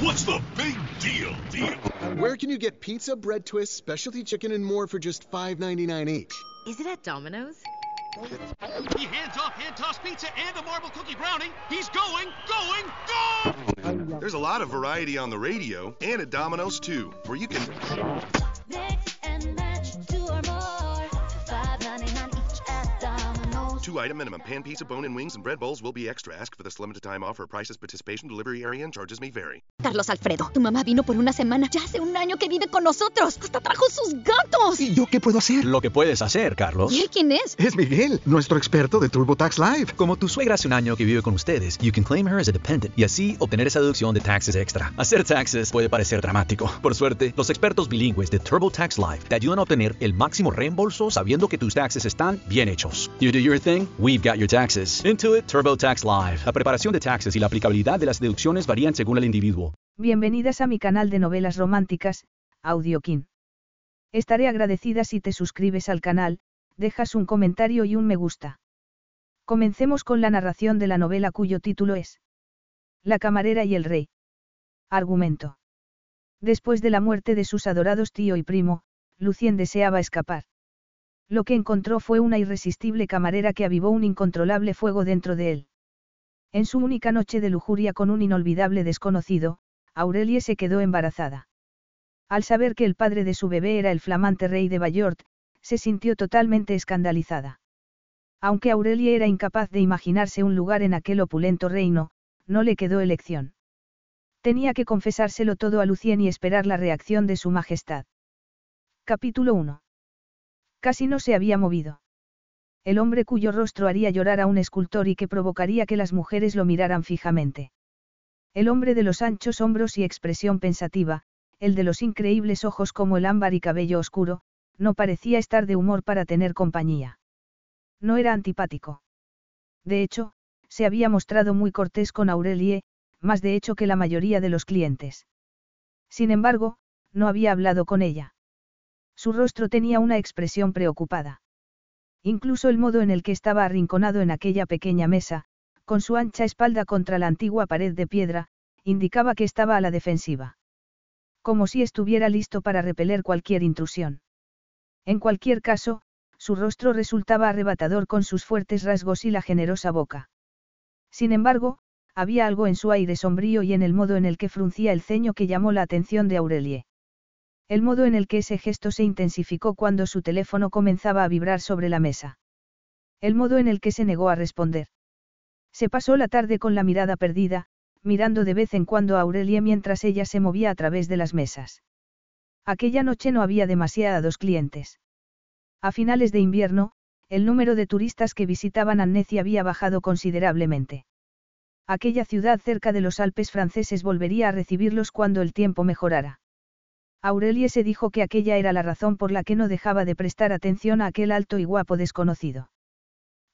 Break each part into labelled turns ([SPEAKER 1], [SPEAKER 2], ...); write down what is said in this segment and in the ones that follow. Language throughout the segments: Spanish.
[SPEAKER 1] What's the big deal? Deal?
[SPEAKER 2] Where can you get pizza, bread twists, specialty chicken, and more for just $5.99 each?
[SPEAKER 3] Is it at Domino's?
[SPEAKER 1] He hands off hand tossed pizza and a marble cookie brownie. He's going, going, go!
[SPEAKER 4] There's a lot of variety on the radio and at Domino's too, where you can
[SPEAKER 5] two
[SPEAKER 4] item minimum. Pan pizza, bone and wings, and bread bowls will be extra. Ask for this limited time offer. Prices, participation, delivery area, and charges may vary.
[SPEAKER 6] Carlos Alfredo, tu mamá vino por una semana. Ya hace un año que vive con nosotros. Hasta trajo sus gatos.
[SPEAKER 2] ¿Y yo qué puedo hacer?
[SPEAKER 7] Lo que puedes hacer, Carlos.
[SPEAKER 6] ¿Y él quién es?
[SPEAKER 2] Es Miguel, nuestro experto de TurboTax Live.
[SPEAKER 7] Como tu suegra hace un año que vive con ustedes, you can claim her as a dependent y así obtener esa deducción de taxes extra. Hacer taxes puede parecer dramático. Por suerte, los expertos bilingües de TurboTax Live te ayudan a obtener el máximo reembolso sabiendo que tus taxes están bien hechos. You do your thing, we've got your taxes. Intuit TurboTax Live. La preparación de taxes y la aplicabilidad de las deducciones varían según el individuo.
[SPEAKER 8] Bienvenidas a mi canal de novelas románticas, Audiokin. Estaré agradecida si te suscribes al canal, dejas un comentario y un me gusta. Comencemos con la narración de la novela cuyo título es La camarera y el rey. Argumento. Después de la muerte de sus adorados tío y primo, Lucien deseaba escapar. Lo que encontró fue una irresistible camarera que avivó un incontrolable fuego dentro de él. En su única noche de lujuria con un inolvidable desconocido, Aurelie se quedó embarazada. Al saber que el padre de su bebé era el flamante rey de Bayort, se sintió totalmente escandalizada. Aunque Aurelie era incapaz de imaginarse un lugar en aquel opulento reino, no le quedó elección. Tenía que confesárselo todo a Lucien y esperar la reacción de su majestad. Capítulo 1. Casi no se había movido. El hombre cuyo rostro haría llorar a un escultor y que provocaría que las mujeres lo miraran fijamente. El hombre de los anchos hombros y expresión pensativa, el de los increíbles ojos como el ámbar y cabello oscuro, no parecía estar de humor para tener compañía. No era antipático. De hecho, se había mostrado muy cortés con Aurelie, más de hecho que la mayoría de los clientes. Sin embargo, no había hablado con ella. Su rostro tenía una expresión preocupada. Incluso el modo en el que estaba arrinconado en aquella pequeña mesa, con su ancha espalda contra la antigua pared de piedra, indicaba que estaba a la defensiva. Como si estuviera listo para repeler cualquier intrusión. En cualquier caso, su rostro resultaba arrebatador con sus fuertes rasgos y la generosa boca. Sin embargo, había algo en su aire sombrío y en el modo en el que fruncía el ceño que llamó la atención de Aurelie. El modo en el que ese gesto se intensificó cuando su teléfono comenzaba a vibrar sobre la mesa. El modo en el que se negó a responder. Se pasó la tarde con la mirada perdida, mirando de vez en cuando a Aurelie mientras ella se movía a través de las mesas. Aquella noche no había demasiados clientes. A finales de invierno, el número de turistas que visitaban Annecy había bajado considerablemente. Aquella ciudad cerca de los Alpes franceses volvería a recibirlos cuando el tiempo mejorara. Aurelie se dijo que aquella era la razón por la que no dejaba de prestar atención a aquel alto y guapo desconocido.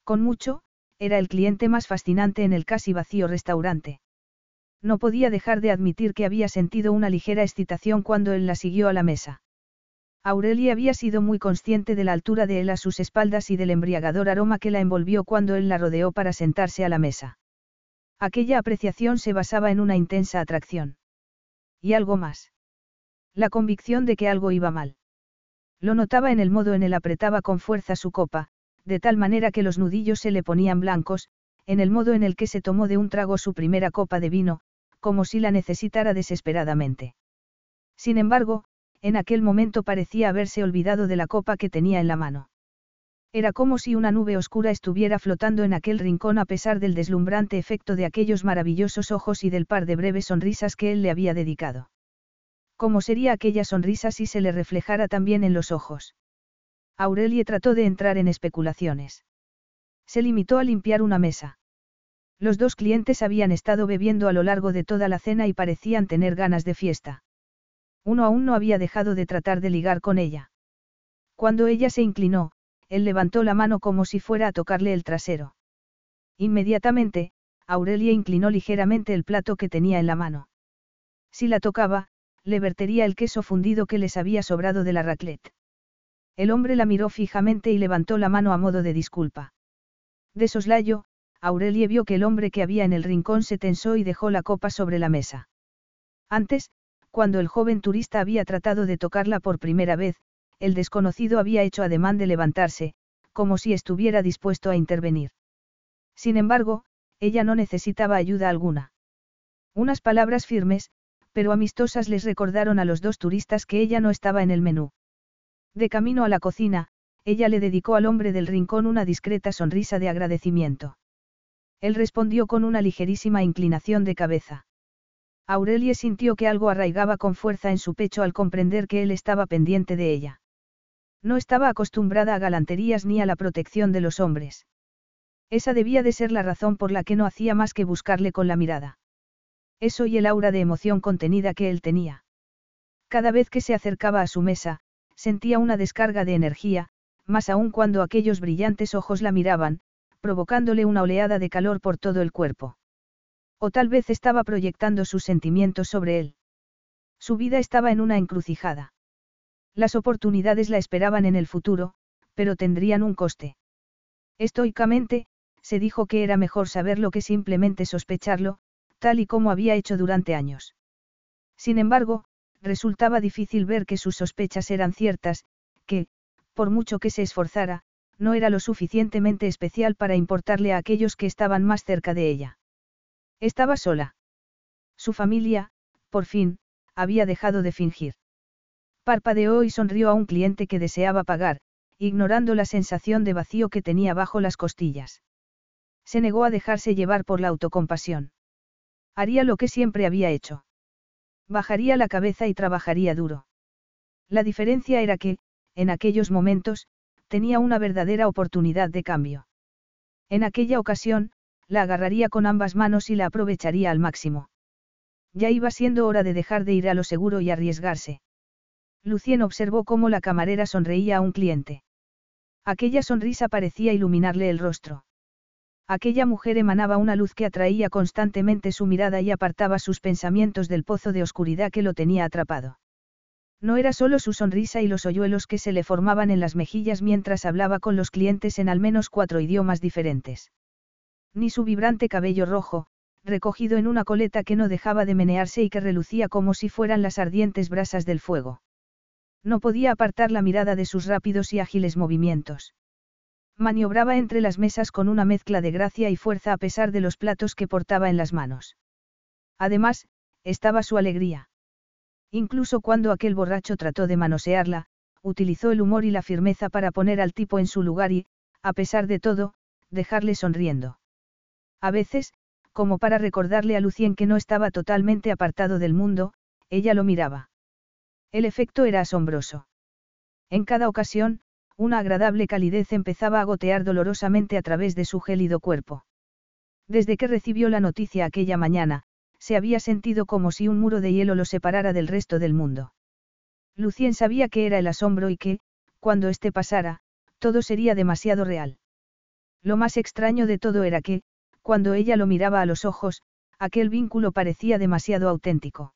[SPEAKER 8] Con mucho, era el cliente más fascinante en el casi vacío restaurante. No podía dejar de admitir que había sentido una ligera excitación cuando él la siguió a la mesa. Aurelie había sido muy consciente de la altura de él a sus espaldas y del embriagador aroma que la envolvió cuando él la rodeó para sentarse a la mesa. Aquella apreciación se basaba en una intensa atracción. Y algo más. La convicción de que algo iba mal. Lo notaba en el modo en el apretaba con fuerza su copa, de tal manera que los nudillos se le ponían blancos, en el modo en el que se tomó de un trago su primera copa de vino, como si la necesitara desesperadamente. Sin embargo, en aquel momento parecía haberse olvidado de la copa que tenía en la mano. Era como si una nube oscura estuviera flotando en aquel rincón a pesar del deslumbrante efecto de aquellos maravillosos ojos y del par de breves sonrisas que él le había dedicado. ¿Cómo sería aquella sonrisa si se le reflejara también en los ojos? Aurelie trató de entrar en especulaciones. Se limitó a limpiar una mesa. Los dos clientes habían estado bebiendo a lo largo de toda la cena y parecían tener ganas de fiesta. Uno aún no había dejado de tratar de ligar con ella. Cuando ella se inclinó, él levantó la mano como si fuera a tocarle el trasero. Inmediatamente, Aurelia inclinó ligeramente el plato que tenía en la mano. Si la tocaba, le vertería el queso fundido que les había sobrado de la raclette. El hombre la miró fijamente y levantó la mano a modo de disculpa. De soslayo, Aurelie vio que el hombre que había en el rincón se tensó y dejó la copa sobre la mesa. Antes, cuando el joven turista había tratado de tocarla por primera vez, el desconocido había hecho ademán de levantarse, como si estuviera dispuesto a intervenir. Sin embargo, ella no necesitaba ayuda alguna. Unas palabras firmes, pero amistosas les recordaron a los dos turistas que ella no estaba en el menú. De camino a la cocina, ella le dedicó al hombre del rincón una discreta sonrisa de agradecimiento. Él respondió con una ligerísima inclinación de cabeza. Aurelie sintió que algo arraigaba con fuerza en su pecho al comprender que él estaba pendiente de ella. No estaba acostumbrada a galanterías ni a la protección de los hombres. Esa debía de ser la razón por la que no hacía más que buscarle con la mirada. Eso y el aura de emoción contenida que él tenía. Cada vez que se acercaba a su mesa, sentía una descarga de energía, más aún cuando aquellos brillantes ojos la miraban, provocándole una oleada de calor por todo el cuerpo. O tal vez estaba proyectando sus sentimientos sobre él. Su vida estaba en una encrucijada. Las oportunidades la esperaban en el futuro, pero tendrían un coste. Estoicamente, se dijo que era mejor saberlo que simplemente sospecharlo, tal y como había hecho durante años. Sin embargo, resultaba difícil ver que sus sospechas eran ciertas, que, por mucho que se esforzara, no era lo suficientemente especial para importarle a aquellos que estaban más cerca de ella. Estaba sola. Su familia, por fin, había dejado de fingir. Parpadeó y sonrió a un cliente que deseaba pagar, ignorando la sensación de vacío que tenía bajo las costillas. Se negó a dejarse llevar por la autocompasión. Haría lo que siempre había hecho. Bajaría la cabeza y trabajaría duro. La diferencia era que, en aquellos momentos, tenía una verdadera oportunidad de cambio. En aquella ocasión, la agarraría con ambas manos y la aprovecharía al máximo. Ya iba siendo hora de dejar de ir a lo seguro y arriesgarse. Lucien observó cómo la camarera sonreía a un cliente. Aquella sonrisa parecía iluminarle el rostro. Aquella mujer emanaba una luz que atraía constantemente su mirada y apartaba sus pensamientos del pozo de oscuridad que lo tenía atrapado. No era solo su sonrisa y los hoyuelos que se le formaban en las mejillas mientras hablaba con los clientes en al menos cuatro idiomas diferentes. Ni su vibrante cabello rojo, recogido en una coleta que no dejaba de menearse y que relucía como si fueran las ardientes brasas del fuego. No podía apartar la mirada de sus rápidos y ágiles movimientos. Maniobraba entre las mesas con una mezcla de gracia y fuerza a pesar de los platos que portaba en las manos. Además, estaba su alegría. Incluso cuando aquel borracho trató de manosearla, utilizó el humor y la firmeza para poner al tipo en su lugar y, a pesar de todo, dejarle sonriendo. A veces, como para recordarle a Lucien que no estaba totalmente apartado del mundo, ella lo miraba. El efecto era asombroso. En cada ocasión, una agradable calidez empezaba a gotear dolorosamente a través de su gélido cuerpo. Desde que recibió la noticia aquella mañana, se había sentido como si un muro de hielo lo separara del resto del mundo. Lucien sabía que era el asombro y que, cuando éste pasara, todo sería demasiado real. Lo más extraño de todo era que, cuando ella lo miraba a los ojos, aquel vínculo parecía demasiado auténtico.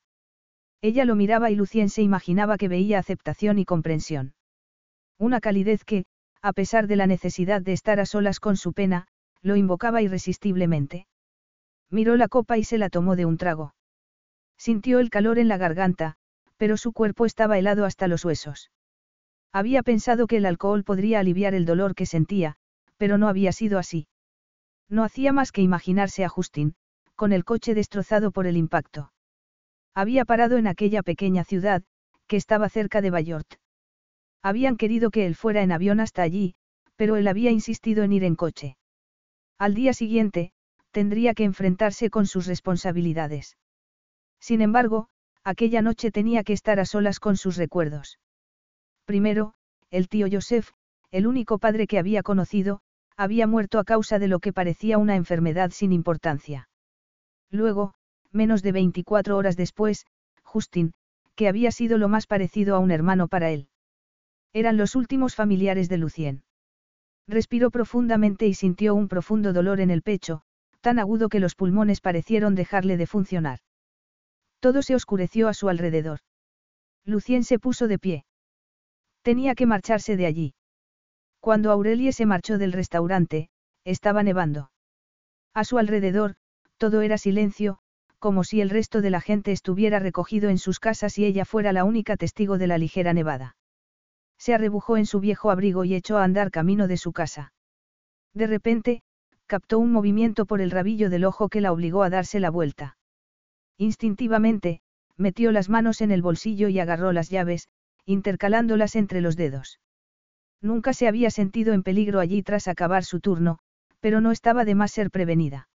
[SPEAKER 8] Ella lo miraba y Lucien se imaginaba que veía aceptación y comprensión. Una calidez que, a pesar de la necesidad de estar a solas con su pena, lo invocaba irresistiblemente. Miró la copa y se la tomó de un trago. Sintió el calor en la garganta, pero su cuerpo estaba helado hasta los huesos. Había pensado que el alcohol podría aliviar el dolor que sentía, pero no había sido así. No hacía más que imaginarse a Justin, con el coche destrozado por el impacto. Había parado en aquella pequeña ciudad, que estaba cerca de Bayort. Habían querido que él fuera en avión hasta allí, pero él había insistido en ir en coche. Al día siguiente, tendría que enfrentarse con sus responsabilidades. Sin embargo, aquella noche tenía que estar a solas con sus recuerdos. Primero, el tío Joseph, el único padre que había conocido, había muerto a causa de lo que parecía una enfermedad sin importancia. Luego, menos de 24 horas después, Justin, que había sido lo más parecido a un hermano para él. Eran los últimos familiares de Lucien. Respiró profundamente y sintió un profundo dolor en el pecho, tan agudo que los pulmones parecieron dejarle de funcionar. Todo se oscureció a su alrededor. Lucien se puso de pie. Tenía que marcharse de allí. Cuando Aurelie se marchó del restaurante, estaba nevando. A su alrededor, todo era silencio, como si el resto de la gente estuviera recogido en sus casas y ella fuera la única testigo de la ligera nevada. Se arrebujó en su viejo abrigo y echó a andar camino de su casa. De repente, captó un movimiento por el rabillo del ojo que la obligó a darse la vuelta. Instintivamente, metió las manos en el bolsillo y agarró las llaves, intercalándolas entre los dedos. Nunca se había sentido en peligro allí tras acabar su turno, pero no estaba de más ser prevenida.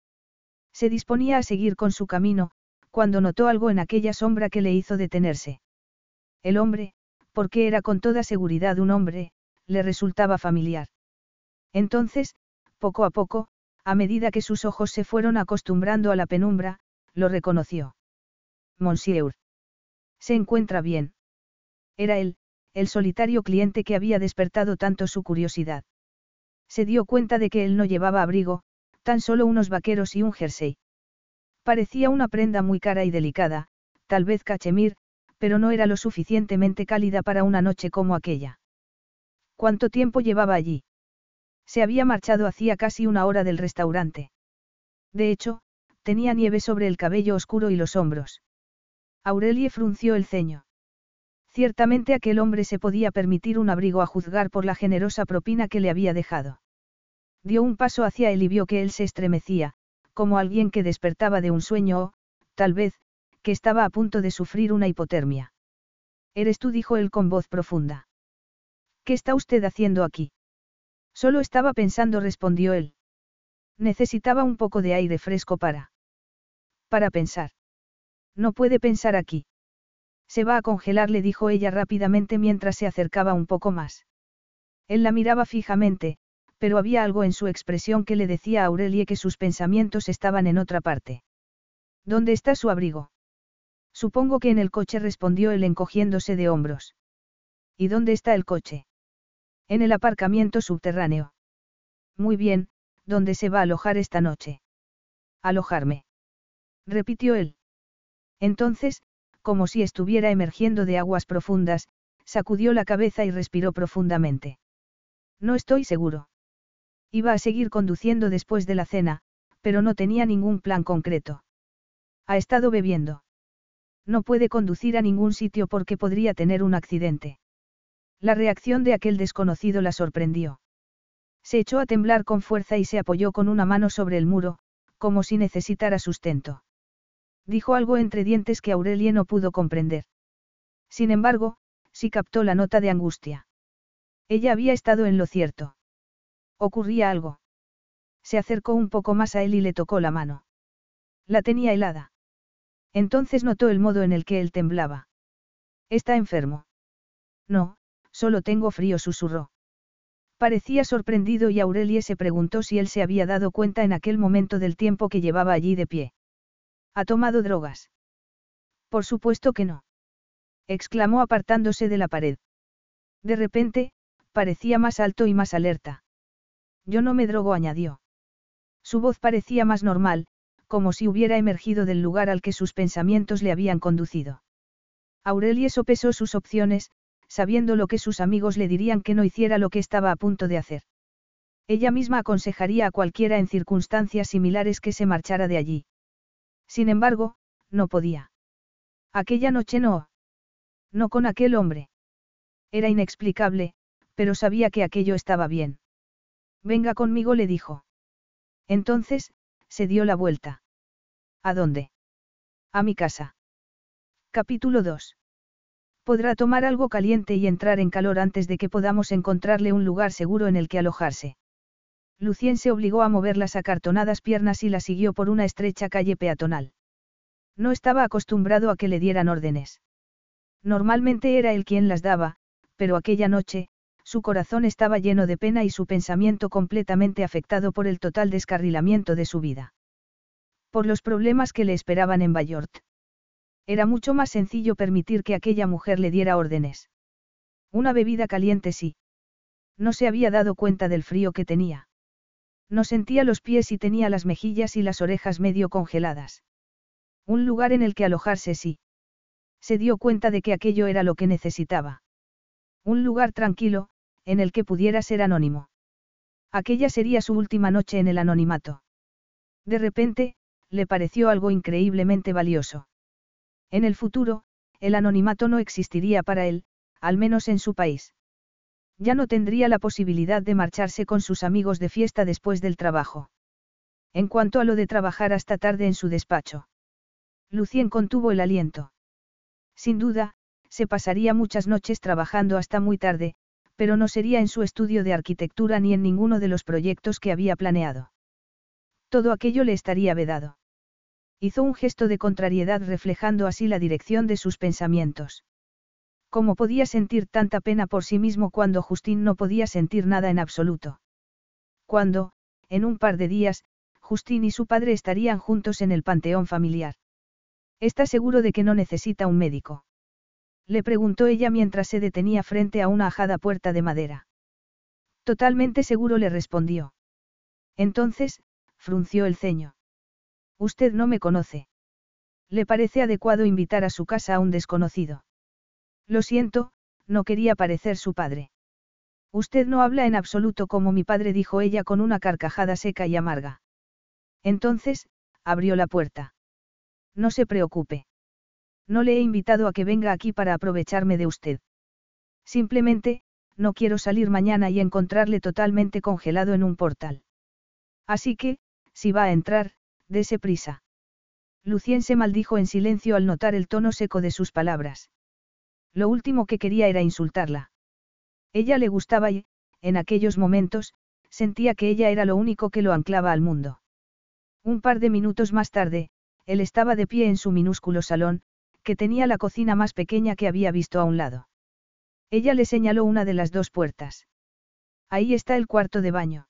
[SPEAKER 8] Se disponía a seguir con su camino, cuando notó algo en aquella sombra que le hizo detenerse. El hombre, porque era con toda seguridad un hombre, le resultaba familiar. Entonces, poco a poco, a medida que sus ojos se fueron acostumbrando a la penumbra, lo reconoció. Monsieur. Se encuentra bien. Era él, el solitario cliente que había despertado tanto su curiosidad. Se dio cuenta de que él no llevaba abrigo, tan solo unos vaqueros y un jersey. Parecía una prenda muy cara y delicada, tal vez cachemir, pero no era lo suficientemente cálida para una noche como aquella. ¿Cuánto tiempo llevaba allí? Se había marchado hacía casi una hora del restaurante. De hecho, tenía nieve sobre el cabello oscuro y los hombros. Aurelie frunció el ceño. Ciertamente aquel hombre se podía permitir un abrigo a juzgar por la generosa propina que le había dejado. Dio un paso hacia él y vio que él se estremecía, como alguien que despertaba de un sueño o, tal vez, que estaba a punto de sufrir una hipotermia. Eres tú, dijo él con voz profunda. ¿Qué está usted haciendo aquí? Solo estaba pensando, respondió él. Necesitaba un poco de aire fresco para... Para pensar. No puede pensar aquí. Se va a congelar, le dijo ella rápidamente mientras se acercaba un poco más. Él la miraba fijamente, pero había algo en su expresión que le decía a Aurelie que sus pensamientos estaban en otra parte. ¿Dónde está su abrigo? Supongo que en el coche respondió él encogiéndose de hombros. ¿Y dónde está el coche? En el aparcamiento subterráneo. Muy bien, ¿dónde se va a alojar esta noche? Alojarme. Repitió él. Entonces, como si estuviera emergiendo de aguas profundas, sacudió la cabeza y respiró profundamente. No estoy seguro. Iba a seguir conduciendo después de la cena, pero no tenía ningún plan concreto. Ha estado bebiendo. No puede conducir a ningún sitio porque podría tener un accidente. La reacción de aquel desconocido la sorprendió. Se echó a temblar con fuerza y se apoyó con una mano sobre el muro, como si necesitara sustento. Dijo algo entre dientes que Aurelie no pudo comprender. Sin embargo, sí captó la nota de angustia. Ella había estado en lo cierto. Ocurría algo. Se acercó un poco más a él y le tocó la mano. La tenía helada. Entonces notó el modo en el que él temblaba. ¿Está enfermo? No, solo tengo frío, susurró. Parecía sorprendido y Aurelie se preguntó si él se había dado cuenta en aquel momento del tiempo que llevaba allí de pie. ¿Ha tomado drogas? Por supuesto que no. exclamó apartándose de la pared. De repente, parecía más alto y más alerta. Yo no me drogo, añadió. Su voz parecía más normal, como si hubiera emergido del lugar al que sus pensamientos le habían conducido. Aurelie sopesó sus opciones, sabiendo lo que sus amigos le dirían que no hiciera lo que estaba a punto de hacer. Ella misma aconsejaría a cualquiera en circunstancias similares que se marchara de allí. Sin embargo, no podía. Aquella noche no. No con aquel hombre. Era inexplicable, pero sabía que aquello estaba bien. Venga conmigo, le dijo. Entonces, se dio la vuelta. ¿A dónde? A mi casa. Capítulo 2. Podrá tomar algo caliente y entrar en calor antes de que podamos encontrarle un lugar seguro en el que alojarse. Lucien se obligó a mover las acartonadas piernas y la siguió por una estrecha calle peatonal. No estaba acostumbrado a que le dieran órdenes. Normalmente era él quien las daba, pero aquella noche, Su corazón estaba lleno de pena y su pensamiento completamente afectado por el total descarrilamiento de su vida. Por los problemas que le esperaban en Bayort. Era mucho más sencillo permitir que aquella mujer le diera órdenes. Una bebida caliente sí. No se había dado cuenta del frío que tenía. No sentía los pies y tenía las mejillas y las orejas medio congeladas. Un lugar en el que alojarse sí. Se dio cuenta de que aquello era lo que necesitaba. Un lugar tranquilo, en el que pudiera ser anónimo. Aquella sería su última noche en el anonimato. De repente, le pareció algo increíblemente valioso. En el futuro, el anonimato no existiría para él, al menos en su país. Ya no tendría la posibilidad de marcharse con sus amigos de fiesta después del trabajo. En cuanto a lo de trabajar hasta tarde en su despacho. Lucien contuvo el aliento. Sin duda, se pasaría muchas noches trabajando hasta muy tarde, pero no sería en su estudio de arquitectura ni en ninguno de los proyectos que había planeado. Todo aquello le estaría vedado. Hizo un gesto de contrariedad reflejando así la dirección de sus pensamientos. ¿Cómo podía sentir tanta pena por sí mismo cuando Justín no podía sentir nada en absoluto? Cuando, en un par de días, Justín y su padre estarían juntos en el panteón familiar. ¿Está seguro de que no necesita un médico? Le preguntó ella mientras se detenía frente a una ajada puerta de madera. Totalmente seguro le respondió. Entonces, frunció el ceño. Usted no me conoce. ¿Le parece adecuado invitar a su casa a un desconocido? Lo siento, no quería parecer su padre. Usted no habla en absoluto como mi padre, dijo ella con una carcajada seca y amarga. Entonces, abrió la puerta. No se preocupe. No le he invitado a que venga aquí para aprovecharme de usted. Simplemente, no quiero salir mañana y encontrarle totalmente congelado en un portal. Así que, si va a entrar, dese prisa. Lucien se maldijo en silencio al notar el tono seco de sus palabras. Lo último que quería era insultarla. Ella le gustaba y, en aquellos momentos, sentía que ella era lo único que lo anclaba al mundo. Un par de minutos más tarde, él estaba de pie en su minúsculo salón, que tenía la cocina más pequeña que había visto a un lado. Ella le señaló una de las dos puertas. Ahí está el cuarto de baño.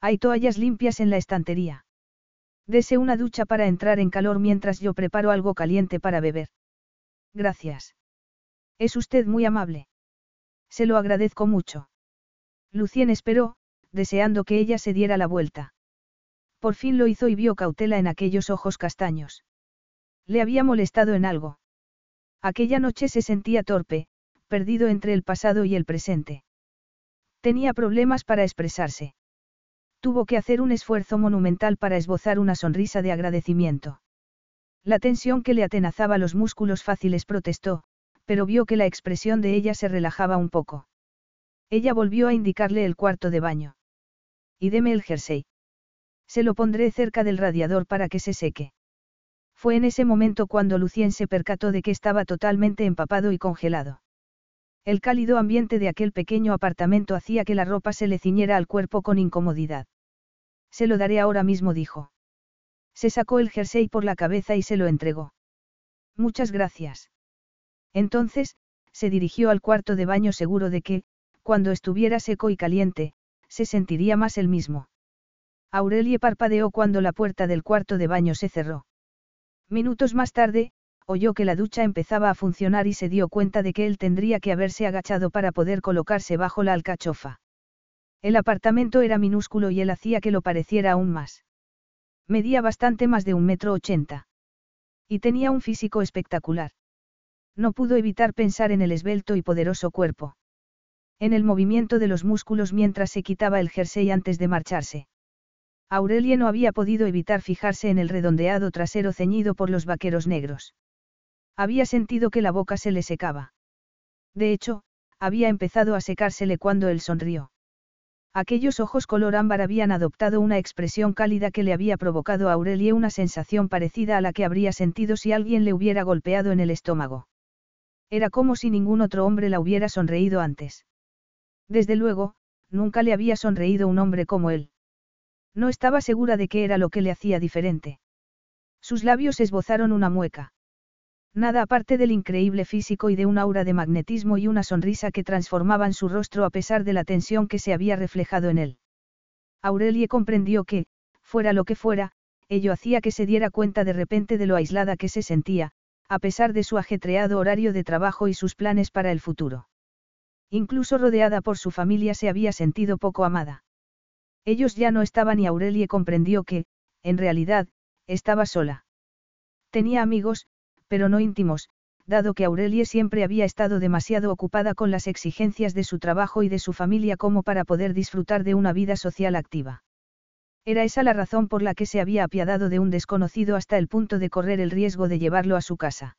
[SPEAKER 8] Hay toallas limpias en la estantería. Dese una ducha para entrar en calor mientras yo preparo algo caliente para beber. Gracias. Es usted muy amable. Se lo agradezco mucho. Lucien esperó, deseando que ella se diera la vuelta. Por fin lo hizo y vio cautela en aquellos ojos castaños. Le había molestado en algo. Aquella noche se sentía torpe, perdido entre el pasado y el presente. Tenía problemas para expresarse. Tuvo que hacer un esfuerzo monumental para esbozar una sonrisa de agradecimiento. La tensión que le atenazaba los músculos fáciles protestó, pero vio que la expresión de ella se relajaba un poco. Ella volvió a indicarle el cuarto de baño. Y deme el jersey. Se lo pondré cerca del radiador para que se seque. Fue en ese momento cuando Lucien se percató de que estaba totalmente empapado y congelado. El cálido ambiente de aquel pequeño apartamento hacía que la ropa se le ciñera al cuerpo con incomodidad. Se lo daré ahora mismo, dijo. Se sacó el jersey por la cabeza y se lo entregó. Muchas gracias. Entonces, se dirigió al cuarto de baño seguro de que, cuando estuviera seco y caliente, se sentiría más el mismo. Aurelie parpadeó cuando la puerta del cuarto de baño se cerró. Minutos más tarde, oyó que la ducha empezaba a funcionar y se dio cuenta de que él tendría que haberse agachado para poder colocarse bajo la alcachofa. El apartamento era minúsculo y él hacía que lo pareciera aún más. Medía bastante más de un metro ochenta. Y tenía un físico espectacular. No pudo evitar pensar en el esbelto y poderoso cuerpo. En el movimiento de los músculos mientras se quitaba el jersey antes de marcharse. Aurelie no había podido evitar fijarse en el redondeado trasero ceñido por los vaqueros negros. Había sentido que la boca se le secaba. De hecho, había empezado a secársele cuando él sonrió. Aquellos ojos color ámbar habían adoptado una expresión cálida que le había provocado a Aurelie una sensación parecida a la que habría sentido si alguien le hubiera golpeado en el estómago. Era como si ningún otro hombre la hubiera sonreído antes. Desde luego, nunca le había sonreído un hombre como él. No estaba segura de qué era lo que le hacía diferente. Sus labios esbozaron una mueca. Nada aparte del increíble físico y de un aura de magnetismo y una sonrisa que transformaban su rostro a pesar de la tensión que se había reflejado en él. Aurelie comprendió que, fuera lo que fuera, ello hacía que se diera cuenta de repente de lo aislada que se sentía, a pesar de su ajetreado horario de trabajo y sus planes para el futuro. Incluso rodeada por su familia se había sentido poco amada. Ellos ya no estaban y Aurelie comprendió que, en realidad, estaba sola. Tenía amigos, pero no íntimos, dado que Aurelie siempre había estado demasiado ocupada con las exigencias de su trabajo y de su familia como para poder disfrutar de una vida social activa. Era esa la razón por la que se había apiadado de un desconocido hasta el punto de correr el riesgo de llevarlo a su casa.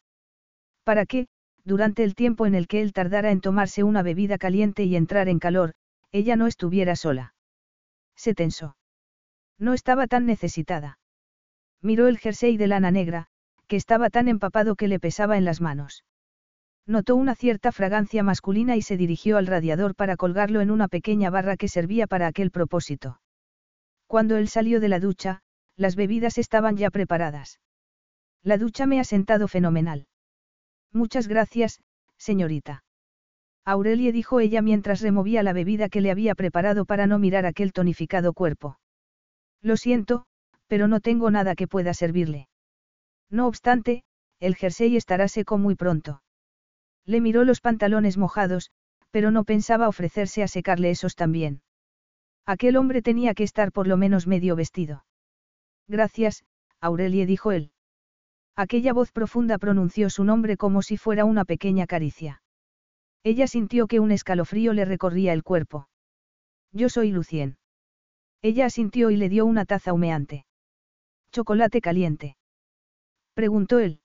[SPEAKER 8] Para que, durante el tiempo en el que él tardara en tomarse una bebida caliente y entrar en calor, ella no estuviera sola. Se tensó. No estaba tan necesitada. Miró el jersey de lana negra, que estaba tan empapado que le pesaba en las manos. Notó una cierta fragancia masculina y se dirigió al radiador para colgarlo en una pequeña barra que servía para aquel propósito. Cuando él salió de la ducha, las bebidas estaban ya preparadas. La ducha me ha sentado fenomenal. Muchas gracias, señorita. Aurelie dijo ella mientras removía la bebida que le había preparado para no mirar aquel tonificado cuerpo. Lo siento, pero no tengo nada que pueda servirle. No obstante, el jersey estará seco muy pronto. Le miró los pantalones mojados, pero no pensaba ofrecerse a secarle esos también. Aquel hombre tenía que estar por lo menos medio vestido. Gracias, Aurelie dijo él. Aquella voz profunda pronunció su nombre como si fuera una pequeña caricia. Ella sintió que un escalofrío le recorría el cuerpo. Yo soy Lucien. Ella asintió y le dio una taza humeante. ¿Chocolate caliente? Preguntó él.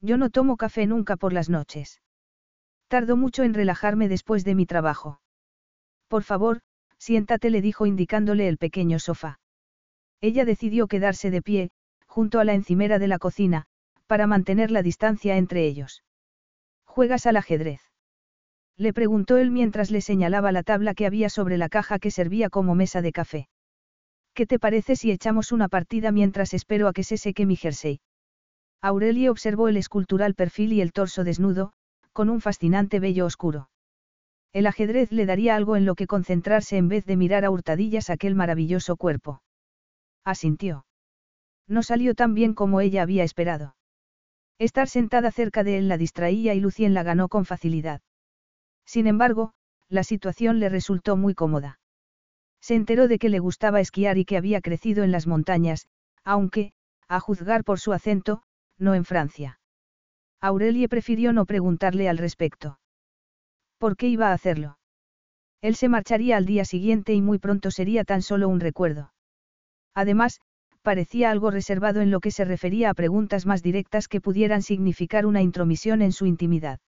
[SPEAKER 8] Yo no tomo café nunca por las noches. Tardo mucho en relajarme después de mi trabajo. Por favor, siéntate, le dijo indicándole el pequeño sofá. Ella decidió quedarse de pie, junto a la encimera de la cocina, para mantener la distancia entre ellos. ¿Juegas al ajedrez? Le preguntó él mientras le señalaba la tabla que había sobre la caja que servía como mesa de café. ¿Qué te parece si echamos una partida mientras espero a que se seque mi jersey? Aurelie observó el escultural perfil y el torso desnudo, con un fascinante vello oscuro. El ajedrez le daría algo en lo que concentrarse en vez de mirar a hurtadillas aquel maravilloso cuerpo. Asintió. No salió tan bien como ella había esperado. Estar sentada cerca de él la distraía y Lucien la ganó con facilidad. Sin embargo, la situación le resultó muy cómoda. Se enteró de que le gustaba esquiar y que había crecido en las montañas, aunque, a juzgar por su acento, no en Francia. Aurelie prefirió no preguntarle al respecto. ¿Por qué iba a hacerlo? Él se marcharía al día siguiente y muy pronto sería tan solo un recuerdo. Además, parecía algo reservado en lo que se refería a preguntas más directas que pudieran significar una intromisión en su intimidad.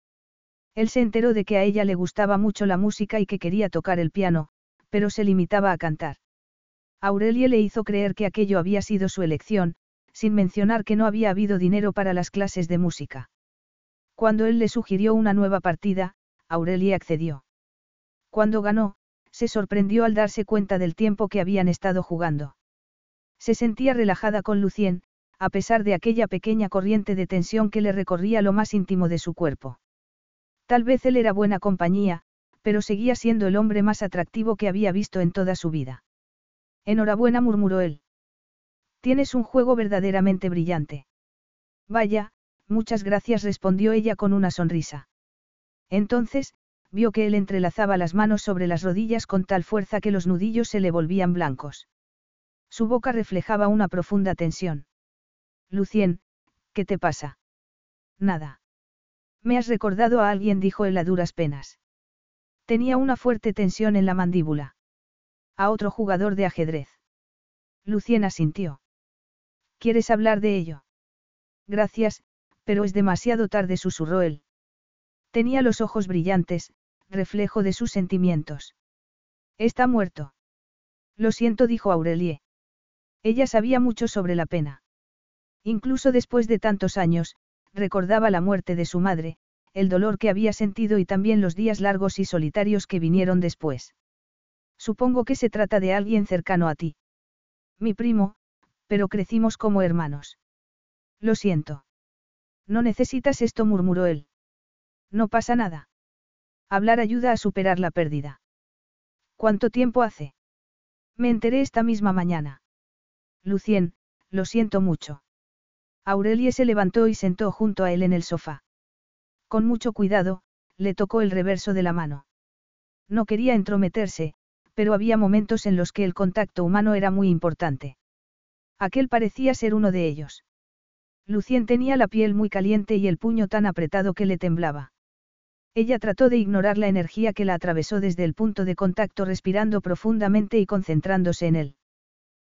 [SPEAKER 8] Él se enteró de que a ella le gustaba mucho la música y que quería tocar el piano, pero se limitaba a cantar. Aurelie le hizo creer que aquello había sido su elección, sin mencionar que no había habido dinero para las clases de música. Cuando él le sugirió una nueva partida, Aurelie accedió. Cuando ganó, se sorprendió al darse cuenta del tiempo que habían estado jugando. Se sentía relajada con Lucien, a pesar de aquella pequeña corriente de tensión que le recorría lo más íntimo de su cuerpo. Tal vez él era buena compañía, pero seguía siendo el hombre más atractivo que había visto en toda su vida. Enhorabuena, murmuró él. Tienes un juego verdaderamente brillante. Vaya, muchas gracias, respondió ella con una sonrisa. Entonces, vio que él entrelazaba las manos sobre las rodillas con tal fuerza que los nudillos se le volvían blancos. Su boca reflejaba una profunda tensión. Lucien, ¿qué te pasa? Nada. Me has recordado a alguien, dijo él a duras penas. Tenía una fuerte tensión en la mandíbula. A otro jugador de ajedrez. Lucien asintió. ¿Quieres hablar de ello? Gracias, pero es demasiado tarde, susurró él. Tenía los ojos brillantes, reflejo de sus sentimientos. Está muerto. Lo siento, dijo Aurelie. Ella sabía mucho sobre la pena. Incluso después de tantos años, recordaba la muerte de su madre, el dolor que había sentido y también los días largos y solitarios que vinieron después. Supongo que se trata de alguien cercano a ti. Mi primo, pero crecimos como hermanos. Lo siento. No necesitas esto, murmuró él. No pasa nada. Hablar ayuda a superar la pérdida. ¿Cuánto tiempo hace? Me enteré esta misma mañana. Lucien, lo siento mucho. Aurelie se levantó y sentó junto a él en el sofá. Con mucho cuidado, le tocó el reverso de la mano. No quería entrometerse, pero había momentos en los que el contacto humano era muy importante. Aquel parecía ser uno de ellos. Lucien tenía la piel muy caliente y el puño tan apretado que le temblaba. Ella trató de ignorar la energía que la atravesó desde el punto de contacto respirando profundamente y concentrándose en él.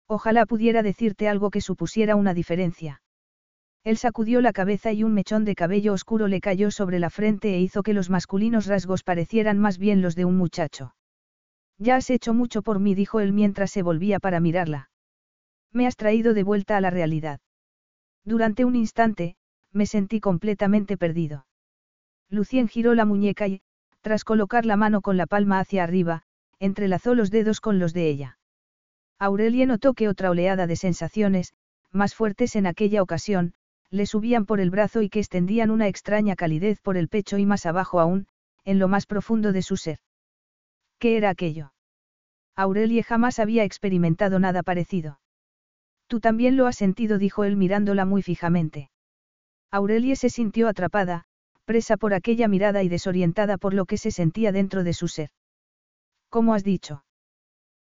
[SPEAKER 8] Ojalá pudiera decirte algo que supusiera una diferencia. Él sacudió la cabeza y un mechón de cabello oscuro le cayó sobre la frente e hizo que los masculinos rasgos parecieran más bien los de un muchacho. Ya has hecho mucho por mí, dijo él mientras se volvía para mirarla. Me has traído de vuelta a la realidad. Durante un instante, me sentí completamente perdido. Lucien giró la muñeca y, tras colocar la mano con la palma hacia arriba, entrelazó los dedos con los de ella. Aurelie notó que otra oleada de sensaciones, más fuertes en aquella ocasión, le subían por el brazo y que extendían una extraña calidez por el pecho y más abajo aún, en lo más profundo de su ser. ¿Qué era aquello? Aurelie jamás había experimentado nada parecido. Tú también lo has sentido, dijo él mirándola muy fijamente. Aurelie se sintió atrapada, presa por aquella mirada y desorientada por lo que se sentía dentro de su ser. ¿Cómo has dicho?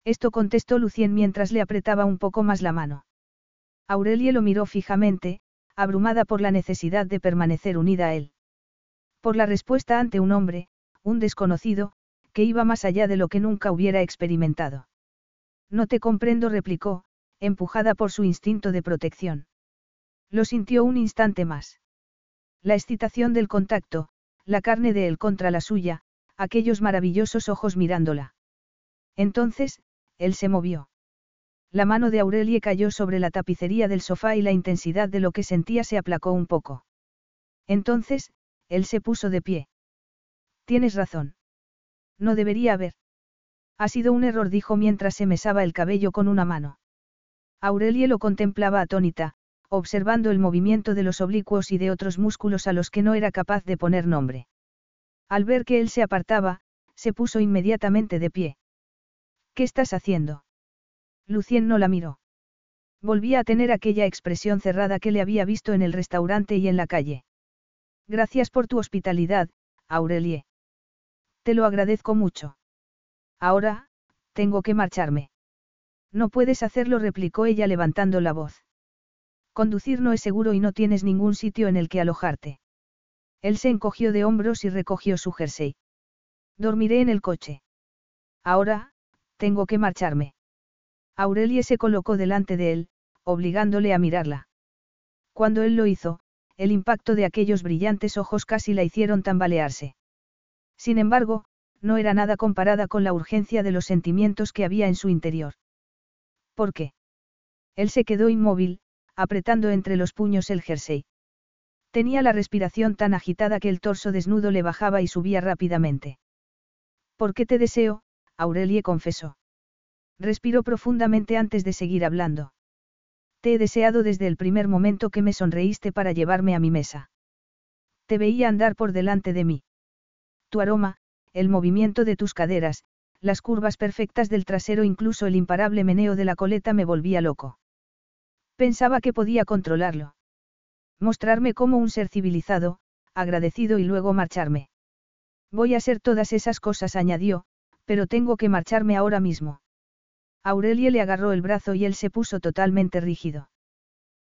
[SPEAKER 8] Esto contestó Lucien mientras le apretaba un poco más la mano. Aurelie lo miró fijamente, abrumada por la necesidad de permanecer unida a él. Por la respuesta ante un hombre, un desconocido, que iba más allá de lo que nunca hubiera experimentado. No te comprendo, replicó, empujada por su instinto de protección. Lo sintió un instante más. La excitación del contacto, la carne de él contra la suya, aquellos maravillosos ojos mirándola. Entonces, él se movió. La mano de Aurelie cayó sobre la tapicería del sofá y la intensidad de lo que sentía se aplacó un poco. Entonces, él se puso de pie. Tienes razón. No debería haber. Ha sido un error, dijo mientras se mesaba el cabello con una mano. Aurelie lo contemplaba atónita, observando el movimiento de los oblicuos y de otros músculos a los que no era capaz de poner nombre. Al ver que él se apartaba, se puso inmediatamente de pie. ¿Qué estás haciendo? Lucien no la miró. Volvía a tener aquella expresión cerrada que le había visto en el restaurante y en la calle. Gracias por tu hospitalidad, Aurelie. Te lo agradezco mucho. Ahora, tengo que marcharme. No puedes hacerlo, replicó ella levantando la voz. Conducir no es seguro y no tienes ningún sitio en el que alojarte. Él se encogió de hombros y recogió su jersey. Dormiré en el coche. Ahora, tengo que marcharme. Aurelie se colocó delante de él, obligándole a mirarla. Cuando él lo hizo, el impacto de aquellos brillantes ojos casi la hicieron tambalearse. Sin embargo, no era nada comparada con la urgencia de los sentimientos que había en su interior. ¿Por qué? Él se quedó inmóvil, apretando entre los puños el jersey. Tenía la respiración tan agitada que el torso desnudo le bajaba y subía rápidamente. ¿Por qué te deseo? Aurelie confesó. Respiró profundamente antes de seguir hablando. Te he deseado desde el primer momento que me sonreíste para llevarme a mi mesa. Te veía andar por delante de mí tu aroma, el movimiento de tus caderas, las curvas perfectas del trasero, incluso el imparable meneo de la coleta me volvía loco. Pensaba que podía controlarlo. Mostrarme como un ser civilizado, agradecido y luego marcharme. Voy a ser todas esas cosas, añadió, pero tengo que marcharme ahora mismo. Aurelie le agarró el brazo y él se puso totalmente rígido.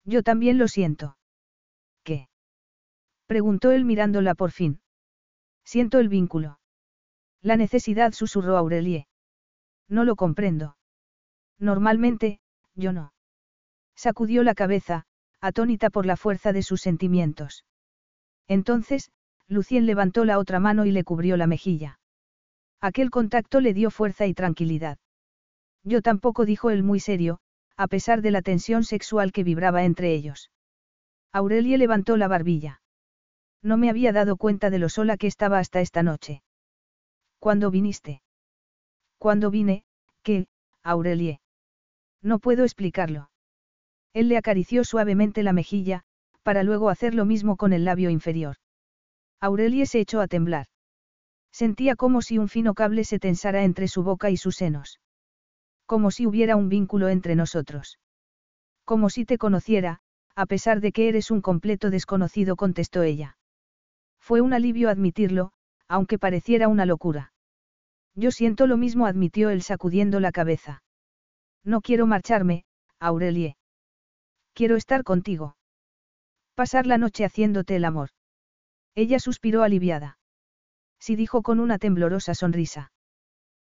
[SPEAKER 8] Yo también lo siento. ¿Qué? preguntó él mirándola por fin. Siento el vínculo. La necesidad, susurró Aurelie. No lo comprendo. Normalmente, yo no. Sacudió la cabeza, atónita por la fuerza de sus sentimientos. Entonces, Lucien levantó la otra mano y le cubrió la mejilla. Aquel contacto le dio fuerza y tranquilidad. Yo tampoco, dijo él muy serio, a pesar de la tensión sexual que vibraba entre ellos. Aurelie levantó la barbilla. No me había dado cuenta de lo sola que estaba hasta esta noche. ¿Cuándo viniste? ¿Cuándo vine? ¿Qué, Aurelie? No puedo explicarlo. Él le acarició suavemente la mejilla, para luego hacer lo mismo con el labio inferior. Aurelie se echó a temblar. Sentía como si un fino cable se tensara entre su boca y sus senos. Como si hubiera un vínculo entre nosotros. Como si te conociera, a pesar de que eres un completo desconocido, contestó ella. Fue un alivio admitirlo, aunque pareciera una locura. Yo siento lo mismo, admitió él sacudiendo la cabeza. No quiero marcharme, Aurelie. Quiero estar contigo. Pasar la noche haciéndote el amor. Ella suspiró aliviada. Sí dijo con una temblorosa sonrisa.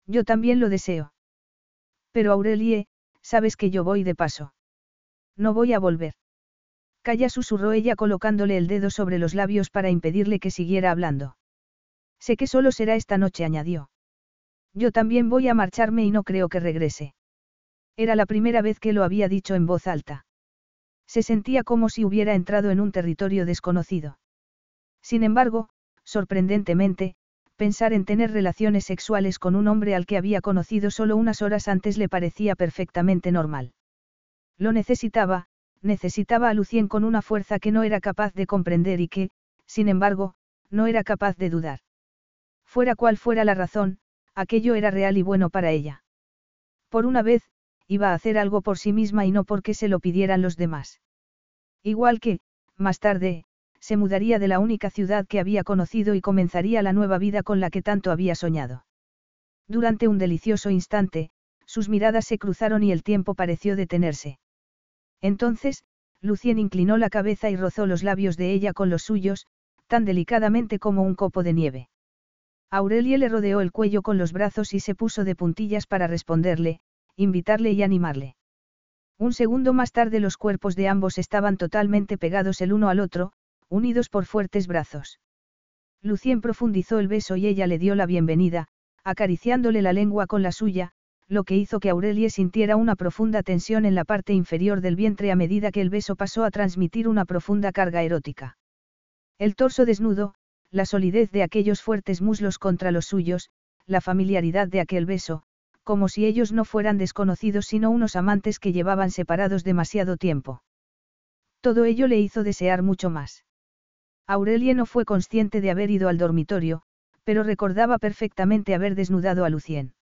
[SPEAKER 8] Yo también lo deseo. Pero Aurelie, sabes que yo voy de paso. No voy a volver. Calla susurró ella colocándole el dedo sobre los labios para impedirle que siguiera hablando. Sé que solo será esta noche, añadió. Yo también voy a marcharme y no creo que regrese. Era la primera vez que lo había dicho en voz alta. Se sentía como si hubiera entrado en un territorio desconocido. Sin embargo, sorprendentemente, pensar en tener relaciones sexuales con un hombre al que había conocido solo unas horas antes le parecía perfectamente normal. Lo necesitaba, necesitaba a Lucien con una fuerza que no era capaz de comprender y que, sin embargo, no era capaz de dudar. Fuera cual fuera la razón, aquello era real y bueno para ella. Por una vez, iba a hacer algo por sí misma y no porque se lo pidieran los demás. Igual que, más tarde, se mudaría de la única ciudad que había conocido y comenzaría la nueva vida con la que tanto había soñado. Durante un delicioso instante, sus miradas se cruzaron y el tiempo pareció detenerse. Entonces, Lucien inclinó la cabeza y rozó los labios de ella con los suyos, tan delicadamente como un copo de nieve. Aurelie le rodeó el cuello con los brazos y se puso de puntillas para responderle, invitarle y animarle. Un segundo más tarde los cuerpos de ambos estaban totalmente pegados el uno al otro, unidos por fuertes brazos. Lucien profundizó el beso y ella le dio la bienvenida, acariciándole la lengua con la suya, lo que hizo que Aurelie sintiera una profunda tensión en la parte inferior del vientre a medida que el beso pasó a transmitir una profunda carga erótica. El torso desnudo, la solidez de aquellos fuertes muslos contra los suyos, la familiaridad de aquel beso, como si ellos no fueran desconocidos sino unos amantes que llevaban separados demasiado tiempo. Todo ello le hizo desear mucho más. Aurelie no fue consciente de haber ido al dormitorio, pero recordaba perfectamente haber desnudado a Lucien.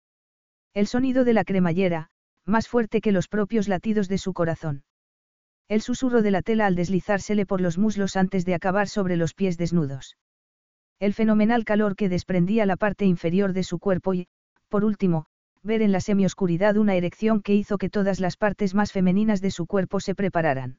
[SPEAKER 8] El sonido de la cremallera, más fuerte que los propios latidos de su corazón. El susurro de la tela al deslizársele por los muslos antes de acabar sobre los pies desnudos. El fenomenal calor que desprendía la parte inferior de su cuerpo y, por último, ver en la semioscuridad una erección que hizo que todas las partes más femeninas de su cuerpo se prepararan.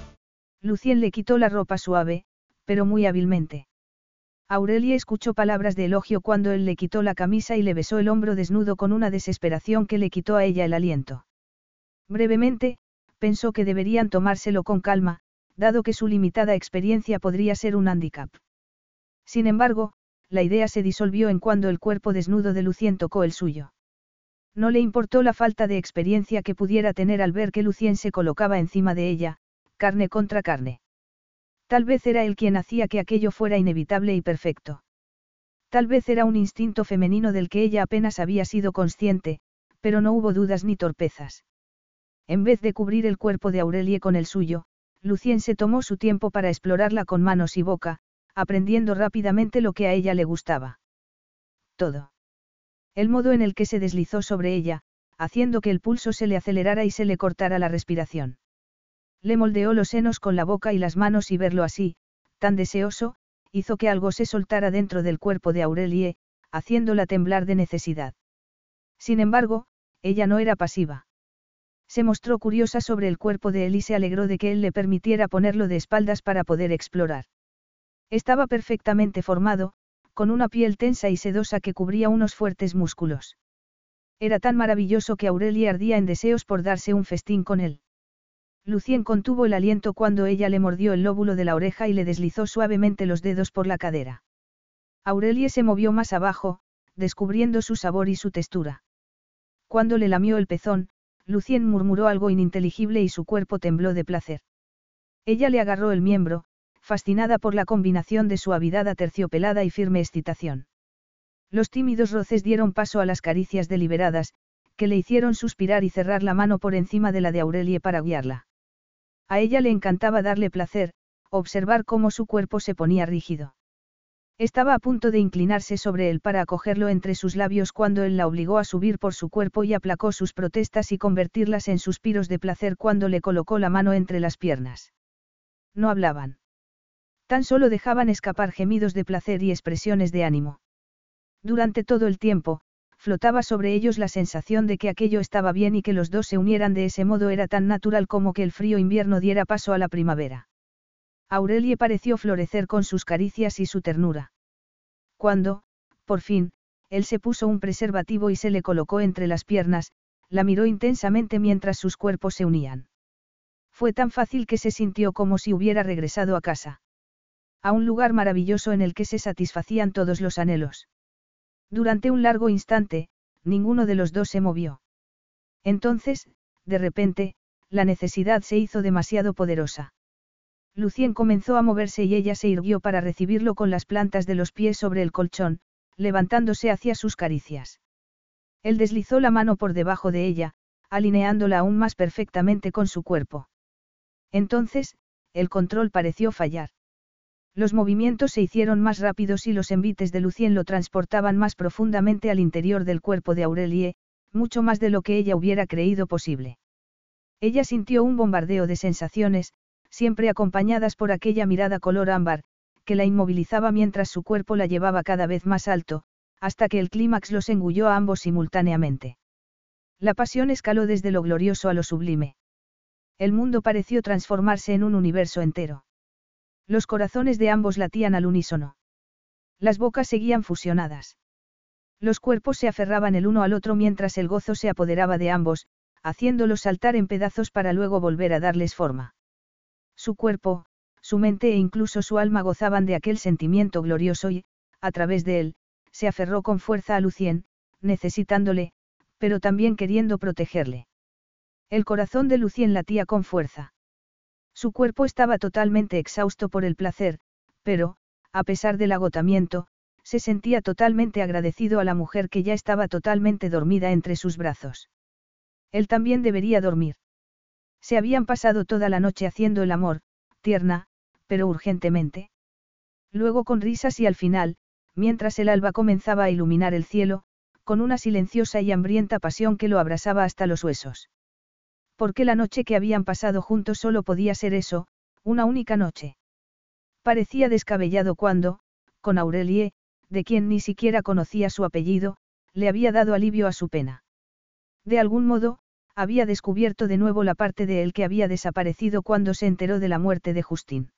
[SPEAKER 8] Lucien le quitó la ropa suave, pero muy hábilmente. Aurelie escuchó palabras de elogio cuando él le quitó la camisa y le besó el hombro desnudo con una desesperación que le quitó a ella el aliento. Brevemente, pensó que deberían tomárselo con calma, dado que su limitada experiencia podría ser un handicap. Sin embargo, la idea se disolvió en cuando el cuerpo desnudo de Lucien tocó el suyo. No le importó la falta de experiencia que pudiera tener al ver que Lucien se colocaba encima de ella, carne contra carne. Tal vez era él quien hacía que aquello fuera inevitable y perfecto. Tal vez era un instinto femenino del que ella apenas había sido consciente, pero no hubo dudas ni torpezas. En vez de cubrir el cuerpo de Aurelie con el suyo, Lucien se tomó su tiempo para explorarla con manos y boca, aprendiendo rápidamente lo que a ella le gustaba. Todo. El modo en el que se deslizó sobre ella, haciendo que el pulso se le acelerara y se le cortara la respiración. Le moldeó los senos con la boca y las manos y verlo así, tan deseoso, hizo que algo se soltara dentro del cuerpo de Aurelie, haciéndola temblar de necesidad. Sin embargo, ella no era pasiva. Se mostró curiosa sobre el cuerpo de él y se alegró de que él le permitiera ponerlo de espaldas para poder explorar. Estaba perfectamente formado, con una piel tensa y sedosa que cubría unos fuertes músculos. Era tan maravilloso que Aurelie ardía en deseos por darse un festín con él. Lucien contuvo el aliento cuando ella le mordió el lóbulo de la oreja y le deslizó suavemente los dedos por la cadera. Aurelie se movió más abajo, descubriendo su sabor y su textura. Cuando le lamió el pezón, Lucien murmuró algo ininteligible y su cuerpo tembló de placer. Ella le agarró el miembro, fascinada por la combinación de suavidad aterciopelada y firme excitación. Los tímidos roces dieron paso a las caricias deliberadas, que le hicieron suspirar y cerrar la mano por encima de la de Aurelie para guiarla. A ella le encantaba darle placer, observar cómo su cuerpo se ponía rígido. Estaba a punto de inclinarse sobre él para acogerlo entre sus labios cuando él la obligó a subir por su cuerpo y aplacó sus protestas y convertirlas en suspiros de placer cuando le colocó la mano entre las piernas. No hablaban. Tan solo dejaban escapar gemidos de placer y expresiones de ánimo. Durante todo el tiempo, flotaba sobre ellos la sensación de que aquello estaba bien y que los dos se unieran de ese modo era tan natural como que el frío invierno diera paso a la primavera. Aurelie pareció florecer con sus caricias y su ternura. Cuando, por fin, él se puso un preservativo y se le colocó entre las piernas, la miró intensamente mientras sus cuerpos se unían. Fue tan fácil que se sintió como si hubiera regresado a casa. A un lugar maravilloso en el que se satisfacían todos los anhelos. Durante un largo instante, ninguno de los dos se movió. Entonces, de repente, la necesidad se hizo demasiado poderosa. Lucien comenzó a moverse y ella se irguió para recibirlo con las plantas de los pies sobre el colchón, levantándose hacia sus caricias. Él deslizó la mano por debajo de ella, alineándola aún más perfectamente con su cuerpo. Entonces, el control pareció fallar. Los movimientos se hicieron más rápidos y los envites de Lucien lo transportaban más profundamente al interior del cuerpo de Aurelie, mucho más de lo que ella hubiera creído posible. Ella sintió un bombardeo de sensaciones, siempre acompañadas por aquella mirada color ámbar, que la inmovilizaba mientras su cuerpo la llevaba cada vez más alto, hasta que el clímax los engulló a ambos simultáneamente. La pasión escaló desde lo glorioso a lo sublime. El mundo pareció transformarse en un universo entero. Los corazones de ambos latían al unísono. Las bocas seguían fusionadas. Los cuerpos se aferraban el uno al otro mientras el gozo se apoderaba de ambos, haciéndolos saltar en pedazos para luego volver a darles forma. Su cuerpo, su mente e incluso su alma gozaban de aquel sentimiento glorioso y, a través de él, se aferró con fuerza a Lucien, necesitándole, pero también queriendo protegerle. El corazón de Lucien latía con fuerza. Su cuerpo estaba totalmente exhausto por el placer, pero, a pesar del agotamiento, se sentía totalmente agradecido a la mujer que ya estaba totalmente dormida entre sus brazos. Él también debería dormir. Se habían pasado toda la noche haciendo el amor, tierna, pero urgentemente. Luego con risas y al final, mientras el alba comenzaba a iluminar el cielo, con una silenciosa y hambrienta pasión que lo abrasaba hasta los huesos porque la noche que habían pasado juntos solo podía ser eso, una única noche. Parecía descabellado cuando, con Aurelie, de quien ni siquiera conocía su apellido, le había dado alivio a su pena. De algún modo, había descubierto de nuevo la parte de él que había desaparecido cuando se enteró de la muerte de Justín.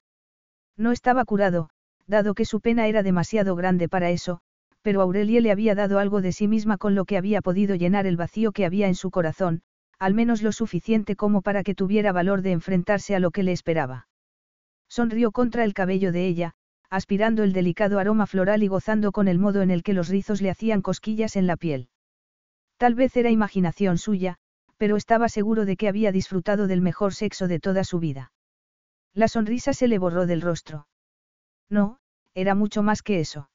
[SPEAKER 8] No estaba curado, dado que su pena era demasiado grande para eso, pero Aurelie le había dado algo de sí misma con lo que había podido llenar el vacío que había en su corazón, al menos lo suficiente como para que tuviera valor de enfrentarse a lo que le esperaba. Sonrió contra el cabello de ella, aspirando el delicado aroma floral y gozando con el modo en el que los rizos le hacían cosquillas en la piel. Tal vez era imaginación suya, pero estaba seguro de que había disfrutado del mejor sexo de toda su vida. La sonrisa se le borró del rostro. No, era mucho más que eso.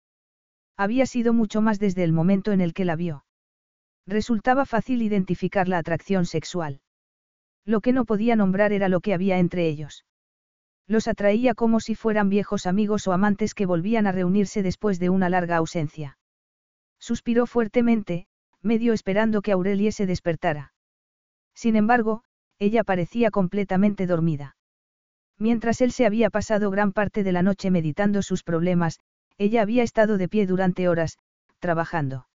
[SPEAKER 8] Había sido mucho más desde el momento en el que la vio. Resultaba fácil identificar la atracción sexual. Lo que no podía nombrar era lo que había entre ellos. Los atraía como si fueran viejos amigos o amantes que volvían a reunirse después de una larga ausencia. Suspiró fuertemente, medio esperando que Aurelie se despertara. Sin embargo, ella parecía completamente dormida. Mientras él se había pasado gran parte de la noche meditando sus problemas, ella había estado de pie durante horas, trabajando.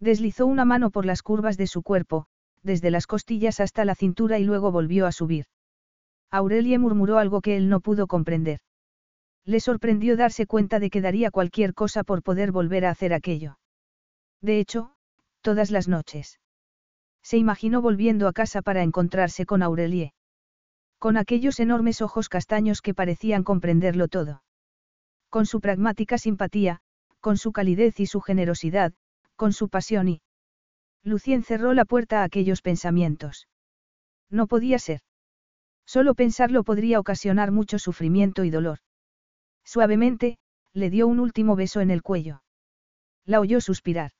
[SPEAKER 8] Deslizó una mano por las curvas de su cuerpo, desde las costillas hasta la cintura y luego volvió a subir. Aurelie murmuró algo que él no pudo comprender. Le sorprendió darse cuenta de que daría cualquier cosa por poder volver a hacer aquello. De hecho, todas las noches. Se imaginó volviendo a casa para encontrarse con Aurelie. Con aquellos enormes ojos castaños que parecían comprenderlo todo. Con su pragmática simpatía, con su calidez y su generosidad, con su pasión y... Lucien cerró la puerta a aquellos pensamientos. No podía ser. Solo pensarlo podría ocasionar mucho sufrimiento y dolor. Suavemente, le dio un último beso en el cuello. La oyó suspirar.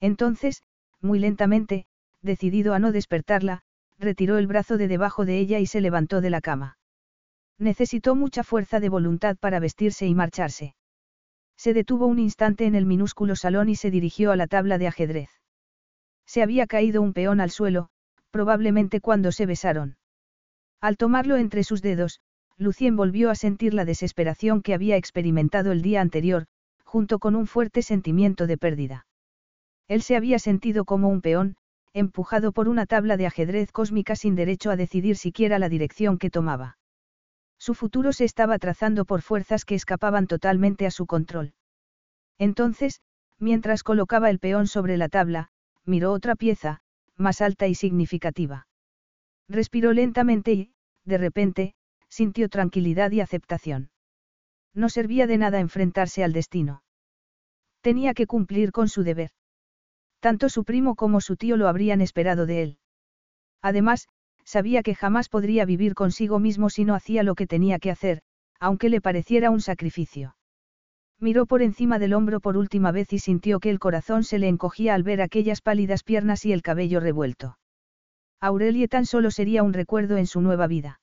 [SPEAKER 8] Entonces, muy lentamente, decidido a no despertarla, retiró el brazo de debajo de ella y se levantó de la cama. Necesitó mucha fuerza de voluntad para vestirse y marcharse. Se detuvo un instante en el minúsculo salón y se dirigió a la tabla de ajedrez. Se había caído un peón al suelo, probablemente cuando se besaron. Al tomarlo entre sus dedos, Lucien volvió a sentir la desesperación que había experimentado el día anterior, junto con un fuerte sentimiento de pérdida. Él se había sentido como un peón, empujado por una tabla de ajedrez cósmica sin derecho a decidir siquiera la dirección que tomaba. Su futuro se estaba trazando por fuerzas que escapaban totalmente a su control. Entonces, mientras colocaba el peón sobre la tabla, miró otra pieza, más alta y significativa. Respiró lentamente y, de repente, sintió tranquilidad y aceptación. No servía de nada enfrentarse al destino. Tenía que cumplir con su deber. Tanto su primo como su tío lo habrían esperado de él. Además, sabía que jamás podría vivir consigo mismo si no hacía lo que tenía que hacer, aunque le pareciera un sacrificio. Miró por encima del hombro por última vez y sintió que el corazón se le encogía al ver aquellas pálidas piernas y el cabello revuelto. Aurelie tan solo sería un recuerdo en su nueva vida.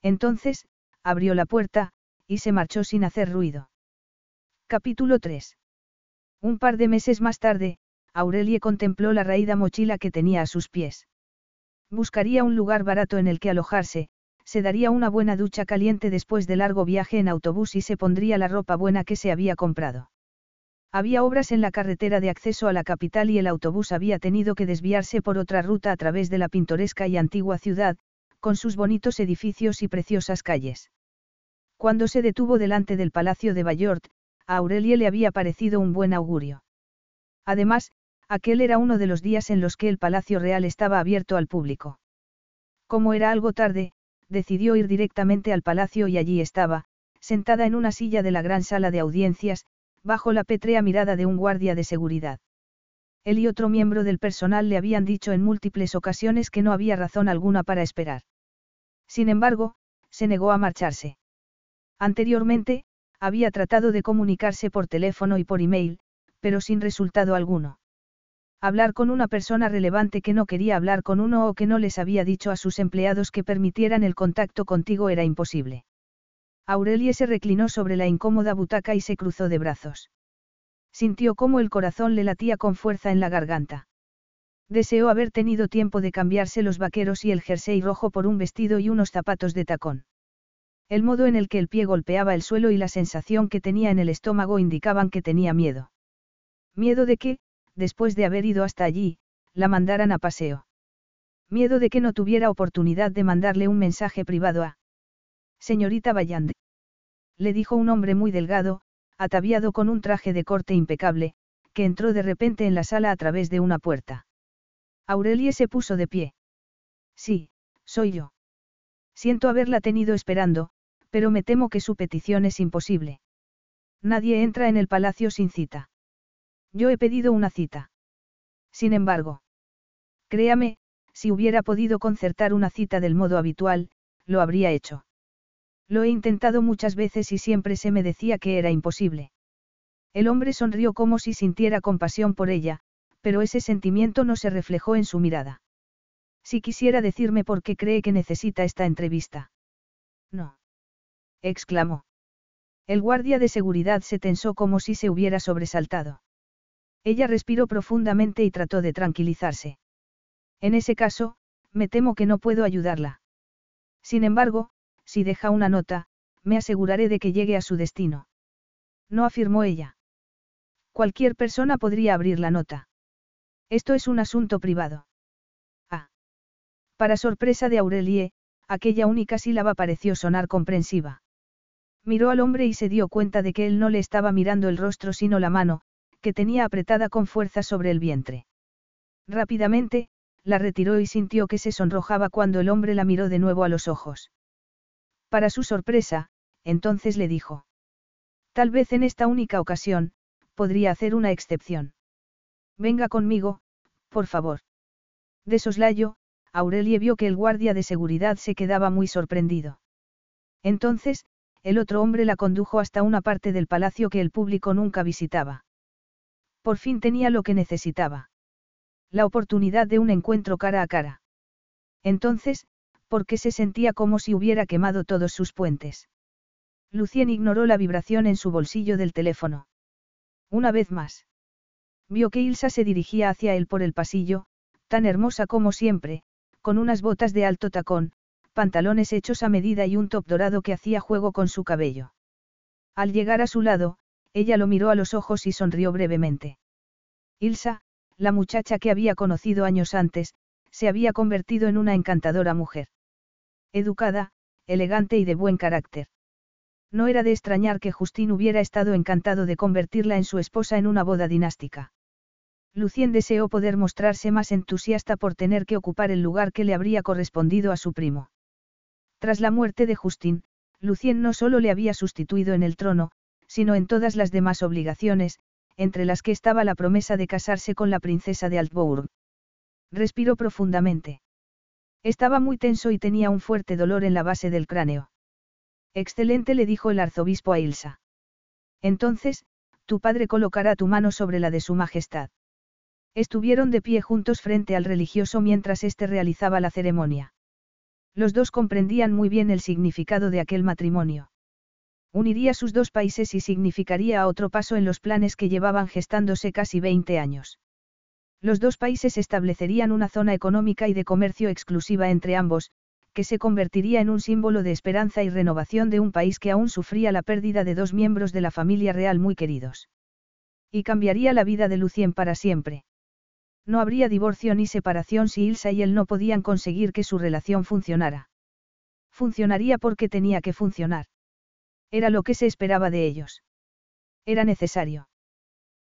[SPEAKER 8] Entonces, abrió la puerta, y se marchó sin hacer ruido. Capítulo 3. Un par de meses más tarde, Aurelie contempló la raída mochila que tenía a sus pies. Buscaría un lugar barato en el que alojarse, se daría una buena ducha caliente después de largo viaje en autobús y se pondría la ropa buena que se había comprado. Había obras en la carretera de acceso a la capital y el autobús había tenido que desviarse por otra ruta a través de la pintoresca y antigua ciudad, con sus bonitos edificios y preciosas calles. Cuando se detuvo delante del palacio de Bayort, a Aurelie le había parecido un buen augurio. Además, Aquel era uno de los días en los que el Palacio Real estaba abierto al público. Como era algo tarde, decidió ir directamente al palacio y allí estaba, sentada en una silla de la gran sala de audiencias, bajo la pétrea mirada de un guardia de seguridad. Él y otro miembro del personal le habían dicho en múltiples ocasiones que no había razón alguna para esperar. Sin embargo, se negó a marcharse. Anteriormente, había tratado de comunicarse por teléfono y por email, pero sin resultado alguno. Hablar con una persona relevante que no quería hablar con uno o que no les había dicho a sus empleados que permitieran el contacto contigo era imposible. Aurelie se reclinó sobre la incómoda butaca y se cruzó de brazos. Sintió cómo el corazón le latía con fuerza en la garganta. Deseó haber tenido tiempo de cambiarse los vaqueros y el jersey rojo por un vestido y unos zapatos de tacón. El modo en el que el pie golpeaba el suelo y la sensación que tenía en el estómago indicaban que tenía miedo. Miedo de que, después de haber ido hasta allí, la mandaran a paseo. Miedo de que no tuviera oportunidad de mandarle un mensaje privado a. Señorita Bayande. Le dijo un hombre muy delgado, ataviado con un traje de corte impecable, que entró de repente en la sala a través de una puerta. Aurelie se puso de pie. Sí, soy yo. Siento haberla tenido esperando, pero me temo que su petición es imposible. Nadie entra en el palacio sin cita. Yo he pedido una cita. Sin embargo. Créame, si hubiera podido concertar una cita del modo habitual, lo habría hecho. Lo he intentado muchas veces y siempre se me decía que era imposible. El hombre sonrió como si sintiera compasión por ella, pero ese sentimiento no se reflejó en su mirada. Si quisiera decirme por qué cree que necesita esta entrevista. No. exclamó. El guardia de seguridad se tensó como si se hubiera sobresaltado. Ella respiró profundamente y trató de tranquilizarse. En ese caso, me temo que no puedo ayudarla. Sin embargo, si deja una nota, me aseguraré de que llegue a su destino. No afirmó ella. Cualquier persona podría abrir la nota. Esto es un asunto privado. Ah. Para sorpresa de Aurelie, aquella única sílaba pareció sonar comprensiva. Miró al hombre y se dio cuenta de que él no le estaba mirando el rostro sino la mano, que tenía apretada con fuerza sobre el vientre. Rápidamente, la retiró y sintió que se sonrojaba cuando el hombre la miró de nuevo a los ojos. Para su sorpresa, entonces le dijo. Tal vez en esta única ocasión, podría hacer una excepción. Venga conmigo, por favor. De soslayo, Aurelie vio que el guardia de seguridad se quedaba muy sorprendido. Entonces, el otro hombre la condujo hasta una parte del palacio que el público nunca visitaba. Por fin tenía lo que necesitaba. La oportunidad de un encuentro cara a cara. Entonces, porque se sentía como si hubiera quemado todos sus puentes. Lucien ignoró la vibración en su bolsillo del teléfono. Una vez más. Vio que Ilsa se dirigía hacia él por el pasillo, tan hermosa como siempre, con unas botas de alto tacón, pantalones hechos a medida y un top dorado que hacía juego con su cabello. Al llegar a su lado, ella lo miró a los ojos y sonrió brevemente. Ilsa, la muchacha que había conocido años antes, se había convertido en una encantadora mujer. Educada, elegante y de buen carácter. No era de extrañar que Justín hubiera estado encantado de convertirla en su esposa en una boda dinástica. Lucien deseó poder mostrarse más entusiasta por tener que ocupar el lugar que le habría correspondido a su primo. Tras la muerte de Justín, Lucien no solo le había sustituido en el trono, sino en todas las demás obligaciones, entre las que estaba la promesa de casarse con la princesa de Altbourg. Respiró profundamente. Estaba muy tenso y tenía un fuerte dolor en la base del cráneo. Excelente le dijo el arzobispo a Ilsa. Entonces, tu padre colocará tu mano sobre la de su majestad. Estuvieron de pie juntos frente al religioso mientras éste realizaba la ceremonia. Los dos comprendían muy bien el significado de aquel matrimonio. Uniría sus dos países y significaría otro paso en los planes que llevaban gestándose casi 20 años. Los dos países establecerían una zona económica y de comercio exclusiva entre ambos, que se convertiría en un símbolo de esperanza y renovación de un país que aún sufría la pérdida de dos miembros de la familia real muy queridos. Y cambiaría la vida de Lucien para siempre. No habría divorcio ni separación si Ilsa y él no podían conseguir que su relación funcionara. Funcionaría porque tenía que funcionar. Era lo que se esperaba de ellos. Era necesario.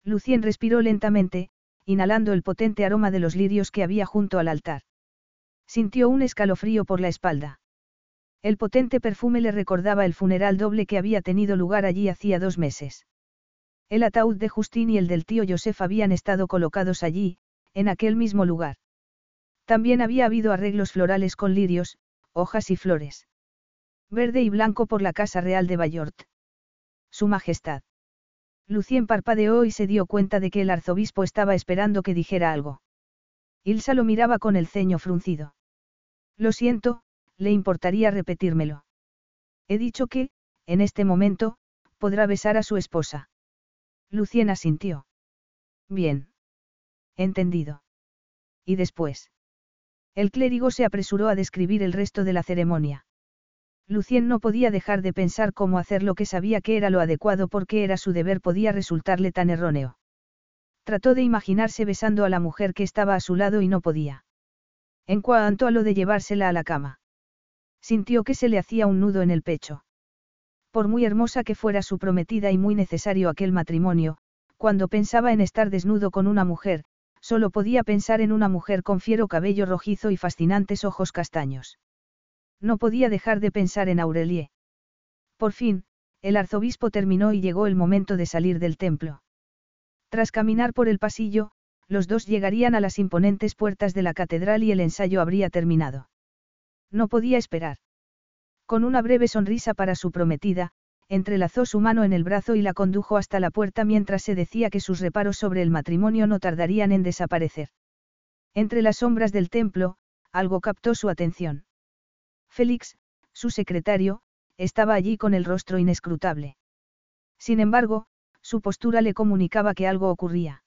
[SPEAKER 8] Lucien respiró lentamente, inhalando el potente aroma de los lirios que había junto al altar. Sintió un escalofrío por la espalda. El potente perfume le recordaba el funeral doble que había tenido lugar allí hacía dos meses. El ataúd de Justín y el del tío Joseph habían estado colocados allí, en aquel mismo lugar. También había habido arreglos florales con lirios, hojas y flores. Verde y blanco por la Casa Real de Bayort. Su Majestad. Lucien parpadeó y se dio cuenta de que el arzobispo estaba esperando que dijera algo. Ilsa lo miraba con el ceño fruncido. Lo siento, le importaría repetírmelo. He dicho que, en este momento, podrá besar a su esposa. Lucien asintió. Bien. Entendido. ¿Y después? El clérigo se apresuró a describir el resto de la ceremonia. Lucien no podía dejar de pensar cómo hacer lo que sabía que era lo adecuado porque era su deber podía resultarle tan erróneo. Trató de imaginarse besando a la mujer que estaba a su lado y no podía. En cuanto a lo de llevársela a la cama. Sintió que se le hacía un nudo en el pecho. Por muy hermosa que fuera su prometida y muy necesario aquel matrimonio, cuando pensaba en estar desnudo con una mujer, solo podía pensar en una mujer con fiero cabello rojizo y fascinantes ojos castaños. No podía dejar de pensar en Aurelie. Por fin, el arzobispo terminó y llegó el momento de salir del templo. Tras caminar por el pasillo, los dos llegarían a las imponentes puertas de la catedral y el ensayo habría terminado. No podía esperar. Con una breve sonrisa para su prometida, entrelazó su mano en el brazo y la condujo hasta la puerta mientras se decía que sus reparos sobre el matrimonio no tardarían en desaparecer. Entre las sombras del templo, algo captó su atención. Félix, su secretario, estaba allí con el rostro inescrutable. Sin embargo, su postura le comunicaba que algo ocurría.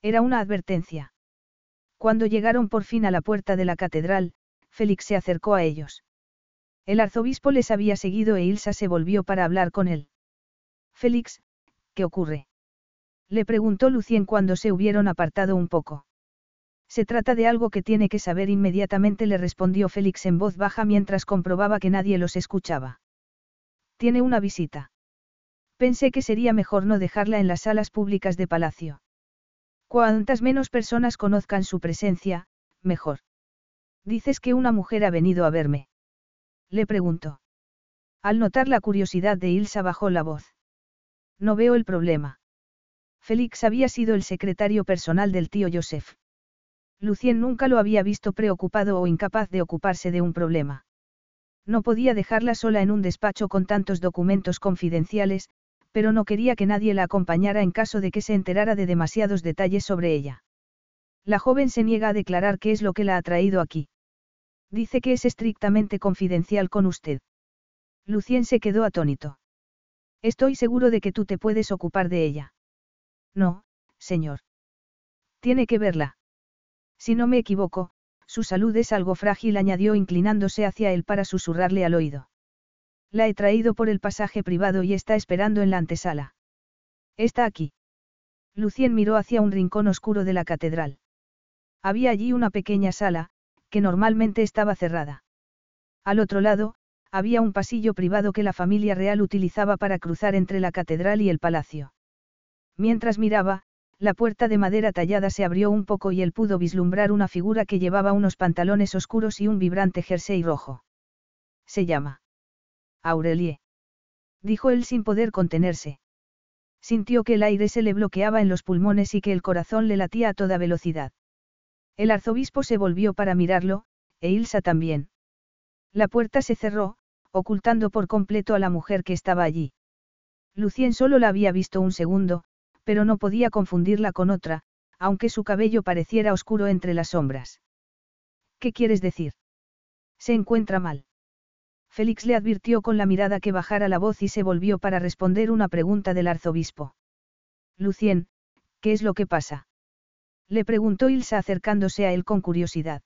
[SPEAKER 8] Era una advertencia. Cuando llegaron por fin a la puerta de la catedral, Félix se acercó a ellos. El arzobispo les había seguido e Ilsa se volvió para hablar con él. Félix, ¿qué ocurre? Le preguntó Lucien cuando se hubieron apartado un poco. Se trata de algo que tiene que saber inmediatamente, le respondió Félix en voz baja mientras comprobaba que nadie los escuchaba. Tiene una visita. Pensé que sería mejor no dejarla en las salas públicas de palacio. Cuantas menos personas conozcan su presencia, mejor. Dices que una mujer ha venido a verme. Le preguntó. Al notar la curiosidad de Ilsa bajó la voz. No veo el problema. Félix había sido el secretario personal del tío Joseph. Lucien nunca lo había visto preocupado o incapaz de ocuparse de un problema. No podía dejarla sola en un despacho con tantos documentos confidenciales, pero no quería que nadie la acompañara en caso de que se enterara de demasiados detalles sobre ella. La joven se niega a declarar qué es lo que la ha traído aquí. Dice que es estrictamente confidencial con usted. Lucien se quedó atónito. Estoy seguro de que tú te puedes ocupar de ella. No, señor. Tiene que verla. Si no me equivoco, su salud es algo frágil, añadió inclinándose hacia él para susurrarle al oído. La he traído por el pasaje privado y está esperando en la antesala. Está aquí. Lucien miró hacia un rincón oscuro de la catedral. Había allí una pequeña sala, que normalmente estaba cerrada. Al otro lado, había un pasillo privado que la familia real utilizaba para cruzar entre la catedral y el palacio. Mientras miraba, la puerta de madera tallada se abrió un poco y él pudo vislumbrar una figura que llevaba unos pantalones oscuros y un vibrante jersey rojo. Se llama. Aurelie. Dijo él sin poder contenerse. Sintió que el aire se le bloqueaba en los pulmones y que el corazón le latía a toda velocidad. El arzobispo se volvió para mirarlo, e Ilsa también. La puerta se cerró, ocultando por completo a la mujer que estaba allí. Lucien solo la había visto un segundo, pero no podía confundirla con otra, aunque su cabello pareciera oscuro entre las sombras. ¿Qué quieres decir? Se encuentra mal. Félix le advirtió con la mirada que bajara la voz y se volvió para responder una pregunta del arzobispo. Lucien, ¿qué es lo que pasa? Le preguntó Ilsa acercándose a él con curiosidad.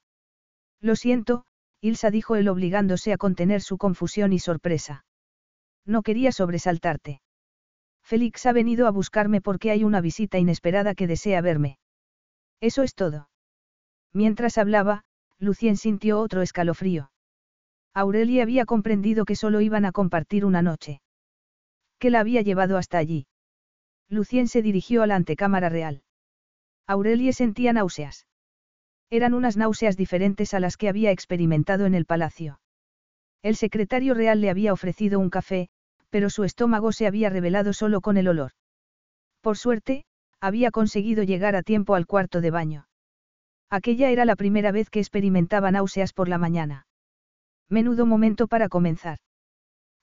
[SPEAKER 8] Lo siento, Ilsa dijo él obligándose a contener su confusión y sorpresa. No quería sobresaltarte. Félix ha venido a buscarme porque hay una visita inesperada que desea verme. Eso es todo. Mientras hablaba, Lucien sintió otro escalofrío. Aurelia había comprendido que solo iban a compartir una noche. ¿Qué la había llevado hasta allí? Lucien se dirigió a la antecámara real. Aurelie sentía náuseas. Eran unas náuseas diferentes a las que había experimentado en el palacio. El secretario real le había ofrecido un café, pero su estómago se había revelado solo con el olor. Por suerte, había conseguido llegar a tiempo al cuarto de baño. Aquella era la primera vez que experimentaba náuseas por la mañana. Menudo momento para comenzar.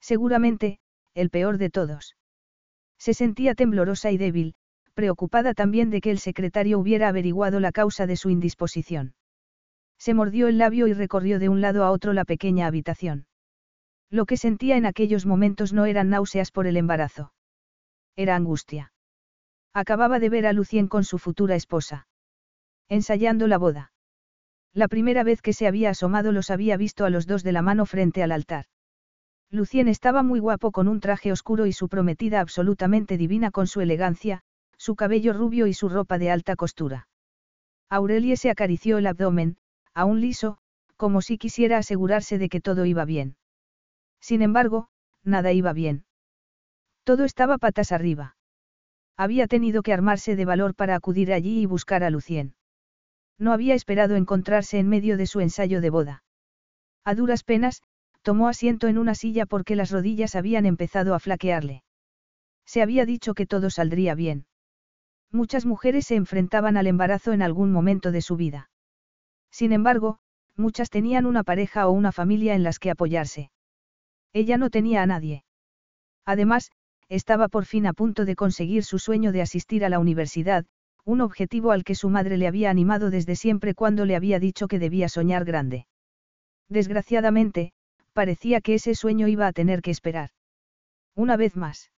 [SPEAKER 8] Seguramente, el peor de todos. Se sentía temblorosa y débil, preocupada también de que el secretario hubiera averiguado la causa de su indisposición. Se mordió el labio y recorrió de un lado a otro la pequeña habitación. Lo que sentía en aquellos momentos no eran náuseas por el embarazo. Era angustia. Acababa de ver a Lucien con su futura esposa. Ensayando la boda. La primera vez que se había asomado los había visto a los dos de la mano frente al altar. Lucien estaba muy guapo con un traje oscuro y su prometida absolutamente divina con su elegancia, su cabello rubio y su ropa de alta costura. Aurelie se acarició el abdomen, aún liso, como si quisiera asegurarse de que todo iba bien. Sin embargo, nada iba bien. Todo estaba patas arriba. Había tenido que armarse de valor para acudir allí y buscar a Lucien. No había esperado encontrarse en medio de su ensayo de boda. A duras penas, tomó asiento en una silla porque las rodillas habían empezado a flaquearle. Se había dicho que todo saldría bien. Muchas mujeres se enfrentaban al embarazo en algún momento de su vida. Sin embargo, muchas tenían una pareja o una familia en las que apoyarse. Ella no tenía a nadie. Además, estaba por fin a punto de conseguir su sueño de asistir a la universidad, un objetivo al que su madre le había animado desde siempre cuando le había dicho que debía soñar grande. Desgraciadamente, parecía que ese sueño iba a tener que esperar. Una vez más.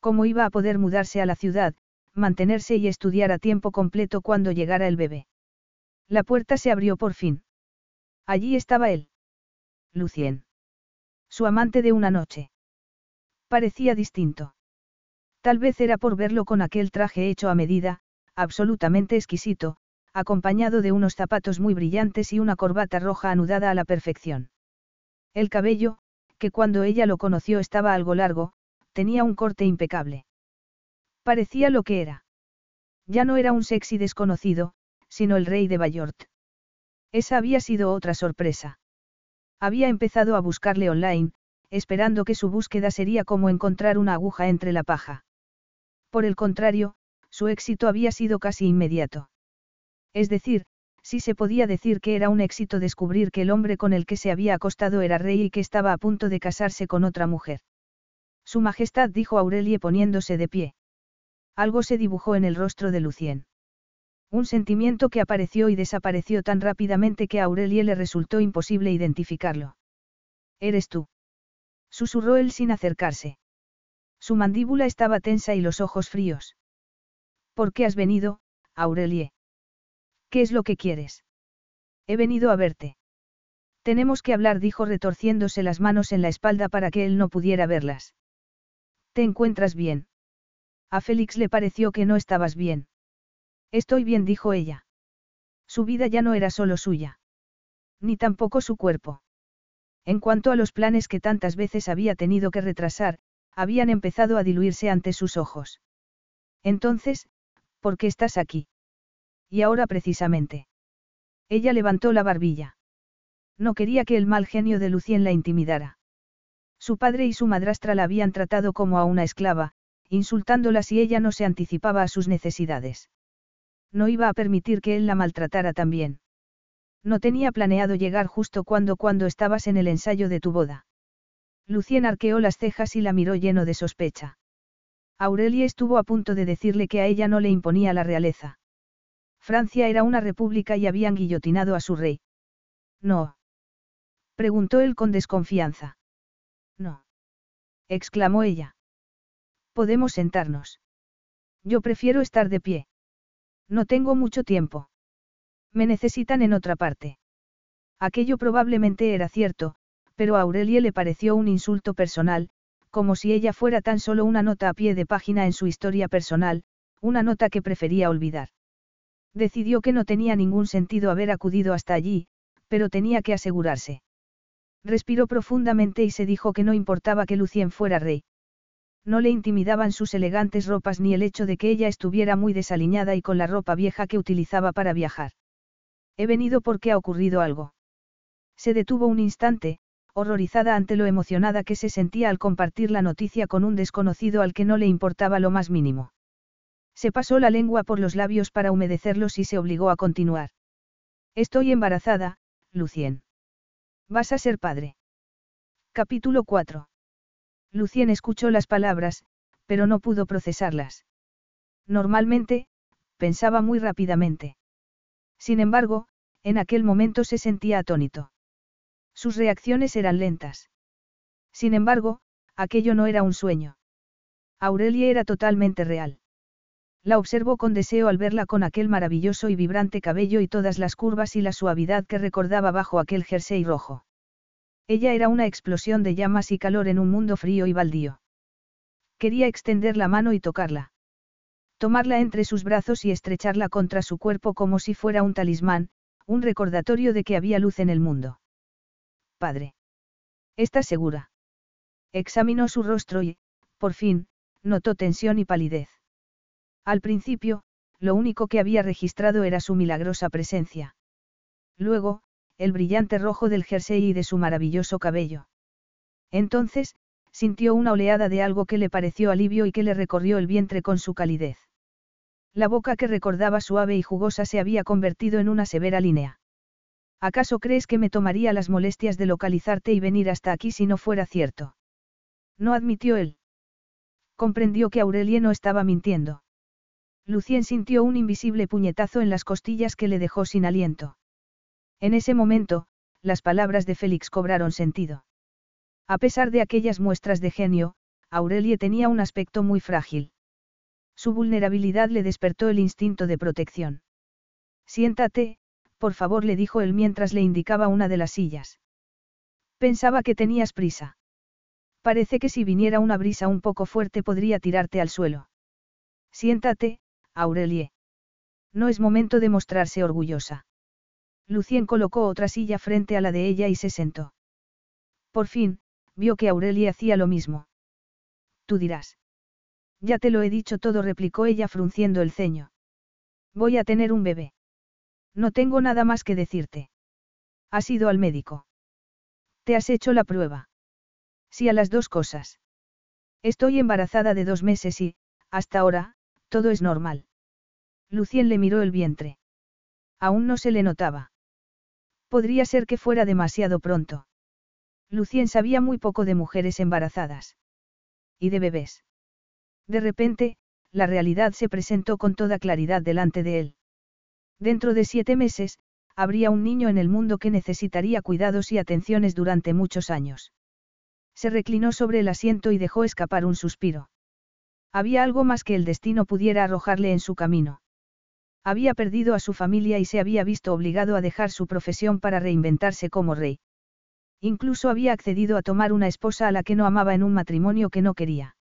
[SPEAKER 8] ¿Cómo iba a poder mudarse a la ciudad, mantenerse y estudiar a tiempo completo cuando llegara el bebé? La puerta se abrió por fin. Allí estaba él. Lucien. Su amante de una noche. Parecía distinto. Tal vez era por verlo con aquel traje hecho a medida, absolutamente exquisito, acompañado de unos zapatos muy brillantes y una corbata roja anudada a la perfección. El cabello, que cuando ella lo conoció estaba algo largo, tenía un corte impecable. Parecía lo que era. Ya no era un sexy desconocido, sino el rey de Bayort. Esa había sido otra sorpresa. Había empezado a buscarle online, esperando que su búsqueda sería como encontrar una aguja entre la paja. Por el contrario, su éxito había sido casi inmediato. Es decir, sí se podía decir que era un éxito descubrir que el hombre con el que se había acostado era rey y que estaba a punto de casarse con otra mujer. Su Majestad dijo Aurelie poniéndose de pie. Algo se dibujó en el rostro de Lucien. Un sentimiento que apareció y desapareció tan rápidamente que a Aurelie le resultó imposible identificarlo. Eres tú. Susurró él sin acercarse. Su mandíbula estaba tensa y los ojos fríos. ¿Por qué has venido, Aurelie? ¿Qué es lo que quieres? He venido a verte. Tenemos que hablar, dijo retorciéndose las manos en la espalda para que él no pudiera verlas. ¿Te encuentras bien? A Félix le pareció que no estabas bien. Estoy bien, dijo ella. Su vida ya no era solo suya. Ni tampoco su cuerpo. En cuanto a los planes que tantas veces había tenido que retrasar, habían empezado a diluirse ante sus ojos. Entonces, ¿por qué estás aquí? Y ahora precisamente. Ella levantó la barbilla. No quería que el mal genio de Lucien la intimidara. Su padre y su madrastra la habían tratado como a una esclava, insultándola si ella no se anticipaba a sus necesidades. No iba a permitir que él la maltratara también. No tenía planeado llegar justo cuando cuando estabas en el ensayo de tu boda. Lucien arqueó las cejas y la miró lleno de sospecha. Aurelie estuvo a punto de decirle que a ella no le imponía la realeza. Francia era una república y habían guillotinado a su rey. No. Preguntó él con desconfianza. No. exclamó ella. Podemos sentarnos. Yo prefiero estar de pie. No tengo mucho tiempo. Me necesitan en otra parte. Aquello probablemente era cierto, pero a Aurelie le pareció un insulto personal, como si ella fuera tan solo una nota a pie de página en su historia personal, una nota que prefería olvidar. Decidió que no tenía ningún sentido haber acudido hasta allí, pero tenía que asegurarse. Respiró profundamente y se dijo que no importaba que Lucien fuera rey. No le intimidaban sus elegantes ropas ni el hecho de que ella estuviera muy desaliñada y con la ropa vieja que utilizaba para viajar. He venido porque ha ocurrido algo. Se detuvo un instante, horrorizada ante lo emocionada que se sentía al compartir la noticia con un desconocido al que no le importaba lo más mínimo. Se pasó la lengua por los labios para humedecerlos y se obligó a continuar. Estoy embarazada, Lucien. Vas a ser padre. Capítulo 4. Lucien escuchó las palabras, pero no pudo procesarlas. Normalmente, pensaba muy rápidamente. Sin embargo, en aquel momento se sentía atónito. Sus reacciones eran lentas. Sin embargo, aquello no era un sueño. Aurelie era totalmente real. La observó con deseo al verla con aquel maravilloso y vibrante cabello y todas las curvas y la suavidad que recordaba bajo aquel jersey rojo. Ella era una explosión de llamas y calor en un mundo frío y baldío. Quería extender la mano y tocarla. Tomarla entre sus brazos y estrecharla contra su cuerpo como si fuera un talismán, un recordatorio de que había luz en el mundo. Padre. ¿Estás segura? Examinó su rostro y, por fin, notó tensión y palidez. Al principio, lo único que había registrado era su milagrosa presencia. Luego, el brillante rojo del jersey y de su maravilloso cabello. Entonces, sintió una oleada de algo que le pareció alivio y que le recorrió el vientre con su calidez. La boca que recordaba suave y jugosa se había convertido en una severa línea. ¿Acaso crees que me tomaría las molestias de localizarte y venir hasta aquí si no fuera cierto? No admitió él. Comprendió que Aurelie no estaba mintiendo. Lucien sintió un invisible puñetazo en las costillas que le dejó sin aliento. En ese momento, las palabras de Félix cobraron sentido. A pesar de aquellas muestras de genio, Aurelie tenía un aspecto muy frágil. Su vulnerabilidad le despertó el instinto de protección. Siéntate, por favor, le dijo él mientras le indicaba una de las sillas. Pensaba que tenías prisa. Parece que si viniera una brisa un poco fuerte podría tirarte al suelo. Siéntate, Aurelie. No es momento de mostrarse orgullosa. Lucien colocó otra silla frente a la de ella y se sentó. Por fin, vio que Aurelie hacía lo mismo. Tú dirás. Ya te lo he dicho todo, replicó ella frunciendo el ceño. Voy a tener un bebé. No tengo nada más que decirte. ¿Has ido al médico? ¿Te has hecho la prueba? Sí a las dos cosas. Estoy embarazada de dos meses y, hasta ahora, todo es normal. Lucien le miró el vientre. Aún no se le notaba. Podría ser que fuera demasiado pronto. Lucien sabía muy poco de mujeres embarazadas. Y de bebés. De repente, la realidad se presentó con toda claridad delante de él. Dentro de siete meses, habría un niño en el mundo que necesitaría cuidados y atenciones durante muchos años. Se reclinó sobre el asiento y dejó escapar un suspiro. Había algo más que el destino pudiera arrojarle en su camino. Había perdido a su familia y se había visto obligado a dejar su profesión para reinventarse como rey. Incluso había accedido a tomar una esposa a la que no amaba en un matrimonio que no quería.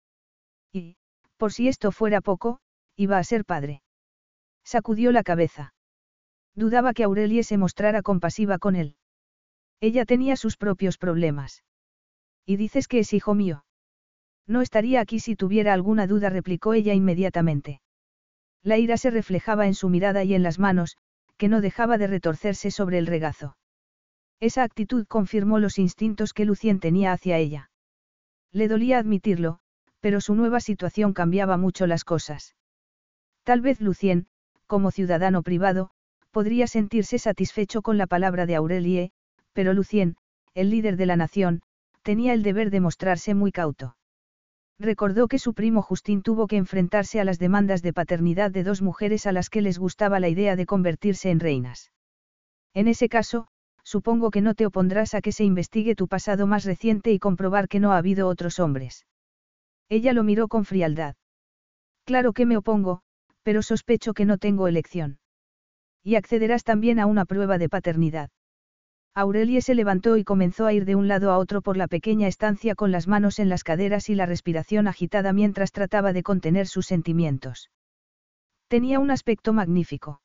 [SPEAKER 8] Y, por si esto fuera poco, iba a ser padre. Sacudió la cabeza. Dudaba que Aurelie se mostrara compasiva con él. Ella tenía sus propios problemas. ¿Y dices que es hijo mío? No estaría aquí si tuviera alguna duda, replicó ella inmediatamente. La ira se reflejaba en su mirada y en las manos, que no dejaba de retorcerse sobre el regazo. Esa actitud confirmó los instintos que Lucien tenía hacia ella. Le dolía admitirlo, pero su nueva situación cambiaba mucho las cosas. Tal vez Lucien, como ciudadano privado, podría sentirse satisfecho con la palabra de Aurelie, pero Lucien, el líder de la nación, tenía el deber de mostrarse muy cauto. Recordó que su primo Justín tuvo que enfrentarse a las demandas de paternidad de dos mujeres a las que les gustaba la idea de convertirse en reinas. En ese caso, supongo que no te opondrás a que se investigue tu pasado más reciente y comprobar que no ha habido otros hombres. Ella lo miró con frialdad. Claro que me opongo, pero sospecho que no tengo elección. Y accederás también a una prueba de paternidad. Aurelie se levantó y comenzó a ir de un lado a otro por la pequeña estancia con las manos en las caderas y la respiración agitada mientras trataba de contener sus sentimientos. Tenía un aspecto magnífico.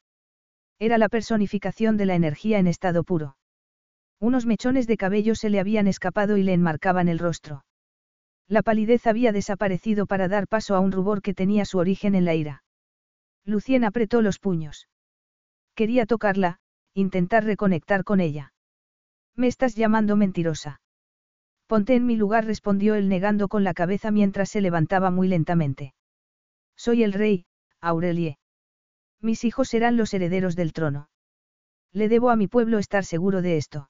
[SPEAKER 8] Era la personificación de la energía en estado puro. Unos mechones de cabello se le habían escapado y le enmarcaban el rostro. La palidez había desaparecido para dar paso a un rubor que tenía su origen en la ira. Lucien apretó los puños. Quería tocarla, intentar reconectar con ella. Me estás llamando mentirosa. Ponte en mi lugar, respondió él negando con la cabeza mientras se levantaba muy lentamente. Soy el rey, Aurelie. Mis hijos serán los herederos del trono. Le debo a mi pueblo estar seguro de esto.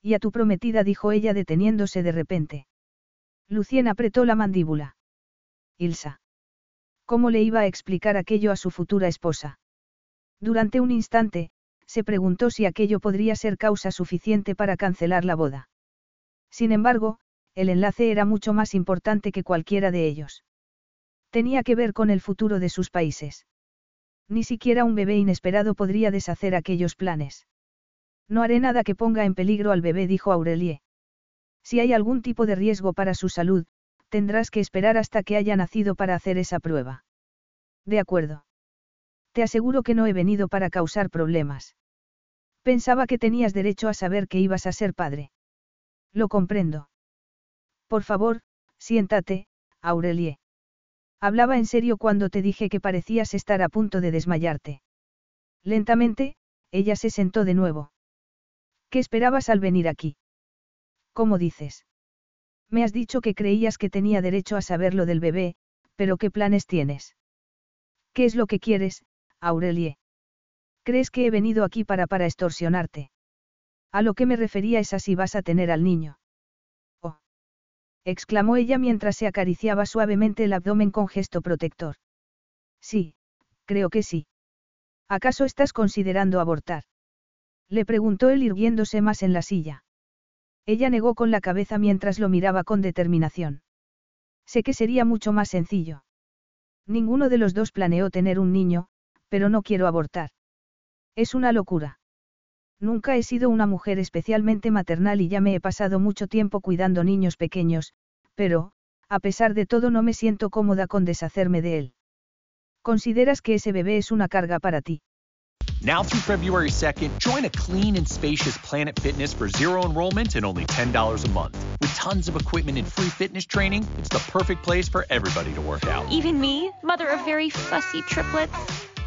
[SPEAKER 8] Y a tu prometida, dijo ella deteniéndose de repente. Lucien apretó la mandíbula. Ilsa. ¿Cómo le iba a explicar aquello a su futura esposa? Durante un instante, se preguntó si aquello podría ser causa suficiente para cancelar la boda. Sin embargo, el enlace era mucho más importante que cualquiera de ellos. Tenía que ver con el futuro de sus países. Ni siquiera un bebé inesperado podría deshacer aquellos planes. No haré nada que ponga en peligro al bebé, dijo Aurelie. Si hay algún tipo de riesgo para su salud, tendrás que esperar hasta que haya nacido para hacer esa prueba. De acuerdo. Te aseguro que no he venido para causar problemas. Pensaba que tenías derecho a saber que ibas a ser padre. Lo comprendo. Por favor, siéntate, Aurelie. Hablaba en serio cuando te dije que parecías estar a punto de desmayarte. Lentamente, ella se sentó de nuevo. ¿Qué esperabas al venir aquí? ¿Cómo dices? Me has dicho que creías que tenía derecho a saber lo del bebé, pero ¿qué planes tienes? ¿Qué es lo que quieres, Aurelie? ¿Crees que he venido aquí para para extorsionarte? A lo que me refería es a si vas a tener al niño. Oh. exclamó ella mientras se acariciaba suavemente el abdomen con gesto protector. Sí, creo que sí. ¿Acaso estás considerando abortar? Le preguntó él irguiéndose más en la silla. Ella negó con la cabeza mientras lo miraba con determinación. Sé que sería mucho más sencillo. Ninguno de los dos planeó tener un niño, pero no quiero abortar. Es una locura. Nunca he sido una mujer especialmente maternal y ya me he pasado mucho tiempo cuidando niños pequeños, pero, a pesar de todo no me siento cómoda con deshacerme de él. ¿Consideras que ese bebé es una carga para ti?
[SPEAKER 9] Now through February 2nd, join a clean and spacious Planet Fitness for zero enrollment and only $10 a month. With tons of equipment and free fitness training, it's the perfect place for everybody to work out.
[SPEAKER 10] Even me, mother of very fussy triplets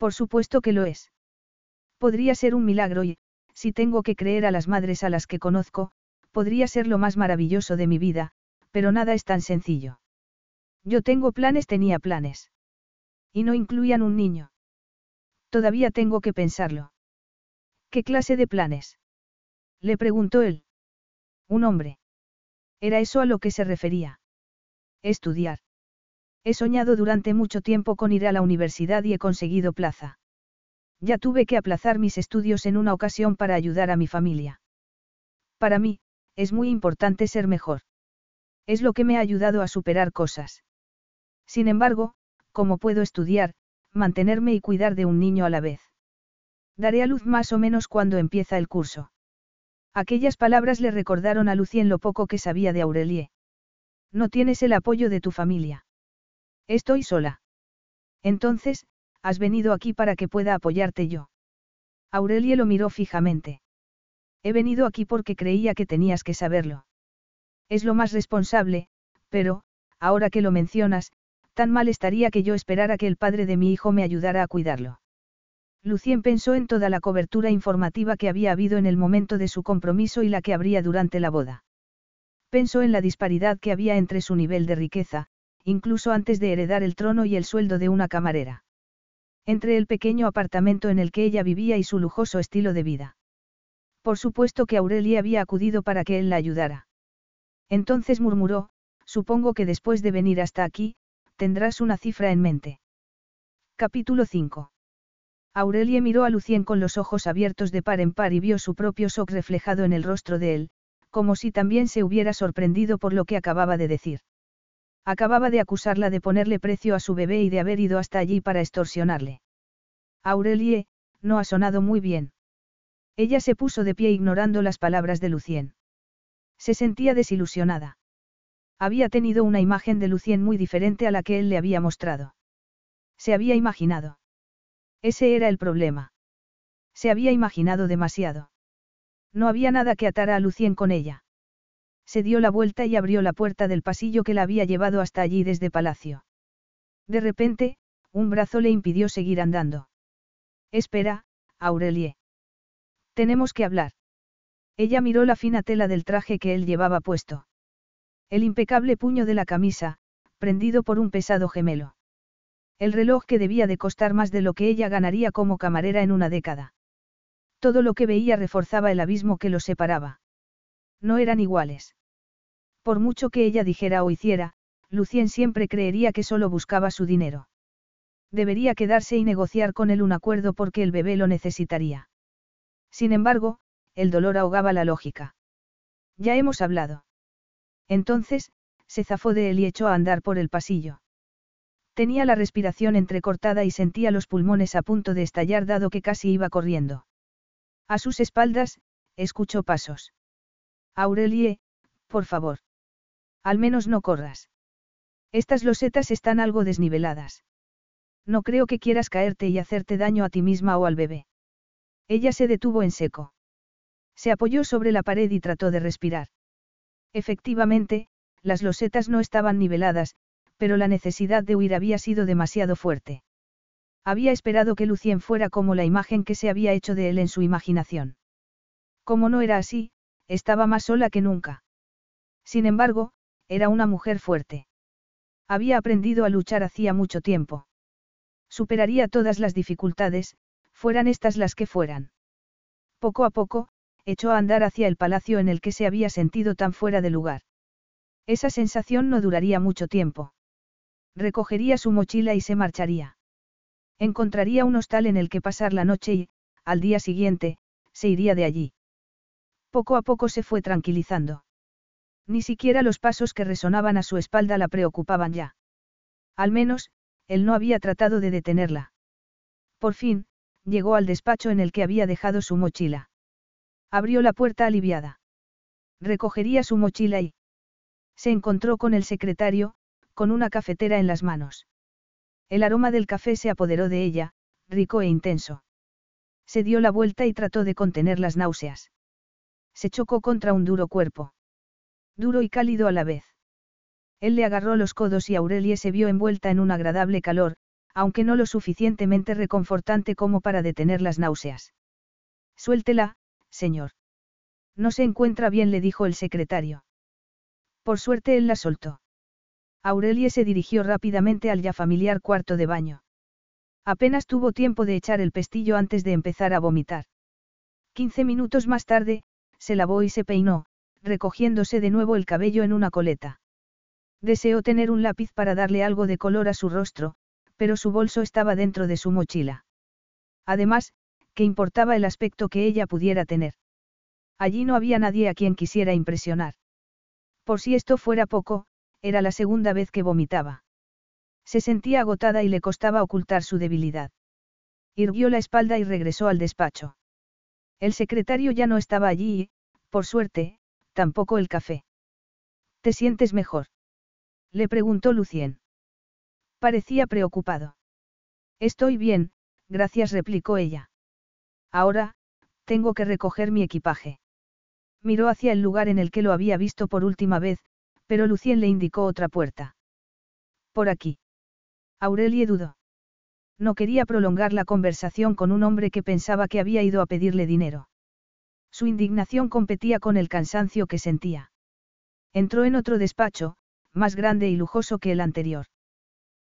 [SPEAKER 8] Por supuesto que lo es. Podría ser un milagro y, si tengo que creer a las madres a las que conozco, podría ser lo más maravilloso de mi vida, pero nada es tan sencillo. Yo tengo planes, tenía planes. Y no incluían un niño. Todavía tengo que pensarlo. ¿Qué clase de planes? Le preguntó él. Un hombre. Era eso a lo que se refería. Estudiar. He soñado durante mucho tiempo con ir a la universidad y he conseguido plaza. Ya tuve que aplazar mis estudios en una ocasión para ayudar a mi familia. Para mí, es muy importante ser mejor. Es lo que me ha ayudado a superar cosas. Sin embargo, ¿cómo puedo estudiar, mantenerme y cuidar de un niño a la vez? Daré a luz más o menos cuando empieza el curso. Aquellas palabras le recordaron a Lucien lo poco que sabía de Aurelie. No tienes el apoyo de tu familia. Estoy sola. Entonces, has venido aquí para que pueda apoyarte yo. Aurelie lo miró fijamente. He venido aquí porque creía que tenías que saberlo. Es lo más responsable, pero, ahora que lo mencionas, tan mal estaría que yo esperara que el padre de mi hijo me ayudara a cuidarlo. Lucien pensó en toda la cobertura informativa que había habido en el momento de su compromiso y la que habría durante la boda. Pensó en la disparidad que había entre su nivel de riqueza, incluso antes de heredar el trono y el sueldo de una camarera. Entre el pequeño apartamento en el que ella vivía y su lujoso estilo de vida. Por supuesto que Aurelia había acudido para que él la ayudara. Entonces murmuró, supongo que después de venir hasta aquí, tendrás una cifra en mente. Capítulo 5. Aurelie miró a Lucien con los ojos abiertos de par en par y vio su propio shock reflejado en el rostro de él, como si también se hubiera sorprendido por lo que acababa de decir. Acababa de acusarla de ponerle precio a su bebé y de haber ido hasta allí para extorsionarle. Aurelie, no ha sonado muy bien. Ella se puso de pie ignorando las palabras de Lucien. Se sentía desilusionada. Había tenido una imagen de Lucien muy diferente a la que él le había mostrado. Se había imaginado. Ese era el problema. Se había imaginado demasiado. No había nada que atara a Lucien con ella se dio la vuelta y abrió la puerta del pasillo que la había llevado hasta allí desde palacio. De repente, un brazo le impidió seguir andando. Espera, Aurelie. Tenemos que hablar. Ella miró la fina tela del traje que él llevaba puesto. El impecable puño de la camisa, prendido por un pesado gemelo. El reloj que debía de costar más de lo que ella ganaría como camarera en una década. Todo lo que veía reforzaba el abismo que los separaba. No eran iguales. Por mucho que ella dijera o hiciera, Lucien siempre creería que solo buscaba su dinero. Debería quedarse y negociar con él un acuerdo porque el bebé lo necesitaría. Sin embargo, el dolor ahogaba la lógica. Ya hemos hablado. Entonces, se zafó de él y echó a andar por el pasillo. Tenía la respiración entrecortada y sentía los pulmones a punto de estallar dado que casi iba corriendo. A sus espaldas, escuchó pasos. Aurelie, por favor. Al menos no corras. Estas losetas están algo desniveladas. No creo que quieras caerte y hacerte daño a ti misma o al bebé. Ella se detuvo en seco. Se apoyó sobre la pared y trató de respirar. Efectivamente, las losetas no estaban niveladas, pero la necesidad de huir había sido demasiado fuerte. Había esperado que Lucien fuera como la imagen que se había hecho de él en su imaginación. Como no era así, estaba más sola que nunca. Sin embargo, era una mujer fuerte. Había aprendido a luchar hacía mucho tiempo. Superaría todas las dificultades, fueran estas las que fueran. Poco a poco, echó a andar hacia el palacio en el que se había sentido tan fuera de lugar. Esa sensación no duraría mucho tiempo. Recogería su mochila y se marcharía. Encontraría un hostal en el que pasar la noche y, al día siguiente, se iría de allí. Poco a poco se fue tranquilizando. Ni siquiera los pasos que resonaban a su espalda la preocupaban ya. Al menos, él no había tratado de detenerla. Por fin, llegó al despacho en el que había dejado su mochila. Abrió la puerta aliviada. Recogería su mochila y... Se encontró con el secretario, con una cafetera en las manos. El aroma del café se apoderó de ella, rico e intenso. Se dio la vuelta y trató de contener las náuseas. Se chocó contra un duro cuerpo. Duro y cálido a la vez. Él le agarró los codos y Aurelie se vio envuelta en un agradable calor, aunque no lo suficientemente reconfortante como para detener las náuseas. Suéltela, señor. No se encuentra bien, le dijo el secretario. Por suerte él la soltó. Aurelie se dirigió rápidamente al ya familiar cuarto de baño. Apenas tuvo tiempo de echar el pestillo antes de empezar a vomitar. Quince minutos más tarde, se lavó y se peinó, recogiéndose de nuevo el cabello en una coleta. Deseó tener un lápiz para darle algo de color a su rostro, pero su bolso estaba dentro de su mochila. Además, ¿qué importaba el aspecto que ella pudiera tener? Allí no había nadie a quien quisiera impresionar. Por si esto fuera poco, era la segunda vez que vomitaba. Se sentía agotada y le costaba ocultar su debilidad. Irguió la espalda y regresó al despacho. El secretario ya no estaba allí y, por suerte, tampoco el café. ¿Te sientes mejor? Le preguntó Lucien. Parecía preocupado. Estoy bien, gracias, replicó ella. Ahora, tengo que recoger mi equipaje. Miró hacia el lugar en el que lo había visto por última vez, pero Lucien le indicó otra puerta. Por aquí. Aurelie dudó. No quería prolongar la conversación con un hombre que pensaba que había ido a pedirle dinero. Su indignación competía con el cansancio que sentía. Entró en otro despacho, más grande y lujoso que el anterior.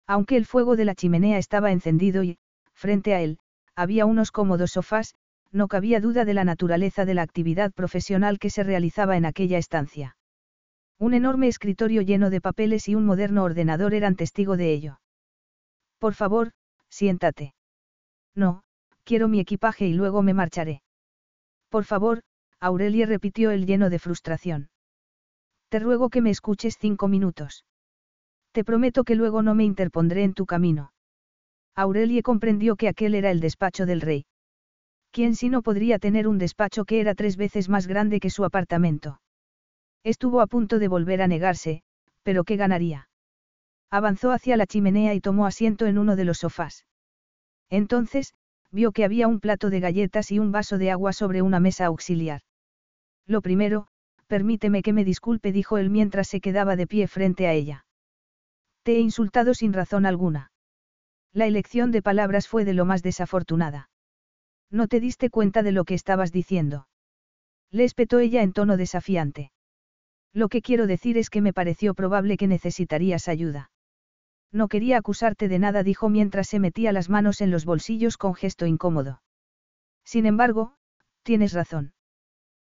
[SPEAKER 8] Aunque el fuego de la chimenea estaba encendido y, frente a él, había unos cómodos sofás, no cabía duda de la naturaleza de la actividad profesional que se realizaba en aquella estancia. Un enorme escritorio lleno de papeles y un moderno ordenador eran testigo de ello. Por favor, siéntate. No, quiero mi equipaje y luego me marcharé. Por favor, Aurelie repitió él lleno de frustración. Te ruego que me escuches cinco minutos. Te prometo que luego no me interpondré en tu camino. Aurelie comprendió que aquel era el despacho del rey. ¿Quién si no podría tener un despacho que era tres veces más grande que su apartamento? Estuvo a punto de volver a negarse, pero ¿qué ganaría? Avanzó hacia la chimenea y tomó asiento en uno de los sofás. Entonces, vio que había un plato de galletas y un vaso de agua sobre una mesa auxiliar. Lo primero, permíteme que me disculpe, dijo él mientras se quedaba de pie frente a ella. Te he insultado sin razón alguna. La elección de palabras fue de lo más desafortunada. No te diste cuenta de lo que estabas diciendo. Le espetó ella en tono desafiante. Lo que quiero decir es que me pareció probable que necesitarías ayuda. No quería acusarte de nada, dijo mientras se metía las manos en los bolsillos con gesto incómodo. Sin embargo, tienes razón.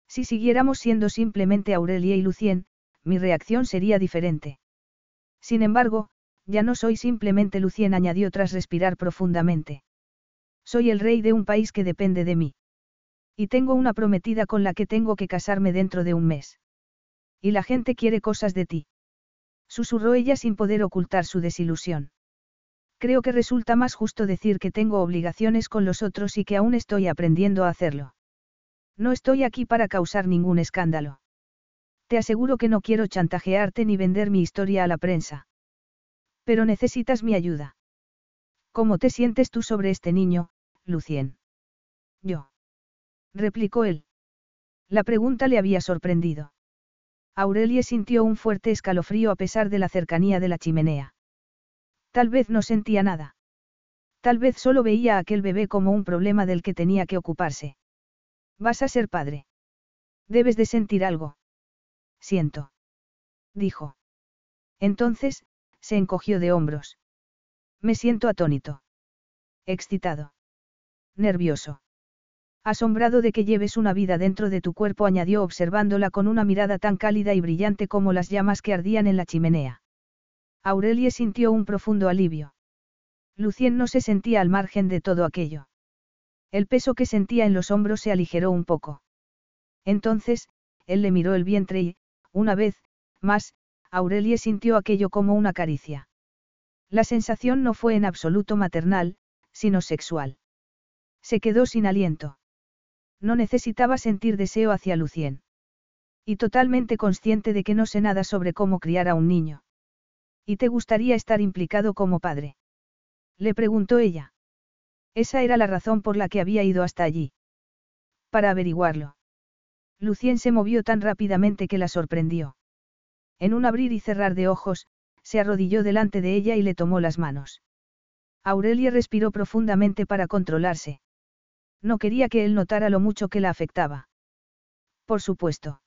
[SPEAKER 8] Si siguiéramos siendo simplemente Aurelia y Lucien, mi reacción sería diferente. Sin embargo, ya no soy simplemente Lucien, añadió tras respirar profundamente. Soy el rey de un país que depende de mí. Y tengo una prometida con la que tengo que casarme dentro de un mes. Y la gente quiere cosas de ti. Susurró ella sin poder ocultar su desilusión. Creo que resulta más justo decir que tengo obligaciones con los otros y que aún estoy aprendiendo a hacerlo. No estoy aquí para causar ningún escándalo. Te aseguro que no quiero chantajearte ni vender mi historia a la prensa. Pero necesitas mi ayuda. ¿Cómo te sientes tú sobre este niño, Lucien? Yo. Replicó él. La pregunta le había sorprendido. Aurelie sintió un fuerte escalofrío a pesar de la cercanía de la chimenea. Tal vez no sentía nada. Tal vez solo veía a aquel bebé como un problema del que tenía que ocuparse. Vas a ser padre. Debes de sentir algo. Siento. dijo. Entonces, se encogió de hombros. Me siento atónito. Excitado. Nervioso. Asombrado de que lleves una vida dentro de tu cuerpo, añadió observándola con una mirada tan cálida y brillante como las llamas que ardían en la chimenea. Aurelie sintió un profundo alivio. Lucien no se sentía al margen de todo aquello. El peso que sentía en los hombros se aligeró un poco. Entonces, él le miró el vientre y, una vez, más, Aurelie sintió aquello como una caricia. La sensación no fue en absoluto maternal, sino sexual. Se quedó sin aliento. No necesitaba sentir deseo hacia Lucien. Y totalmente consciente de que no sé nada sobre cómo criar a un niño. ¿Y te gustaría estar implicado como padre? Le preguntó ella. Esa era la razón por la que había ido hasta allí. Para averiguarlo. Lucien se movió tan rápidamente que la sorprendió. En un abrir y cerrar de ojos, se arrodilló delante de ella y le tomó las manos. Aurelia respiró profundamente para controlarse. No quería que él notara lo mucho que la afectaba. Por supuesto.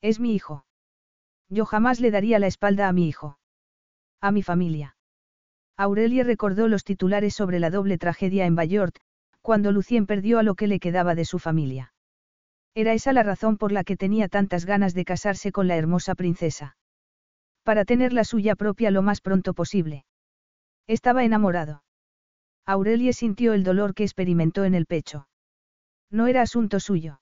[SPEAKER 8] Es mi hijo. Yo jamás le daría la espalda a mi hijo. A mi familia. Aurelia recordó los titulares sobre la doble tragedia en Bayort, cuando Lucien perdió a lo que le quedaba de su familia. Era esa la razón por la que tenía tantas ganas de casarse con la hermosa princesa. Para tener la suya propia lo más pronto posible. Estaba enamorado. Aurelie sintió el dolor que experimentó en el pecho. No era asunto suyo.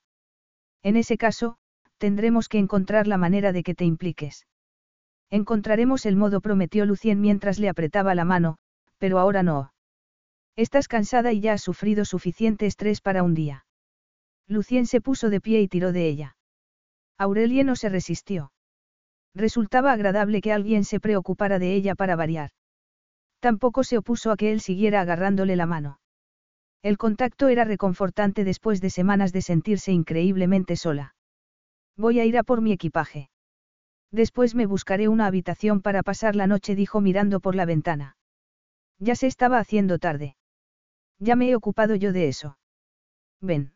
[SPEAKER 8] En ese caso, tendremos que encontrar la manera de que te impliques. Encontraremos el modo, prometió Lucien mientras le apretaba la mano, pero ahora no. Estás cansada y ya has sufrido suficiente estrés para un día. Lucien se puso de pie y tiró de ella. Aurelie no se resistió. Resultaba agradable que alguien se preocupara de ella para variar. Tampoco se opuso a que él siguiera agarrándole la mano. El contacto era reconfortante después de semanas de sentirse increíblemente sola. Voy a ir a por mi equipaje. Después me buscaré una habitación para pasar la noche, dijo mirando por la ventana. Ya se estaba haciendo tarde. Ya me he ocupado yo de eso. Ven.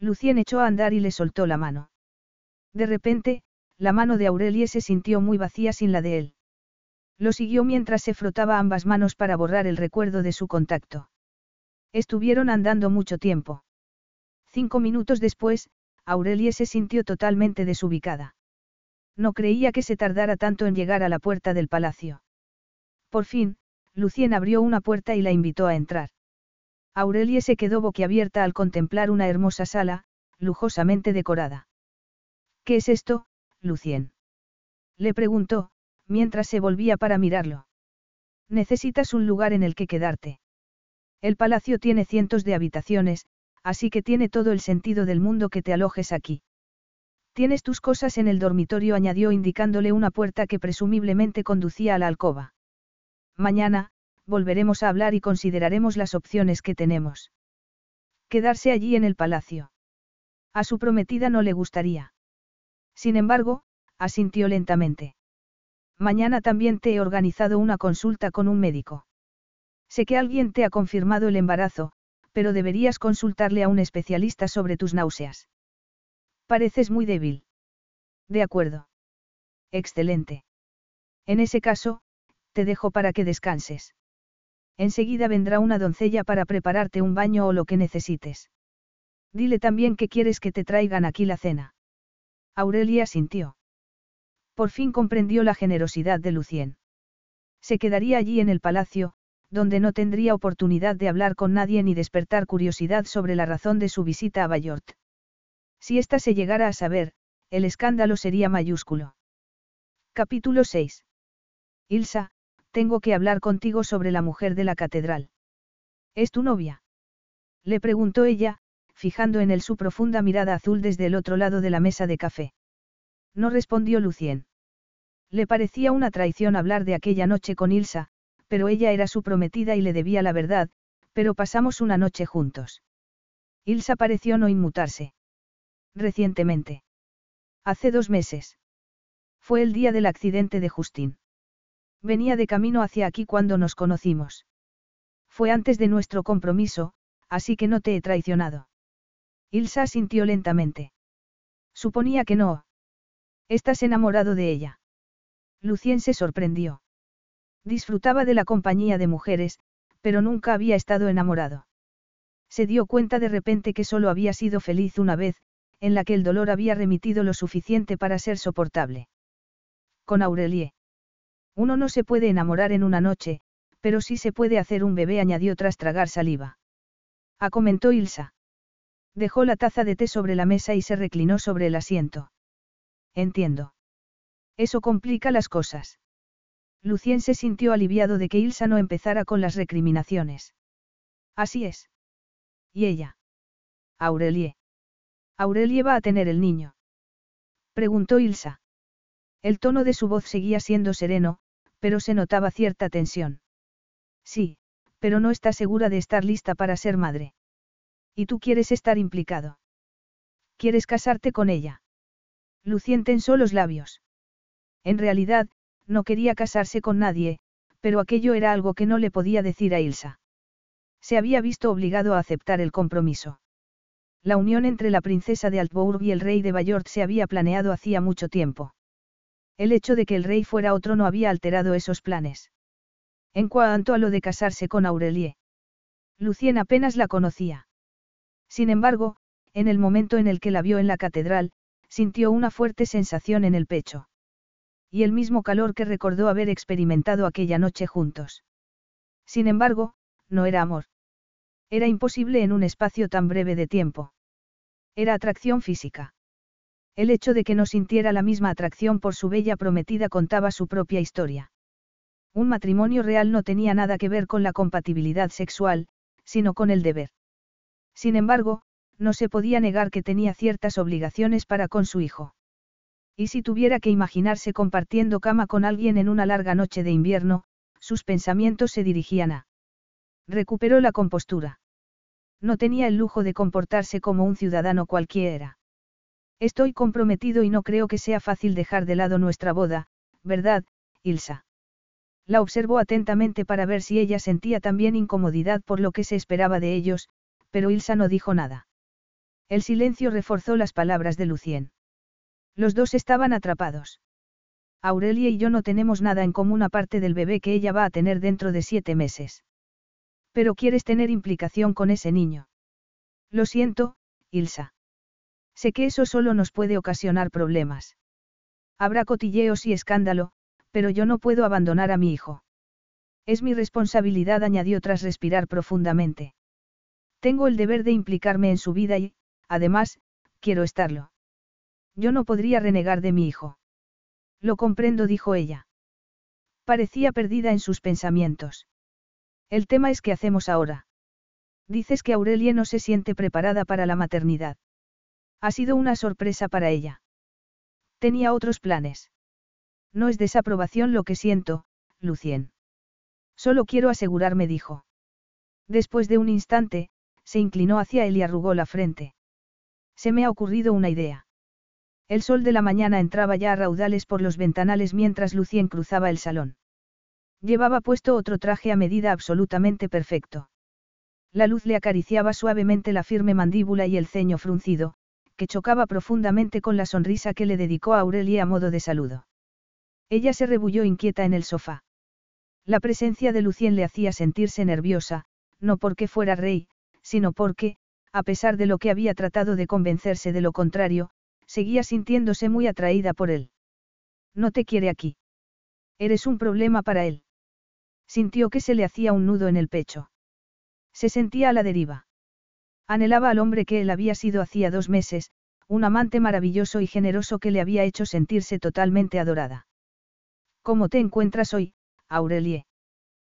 [SPEAKER 8] Lucien echó a andar y le soltó la mano. De repente, la mano de Aurelie se sintió muy vacía sin la de él. Lo siguió mientras se frotaba ambas manos para borrar el recuerdo de su contacto. Estuvieron andando mucho tiempo. Cinco minutos después, Aurelie se sintió totalmente desubicada. No creía que se tardara tanto en llegar a la puerta del palacio. Por fin, Lucien abrió una puerta y la invitó a entrar. Aurelie se quedó boquiabierta al contemplar una hermosa sala, lujosamente decorada. ¿Qué es esto, Lucien? Le preguntó, mientras se volvía para mirarlo. Necesitas un lugar en el que quedarte. El palacio tiene cientos de habitaciones, así que tiene todo el sentido del mundo que te alojes aquí. Tienes tus cosas en el dormitorio, añadió indicándole una puerta que presumiblemente conducía a la alcoba. Mañana, volveremos a hablar y consideraremos las opciones que tenemos. Quedarse allí en el palacio. A su prometida no le gustaría. Sin embargo, asintió lentamente. Mañana también te he organizado una consulta con un médico. Sé que alguien te ha confirmado el embarazo, pero deberías consultarle a un especialista sobre tus náuseas. Pareces muy débil. De acuerdo. Excelente. En ese caso, te dejo para que descanses. Enseguida vendrá una doncella para prepararte un baño o lo que necesites. Dile también que quieres que te traigan aquí la cena. Aurelia sintió. Por fin comprendió la generosidad de Lucien. Se quedaría allí en el palacio, donde no tendría oportunidad de hablar con nadie ni despertar curiosidad sobre la razón de su visita a Bayort. Si ésta se llegara a saber, el escándalo sería mayúsculo. Capítulo 6. Ilsa, tengo que hablar contigo sobre la mujer de la catedral. ¿Es tu novia? Le preguntó ella, fijando en él su profunda mirada azul desde el otro lado de la mesa de café. No respondió Lucien. Le parecía una traición hablar de aquella noche con Ilsa, pero ella era su prometida y le debía la verdad, pero pasamos una noche juntos. Ilsa pareció no inmutarse. Recientemente. Hace dos meses. Fue el día del accidente de Justin. Venía de camino hacia aquí cuando nos conocimos. Fue antes de nuestro compromiso, así que no te he traicionado. Ilsa sintió lentamente. Suponía que no, Estás enamorado de ella. Lucien se sorprendió. Disfrutaba de la compañía de mujeres, pero nunca había estado enamorado. Se dio cuenta de repente que solo había sido feliz una vez, en la que el dolor había remitido lo suficiente para ser soportable. Con Aurelie. Uno no se puede enamorar en una noche, pero sí se puede hacer un bebé, añadió tras tragar saliva. Ah, comentó Ilsa. Dejó la taza de té sobre la mesa y se reclinó sobre el asiento. Entiendo. Eso complica las cosas. Lucien se sintió aliviado de que Ilsa no empezara con las recriminaciones. Así es. ¿Y ella? Aurelie. Aurelie va a tener el niño. Preguntó Ilsa. El tono de su voz seguía siendo sereno, pero se notaba cierta tensión. Sí, pero no está segura de estar lista para ser madre. ¿Y tú quieres estar implicado? ¿Quieres casarte con ella? Lucien tensó los labios. En realidad, no quería casarse con nadie, pero aquello era algo que no le podía decir a Ilsa. Se había visto obligado a aceptar el compromiso. La unión entre la princesa de Altbourg y el rey de Bayort se había planeado hacía mucho tiempo. El hecho de que el rey fuera otro no había alterado esos planes. En cuanto a lo de casarse con Aurelie. Lucien apenas la conocía. Sin embargo, en el momento en el que la vio en la catedral, sintió una fuerte sensación en el pecho y el mismo calor que recordó haber experimentado aquella noche juntos. Sin embargo, no era amor. Era imposible en un espacio tan breve de tiempo. Era atracción física. El hecho de que no sintiera la misma atracción por su bella prometida contaba su propia historia. Un matrimonio real no tenía nada que ver con la compatibilidad sexual, sino con el deber. Sin embargo, no se podía negar que tenía ciertas obligaciones para con su hijo. Y si tuviera que imaginarse compartiendo cama con alguien en una larga noche de invierno, sus pensamientos se dirigían a. Recuperó la compostura. No tenía el lujo de comportarse como un ciudadano cualquiera. Estoy comprometido y no creo que sea fácil dejar de lado nuestra boda, ¿verdad, Ilsa? La observó atentamente para ver si ella sentía también incomodidad por lo que se esperaba de ellos, pero Ilsa no dijo nada. El silencio reforzó las palabras de Lucien. Los dos estaban atrapados. Aurelia y yo no tenemos nada en común aparte del bebé que ella va a tener dentro de siete meses. Pero quieres tener implicación con ese niño. Lo siento, Ilsa. Sé que eso solo nos puede ocasionar problemas. Habrá cotilleos y escándalo, pero yo no puedo abandonar a mi hijo. Es mi responsabilidad, añadió tras respirar profundamente. Tengo el deber de implicarme en su vida y, además, quiero estarlo. Yo no podría renegar de mi hijo. Lo comprendo, dijo ella. Parecía perdida en sus pensamientos. El tema es qué hacemos ahora. Dices que Aurelie no se siente preparada para la maternidad. Ha sido una sorpresa para ella. Tenía otros planes. No es desaprobación lo que siento, Lucien. Solo quiero asegurarme, dijo. Después de un instante, se inclinó hacia él y arrugó la frente. Se me ha ocurrido una idea. El sol de la mañana entraba ya a raudales por los ventanales mientras Lucien cruzaba el salón. Llevaba puesto otro traje a medida absolutamente perfecto. La luz le acariciaba suavemente la firme mandíbula y el ceño fruncido, que chocaba profundamente con la sonrisa que le dedicó a Aurelia a modo de saludo. Ella se rebulló inquieta en el sofá. La presencia de Lucien le hacía sentirse nerviosa, no porque fuera rey, sino porque, a pesar de lo que había tratado de convencerse de lo contrario, seguía sintiéndose muy atraída por él. No te quiere aquí. Eres un problema para él. Sintió que se le hacía un nudo en el pecho. Se sentía a la deriva. Anhelaba al hombre que él había sido hacía dos meses, un amante maravilloso y generoso que le había hecho sentirse totalmente adorada. ¿Cómo te encuentras hoy, Aurelie?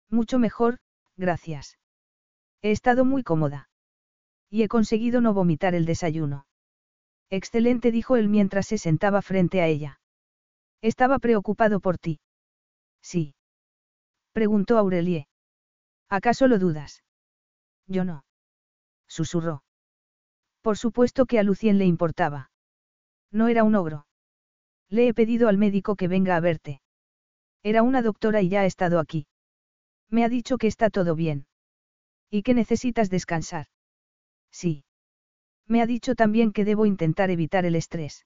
[SPEAKER 8] Mucho mejor, gracias. He estado muy cómoda. Y he conseguido no vomitar el desayuno. Excelente, dijo él mientras se sentaba frente a ella. Estaba preocupado por ti. Sí. Preguntó Aurelie. ¿Acaso lo dudas? Yo no. Susurró. Por supuesto que a Lucien le importaba. No era un ogro. Le he pedido al médico que venga a verte. Era una doctora y ya ha estado aquí. Me ha dicho que está todo bien. Y que necesitas descansar. Sí. Me ha dicho también que debo intentar evitar el estrés.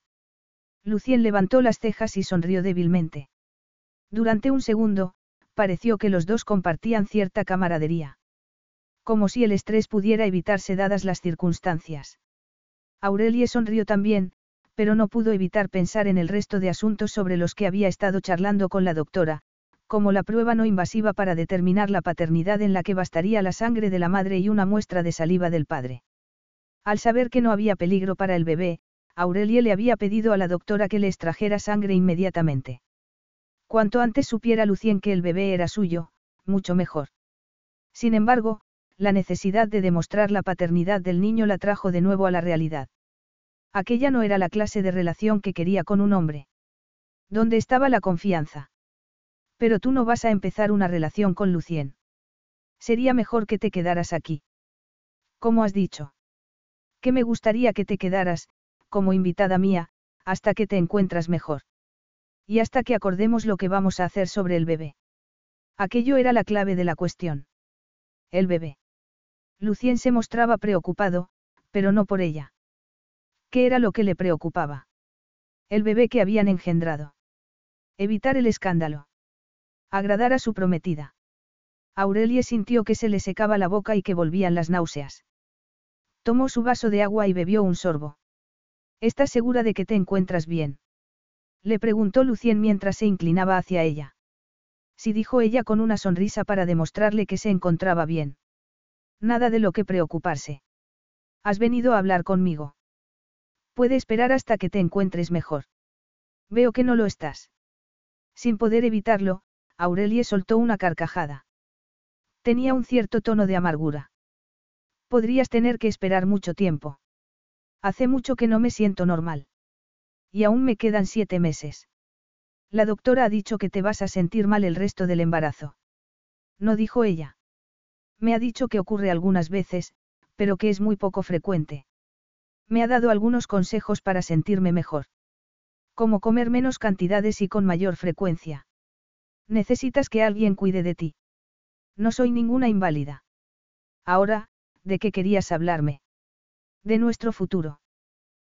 [SPEAKER 8] Lucien levantó las cejas y sonrió débilmente. Durante un segundo, pareció que los dos compartían cierta camaradería. Como si el estrés pudiera evitarse dadas las circunstancias. Aurelie sonrió también, pero no pudo evitar pensar en el resto de asuntos sobre los que había estado charlando con la doctora, como la prueba no invasiva para determinar la paternidad en la que bastaría la sangre de la madre y una muestra de saliva del padre. Al saber que no había peligro para el bebé, Aurelie le había pedido a la doctora que le extrajera sangre inmediatamente. Cuanto antes supiera Lucien que el bebé era suyo, mucho mejor. Sin embargo, la necesidad de demostrar la paternidad del niño la trajo de nuevo a la realidad. Aquella no era la clase de relación que quería con un hombre. ¿Dónde estaba la confianza? Pero tú no vas a empezar una relación con Lucien. Sería mejor que te quedaras aquí. ¿Cómo has dicho? Que me gustaría que te quedaras, como invitada mía, hasta que te encuentras mejor. Y hasta que acordemos lo que vamos a hacer sobre el bebé. Aquello era la clave de la cuestión. El bebé. Lucien se mostraba preocupado, pero no por ella. ¿Qué era lo que le preocupaba? El bebé que habían engendrado. Evitar el escándalo. Agradar a su prometida. Aurelie sintió que se le secaba la boca y que volvían las náuseas. Tomó su vaso de agua y bebió un sorbo. ¿Estás segura de que te encuentras bien? Le preguntó Lucien mientras se inclinaba hacia ella. Sí dijo ella con una sonrisa para demostrarle que se encontraba bien. Nada de lo que preocuparse. Has venido a hablar conmigo. Puede esperar hasta que te encuentres mejor. Veo que no lo estás. Sin poder evitarlo, Aurelie soltó una carcajada. Tenía un cierto tono de amargura. Podrías tener que esperar mucho tiempo. Hace mucho que no me siento normal. Y aún me quedan siete meses. La doctora ha dicho que te vas a sentir mal el resto del embarazo. No dijo ella. Me ha dicho que ocurre algunas veces, pero que es muy poco frecuente. Me ha dado algunos consejos para sentirme mejor. Como comer menos cantidades y con mayor frecuencia. Necesitas que alguien cuide de ti. No soy ninguna inválida. Ahora, ¿de qué querías hablarme? De nuestro futuro.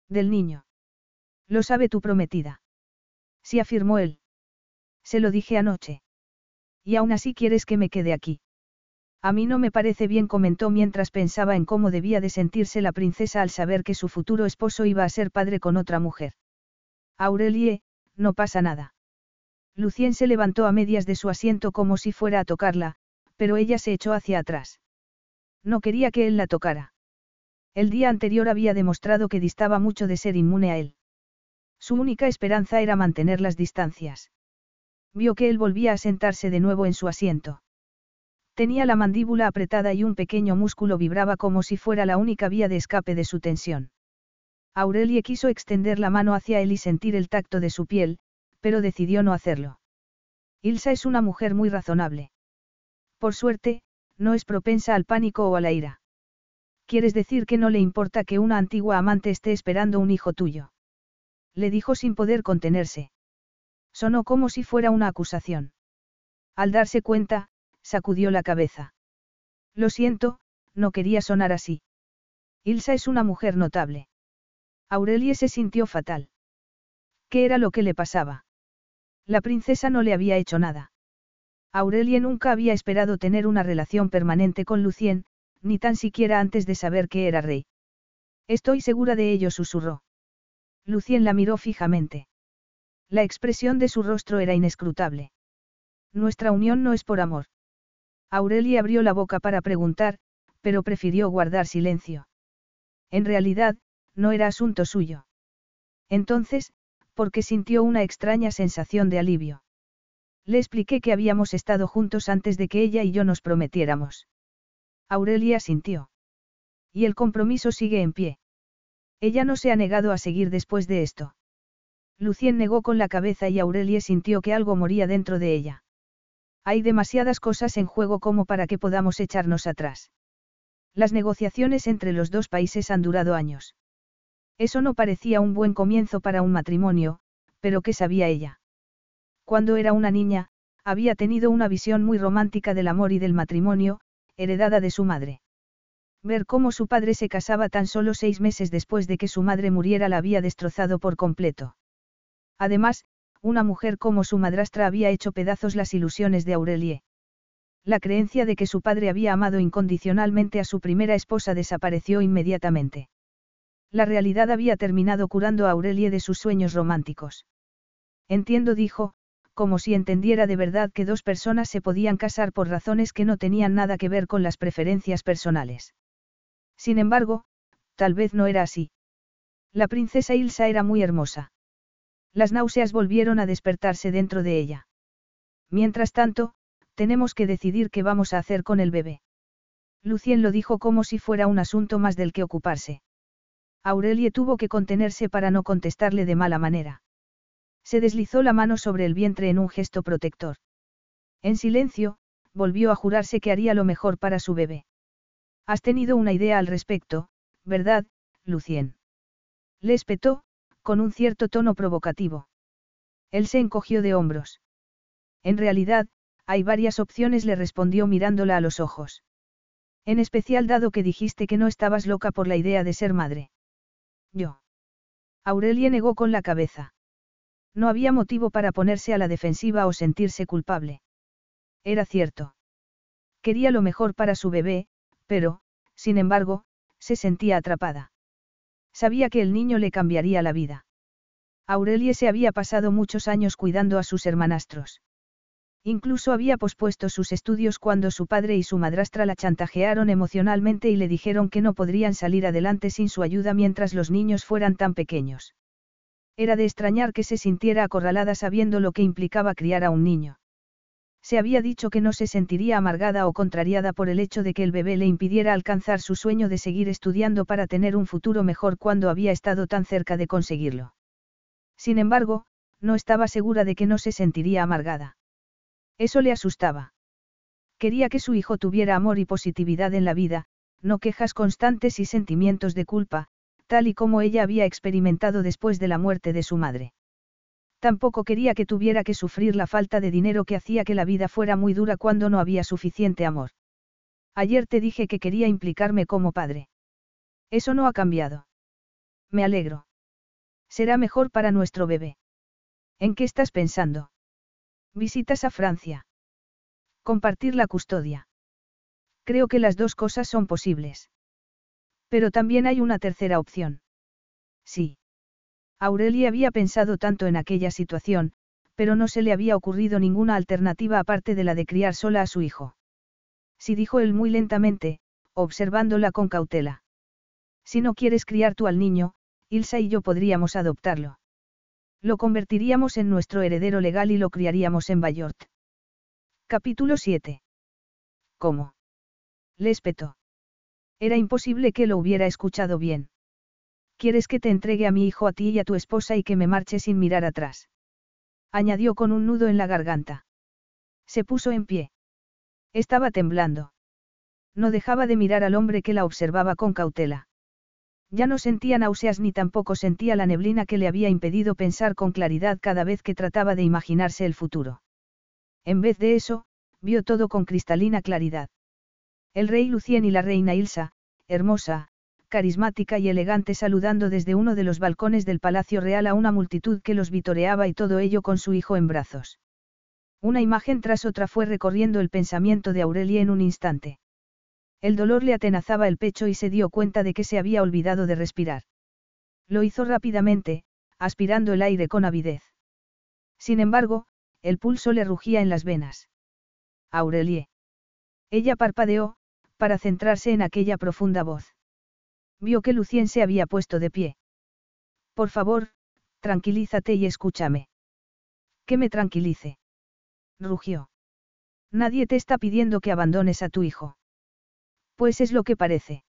[SPEAKER 8] Del niño. Lo sabe tu prometida. Sí afirmó él. Se lo dije anoche. Y aún así quieres que me quede aquí. A mí no me parece bien, comentó mientras pensaba en cómo debía de sentirse la princesa al saber que su futuro esposo iba a ser padre con otra mujer. Aurelie, no pasa nada. Lucien se levantó a medias de su asiento como si fuera a tocarla, pero ella se echó hacia atrás. No quería que él la tocara. El día anterior había demostrado que distaba mucho de ser inmune a él. Su única esperanza era mantener las distancias. Vio que él volvía a sentarse de nuevo en su asiento. Tenía la mandíbula apretada y un pequeño músculo vibraba como si fuera la única vía de escape de su tensión. Aurelie quiso extender la mano hacia él y sentir el tacto de su piel, pero decidió no hacerlo. Ilsa es una mujer muy razonable. Por suerte, no es propensa al pánico o a la ira. ¿Quieres decir que no le importa que una antigua amante esté esperando un hijo tuyo? Le dijo sin poder contenerse. Sonó como si fuera una acusación. Al darse cuenta, sacudió la cabeza. Lo siento, no quería sonar así. Ilsa es una mujer notable. Aurelie se sintió fatal. ¿Qué era lo que le pasaba? La princesa no le había hecho nada. Aurelie nunca había esperado tener una relación permanente con Lucien, ni tan siquiera antes de saber que era rey. Estoy segura de ello, susurró. Lucien la miró fijamente. La expresión de su rostro era inescrutable. Nuestra unión no es por amor. Aurelie abrió la boca para preguntar, pero prefirió guardar silencio. En realidad, no era asunto suyo. Entonces, porque sintió una extraña sensación de alivio. Le expliqué que habíamos estado juntos antes de que ella y yo nos prometiéramos. Aurelia sintió. Y el compromiso sigue en pie. Ella no se ha negado a seguir después de esto. Lucien negó con la cabeza y Aurelie sintió que algo moría dentro de ella. Hay demasiadas cosas en juego como para que podamos echarnos atrás. Las negociaciones entre los dos países han durado años. Eso no parecía un buen comienzo para un matrimonio, pero ¿qué sabía ella? Cuando era una niña, había tenido una visión muy romántica del amor y del matrimonio, heredada de su madre. Ver cómo su padre se casaba tan solo seis meses después de que su madre muriera la había destrozado por completo. Además, una mujer como su madrastra había hecho pedazos las ilusiones de Aurelie. La creencia de que su padre había amado incondicionalmente a su primera esposa desapareció inmediatamente. La realidad había terminado curando a Aurelie de sus sueños románticos. Entiendo, dijo, como si entendiera de verdad que dos personas se podían casar por razones que no tenían nada que ver con las preferencias personales. Sin embargo, tal vez no era así. La princesa Ilsa era muy hermosa. Las náuseas volvieron a despertarse dentro de ella. Mientras tanto, tenemos que decidir qué vamos a hacer con el bebé. Lucien lo dijo como si fuera un asunto más del que ocuparse. Aurelie tuvo que contenerse para no contestarle de mala manera. Se deslizó la mano sobre el vientre en un gesto protector. En silencio, volvió a jurarse que haría lo mejor para su bebé. Has tenido una idea al respecto, ¿verdad, Lucien? Le espetó, con un cierto tono provocativo. Él se encogió de hombros. En realidad, hay varias opciones, le respondió mirándola a los ojos. En especial dado que dijiste que no estabas loca por la idea de ser madre. Yo. Aurelie negó con la cabeza. No había motivo para ponerse a la defensiva o sentirse culpable. Era cierto. Quería lo mejor para su bebé, pero, sin embargo, se sentía atrapada. Sabía que el niño le cambiaría la vida. Aurelie se había pasado muchos años cuidando a sus hermanastros. Incluso había pospuesto sus estudios cuando su padre y su madrastra la chantajearon emocionalmente y le dijeron que no podrían salir adelante sin su ayuda mientras los niños fueran tan pequeños. Era de extrañar que se sintiera acorralada sabiendo lo que implicaba criar a un niño. Se había dicho que no se sentiría amargada o contrariada por el hecho de que el bebé le impidiera alcanzar su sueño de seguir estudiando para tener un futuro mejor cuando había estado tan cerca de conseguirlo. Sin embargo, no estaba segura de que no se sentiría amargada. Eso le asustaba. Quería que su hijo tuviera amor y positividad en la vida, no quejas constantes y sentimientos de culpa, tal y como ella había experimentado después de la muerte de su madre. Tampoco quería que tuviera que sufrir la falta de dinero que hacía que la vida fuera muy dura cuando no había suficiente amor. Ayer te dije que quería implicarme como padre. Eso no ha cambiado. Me alegro. Será mejor para nuestro bebé. ¿En qué estás pensando? Visitas a Francia. Compartir la custodia. Creo que las dos cosas son posibles. Pero también hay una tercera opción. Sí. Aurelia había pensado tanto en aquella situación, pero no se le había ocurrido ninguna alternativa aparte de la de criar sola a su hijo. Sí dijo él muy lentamente, observándola con cautela. Si no quieres criar tú al niño, Ilsa y yo podríamos adoptarlo. Lo convertiríamos en nuestro heredero legal y lo criaríamos en Bayort. Capítulo 7. ¿Cómo? Le espetó. Era imposible que lo hubiera escuchado bien. ¿Quieres que te entregue a mi hijo a ti y a tu esposa y que me marche sin mirar atrás? Añadió con un nudo en la garganta. Se puso en pie. Estaba temblando. No dejaba de mirar al hombre que la observaba con cautela. Ya no sentía náuseas ni tampoco sentía la neblina que le había impedido pensar con claridad cada vez que trataba de imaginarse el futuro. En vez de eso, vio todo con cristalina claridad. El rey Lucien y la reina Ilsa, hermosa, carismática y elegante saludando desde uno de los balcones del Palacio Real a una multitud que los vitoreaba y todo ello con su hijo en brazos. Una imagen tras otra fue recorriendo el pensamiento de Aurelia en un instante. El dolor le atenazaba el pecho y se dio cuenta de que se había olvidado de respirar. Lo hizo rápidamente, aspirando el aire con avidez. Sin embargo, el pulso le rugía en las venas. Aurelie. Ella parpadeó, para centrarse en aquella profunda voz. Vio que Lucien se había puesto de pie. Por favor, tranquilízate y escúchame. Que me tranquilice. Rugió. Nadie te está pidiendo que abandones a tu hijo. Pues es lo que parece.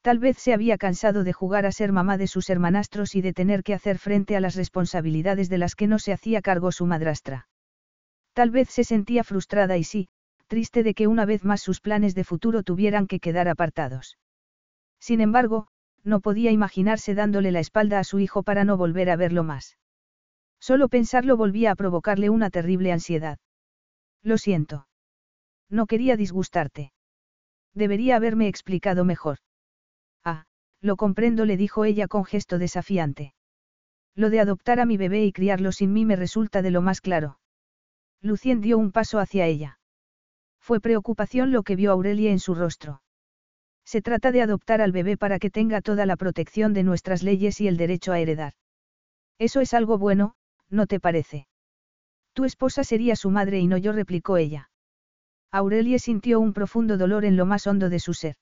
[SPEAKER 8] Tal vez se había cansado de jugar a ser mamá de sus hermanastros y de tener que hacer frente a las responsabilidades de las que no se hacía cargo su madrastra. Tal vez se sentía frustrada y sí, triste de que una vez más sus planes de futuro tuvieran que quedar apartados. Sin embargo, no podía imaginarse dándole la espalda a su hijo para no volver a verlo más. Solo pensarlo volvía a provocarle una terrible ansiedad. Lo siento. No quería disgustarte. Debería haberme explicado mejor. Ah, lo comprendo, le dijo ella con gesto desafiante. Lo de adoptar a mi bebé y criarlo sin mí me resulta de lo más claro. Lucien dio un paso hacia ella. Fue preocupación lo que vio Aurelie en su rostro. Se trata de adoptar al bebé para que tenga toda la protección de nuestras leyes y el derecho a heredar. Eso es algo bueno, ¿no te parece? Tu esposa sería su madre y no yo, replicó ella. Aurelie sintió un profundo dolor en lo más hondo de su ser.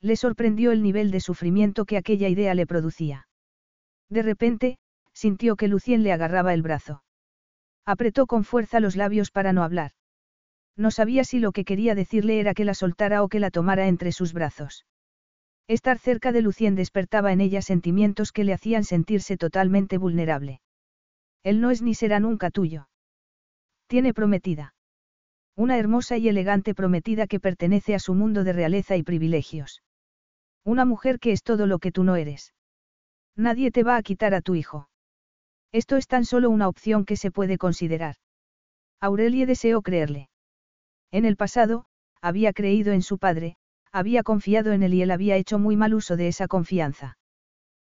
[SPEAKER 8] Le sorprendió el nivel de sufrimiento que aquella idea le producía. De repente, sintió que Lucien le agarraba el brazo. Apretó con fuerza los labios para no hablar. No sabía si lo que quería decirle era que la soltara o que la tomara entre sus brazos. Estar cerca de Lucien despertaba en ella sentimientos que le hacían sentirse totalmente vulnerable. Él no es ni será nunca tuyo. Tiene prometida. Una hermosa y elegante prometida que pertenece a su mundo de realeza y privilegios. Una mujer que es todo lo que tú no eres. Nadie te va a quitar a tu hijo. Esto es tan solo una opción que se puede considerar. Aurelie deseó creerle. En el pasado, había creído en su padre, había confiado en él y él había hecho muy mal uso de esa confianza.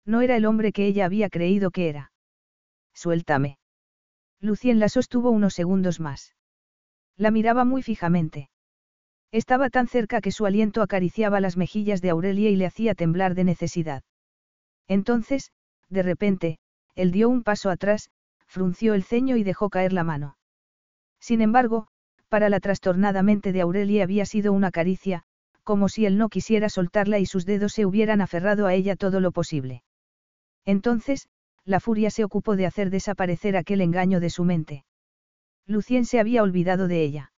[SPEAKER 8] No era el hombre que ella había creído que era. Suéltame. Lucien la sostuvo unos segundos más. La miraba muy fijamente. Estaba tan cerca que su aliento acariciaba las mejillas de Aurelia y le hacía temblar de necesidad. Entonces, de repente, él dio un paso atrás, frunció el ceño y dejó caer la mano. Sin embargo, para la trastornada mente de Aurelia había sido una caricia, como si él no quisiera soltarla y sus dedos se hubieran aferrado a ella todo lo posible. Entonces, la furia se ocupó de hacer desaparecer aquel engaño de su mente. Lucien se había olvidado de ella.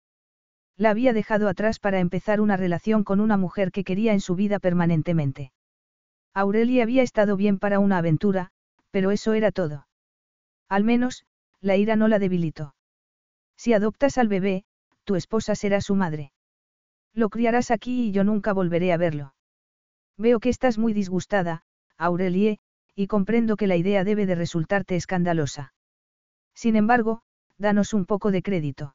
[SPEAKER 8] La había dejado atrás para empezar una relación con una mujer que quería en su vida permanentemente. Aurelia había estado bien para una aventura, pero eso era todo. Al menos, la ira no la debilitó. Si adoptas al bebé, tu esposa será su madre. Lo criarás aquí y yo nunca volveré a verlo. Veo que estás muy disgustada, Aurelie, y comprendo que la idea debe de resultarte escandalosa. Sin embargo, danos un poco de crédito.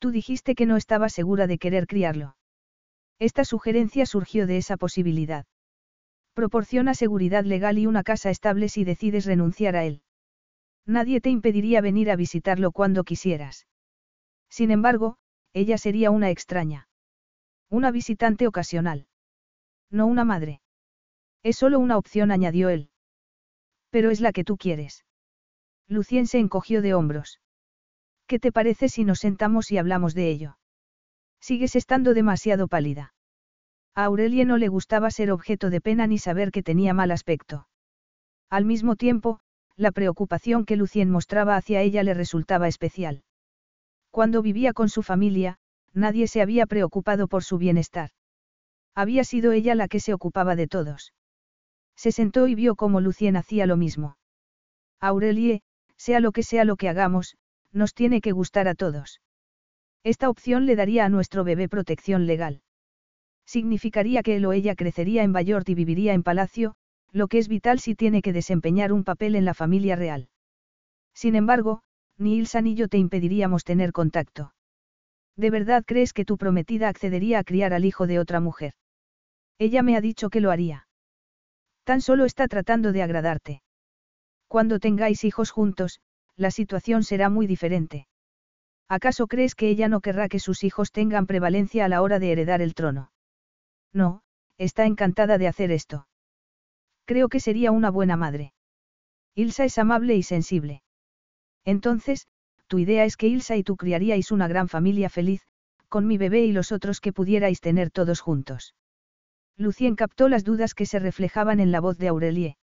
[SPEAKER 8] Tú dijiste que no estaba segura de querer criarlo. Esta sugerencia surgió de esa posibilidad. Proporciona seguridad legal y una casa estable si decides renunciar a él. Nadie te impediría venir a visitarlo cuando quisieras. Sin embargo, ella sería una extraña. Una visitante ocasional. No una madre. Es solo una opción, añadió él. Pero es la que tú quieres. Lucien se encogió de hombros. ¿Qué te parece si nos sentamos y hablamos de ello? Sigues estando demasiado pálida. A Aurelie no le gustaba ser objeto de pena ni saber que tenía mal aspecto. Al mismo tiempo, la preocupación que Lucien mostraba hacia ella le resultaba especial. Cuando vivía con su familia, nadie se había preocupado por su bienestar. Había sido ella la que se ocupaba de todos. Se sentó y vio cómo Lucien hacía lo mismo. Aurelie, sea lo que sea lo que hagamos, nos tiene que gustar a todos. Esta opción le daría a nuestro bebé protección legal. Significaría que él o ella crecería en Bayort y viviría en palacio, lo que es vital si tiene que desempeñar un papel en la familia real. Sin embargo, ni Ilsa ni yo te impediríamos tener contacto. ¿De verdad crees que tu prometida accedería a criar al hijo de otra mujer? Ella me ha dicho que lo haría. Tan solo está tratando de agradarte. Cuando tengáis hijos juntos, la situación será muy diferente. ¿Acaso crees que ella no querrá que sus hijos tengan prevalencia a la hora de heredar el trono? No, está encantada de hacer esto. Creo que sería una buena madre. Ilsa es amable y sensible. Entonces, tu idea es que Ilsa y tú criaríais una gran familia feliz, con mi bebé y los otros que pudierais tener todos juntos. Lucien captó las dudas que se reflejaban en la voz de Aurelie.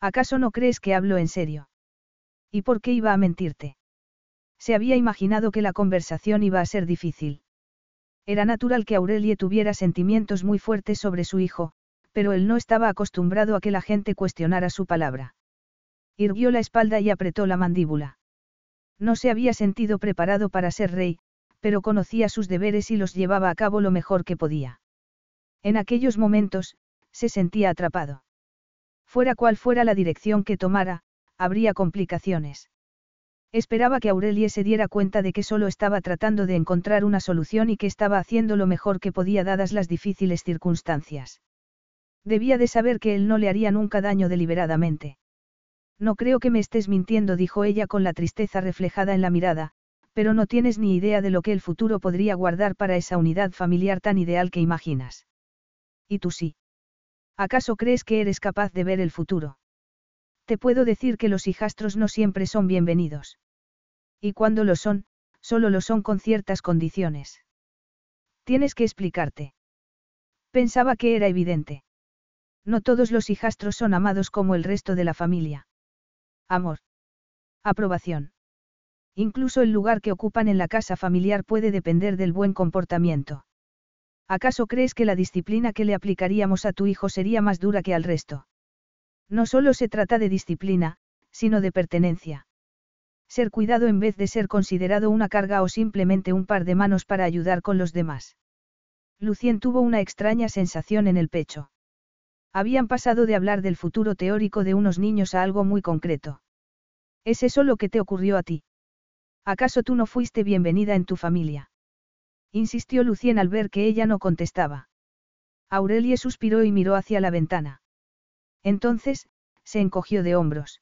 [SPEAKER 8] ¿Acaso no crees que hablo en serio? ¿Y por qué iba a mentirte? Se había imaginado que la conversación iba a ser difícil. Era natural que Aurelie tuviera sentimientos muy fuertes sobre su hijo, pero él no estaba acostumbrado a que la gente cuestionara su palabra. Irguió la espalda y apretó la mandíbula. No se había sentido preparado para ser rey, pero conocía sus deberes y los llevaba a cabo lo mejor que podía. En aquellos momentos, se sentía atrapado. Fuera cual fuera la dirección que tomara, habría complicaciones. Esperaba que Aurelie se diera cuenta de que solo estaba tratando de encontrar una solución y que estaba haciendo lo mejor que podía dadas las difíciles circunstancias. Debía de saber que él no le haría nunca daño deliberadamente. No creo que me estés mintiendo, dijo ella con la tristeza reflejada en la mirada, pero no tienes ni idea de lo que el futuro podría guardar para esa unidad familiar tan ideal que imaginas. ¿Y tú sí? ¿Acaso crees que eres capaz de ver el futuro? Te puedo decir que los hijastros no siempre son bienvenidos. Y cuando lo son, solo lo son con ciertas condiciones. Tienes que explicarte. Pensaba que era evidente. No todos los hijastros son amados como el resto de la familia. Amor. Aprobación. Incluso el lugar que ocupan en la casa familiar puede depender del buen comportamiento. ¿Acaso crees que la disciplina que le aplicaríamos a tu hijo sería más dura que al resto? No solo se trata de disciplina, sino de pertenencia. Ser cuidado en vez de ser considerado una carga o simplemente un par de manos para ayudar con los demás. Lucien tuvo una extraña sensación en el pecho. Habían pasado de hablar del futuro teórico de unos niños a algo muy concreto. ¿Es eso lo que te ocurrió a ti? ¿Acaso tú no fuiste bienvenida en tu familia? Insistió Lucien al ver que ella no contestaba. Aurelie suspiró y miró hacia la ventana. Entonces, se encogió de hombros.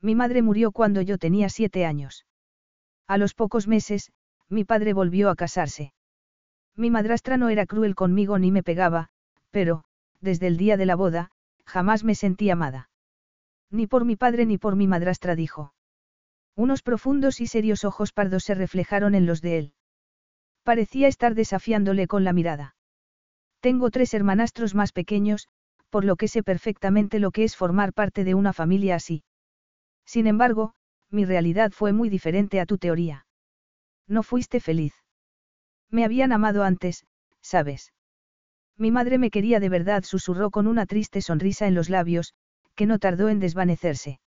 [SPEAKER 8] Mi madre murió cuando yo tenía siete años. A los pocos meses, mi padre volvió a casarse. Mi madrastra no era cruel conmigo ni me pegaba, pero, desde el día de la boda, jamás me sentí amada. Ni por mi padre ni por mi madrastra dijo. Unos profundos y serios ojos pardos se reflejaron en los de él. Parecía estar desafiándole con la mirada. Tengo tres hermanastros más pequeños, por lo que sé perfectamente lo que es formar parte de una familia así. Sin embargo, mi realidad fue muy diferente a tu teoría. No fuiste feliz. Me habían amado antes, sabes. Mi madre me quería de verdad, susurró con una triste sonrisa en los labios, que no tardó en desvanecerse.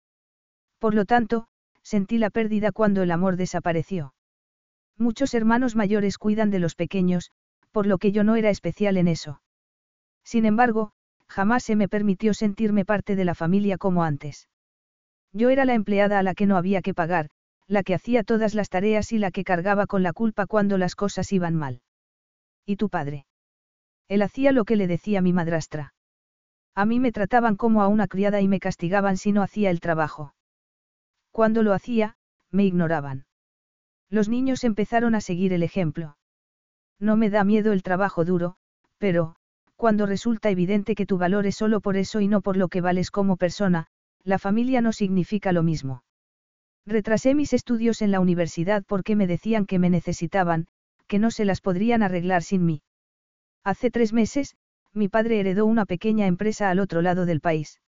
[SPEAKER 8] Por lo tanto, sentí la pérdida cuando el amor desapareció. Muchos hermanos mayores cuidan de los pequeños, por lo que yo no era especial en eso. Sin embargo, jamás se me permitió sentirme parte de la familia como antes. Yo era la empleada a la que no había que pagar, la que hacía todas las tareas y la que cargaba con la culpa cuando las cosas iban mal. ¿Y tu padre? Él hacía lo que le decía mi madrastra. A mí me trataban como a una criada y me castigaban si no hacía el trabajo. Cuando lo hacía, me ignoraban. Los niños empezaron a seguir el ejemplo. No me da miedo el trabajo duro, pero, cuando resulta evidente que tu valor es solo por eso y no por lo que vales como persona, la familia no significa lo mismo. Retrasé mis estudios en la universidad porque me decían que me necesitaban, que no se las podrían arreglar sin mí. Hace tres meses, mi padre heredó una pequeña empresa al otro lado del país.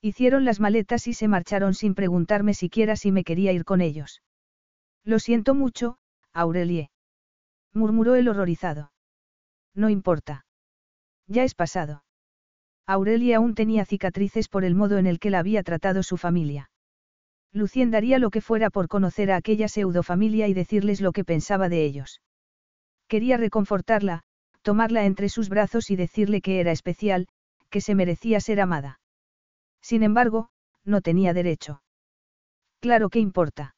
[SPEAKER 8] Hicieron las maletas y se marcharon sin preguntarme siquiera si me quería ir con ellos. Lo siento mucho, Aurelie. Murmuró el horrorizado. No importa. Ya es pasado. Aurelie aún tenía cicatrices por el modo en el que la había tratado su familia. Lucien daría lo que fuera por conocer a aquella pseudofamilia y decirles lo que pensaba de ellos. Quería reconfortarla, tomarla entre sus brazos y decirle que era especial, que se merecía ser amada. Sin embargo, no tenía derecho. Claro que importa.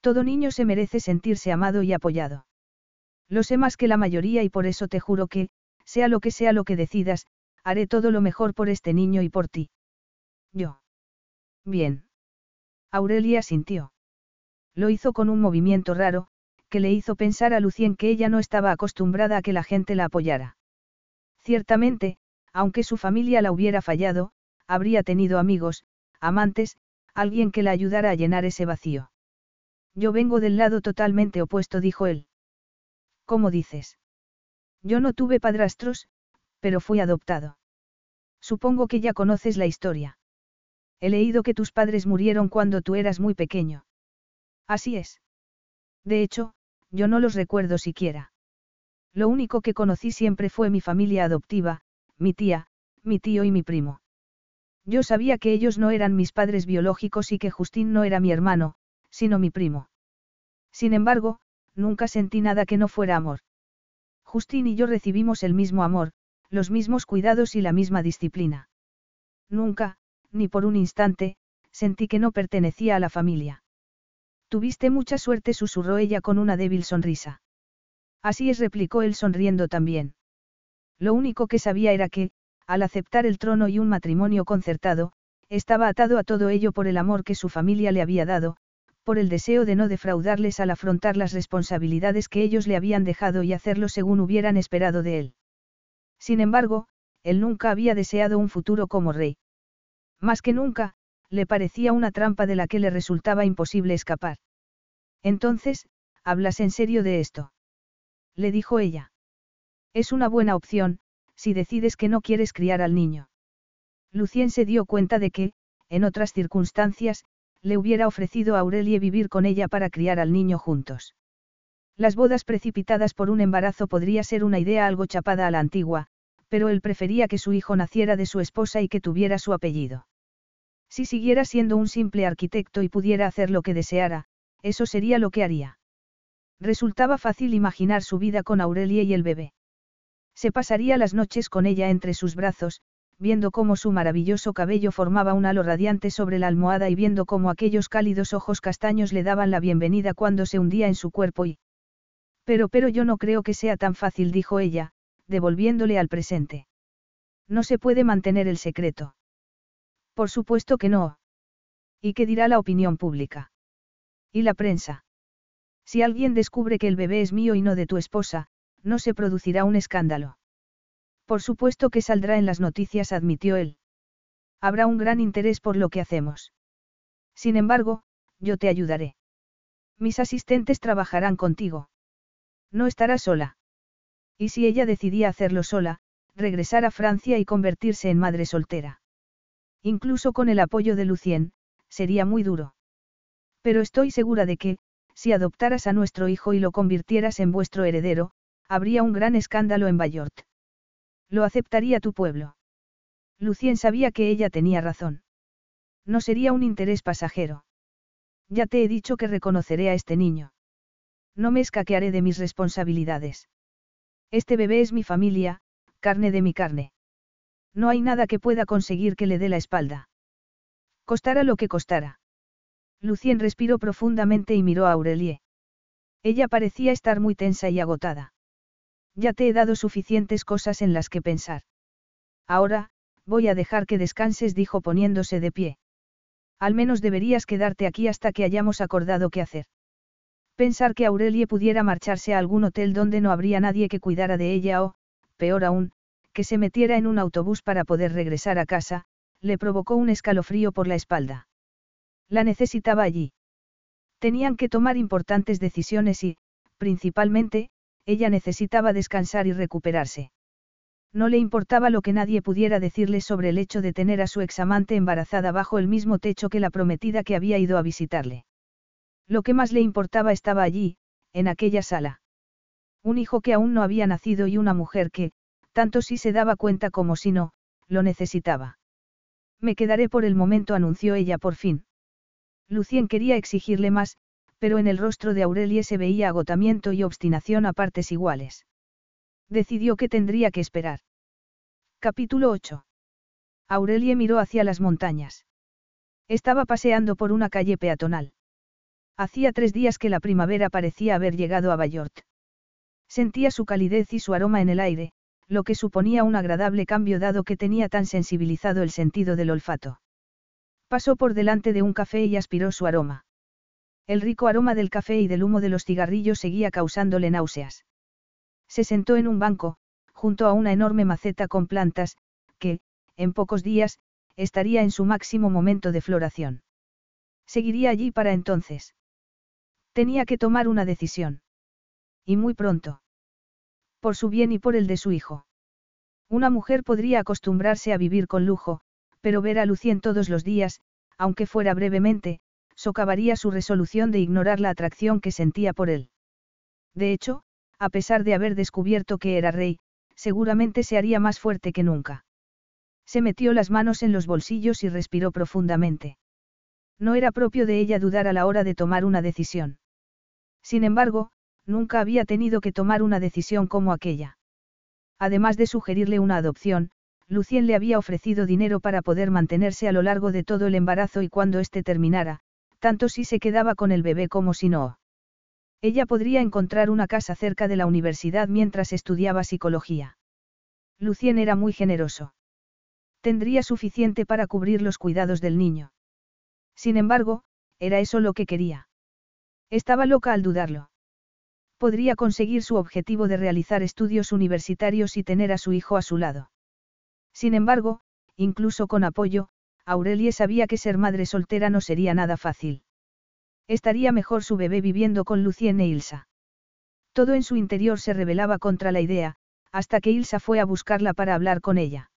[SPEAKER 8] Todo niño se merece sentirse amado y apoyado. Lo sé más que la mayoría y por eso te juro que, sea lo que sea lo que decidas, haré todo lo mejor por este niño y por ti. Yo. Bien. Aurelia sintió. Lo hizo con un movimiento raro, que le hizo pensar a Lucien que ella no estaba acostumbrada a que la gente la apoyara. Ciertamente, aunque su familia la hubiera fallado, habría tenido amigos, amantes, alguien que la ayudara a llenar ese vacío. Yo vengo del lado totalmente opuesto, dijo él. ¿Cómo dices? Yo no tuve padrastros, pero fui adoptado. Supongo que ya conoces la historia. He leído que tus padres murieron cuando tú eras muy pequeño. Así es. De hecho, yo no los recuerdo siquiera. Lo único que conocí siempre fue mi familia adoptiva, mi tía, mi tío y mi primo. Yo sabía que ellos no eran mis padres biológicos y que Justín no era mi hermano, sino mi primo. Sin embargo, nunca sentí nada que no fuera amor. Justín y yo recibimos el mismo amor, los mismos cuidados y la misma disciplina. Nunca, ni por un instante, sentí que no pertenecía a la familia. Tuviste mucha suerte, susurró ella con una débil sonrisa. Así es, replicó él sonriendo también. Lo único que sabía era que, al aceptar el trono y un matrimonio concertado, estaba atado a todo ello por el amor que su familia le había dado, por el deseo de no defraudarles al afrontar las responsabilidades que ellos le habían dejado y hacerlo según hubieran esperado de él. Sin embargo, él nunca había deseado un futuro como rey. Más que nunca, le parecía una trampa de la que le resultaba imposible escapar. Entonces, ¿hablas en serio de esto? Le dijo ella. Es una buena opción, si decides que no quieres criar al niño. Lucien se dio cuenta de que, en otras circunstancias, le hubiera ofrecido a Aurelie vivir con ella para criar al niño juntos. Las bodas precipitadas por un embarazo podría ser una idea algo chapada a la antigua, pero él prefería que su hijo naciera de su esposa y que tuviera su apellido. Si siguiera siendo un simple arquitecto y pudiera hacer lo que deseara, eso sería lo que haría. Resultaba fácil imaginar su vida con Aurelie y el bebé. Se pasaría las noches con ella entre sus brazos, viendo cómo su maravilloso cabello formaba un halo radiante sobre la almohada y viendo cómo aquellos cálidos ojos castaños le daban la bienvenida cuando se hundía en su cuerpo y, pero, pero yo no creo que sea tan fácil, dijo ella, devolviéndole al presente. No se puede mantener el secreto. Por supuesto que no. ¿Y qué dirá la opinión pública? ¿Y la prensa? Si alguien descubre que el bebé es mío y no de tu esposa, no se producirá un escándalo. Por supuesto que saldrá en las noticias, admitió él. Habrá un gran interés por lo que hacemos. Sin embargo, yo te ayudaré. Mis asistentes trabajarán contigo. No estará sola. Y si ella decidía hacerlo sola, regresar a Francia y convertirse en madre soltera. Incluso con el apoyo de Lucien, sería muy duro. Pero estoy segura de que, si adoptaras a nuestro hijo y lo convirtieras en vuestro heredero, habría un gran escándalo en Bayort. Lo aceptaría tu pueblo. Lucien sabía que ella tenía razón. No sería un interés pasajero. Ya te he dicho que reconoceré a este niño. No me escaquearé de mis responsabilidades. Este bebé es mi familia, carne de mi carne. No hay nada que pueda conseguir que le dé la espalda. Costara lo que costara. Lucien respiró profundamente y miró a Aurelie. Ella parecía estar muy tensa y agotada. Ya te he dado suficientes cosas en las que pensar. Ahora, voy a dejar que descanses, dijo poniéndose de pie. Al menos deberías quedarte aquí hasta que hayamos acordado qué hacer. Pensar que Aurelie pudiera marcharse a algún hotel donde no habría nadie que cuidara de ella o, peor aún, que se metiera en un autobús para poder regresar a casa, le provocó un escalofrío por la espalda. La necesitaba allí. Tenían que tomar importantes decisiones y, principalmente, ella necesitaba descansar y recuperarse. No le importaba lo que nadie pudiera decirle sobre el hecho de tener a su examante embarazada bajo el mismo techo que la prometida que había ido a visitarle. Lo que más le importaba estaba allí, en aquella sala. Un hijo que aún no había nacido y una mujer que, tanto si se daba cuenta como si no, lo necesitaba. Me quedaré por el momento, anunció ella por fin. Lucien quería exigirle más, pero en el rostro de Aurelie se veía agotamiento y obstinación a partes iguales. Decidió que tendría que esperar. Capítulo 8. Aurelie miró hacia las montañas. Estaba paseando por una calle peatonal. Hacía tres días que la primavera parecía haber llegado a Bayort. Sentía su calidez y su aroma en el aire, lo que suponía un agradable cambio dado que tenía tan sensibilizado el sentido del olfato. Pasó por delante de un café y aspiró su aroma. El rico aroma del café y del humo de los cigarrillos seguía causándole náuseas. Se sentó en un banco, junto a una enorme maceta con plantas, que, en pocos días, estaría en su máximo momento de floración. Seguiría allí para entonces. Tenía que tomar una decisión. Y muy pronto. Por su bien y por el de su hijo. Una mujer podría acostumbrarse a vivir con lujo, pero ver a Lucien todos los días, aunque fuera brevemente, socavaría su resolución de ignorar la atracción que sentía por él. De hecho, a pesar de haber descubierto que era rey, seguramente se haría más fuerte que nunca. Se metió las manos en los bolsillos y respiró profundamente. No era propio de ella dudar a la hora de tomar una decisión. Sin embargo, nunca había tenido que tomar una decisión como aquella. Además de sugerirle una adopción, Lucien le había ofrecido dinero para poder mantenerse a lo largo de todo el embarazo y cuando éste terminara, tanto si se quedaba con el bebé como si no. Ella podría encontrar una casa cerca de la universidad mientras estudiaba psicología. Lucien era muy generoso. Tendría suficiente para cubrir los cuidados del niño. Sin embargo, era eso lo que quería. Estaba loca al dudarlo. Podría conseguir su objetivo de realizar estudios universitarios y tener a su hijo a su lado. Sin embargo, incluso con apoyo, Aurelie sabía que ser madre soltera no sería nada fácil. Estaría mejor su bebé viviendo con Lucien e Ilsa. Todo en su interior se rebelaba contra la idea, hasta que Ilsa fue a buscarla para hablar con ella.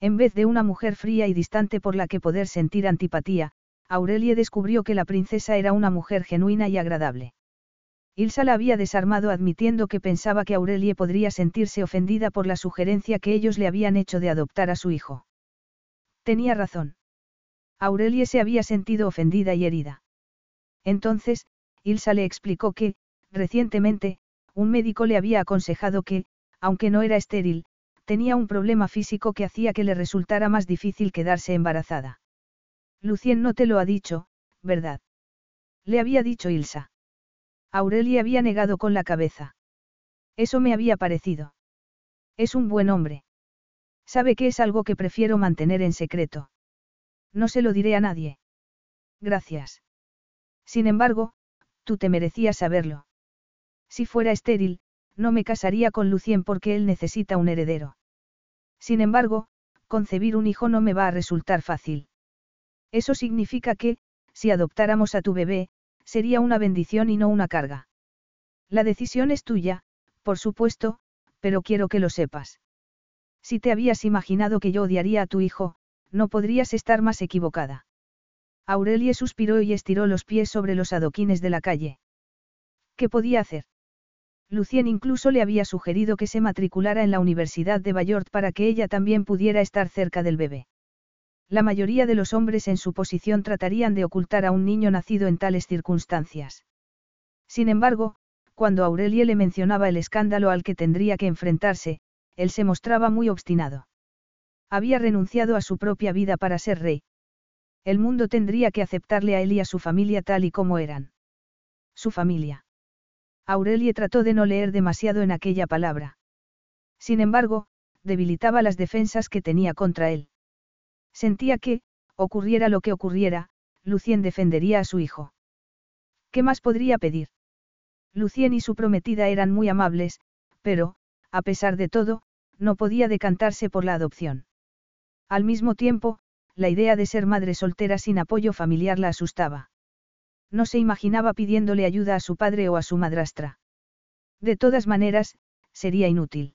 [SPEAKER 8] En vez de una mujer fría y distante por la que poder sentir antipatía, Aurelie descubrió que la princesa era una mujer genuina y agradable. Ilsa la había desarmado admitiendo que pensaba que Aurelie podría sentirse ofendida por la sugerencia que ellos le habían hecho de adoptar a su hijo. Tenía razón. Aurelie se había sentido ofendida y herida. Entonces, Ilsa le explicó que, recientemente, un médico le había aconsejado que, aunque no era estéril, tenía un problema físico que hacía que le resultara más difícil quedarse embarazada. Lucien no te lo ha dicho, ¿verdad? Le había dicho Ilsa. Aurelia había negado con la cabeza. Eso me había parecido. Es un buen hombre. Sabe que es algo que prefiero mantener en secreto. No se lo diré a nadie. Gracias. Sin embargo, tú te merecías saberlo. Si fuera estéril, no me casaría con Lucien porque él necesita un heredero. Sin embargo, concebir un hijo no me va a resultar fácil. Eso significa que, si adoptáramos a tu bebé, sería una bendición y no una carga. La decisión es tuya, por supuesto, pero quiero que lo sepas. Si te habías imaginado que yo odiaría a tu hijo, no podrías estar más equivocada. Aurelie suspiró y estiró los pies sobre los adoquines de la calle. ¿Qué podía hacer? Lucien incluso le había sugerido que se matriculara en la Universidad de Bayort para que ella también pudiera estar cerca del bebé. La mayoría de los hombres en su posición tratarían de ocultar a un niño nacido en tales circunstancias. Sin embargo, cuando Aurelie le mencionaba el escándalo al que tendría que enfrentarse, él se mostraba muy obstinado. Había renunciado a su propia vida para ser rey. El mundo tendría que aceptarle a él y a su familia tal y como eran. Su familia. Aurelie trató de no leer demasiado en aquella palabra. Sin embargo, debilitaba las defensas que tenía contra él. Sentía que, ocurriera lo que ocurriera, Lucien defendería a su hijo. ¿Qué más podría pedir? Lucien y su prometida eran muy amables, pero, a pesar de todo, no podía decantarse por la adopción. Al mismo tiempo, la idea de ser madre soltera sin apoyo familiar la asustaba. No se imaginaba pidiéndole ayuda a su padre o a su madrastra. De todas maneras, sería inútil.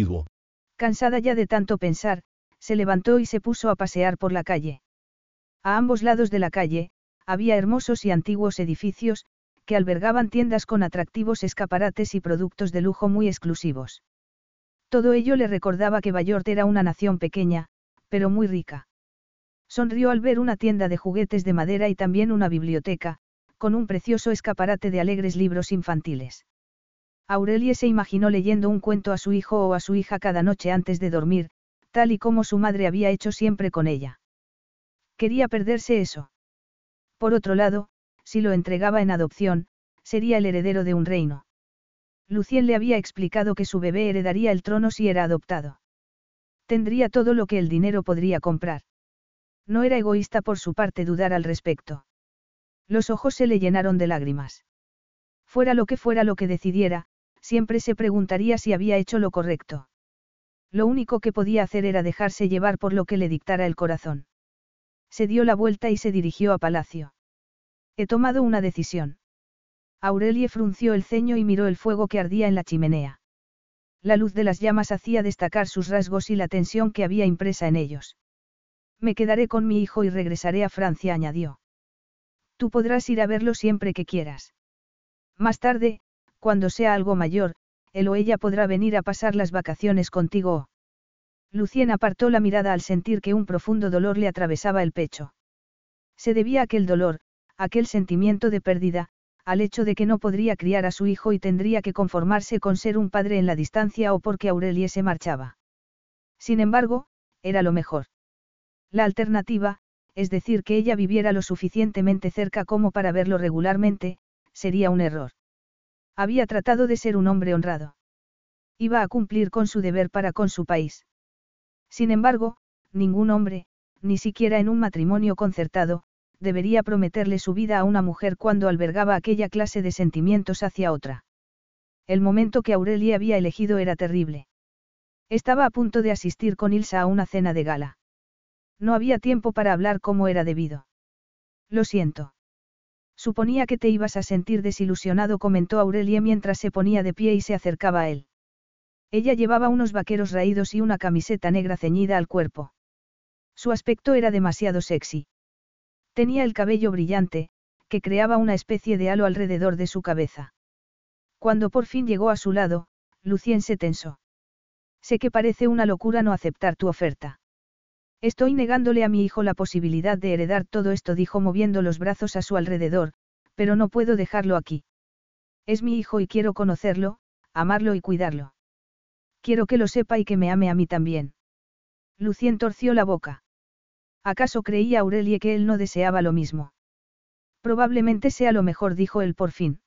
[SPEAKER 8] Cansada ya de tanto pensar, se levantó y se puso a pasear por la calle. A ambos lados de la calle, había hermosos y antiguos edificios, que albergaban tiendas con atractivos escaparates y productos de lujo muy exclusivos. Todo ello le recordaba que Bayort era una nación pequeña, pero muy rica. Sonrió al ver una tienda de juguetes de madera y también una biblioteca, con un precioso escaparate de alegres libros infantiles. Aurelie se imaginó leyendo un cuento a su hijo o a su hija cada noche antes de dormir, tal y como su madre había hecho siempre con ella. Quería perderse eso. Por otro lado, si lo entregaba en adopción, sería el heredero de un reino. Lucien le había explicado que su bebé heredaría el trono si era adoptado. Tendría todo lo que el dinero podría comprar. No era egoísta por su parte dudar al respecto. Los ojos se le llenaron de lágrimas. Fuera lo que fuera lo que decidiera, siempre se preguntaría si había hecho lo correcto. Lo único que podía hacer era dejarse llevar por lo que le dictara el corazón. Se dio la vuelta y se dirigió a palacio. He tomado una decisión. Aurelie frunció el ceño y miró el fuego que ardía en la chimenea. La luz de las llamas hacía destacar sus rasgos y la tensión que había impresa en ellos. Me quedaré con mi hijo y regresaré a Francia, añadió. Tú podrás ir a verlo siempre que quieras. Más tarde, cuando sea algo mayor, él o ella podrá venir a pasar las vacaciones contigo. Lucien apartó la mirada al sentir que un profundo dolor le atravesaba el pecho. Se debía aquel dolor, aquel sentimiento de pérdida, al hecho de que no podría criar a su hijo y tendría que conformarse con ser un padre en la distancia o porque Aurelie se marchaba. Sin embargo, era lo mejor. La alternativa, es decir, que ella viviera lo suficientemente cerca como para verlo regularmente, sería un error. Había tratado de ser un hombre honrado. Iba a cumplir con su deber para con su país. Sin embargo, ningún hombre, ni siquiera en un matrimonio concertado, debería prometerle su vida a una mujer cuando albergaba aquella clase de sentimientos hacia otra. El momento que Aurelia había elegido era terrible. Estaba a punto de asistir con Ilsa a una cena de gala. No había tiempo para hablar como era debido. Lo siento. Suponía que te ibas a sentir desilusionado, comentó Aurelie mientras se ponía de pie y se acercaba a él. Ella llevaba unos vaqueros raídos y una camiseta negra ceñida al cuerpo. Su aspecto era demasiado sexy. Tenía el cabello brillante, que creaba una especie de halo alrededor de su cabeza. Cuando por fin llegó a su lado, Lucien se tensó. Sé que parece una locura no aceptar tu oferta. Estoy negándole a mi hijo la posibilidad de heredar todo esto, dijo moviendo los brazos a su alrededor, pero no puedo dejarlo aquí. Es mi hijo y quiero conocerlo, amarlo y cuidarlo. Quiero que lo sepa y que me ame a mí también. Lucien torció la boca. ¿Acaso creía Aurelie que él no deseaba lo mismo? Probablemente sea lo mejor, dijo él por fin.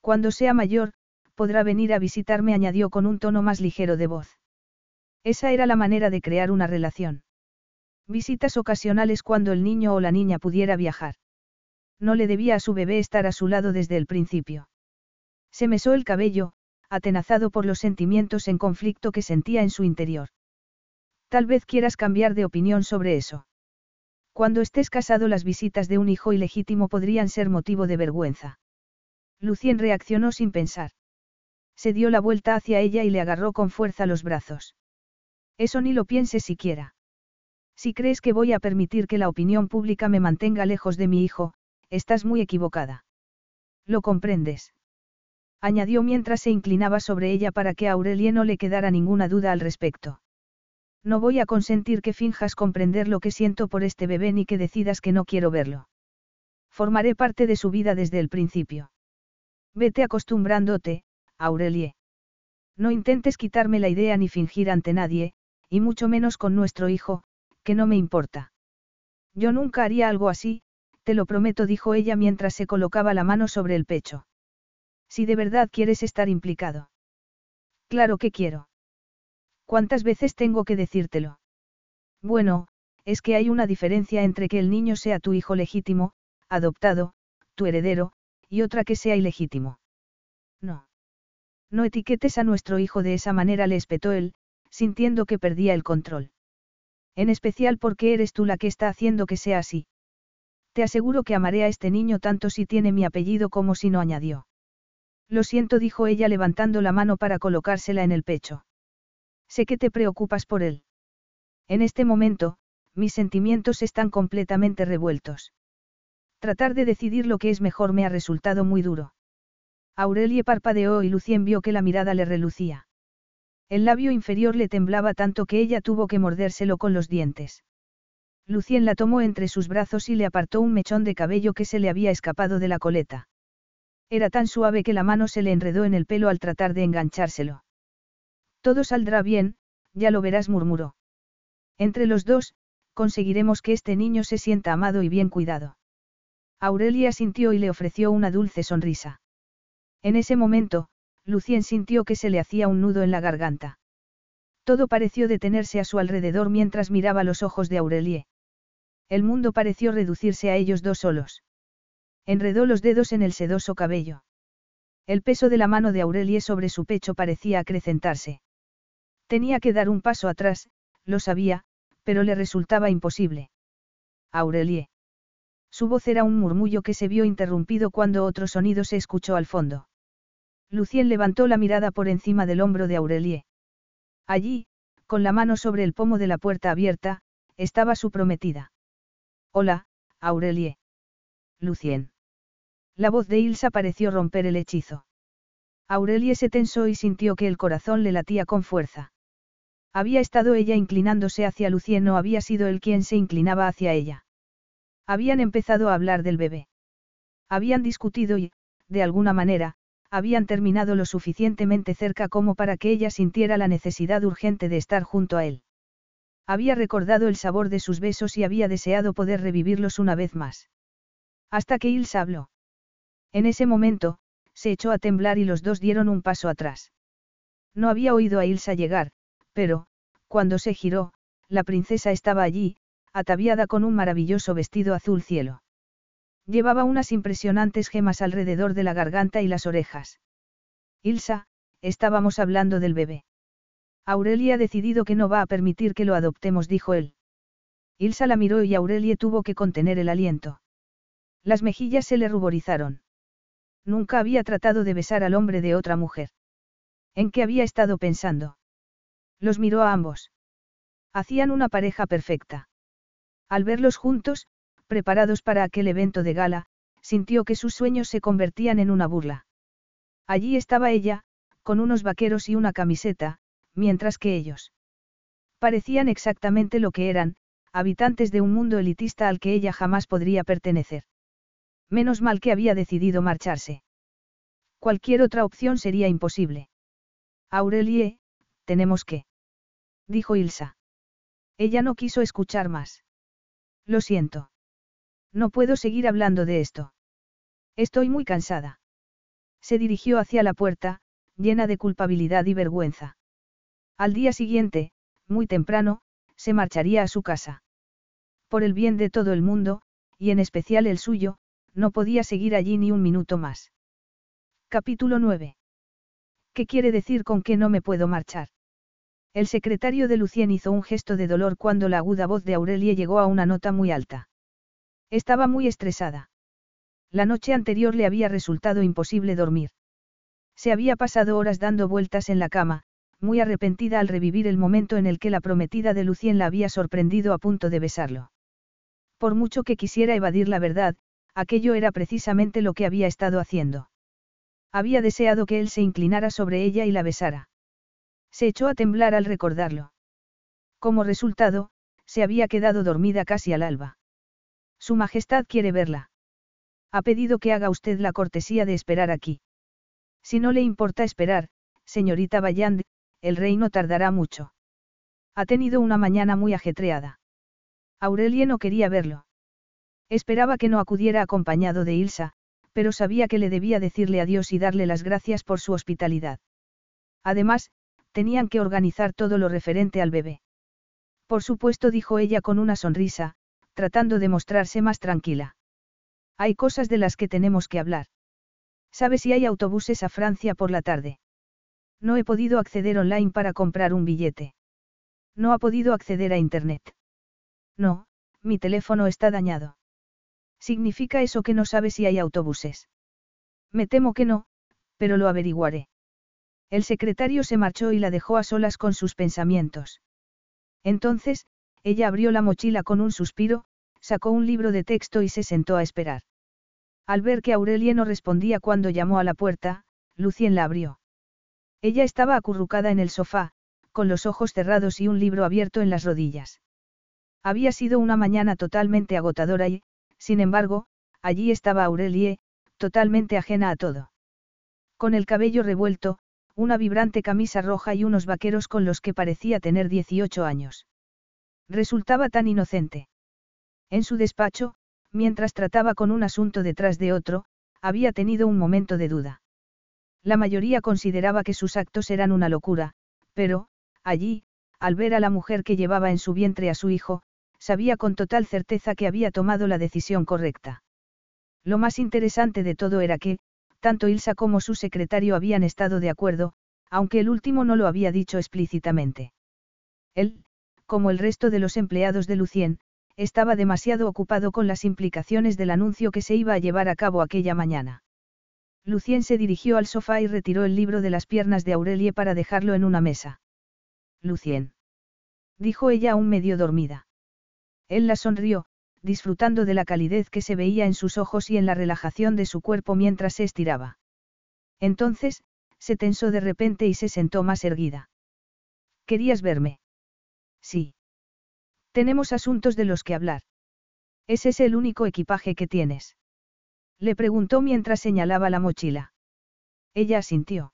[SPEAKER 8] Cuando sea mayor, podrá venir a visitarme, añadió con un tono más ligero de voz. Esa era la manera de crear una relación. Visitas ocasionales cuando el niño o la niña pudiera viajar. No le debía a su bebé estar a su lado desde el principio. Se mesó el cabello, atenazado por los sentimientos en conflicto que sentía en su interior. Tal vez quieras cambiar de opinión sobre eso. Cuando estés casado las visitas de un hijo ilegítimo podrían ser motivo de vergüenza. Lucien reaccionó sin pensar. Se dio la vuelta hacia ella y le agarró con fuerza los brazos. Eso ni lo pienses siquiera. Si crees que voy a permitir que la opinión pública me mantenga lejos de mi hijo, estás muy equivocada. ¿Lo comprendes? Añadió mientras se inclinaba sobre ella para que a Aurelie no le quedara ninguna duda al respecto. No voy a consentir que finjas comprender lo que siento por este bebé ni que decidas que no quiero verlo. Formaré parte de su vida desde el principio. Vete acostumbrándote, Aurelie. No intentes quitarme la idea ni fingir ante nadie, y mucho menos con nuestro hijo, que no me importa. Yo nunca haría algo así, te lo prometo, dijo ella mientras se colocaba la mano sobre el pecho. Si de verdad quieres estar implicado. Claro que quiero. ¿Cuántas veces tengo que decírtelo? Bueno, es que hay una diferencia entre que el niño sea tu hijo legítimo, adoptado, tu heredero, y otra que sea ilegítimo. No. No etiquetes a nuestro hijo de esa manera, le espetó él, sintiendo que perdía el control. En especial porque eres tú la que está haciendo que sea así. Te aseguro que amaré a este niño tanto si tiene mi apellido como si no añadió. Lo siento, dijo ella levantando la mano para colocársela en el pecho. Sé que te preocupas por él. En este momento, mis sentimientos están completamente revueltos. Tratar de decidir lo que es mejor me ha resultado muy duro. Aurelie parpadeó y Lucien vio que la mirada le relucía. El labio inferior le temblaba tanto que ella tuvo que mordérselo con los dientes. Lucien la tomó entre sus brazos y le apartó un mechón de cabello que se le había escapado de la coleta. Era tan suave que la mano se le enredó en el pelo al tratar de enganchárselo. Todo saldrá bien, ya lo verás, murmuró. Entre los dos, conseguiremos que este niño se sienta amado y bien cuidado. Aurelia sintió y le ofreció una dulce sonrisa. En ese momento, Lucien sintió que se le hacía un nudo en la garganta. Todo pareció detenerse a su alrededor mientras miraba los ojos de Aurelie. El mundo pareció reducirse a ellos dos solos. Enredó los dedos en el sedoso cabello. El peso de la mano de Aurelie sobre su pecho parecía acrecentarse. Tenía que dar un paso atrás, lo sabía, pero le resultaba imposible. Aurelie. Su voz era un murmullo que se vio interrumpido cuando otro sonido se escuchó al fondo. Lucien levantó la mirada por encima del hombro de Aurelie. Allí, con la mano sobre el pomo de la puerta abierta, estaba su prometida. Hola, Aurelie. Lucien. La voz de Ilsa pareció romper el hechizo. Aurelie se tensó y sintió que el corazón le latía con fuerza. Había estado ella inclinándose hacia Lucien, no había sido él quien se inclinaba hacia ella. Habían empezado a hablar del bebé. Habían discutido y, de alguna manera, habían terminado lo suficientemente cerca como para que ella sintiera la necesidad urgente de estar junto a él. Había recordado el sabor de sus besos y había deseado poder revivirlos una vez más. Hasta que Ilsa habló. En ese momento, se echó a temblar y los dos dieron un paso atrás. No había oído a Ilsa llegar, pero, cuando se giró, la princesa estaba allí, ataviada con un maravilloso vestido azul cielo. Llevaba unas impresionantes gemas alrededor de la garganta y las orejas. Ilsa, estábamos hablando del bebé. Aurelia ha decidido que no va a permitir que lo adoptemos, dijo él. Ilsa la miró y Aurelie tuvo que contener el aliento. Las mejillas se le ruborizaron. Nunca había tratado de besar al hombre de otra mujer. ¿En qué había estado pensando? Los miró a ambos. Hacían una pareja perfecta. Al verlos juntos, preparados para aquel evento de gala, sintió que sus sueños se convertían en una burla. Allí estaba ella, con unos vaqueros y una camiseta, mientras que ellos parecían exactamente lo que eran, habitantes de un mundo elitista al que ella jamás podría pertenecer. Menos mal que había decidido marcharse. Cualquier otra opción sería imposible. Aurelie, tenemos que. Dijo Ilsa. Ella no quiso escuchar más. Lo siento. No puedo seguir hablando de esto. Estoy muy cansada. Se dirigió hacia la puerta, llena de culpabilidad y vergüenza. Al día siguiente, muy temprano, se marcharía a su casa. Por el bien de todo el mundo, y en especial el suyo, no podía seguir allí ni un minuto más. Capítulo 9. ¿Qué quiere decir con que no me puedo marchar? El secretario de Lucien hizo un gesto de dolor cuando la aguda voz de Aurelie llegó a una nota muy alta. Estaba muy estresada. La noche anterior le había resultado imposible dormir. Se había pasado horas dando vueltas en la cama, muy arrepentida al revivir el momento en el que la prometida de Lucien la había sorprendido a punto de besarlo. Por mucho que quisiera evadir la verdad, aquello era precisamente lo que había estado haciendo. Había deseado que él se inclinara sobre ella y la besara. Se echó a temblar al recordarlo. Como resultado, se había quedado dormida casi al alba. Su Majestad quiere verla. Ha pedido que haga usted la cortesía de esperar aquí. Si no le importa esperar, señorita Bayand, el rey no tardará mucho. Ha tenido una mañana muy ajetreada. Aurelie no quería verlo. Esperaba que no acudiera acompañado de Ilsa, pero sabía que le debía decirle adiós y darle las gracias por su hospitalidad. Además, tenían que organizar todo lo referente al bebé. Por supuesto, dijo ella con una sonrisa, tratando de mostrarse más tranquila. Hay cosas de las que tenemos que hablar. ¿Sabe si hay autobuses a Francia por la tarde? No he podido acceder online para comprar un billete. No ha podido acceder a Internet. No, mi teléfono está dañado. ¿Significa eso que no sabe si hay autobuses? Me temo que no, pero lo averiguaré. El secretario se marchó y la dejó a solas con sus pensamientos. Entonces, Ella abrió la mochila con un suspiro, sacó un libro de texto y se sentó a esperar. Al ver que Aurelie no respondía cuando llamó a la puerta, Lucien la abrió. Ella estaba acurrucada en el sofá, con los ojos cerrados y un libro abierto en las rodillas. Había sido una mañana totalmente agotadora y, sin embargo, allí estaba Aurelie, totalmente ajena a todo. Con el cabello revuelto, una vibrante camisa roja y unos vaqueros con los que parecía tener 18 años. Resultaba tan inocente. En su despacho, mientras trataba con un asunto detrás de otro, había tenido un momento de duda. La mayoría consideraba que sus actos eran una locura, pero, allí, al ver a la mujer que llevaba en su vientre a su hijo, sabía con total certeza que había tomado la decisión correcta. Lo más interesante de todo era que, tanto Ilsa como su secretario habían estado de acuerdo, aunque el último no lo había dicho explícitamente. Él, como el resto de los empleados de Lucien, estaba demasiado ocupado con las implicaciones del anuncio que se iba a llevar a cabo aquella mañana. Lucien se dirigió al sofá y retiró el libro de las piernas de Aurelie para dejarlo en una mesa. Lucien. Dijo ella aún medio dormida. Él la sonrió, disfrutando de la calidez que se veía en sus ojos y en la relajación de su cuerpo mientras se estiraba. Entonces, se tensó de repente y se sentó más erguida. ¿Querías verme? Sí. Tenemos asuntos de los que hablar. ¿Es ese el único equipaje que tienes? Le preguntó mientras señalaba la mochila. Ella asintió.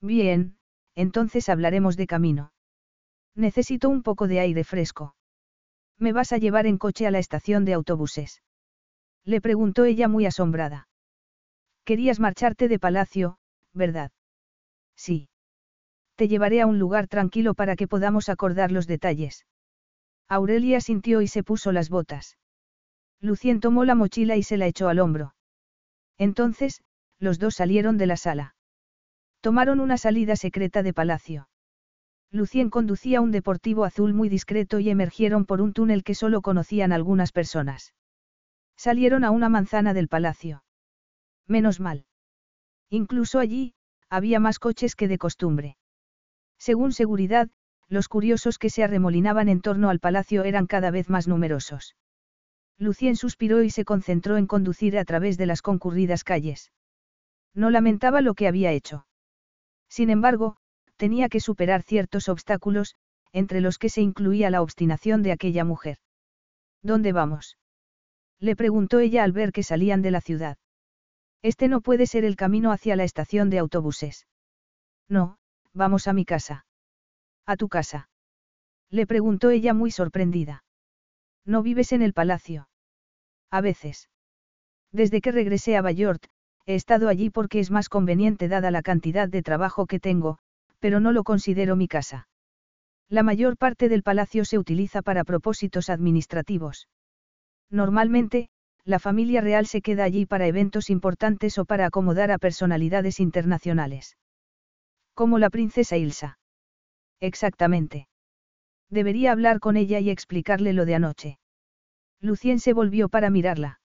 [SPEAKER 8] Bien, entonces hablaremos de camino. Necesito un poco de aire fresco. ¿Me vas a llevar en coche a la estación de autobuses? Le preguntó ella muy asombrada. Querías marcharte de palacio, ¿verdad? Sí. Te llevaré a un lugar tranquilo para que podamos acordar los detalles. Aurelia sintió y se puso las botas. Lucien tomó la mochila y se la echó al hombro. Entonces, los dos salieron de la sala. Tomaron una salida secreta de palacio. Lucien conducía un deportivo azul muy discreto y emergieron por un túnel que solo conocían algunas personas. Salieron a una manzana del palacio. Menos mal. Incluso allí, había más coches que de costumbre. Según seguridad, los curiosos que se arremolinaban en torno al palacio eran cada vez más numerosos. Lucien suspiró y se concentró en conducir a través de las concurridas calles. No lamentaba lo que había hecho. Sin embargo, tenía que superar ciertos obstáculos, entre los que se incluía la obstinación de aquella mujer. ¿Dónde vamos? Le preguntó ella al ver que salían de la ciudad. Este no puede ser el camino hacia la estación de autobuses. No, vamos a mi casa. ¿A tu casa? Le preguntó ella muy sorprendida. ¿No vives en el palacio? A veces. Desde que regresé a Bayort, he estado allí porque es más conveniente dada la cantidad de trabajo que tengo, pero no lo considero mi casa. La mayor parte del palacio se utiliza para propósitos administrativos. Normalmente, la familia real se queda allí para eventos importantes o para acomodar a personalidades internacionales. Como la princesa Ilsa. Exactamente. Debería hablar con ella y explicarle lo de anoche. Lucien se volvió para mirarla.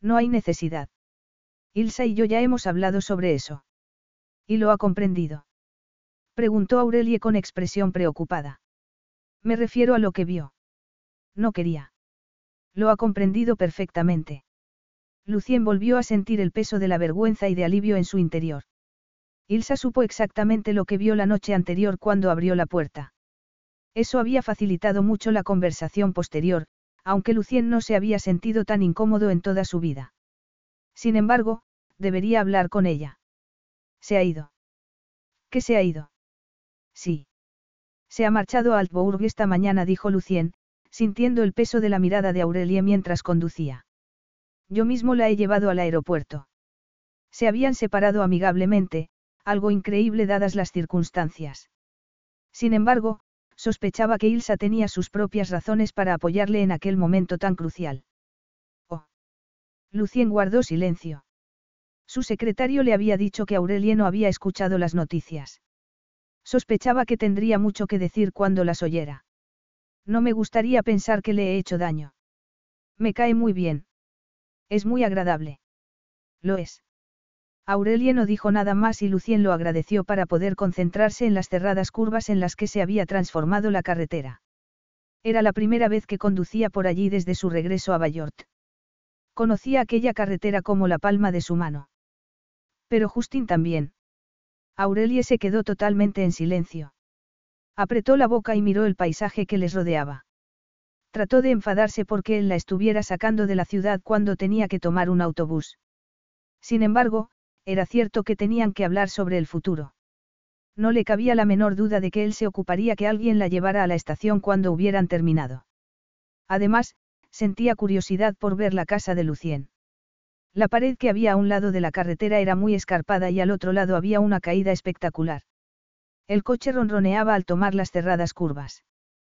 [SPEAKER 8] No hay necesidad. Ilsa y yo ya hemos hablado sobre eso. Y lo ha comprendido. Preguntó Aurelie con expresión preocupada. Me refiero a lo que vio. No quería. Lo ha comprendido perfectamente. Lucien volvió a sentir el peso de la vergüenza y de alivio en su interior. Ilsa supo exactamente lo que vio la noche anterior cuando abrió la puerta. Eso había facilitado mucho la conversación posterior, aunque Lucien no se había sentido tan incómodo en toda su vida. Sin embargo, debería hablar con ella. Se ha ido. ¿Qué se ha ido? Sí. Se ha marchado a Altbourg esta mañana, dijo Lucien, sintiendo el peso de la mirada de Aurelie mientras conducía. Yo mismo la he llevado al aeropuerto. Se habían separado amigablemente, algo increíble dadas las circunstancias. Sin embargo, sospechaba que Ilsa tenía sus propias razones para apoyarle en aquel momento tan crucial. Oh. Lucien guardó silencio. Su secretario le había dicho que Aurelie no había escuchado las noticias. Sospechaba que tendría mucho que decir cuando las oyera. No me gustaría pensar que le he hecho daño. Me cae muy bien. Es muy agradable. Lo es. Aurelie no dijo nada más y Lucien lo agradeció para poder concentrarse en las cerradas curvas en las que se había transformado la carretera. Era la primera vez que conducía por allí desde su regreso a Bayort. Conocía aquella carretera como la palma de su mano. Pero Justin también. Aurelie se quedó totalmente en silencio. Apretó la boca y miró el paisaje que les rodeaba. Trató de enfadarse porque él la estuviera sacando de la ciudad cuando tenía que tomar un autobús. Sin embargo, era cierto que tenían que hablar sobre el futuro. No le cabía la menor duda de que él se ocuparía que alguien la llevara a la estación cuando hubieran terminado. Además, sentía curiosidad por ver la casa de Lucien. La pared que había a un lado de la carretera era muy escarpada y al otro lado había una caída espectacular. El coche ronroneaba al tomar las cerradas curvas.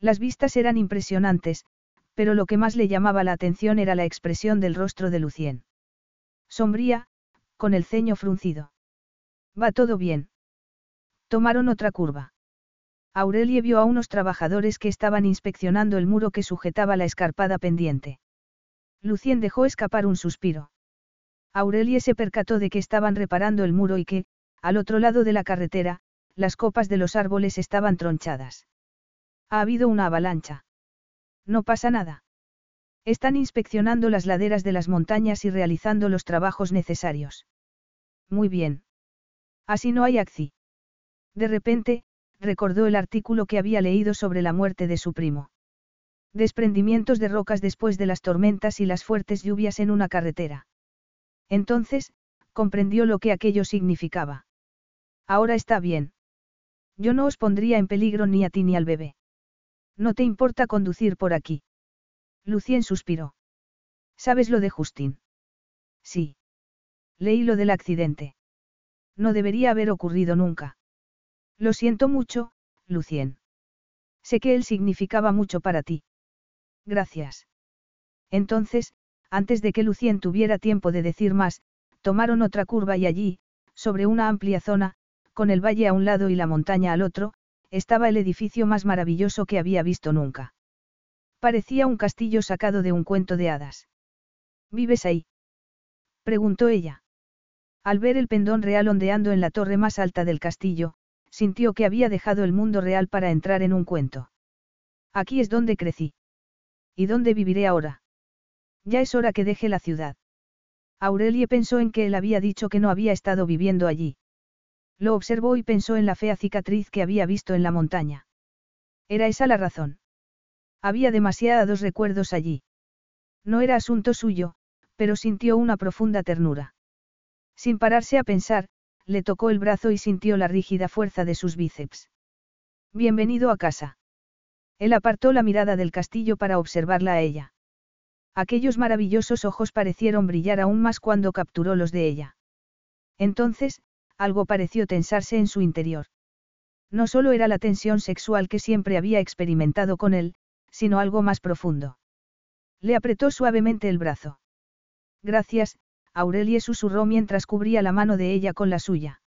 [SPEAKER 8] Las vistas eran impresionantes, pero lo que más le llamaba la atención era la expresión del rostro de Lucien. Sombría, con el ceño fruncido. Va todo bien. Tomaron otra curva. Aurelie vio a unos trabajadores que estaban inspeccionando el muro que sujetaba la escarpada pendiente. Lucien dejó escapar un suspiro. Aurelie se percató de que estaban reparando el muro y que, al otro lado de la carretera, las copas de los árboles estaban tronchadas. Ha habido una avalancha. No pasa nada. Están inspeccionando las laderas de las montañas y realizando los trabajos necesarios. Muy bien. Así no hay acci. De repente, recordó el artículo que había leído sobre la muerte de su primo. Desprendimientos de rocas después de las tormentas y las fuertes lluvias en una carretera. Entonces, comprendió lo que aquello significaba. Ahora está bien. Yo no os pondría en peligro ni a ti ni al bebé. ¿No te importa conducir por aquí? Lucien suspiró. ¿Sabes lo de Justin? Sí. Leí lo del accidente. No debería haber ocurrido nunca. Lo siento mucho, Lucien. Sé que él significaba mucho para ti. Gracias. Entonces, antes de que Lucien tuviera tiempo de decir más, tomaron otra curva y allí, sobre una amplia zona, con el valle a un lado y la montaña al otro, estaba el edificio más maravilloso que había visto nunca. Parecía un castillo sacado de un cuento de hadas. ¿Vives ahí? preguntó ella. Al ver el pendón real ondeando en la torre más alta del castillo, sintió que había dejado el mundo real para entrar en un cuento. Aquí es donde crecí. ¿Y dónde viviré ahora? Ya es hora que deje la ciudad. Aurelie pensó en que él había dicho que no había estado viviendo allí. Lo observó y pensó en la fea cicatriz que había visto en la montaña. Era esa la razón. Había demasiados recuerdos allí. No era asunto suyo, pero sintió una profunda ternura. Sin pararse a pensar, le tocó el brazo y sintió la rígida fuerza de sus bíceps. Bienvenido a casa. Él apartó la mirada del castillo para observarla a ella. Aquellos maravillosos ojos parecieron brillar aún más cuando capturó los de ella. Entonces, algo pareció tensarse en su interior. No solo era la tensión sexual que siempre había experimentado con él, sino algo más profundo. Le apretó suavemente el brazo. Gracias, Aurelie susurró mientras cubría la mano de ella con la suya.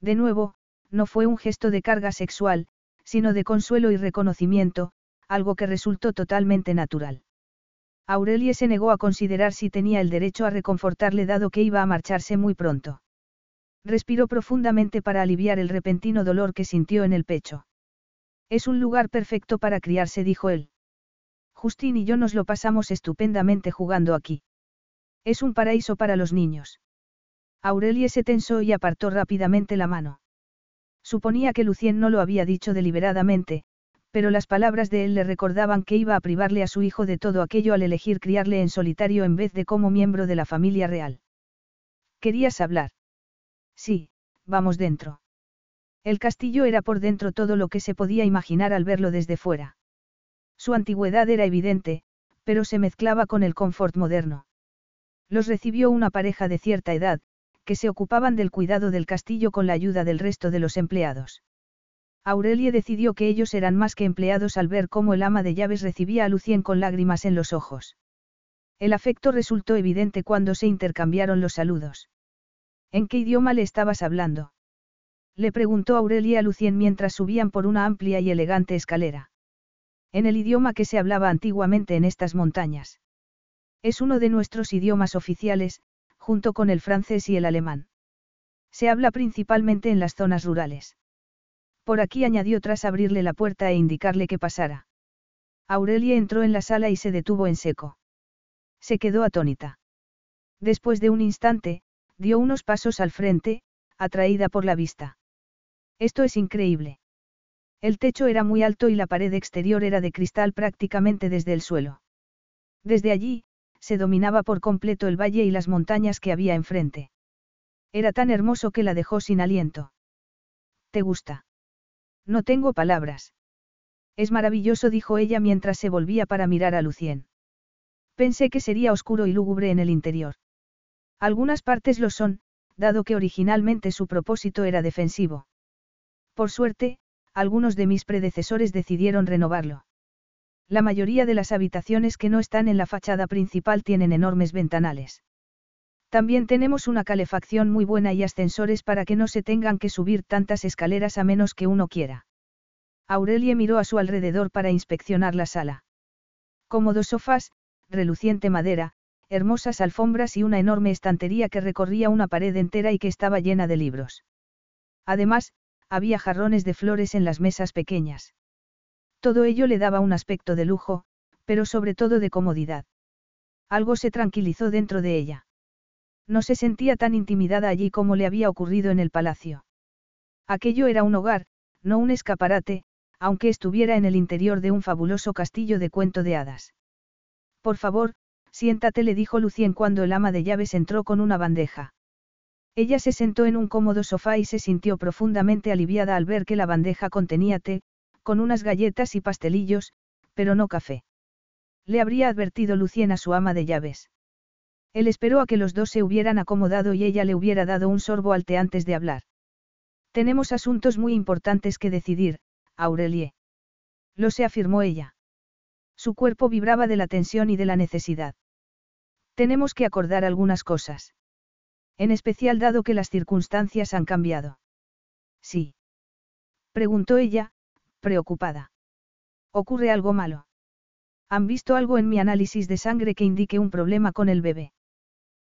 [SPEAKER 8] De nuevo, no fue un gesto de carga sexual, sino de consuelo y reconocimiento, algo que resultó totalmente natural. Aurelie se negó a considerar si tenía el derecho a reconfortarle dado que iba a marcharse muy pronto. Respiró profundamente para aliviar el repentino dolor que sintió en el pecho. Es un lugar perfecto para criarse, dijo él. Justin y yo nos lo pasamos estupendamente jugando aquí. Es un paraíso para los niños. Aurelie se tensó y apartó rápidamente la mano. Suponía que Lucien no lo había dicho deliberadamente, pero las palabras de él le recordaban que iba a privarle a su hijo de todo aquello al elegir criarle en solitario en vez de como miembro de la familia real. ¿Querías hablar? Sí, vamos dentro. El castillo era por dentro todo lo que se podía imaginar al verlo desde fuera. Su antigüedad era evidente, pero se mezclaba con el confort moderno. Los recibió una pareja de cierta edad, que se ocupaban del cuidado del castillo con la ayuda del resto de los empleados. Aurelie decidió que ellos eran más que empleados al ver cómo el ama de llaves recibía a Lucien con lágrimas en los ojos. El afecto resultó evidente cuando se intercambiaron los saludos. ¿En qué idioma le estabas hablando? Le preguntó Aurelie a Lucien mientras subían por una amplia y elegante escalera. En el idioma que se hablaba antiguamente en estas montañas. Es uno de nuestros idiomas oficiales, junto con el francés y el alemán. Se habla principalmente en las zonas rurales. Por aquí añadió tras abrirle la puerta e indicarle que pasara. Aurelia entró en la sala y se detuvo en seco. Se quedó atónita. Después de un instante, dio unos pasos al frente, atraída por la vista. Esto es increíble. El techo era muy alto y la pared exterior era de cristal prácticamente desde el suelo. Desde allí, se dominaba por completo el valle y las montañas que había enfrente. Era tan hermoso que la dejó sin aliento. ¿Te gusta? No tengo palabras. Es maravilloso, dijo ella mientras se volvía para mirar a Lucien. Pensé que sería oscuro y lúgubre en el interior. Algunas partes lo son, dado que originalmente su propósito era defensivo. Por suerte, algunos de mis predecesores decidieron renovarlo. La mayoría de las habitaciones que no están en la fachada principal tienen enormes ventanales. También tenemos una calefacción muy buena y ascensores para que no se tengan que subir tantas escaleras a menos que uno quiera. Aurelie miró a su alrededor para inspeccionar la sala. Cómodos sofás, reluciente madera, hermosas alfombras y una enorme estantería que recorría una pared entera y que estaba llena de libros. Además, había jarrones de flores en las mesas pequeñas. Todo ello le daba un aspecto de lujo, pero sobre todo de comodidad. Algo se tranquilizó dentro de ella. No se sentía tan intimidada allí como le había ocurrido en el palacio. Aquello era un hogar, no un escaparate, aunque estuviera en el interior de un fabuloso castillo de cuento de hadas. Por favor, siéntate, le dijo Lucien cuando el ama de llaves entró con una bandeja. Ella se sentó en un cómodo sofá y se sintió profundamente aliviada al ver que la bandeja contenía té, con unas galletas y pastelillos, pero no café. Le habría advertido Lucien a su ama de llaves. Él esperó a que los dos se hubieran acomodado y ella le hubiera dado un sorbo al té antes de hablar. Tenemos asuntos muy importantes que decidir, Aurelie. Lo se afirmó ella. Su cuerpo vibraba de la tensión y de la necesidad. Tenemos que acordar algunas cosas. En especial dado que las circunstancias han cambiado. Sí. Preguntó ella, preocupada. ¿Ocurre algo malo? ¿Han visto algo en mi análisis de sangre que indique un problema con el bebé?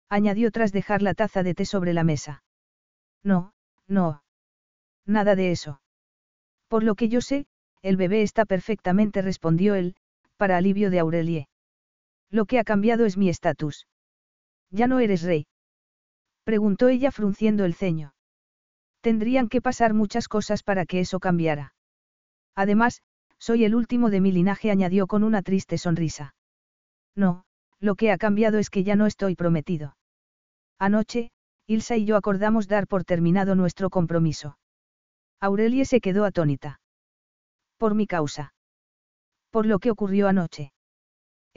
[SPEAKER 8] añadió tras dejar la taza de té sobre la mesa. No, no. Nada de eso. Por lo que yo sé, el bebé está perfectamente, respondió él, para alivio de Aurelie. Lo que ha cambiado es mi estatus. ¿Ya no eres rey? Preguntó ella frunciendo el ceño. Tendrían que pasar muchas cosas para que eso cambiara. Además, soy el último de mi linaje, añadió con una triste sonrisa. No, lo que ha cambiado es que ya no estoy prometido. Anoche, Ilsa y yo acordamos dar por terminado nuestro compromiso. Aurelie se quedó atónita. Por mi causa. Por lo que ocurrió anoche.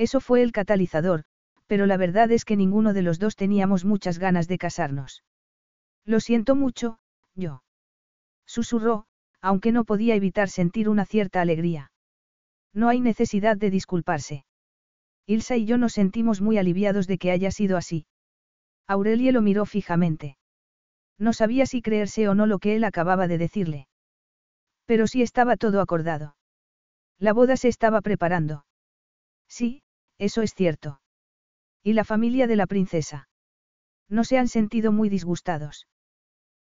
[SPEAKER 8] Eso fue el catalizador, pero la verdad es que ninguno de los dos teníamos muchas ganas de casarnos. Lo siento mucho, yo. Susurró, aunque no podía evitar sentir una cierta alegría. No hay necesidad de disculparse. Ilsa y yo nos sentimos muy aliviados de que haya sido así. Aurelie lo miró fijamente. No sabía si creerse o no lo que él acababa de decirle. Pero sí estaba todo acordado. La boda se estaba preparando. Sí, eso es cierto. ¿Y la familia de la princesa? ¿No se han sentido muy disgustados?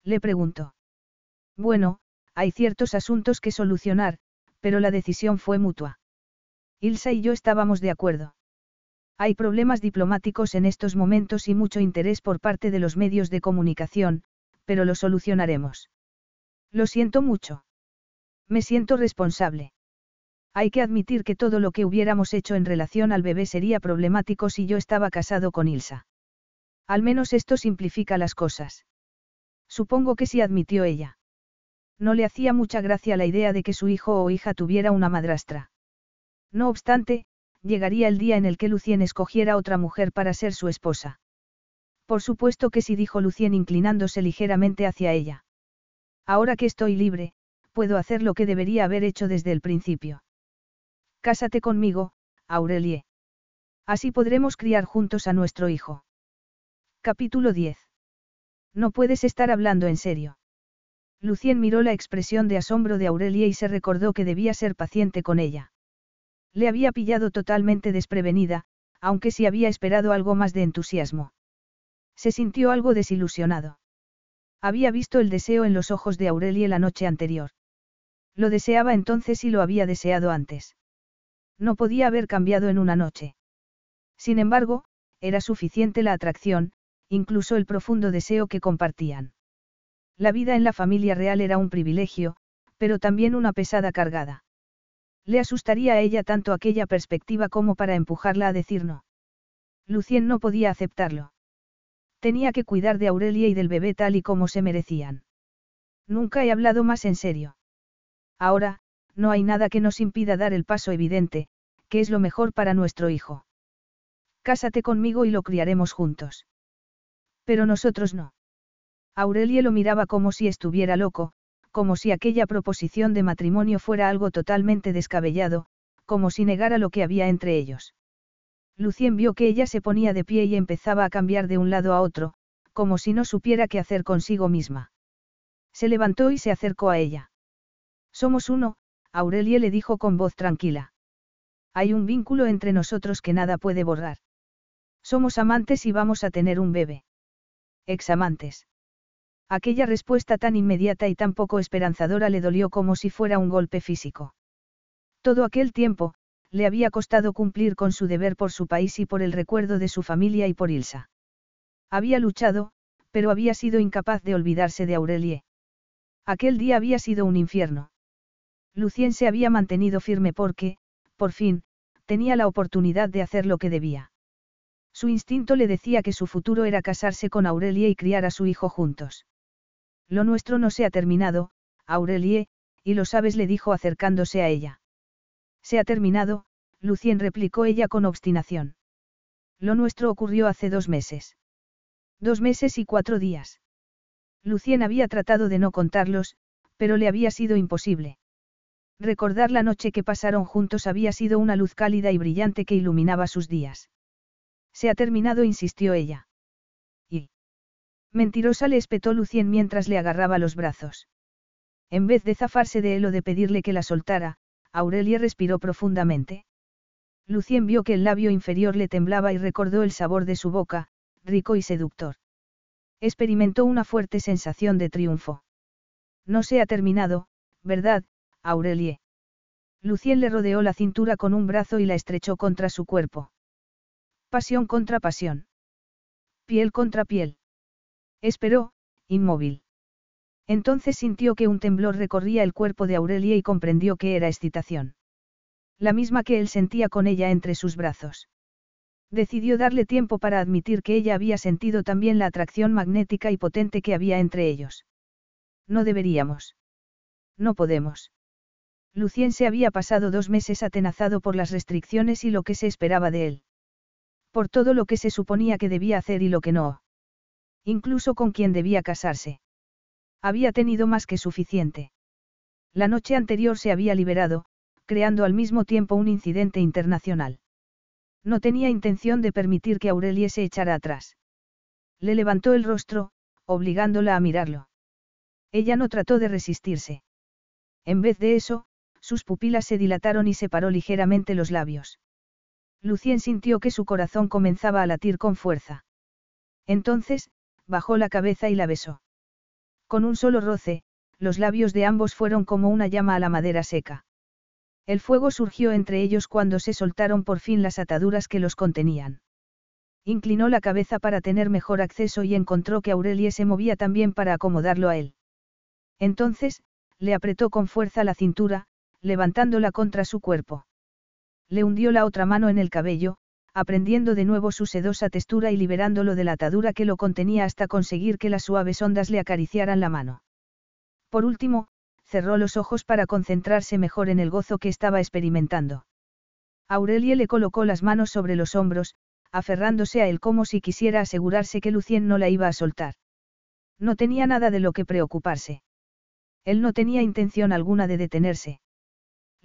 [SPEAKER 8] Le preguntó. Bueno, hay ciertos asuntos que solucionar, pero la decisión fue mutua. Ilsa y yo estábamos de acuerdo. Hay problemas diplomáticos en estos momentos y mucho interés por parte de los medios de comunicación, pero lo solucionaremos. Lo siento mucho. Me siento responsable. Hay que admitir que todo lo que hubiéramos hecho en relación al bebé sería problemático si yo estaba casado con Ilsa. Al menos esto simplifica las cosas. Supongo que sí admitió ella. No le hacía mucha gracia la idea de que su hijo o hija tuviera una madrastra. No obstante, llegaría el día en el que Lucien escogiera otra mujer para ser su esposa. Por supuesto que sí dijo Lucien inclinándose ligeramente hacia ella. Ahora que estoy libre, puedo hacer lo que debería haber hecho desde el principio. Cásate conmigo, Aurelie. Así podremos criar juntos a nuestro hijo. Capítulo 10. No puedes estar hablando en serio. Lucien miró la expresión de asombro de Aurelie y se recordó que debía ser paciente con ella. Le había pillado totalmente desprevenida, aunque sí había esperado algo más de entusiasmo. Se sintió algo desilusionado. Había visto el deseo en los ojos de Aurelie la noche anterior. Lo deseaba entonces y lo había deseado antes. No podía haber cambiado en una noche. Sin embargo, era suficiente la atracción, incluso el profundo deseo que compartían. La vida en la familia real era un privilegio, pero también una pesada cargada. Le asustaría a ella tanto aquella perspectiva como para empujarla a decir no. Lucien no podía aceptarlo. Tenía que cuidar de Aurelia y del bebé tal y como se merecían. Nunca he hablado más en serio. Ahora, no hay nada que nos impida dar el paso evidente, que es lo mejor para nuestro hijo. Cásate conmigo y lo criaremos juntos. Pero nosotros no. Aurelie lo miraba como si estuviera loco, como si aquella proposición de matrimonio fuera algo totalmente descabellado, como si negara lo que había entre ellos. Lucien vio que ella se ponía de pie y empezaba a cambiar de un lado a otro, como si no supiera qué hacer consigo misma. Se levantó y se acercó a ella. Somos uno, Aurelie le dijo con voz tranquila. Hay un vínculo entre nosotros que nada puede borrar. Somos amantes y vamos a tener un bebé. Examantes. Aquella respuesta tan inmediata y tan poco esperanzadora le dolió como si fuera un golpe físico. Todo aquel tiempo, le había costado cumplir con su deber por su país y por el recuerdo de su familia y por Ilsa. Había luchado, pero había sido incapaz de olvidarse de Aurelie. Aquel día había sido un infierno. Lucien se había mantenido firme porque, por fin, tenía la oportunidad de hacer lo que debía. Su instinto le decía que su futuro era casarse con Aurelie y criar a su hijo juntos. Lo nuestro no se ha terminado, Aurelie, y lo sabes, le dijo acercándose a ella. Se ha terminado, Lucien replicó ella con obstinación. Lo nuestro ocurrió hace dos meses. Dos meses y cuatro días. Lucien había tratado de no contarlos, pero le había sido imposible. Recordar la noche que pasaron juntos había sido una luz cálida y brillante que iluminaba sus días. Se ha terminado, insistió ella. Mentirosa le espetó Lucien mientras le agarraba los brazos. En vez de zafarse de él o de pedirle que la soltara, Aurelie respiró profundamente. Lucien vio que el labio inferior le temblaba y recordó el sabor de su boca, rico y seductor. Experimentó una fuerte sensación de triunfo. No se ha terminado, ¿verdad, Aurelie? Lucien le rodeó la cintura con un brazo y la estrechó contra su cuerpo. Pasión contra pasión. Piel contra piel. Esperó, inmóvil. Entonces sintió que un temblor recorría el cuerpo de Aurelia y comprendió que era excitación. La misma que él sentía con ella entre sus brazos. Decidió darle tiempo para admitir que ella había sentido también la atracción magnética y potente que había entre ellos. No deberíamos. No podemos. Lucien se había pasado dos meses atenazado por las restricciones y lo que se esperaba de él. Por todo lo que se suponía que debía hacer y lo que no. Incluso con quien debía casarse. Había tenido más que suficiente. La noche anterior se había liberado, creando al mismo tiempo un incidente internacional. No tenía intención de permitir que Aurelie se echara atrás. Le levantó el rostro, obligándola a mirarlo. Ella no trató de resistirse. En vez de eso, sus pupilas se dilataron y separó ligeramente los labios. Lucien sintió que su corazón comenzaba a latir con fuerza. Entonces, bajó la cabeza y la besó. Con un solo roce, los labios de ambos fueron como una llama a la madera seca. El fuego surgió entre ellos cuando se soltaron por fin las ataduras que los contenían. Inclinó la cabeza para tener mejor acceso y encontró que Aurelie se movía también para acomodarlo a él. Entonces, le apretó con fuerza la cintura, levantándola contra su cuerpo. Le hundió la otra mano en el cabello, aprendiendo de nuevo su sedosa textura y liberándolo de la atadura que lo contenía hasta conseguir que las suaves ondas le acariciaran la mano. Por último, cerró los ojos para concentrarse mejor en el gozo que estaba experimentando. Aurelie le colocó las manos sobre los hombros, aferrándose a él como si quisiera asegurarse que Lucien no la iba a soltar. No tenía nada de lo que preocuparse. Él no tenía intención alguna de detenerse.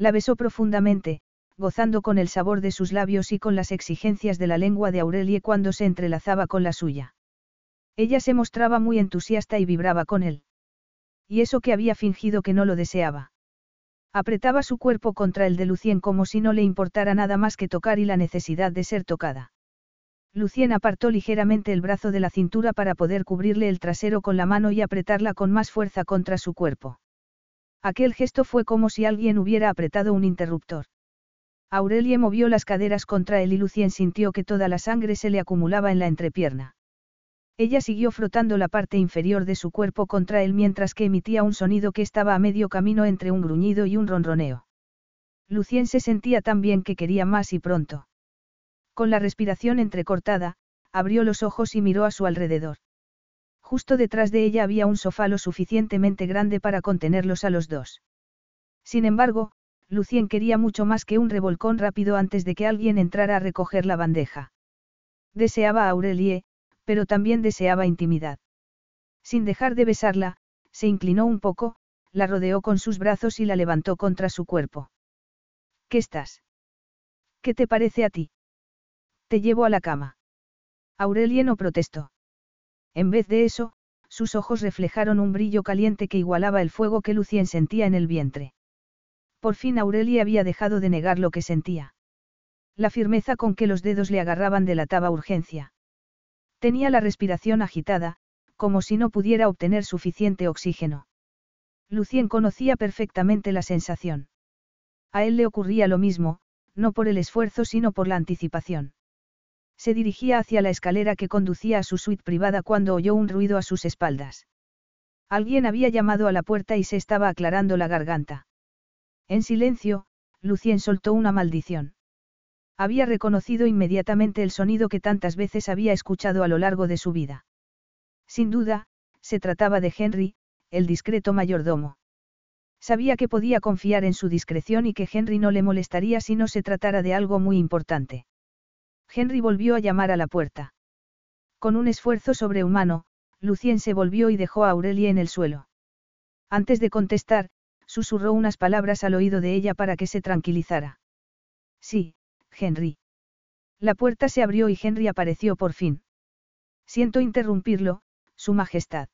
[SPEAKER 8] La besó profundamente, gozando con el sabor de sus labios y con las exigencias de la lengua de Aurelie cuando se entrelazaba con la suya. Ella se mostraba muy entusiasta y vibraba con él. Y eso que había fingido que no lo deseaba. Apretaba su cuerpo contra el de Lucien como si no le importara nada más que tocar y la necesidad de ser tocada. Lucien apartó ligeramente el brazo de la cintura para poder cubrirle el trasero con la mano y apretarla con más fuerza contra su cuerpo. Aquel gesto fue como si alguien hubiera apretado un interruptor. Aurelie movió las caderas contra él y Lucien sintió que toda la sangre se le acumulaba en la entrepierna. Ella siguió frotando la parte inferior de su cuerpo contra él mientras que emitía un sonido que estaba a medio camino entre un gruñido y un ronroneo. Lucien se sentía tan bien que quería más y pronto. Con la respiración entrecortada, abrió los ojos y miró a su alrededor. Justo detrás de ella había un sofá lo suficientemente grande para contenerlos a los dos. Sin embargo, Lucien quería mucho más que un revolcón rápido antes de que alguien entrara a recoger la bandeja. Deseaba a Aurelie, pero también deseaba intimidad. Sin dejar de besarla, se inclinó un poco, la rodeó con sus brazos y la levantó contra su cuerpo. ¿Qué estás? ¿Qué te parece a ti? Te llevo a la cama. Aurelie no protestó. En vez de eso, sus ojos reflejaron un brillo caliente que igualaba el fuego que Lucien sentía en el vientre. Por fin Aurelie había dejado de negar lo que sentía. La firmeza con que los dedos le agarraban delataba urgencia. Tenía la respiración agitada, como si no pudiera obtener suficiente oxígeno. Lucien conocía perfectamente la sensación. A él le ocurría lo mismo, no por el esfuerzo sino por la anticipación. Se dirigía hacia la escalera que conducía a su suite privada cuando oyó un ruido a sus espaldas. Alguien había llamado a la puerta y se estaba aclarando la garganta. En silencio, Lucien soltó una maldición. Había reconocido inmediatamente el sonido que tantas veces había escuchado a lo largo de su vida. Sin duda, se trataba de Henry, el discreto mayordomo. Sabía que podía confiar en su discreción y que Henry no le molestaría si no se tratara de algo muy importante. Henry volvió a llamar a la puerta. Con un esfuerzo sobrehumano, Lucien se volvió y dejó a Aurelie en el suelo. Antes de contestar, susurró unas palabras al oído de ella para que se tranquilizara. Sí, Henry. La puerta se abrió y Henry apareció por fin. Siento interrumpirlo, Su Majestad.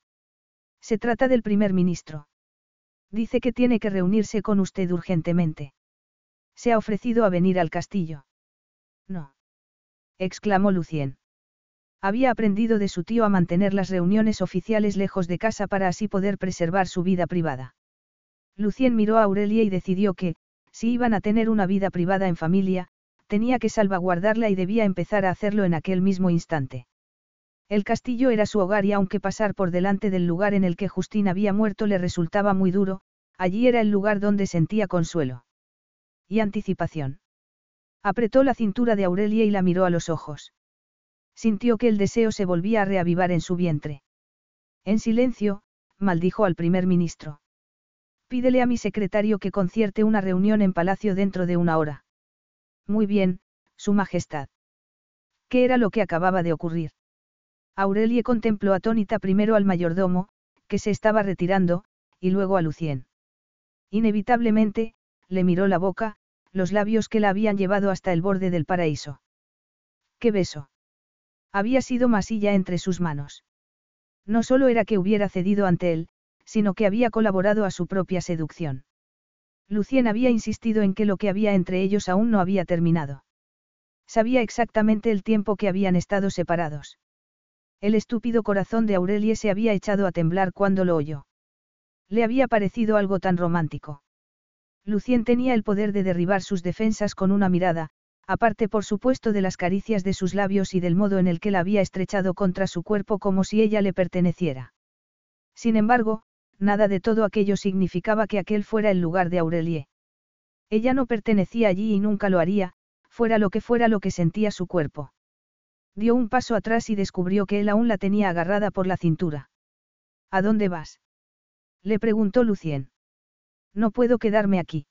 [SPEAKER 8] Se trata del primer ministro. Dice que tiene que reunirse con usted urgentemente. Se ha ofrecido a venir al castillo. No exclamó Lucien. Había aprendido de su tío a mantener las reuniones oficiales lejos de casa para así poder preservar su vida privada. Lucien miró a Aurelia y decidió que, si iban a tener una vida privada en familia, tenía que salvaguardarla y debía empezar a hacerlo en aquel mismo instante. El castillo era su hogar y aunque pasar por delante del lugar en el que Justín había muerto le resultaba muy duro, allí era el lugar donde sentía consuelo. Y anticipación. Apretó la cintura de Aurelia y la miró a los ojos. Sintió que el deseo se volvía a reavivar en su vientre. En silencio, maldijo al primer ministro. Pídele a mi secretario que concierte una reunión en palacio dentro de una hora. Muy bien, Su Majestad. ¿Qué era lo que acababa de ocurrir? Aurelie contempló atónita primero al mayordomo, que se estaba retirando, y luego a Lucien. Inevitablemente, le miró la boca, los labios que la habían llevado hasta el borde del paraíso. ¡Qué beso! Había sido masilla entre sus manos. No solo era que hubiera cedido ante él, sino que había colaborado a su propia seducción. Lucien había insistido en que lo que había entre ellos aún no había terminado. Sabía exactamente el tiempo que habían estado separados. El estúpido corazón de Aurelie se había echado a temblar cuando lo oyó. Le había parecido algo tan romántico. Lucien tenía el poder de derribar sus defensas con una mirada, aparte por supuesto de las caricias de sus labios y del modo en el que la había estrechado contra su cuerpo como si ella le perteneciera. Sin embargo, nada de todo aquello significaba que aquel fuera el lugar de Aurelie. Ella no pertenecía allí y nunca lo haría, fuera lo que fuera lo que sentía su cuerpo. Dio un paso atrás y descubrió que él aún la tenía agarrada por la cintura. ¿A dónde vas? Le preguntó Lucien. No puedo quedarme aquí.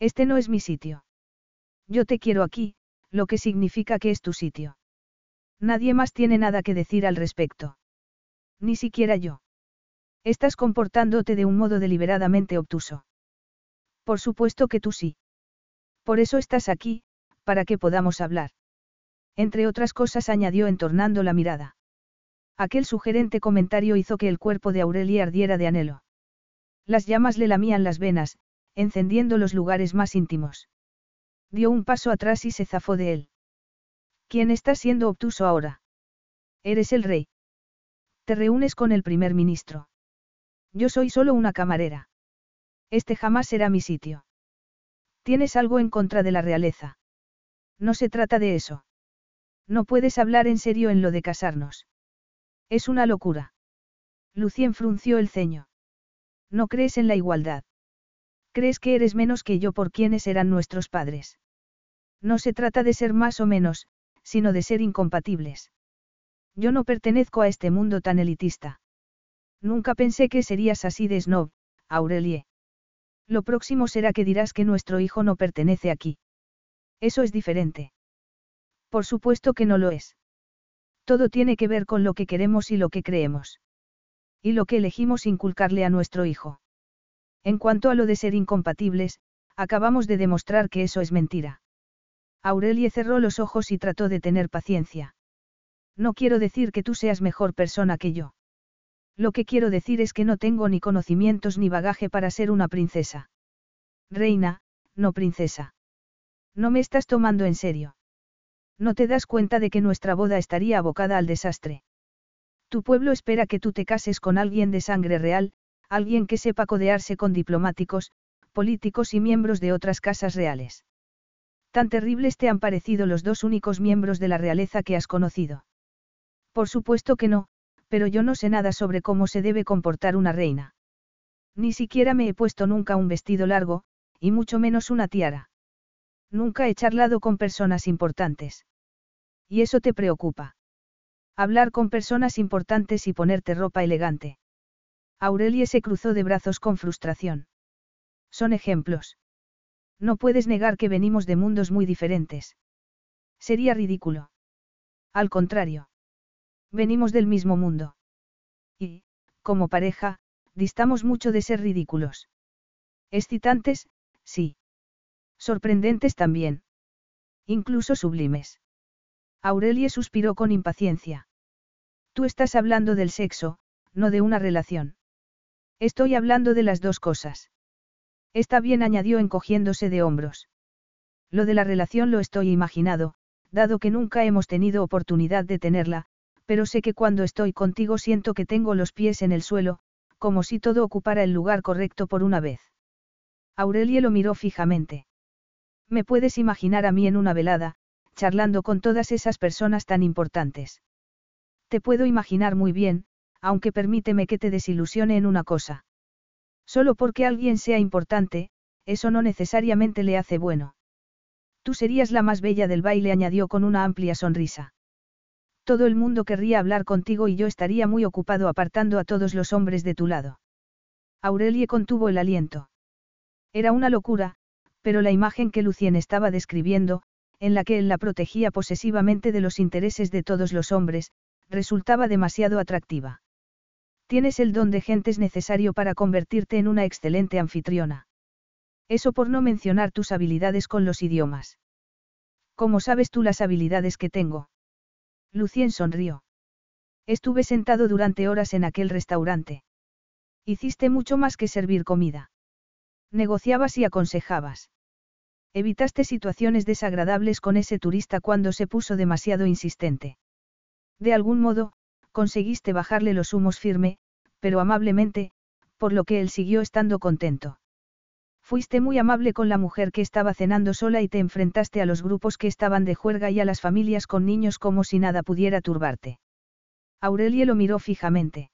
[SPEAKER 8] Este no es mi sitio. Yo te quiero aquí, lo que significa que es tu sitio. Nadie más tiene nada que decir al respecto. Ni siquiera yo. Estás comportándote de un modo deliberadamente obtuso. Por supuesto que tú sí. Por eso estás aquí, para que podamos hablar. Entre otras cosas añadió entornando la mirada. Aquel sugerente comentario hizo que el cuerpo de Aurelia ardiera de anhelo. Las llamas le lamían las venas, encendiendo los lugares más íntimos. Dio un paso atrás y se zafó de él. ¿Quién está siendo obtuso ahora? Eres el rey. Te reúnes con el primer ministro. Yo soy solo una camarera. Este jamás será mi sitio. Tienes algo en contra de la realeza. No se trata de eso. No puedes hablar en serio en lo de casarnos. Es una locura. Lucien frunció el ceño. No crees en la igualdad. Crees que eres menos que yo por quienes eran nuestros padres. No se trata de ser más o menos, sino de ser incompatibles. Yo no pertenezco a este mundo tan elitista. Nunca pensé que serías así de snob, Aurelie. Lo próximo será que dirás que nuestro hijo no pertenece aquí. Eso es diferente. Por supuesto que no lo es. Todo tiene que ver con lo que queremos y lo que creemos. Y lo que elegimos inculcarle a nuestro hijo. En cuanto a lo de ser incompatibles, acabamos de demostrar que eso es mentira. Aurelie cerró los ojos y trató de tener paciencia. No quiero decir que tú seas mejor persona que yo. Lo que quiero decir es que no tengo ni conocimientos ni bagaje para ser una princesa. Reina, no princesa. No me estás tomando en serio. No te das cuenta de que nuestra boda estaría abocada al desastre. Tu pueblo espera que tú te cases con alguien de sangre real, alguien que sepa codearse con diplomáticos, políticos y miembros de otras casas reales. Tan terribles te han parecido los dos únicos miembros de la realeza que has conocido. Por supuesto que no, pero yo no sé nada sobre cómo se debe comportar una reina. Ni siquiera me he puesto nunca un vestido largo, y mucho menos una tiara. Nunca he charlado con personas importantes. ¿Y eso te preocupa? Hablar con personas importantes y ponerte ropa elegante. Aurelie se cruzó de brazos con frustración. Son ejemplos. No puedes negar que venimos de mundos muy diferentes. Sería ridículo. Al contrario. Venimos del mismo mundo. Y, como pareja, distamos mucho de ser ridículos. Excitantes, sí. Sorprendentes también. Incluso sublimes. Aurelie suspiró con impaciencia. Tú estás hablando del sexo, no de una relación. Estoy hablando de las dos cosas. Está bien, añadió encogiéndose de hombros. Lo de la relación lo estoy imaginado, dado que nunca hemos tenido oportunidad de tenerla, pero sé que cuando estoy contigo siento que tengo los pies en el suelo, como si todo ocupara el lugar correcto por una vez. Aurelie lo miró fijamente. Me puedes imaginar a mí en una velada, charlando con todas esas personas tan importantes. Te puedo imaginar muy bien, aunque permíteme que te desilusione en una cosa. Solo porque alguien sea importante, eso no necesariamente le hace bueno. Tú serías la más bella del baile, añadió con una amplia sonrisa. Todo el mundo querría hablar contigo y yo estaría muy ocupado apartando a todos los hombres de tu lado. Aurelie contuvo el aliento. Era una locura, pero la imagen que Lucien estaba describiendo, en la que él la protegía posesivamente de los intereses de todos los hombres, resultaba demasiado atractiva. Tienes el don de gentes necesario para convertirte en una excelente anfitriona. Eso por no mencionar tus habilidades con los idiomas. ¿Cómo sabes tú las habilidades que tengo? Lucien sonrió. Estuve sentado durante horas en aquel restaurante. Hiciste mucho más que servir comida. Negociabas y aconsejabas. Evitaste situaciones desagradables con ese turista cuando se puso demasiado insistente. De algún modo, conseguiste bajarle los humos firme, pero amablemente, por lo que él siguió estando contento. Fuiste muy amable con la mujer que estaba cenando sola y te enfrentaste a los grupos que estaban de juerga y a las familias con niños como si nada pudiera turbarte. Aurelie lo miró fijamente.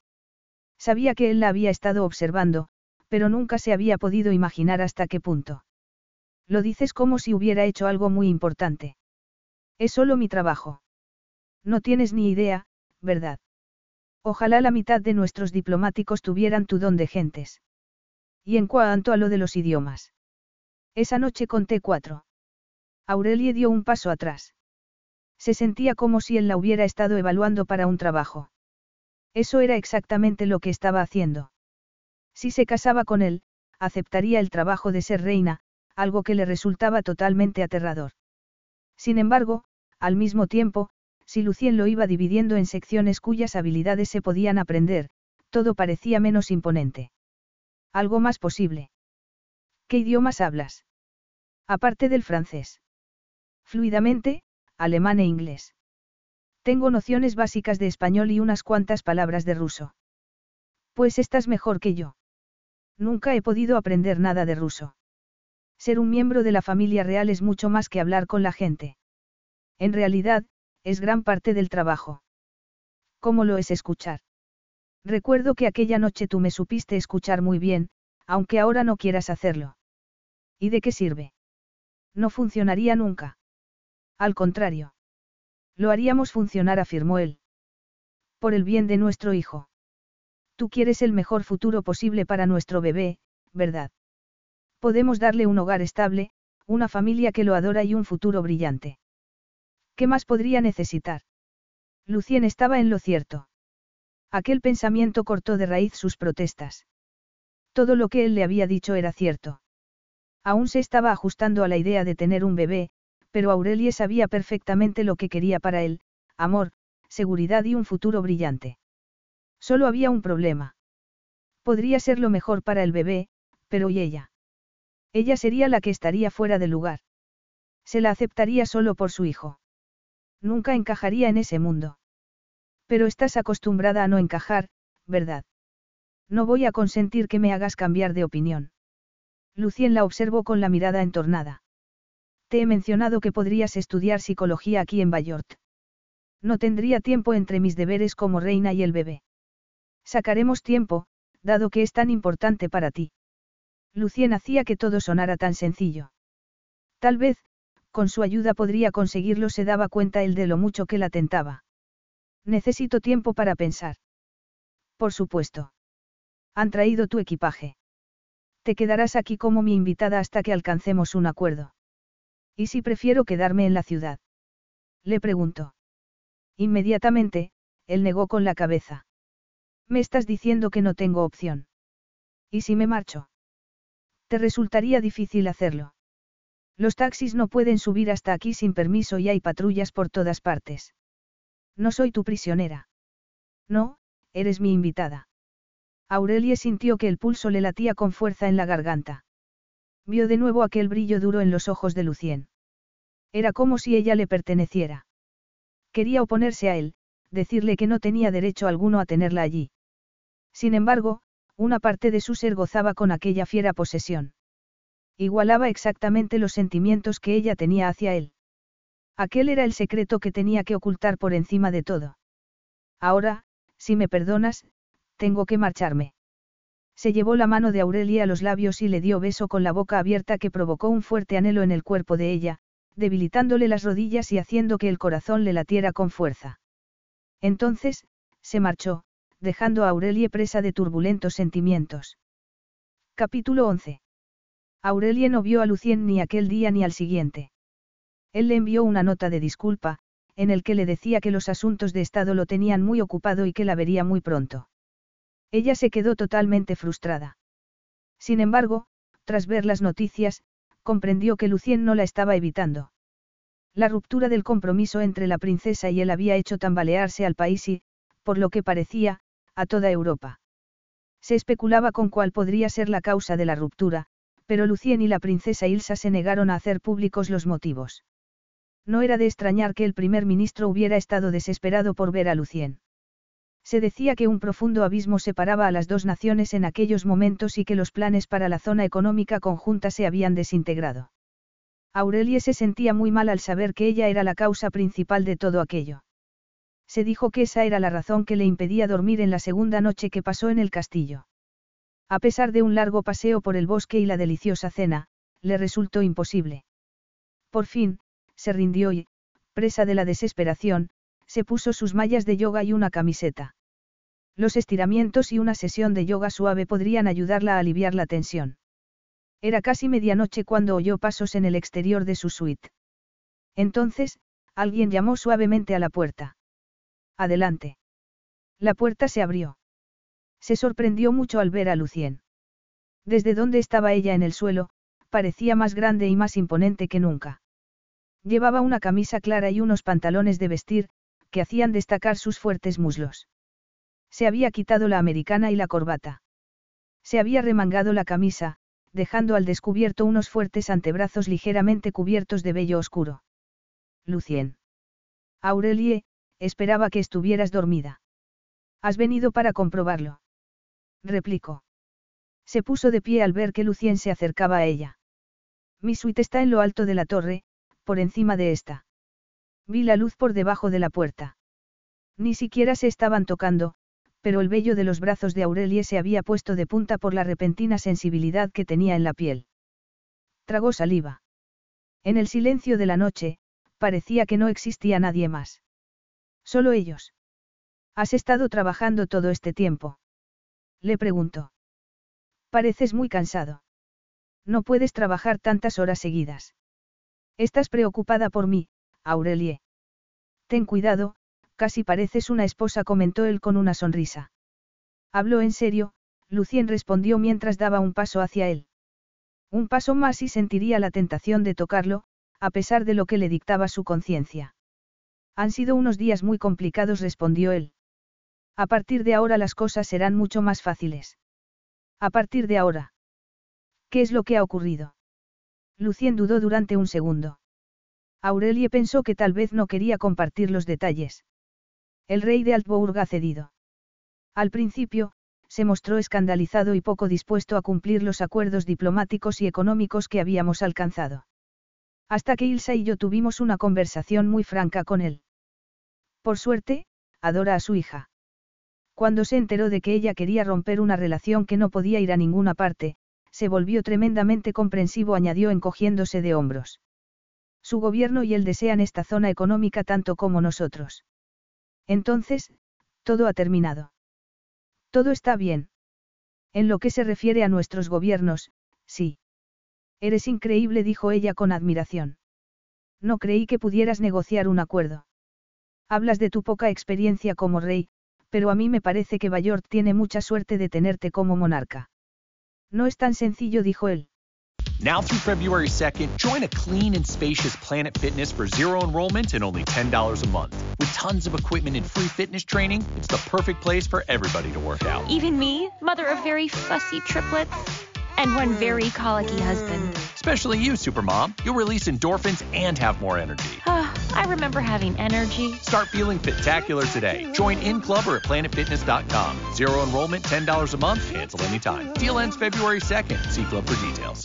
[SPEAKER 8] Sabía que él la había estado observando, pero nunca se había podido imaginar hasta qué punto. Lo dices como si hubiera hecho algo muy importante. Es solo mi trabajo. No tienes ni idea, ¿verdad? Ojalá la mitad de nuestros diplomáticos tuvieran tu don de gentes. Y en cuanto a lo de los idiomas. Esa noche conté cuatro. Aurelie dio un paso atrás. Se sentía como si él la hubiera estado evaluando para un trabajo. Eso era exactamente lo que estaba haciendo. Si se casaba con él, aceptaría el trabajo de ser reina, algo que le resultaba totalmente aterrador. Sin embargo, al mismo tiempo, si Lucien lo iba dividiendo en secciones cuyas habilidades se podían aprender, todo parecía menos imponente. Algo más posible. ¿Qué idiomas hablas? Aparte del francés. Fluidamente, alemán e inglés. Tengo nociones básicas de español y unas cuantas palabras de ruso. Pues estás mejor que yo. Nunca he podido aprender nada de ruso. Ser un miembro de la familia real es mucho más que hablar con la gente. En realidad, es gran parte del trabajo. ¿Cómo lo es escuchar? Recuerdo que aquella noche tú me supiste escuchar muy bien, aunque ahora no quieras hacerlo. ¿Y de qué sirve? No funcionaría nunca. Al contrario. Lo haríamos funcionar, afirmó él. Por el bien de nuestro hijo. Tú quieres el mejor futuro posible para nuestro bebé, ¿verdad? Podemos darle un hogar estable, una familia que lo adora y un futuro brillante. ¿Qué más podría necesitar? Lucien estaba en lo cierto. Aquel pensamiento cortó de raíz sus protestas. Todo lo que él le había dicho era cierto. Aún se estaba ajustando a la idea de tener un bebé, pero Aurelie sabía perfectamente lo que quería para él, amor, seguridad y un futuro brillante. Solo había un problema. Podría ser lo mejor para el bebé, pero ¿y ella? Ella sería la que estaría fuera de lugar. Se la aceptaría solo por su hijo. Nunca encajaría en ese mundo. Pero estás acostumbrada a no encajar, ¿verdad? No voy a consentir que me hagas cambiar de opinión. Lucien la observó con la mirada entornada. Te he mencionado que podrías estudiar psicología aquí en Bayort. No tendría tiempo entre mis deberes como reina y el bebé. Sacaremos tiempo, dado que es tan importante para ti. Lucien hacía que todo sonara tan sencillo. Tal vez, con su ayuda podría conseguirlo, se daba cuenta él de lo mucho que la tentaba. Necesito tiempo para pensar. Por supuesto. Han traído tu equipaje. Te quedarás aquí como mi invitada hasta que alcancemos un acuerdo. ¿Y si prefiero quedarme en la ciudad? Le preguntó. Inmediatamente, él negó con la cabeza. Me estás diciendo que no tengo opción. ¿Y si me marcho? Te resultaría difícil hacerlo. Los taxis no pueden subir hasta aquí sin permiso y hay patrullas por todas partes. No soy tu prisionera. No, eres mi invitada. Aurelie sintió que el pulso le latía con fuerza en la garganta. Vio de nuevo aquel brillo duro en los ojos de Lucien. Era como si ella le perteneciera. Quería oponerse a él, decirle que no tenía derecho alguno a tenerla allí. Sin embargo, una parte de su ser gozaba con aquella fiera posesión. Igualaba exactamente los sentimientos que ella tenía hacia él. Aquel era el secreto que tenía que ocultar por encima de todo. Ahora, si me perdonas, tengo que marcharme. Se llevó la mano de Aurelia a los labios y le dio beso con la boca abierta que provocó un fuerte anhelo en el cuerpo de ella, debilitándole las rodillas y haciendo que el corazón le latiera con fuerza. Entonces, se marchó, dejando a Aurelie presa de turbulentos sentimientos. Capítulo 11. Aurelie no vio a Lucien ni aquel día ni al siguiente. Él le envió una nota de disculpa, en el que le decía que los asuntos de Estado lo tenían muy ocupado y que la vería muy pronto. Ella se quedó totalmente frustrada. Sin embargo, tras ver las noticias, comprendió que Lucien no la estaba evitando. La ruptura del compromiso entre la princesa y él había hecho tambalearse al país y, por lo que parecía, a toda Europa. Se especulaba con cuál podría ser la causa de la ruptura, pero Lucien y la princesa Ilsa se negaron a hacer públicos los motivos. No era de extrañar que el primer ministro hubiera estado desesperado por ver a Lucien. Se decía que un profundo abismo separaba a las dos naciones en aquellos momentos y que los planes para la zona económica conjunta se habían desintegrado. Aurelie se sentía muy mal al saber que ella era la causa principal de todo aquello. Se dijo que esa era la razón que le impedía dormir en la segunda noche que pasó en el castillo. A pesar de un largo paseo por el bosque y la deliciosa cena, le resultó imposible. Por fin, se rindió y, presa de la desesperación, se puso sus mallas de yoga y una camiseta. Los estiramientos y una sesión de yoga suave podrían ayudarla a aliviar la tensión. Era casi medianoche cuando oyó pasos en el exterior de su suite. Entonces, alguien llamó suavemente a la puerta. Adelante. La puerta se abrió. Se sorprendió mucho al ver a Lucien. Desde donde estaba ella en el suelo, parecía más grande y más imponente que nunca. Llevaba una camisa clara y unos pantalones de vestir, que hacían destacar sus fuertes muslos. Se había quitado la americana y la corbata. Se había remangado la camisa, dejando al descubierto unos fuertes antebrazos ligeramente cubiertos de vello oscuro. Lucien. Aurelie, esperaba que estuvieras dormida. Has venido para comprobarlo. Replicó. Se puso de pie al ver que Lucien se acercaba a ella. Mi suite está en lo alto de la torre, por encima de esta. Vi la luz por debajo de la puerta. Ni siquiera se estaban tocando, pero el vello de los brazos de Aurelie se había puesto de punta por la repentina sensibilidad que tenía en la piel. Tragó saliva. En el silencio de la noche, parecía que no existía nadie más. Solo ellos. ¿Has estado trabajando todo este tiempo? Le preguntó. Pareces muy cansado. No puedes trabajar tantas horas seguidas. Estás preocupada por mí, Aurelie. Ten cuidado, casi pareces una esposa, comentó él con una sonrisa. Habló en serio, Lucien respondió mientras daba un paso hacia él. Un paso más y sentiría la tentación de tocarlo, a pesar de lo que le dictaba su conciencia. Han sido unos días muy complicados, respondió él. A partir de ahora las cosas serán mucho más fáciles. A partir de ahora. ¿Qué es lo que ha ocurrido? Lucien dudó durante un segundo. Aurelie pensó que tal vez no quería compartir los detalles. El rey de Altbourg ha cedido. Al principio, se mostró escandalizado y poco dispuesto a cumplir los acuerdos diplomáticos y económicos que habíamos alcanzado. Hasta que Ilsa y yo tuvimos una conversación muy franca con él. Por suerte, adora a su hija. Cuando se enteró de que ella quería romper una relación que no podía ir a ninguna parte, se volvió tremendamente comprensivo, añadió encogiéndose de hombros. Su gobierno y él desean esta zona económica tanto como nosotros. Entonces, todo ha terminado. Todo está bien. En lo que se refiere a nuestros gobiernos, sí. Eres increíble, dijo ella con admiración. No creí que pudieras negociar un acuerdo. Hablas de tu poca experiencia como rey, pero a mí me parece que Bayort tiene mucha suerte de tenerte como monarca. No es tan sencillo, dijo él.
[SPEAKER 9] Now through February 2nd, join a clean and spacious Planet Fitness for zero enrollment and only $10 a month. With tons of equipment and free fitness training, it's the perfect place for everybody to work out.
[SPEAKER 10] Even me, mother of very fussy triplets and one very colicky husband.
[SPEAKER 9] Especially you, Supermom. You'll release endorphins and have more energy.
[SPEAKER 10] Ah, I remember having energy.
[SPEAKER 9] Start feeling spectacular today. Join in club or at planetfitness.com. Zero enrollment, $10 a month, cancel anytime. Deal ends February 2nd. See club for details.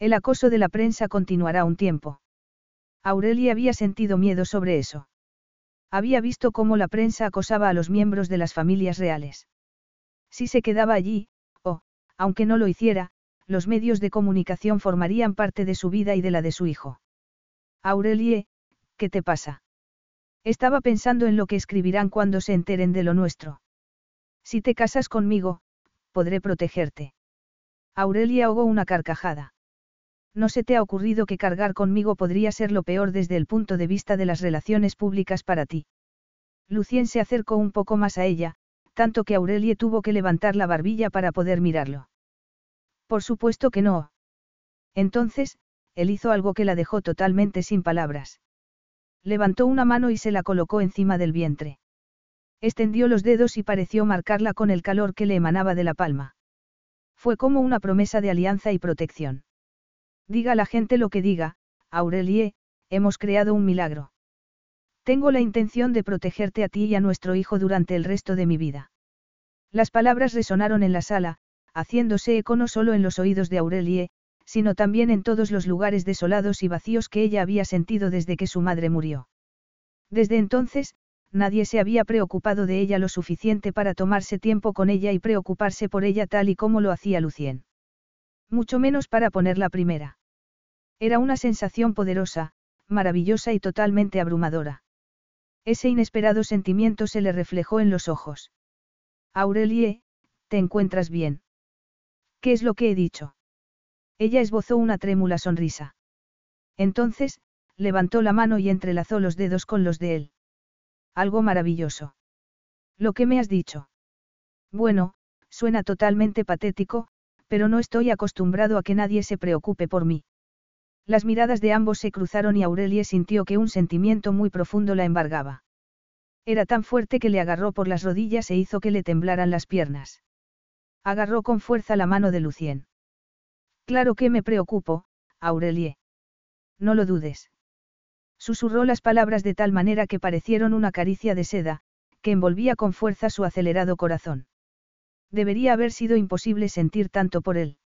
[SPEAKER 8] El acoso de la prensa continuará un tiempo. Aurelia había sentido miedo sobre eso. Había visto cómo la prensa acosaba a los miembros de las familias reales. Si se quedaba allí, o, aunque no lo hiciera, los medios de comunicación formarían parte de su vida y de la de su hijo. Aurelie, ¿qué te pasa? Estaba pensando en lo que escribirán cuando se enteren de lo nuestro. Si te casas conmigo, podré protegerte. Aurelia ahogó una carcajada. ¿No se te ha ocurrido que cargar conmigo podría ser lo peor desde el punto de vista de las relaciones públicas para ti? Lucien se acercó un poco más a ella, tanto que Aurelie tuvo que levantar la barbilla para poder mirarlo. Por supuesto que no. Entonces, él hizo algo que la dejó totalmente sin palabras. Levantó una mano y se la colocó encima del vientre. Extendió los dedos y pareció marcarla con el calor que le emanaba de la palma. Fue como una promesa de alianza y protección. Diga la gente lo que diga, Aurelie, hemos creado un milagro. Tengo la intención de protegerte a ti y a nuestro hijo durante el resto de mi vida. Las palabras resonaron en la sala, haciéndose eco no solo en los oídos de Aurelie, sino también en todos los lugares desolados y vacíos que ella había sentido desde que su madre murió. Desde entonces, nadie se había preocupado de ella lo suficiente para tomarse tiempo con ella y preocuparse por ella tal y como lo hacía Lucien. Mucho menos para ponerla primera. Era una sensación poderosa, maravillosa y totalmente abrumadora. Ese inesperado sentimiento se le reflejó en los ojos. Aurelie, ¿te encuentras bien? ¿Qué es lo que he dicho? Ella esbozó una trémula sonrisa. Entonces, levantó la mano y entrelazó los dedos con los de él. Algo maravilloso. Lo que me has dicho. Bueno, suena totalmente patético, pero no estoy acostumbrado a que nadie se preocupe por mí. Las miradas de ambos se cruzaron y Aurelie sintió que un sentimiento muy profundo la embargaba. Era tan fuerte que le agarró por las rodillas e hizo que le temblaran las piernas. Agarró con fuerza la mano de Lucien. Claro que me preocupo, Aurelie. No lo dudes. Susurró las palabras de tal manera que parecieron una caricia de seda, que envolvía con fuerza su acelerado corazón. Debería haber sido imposible sentir tanto por él.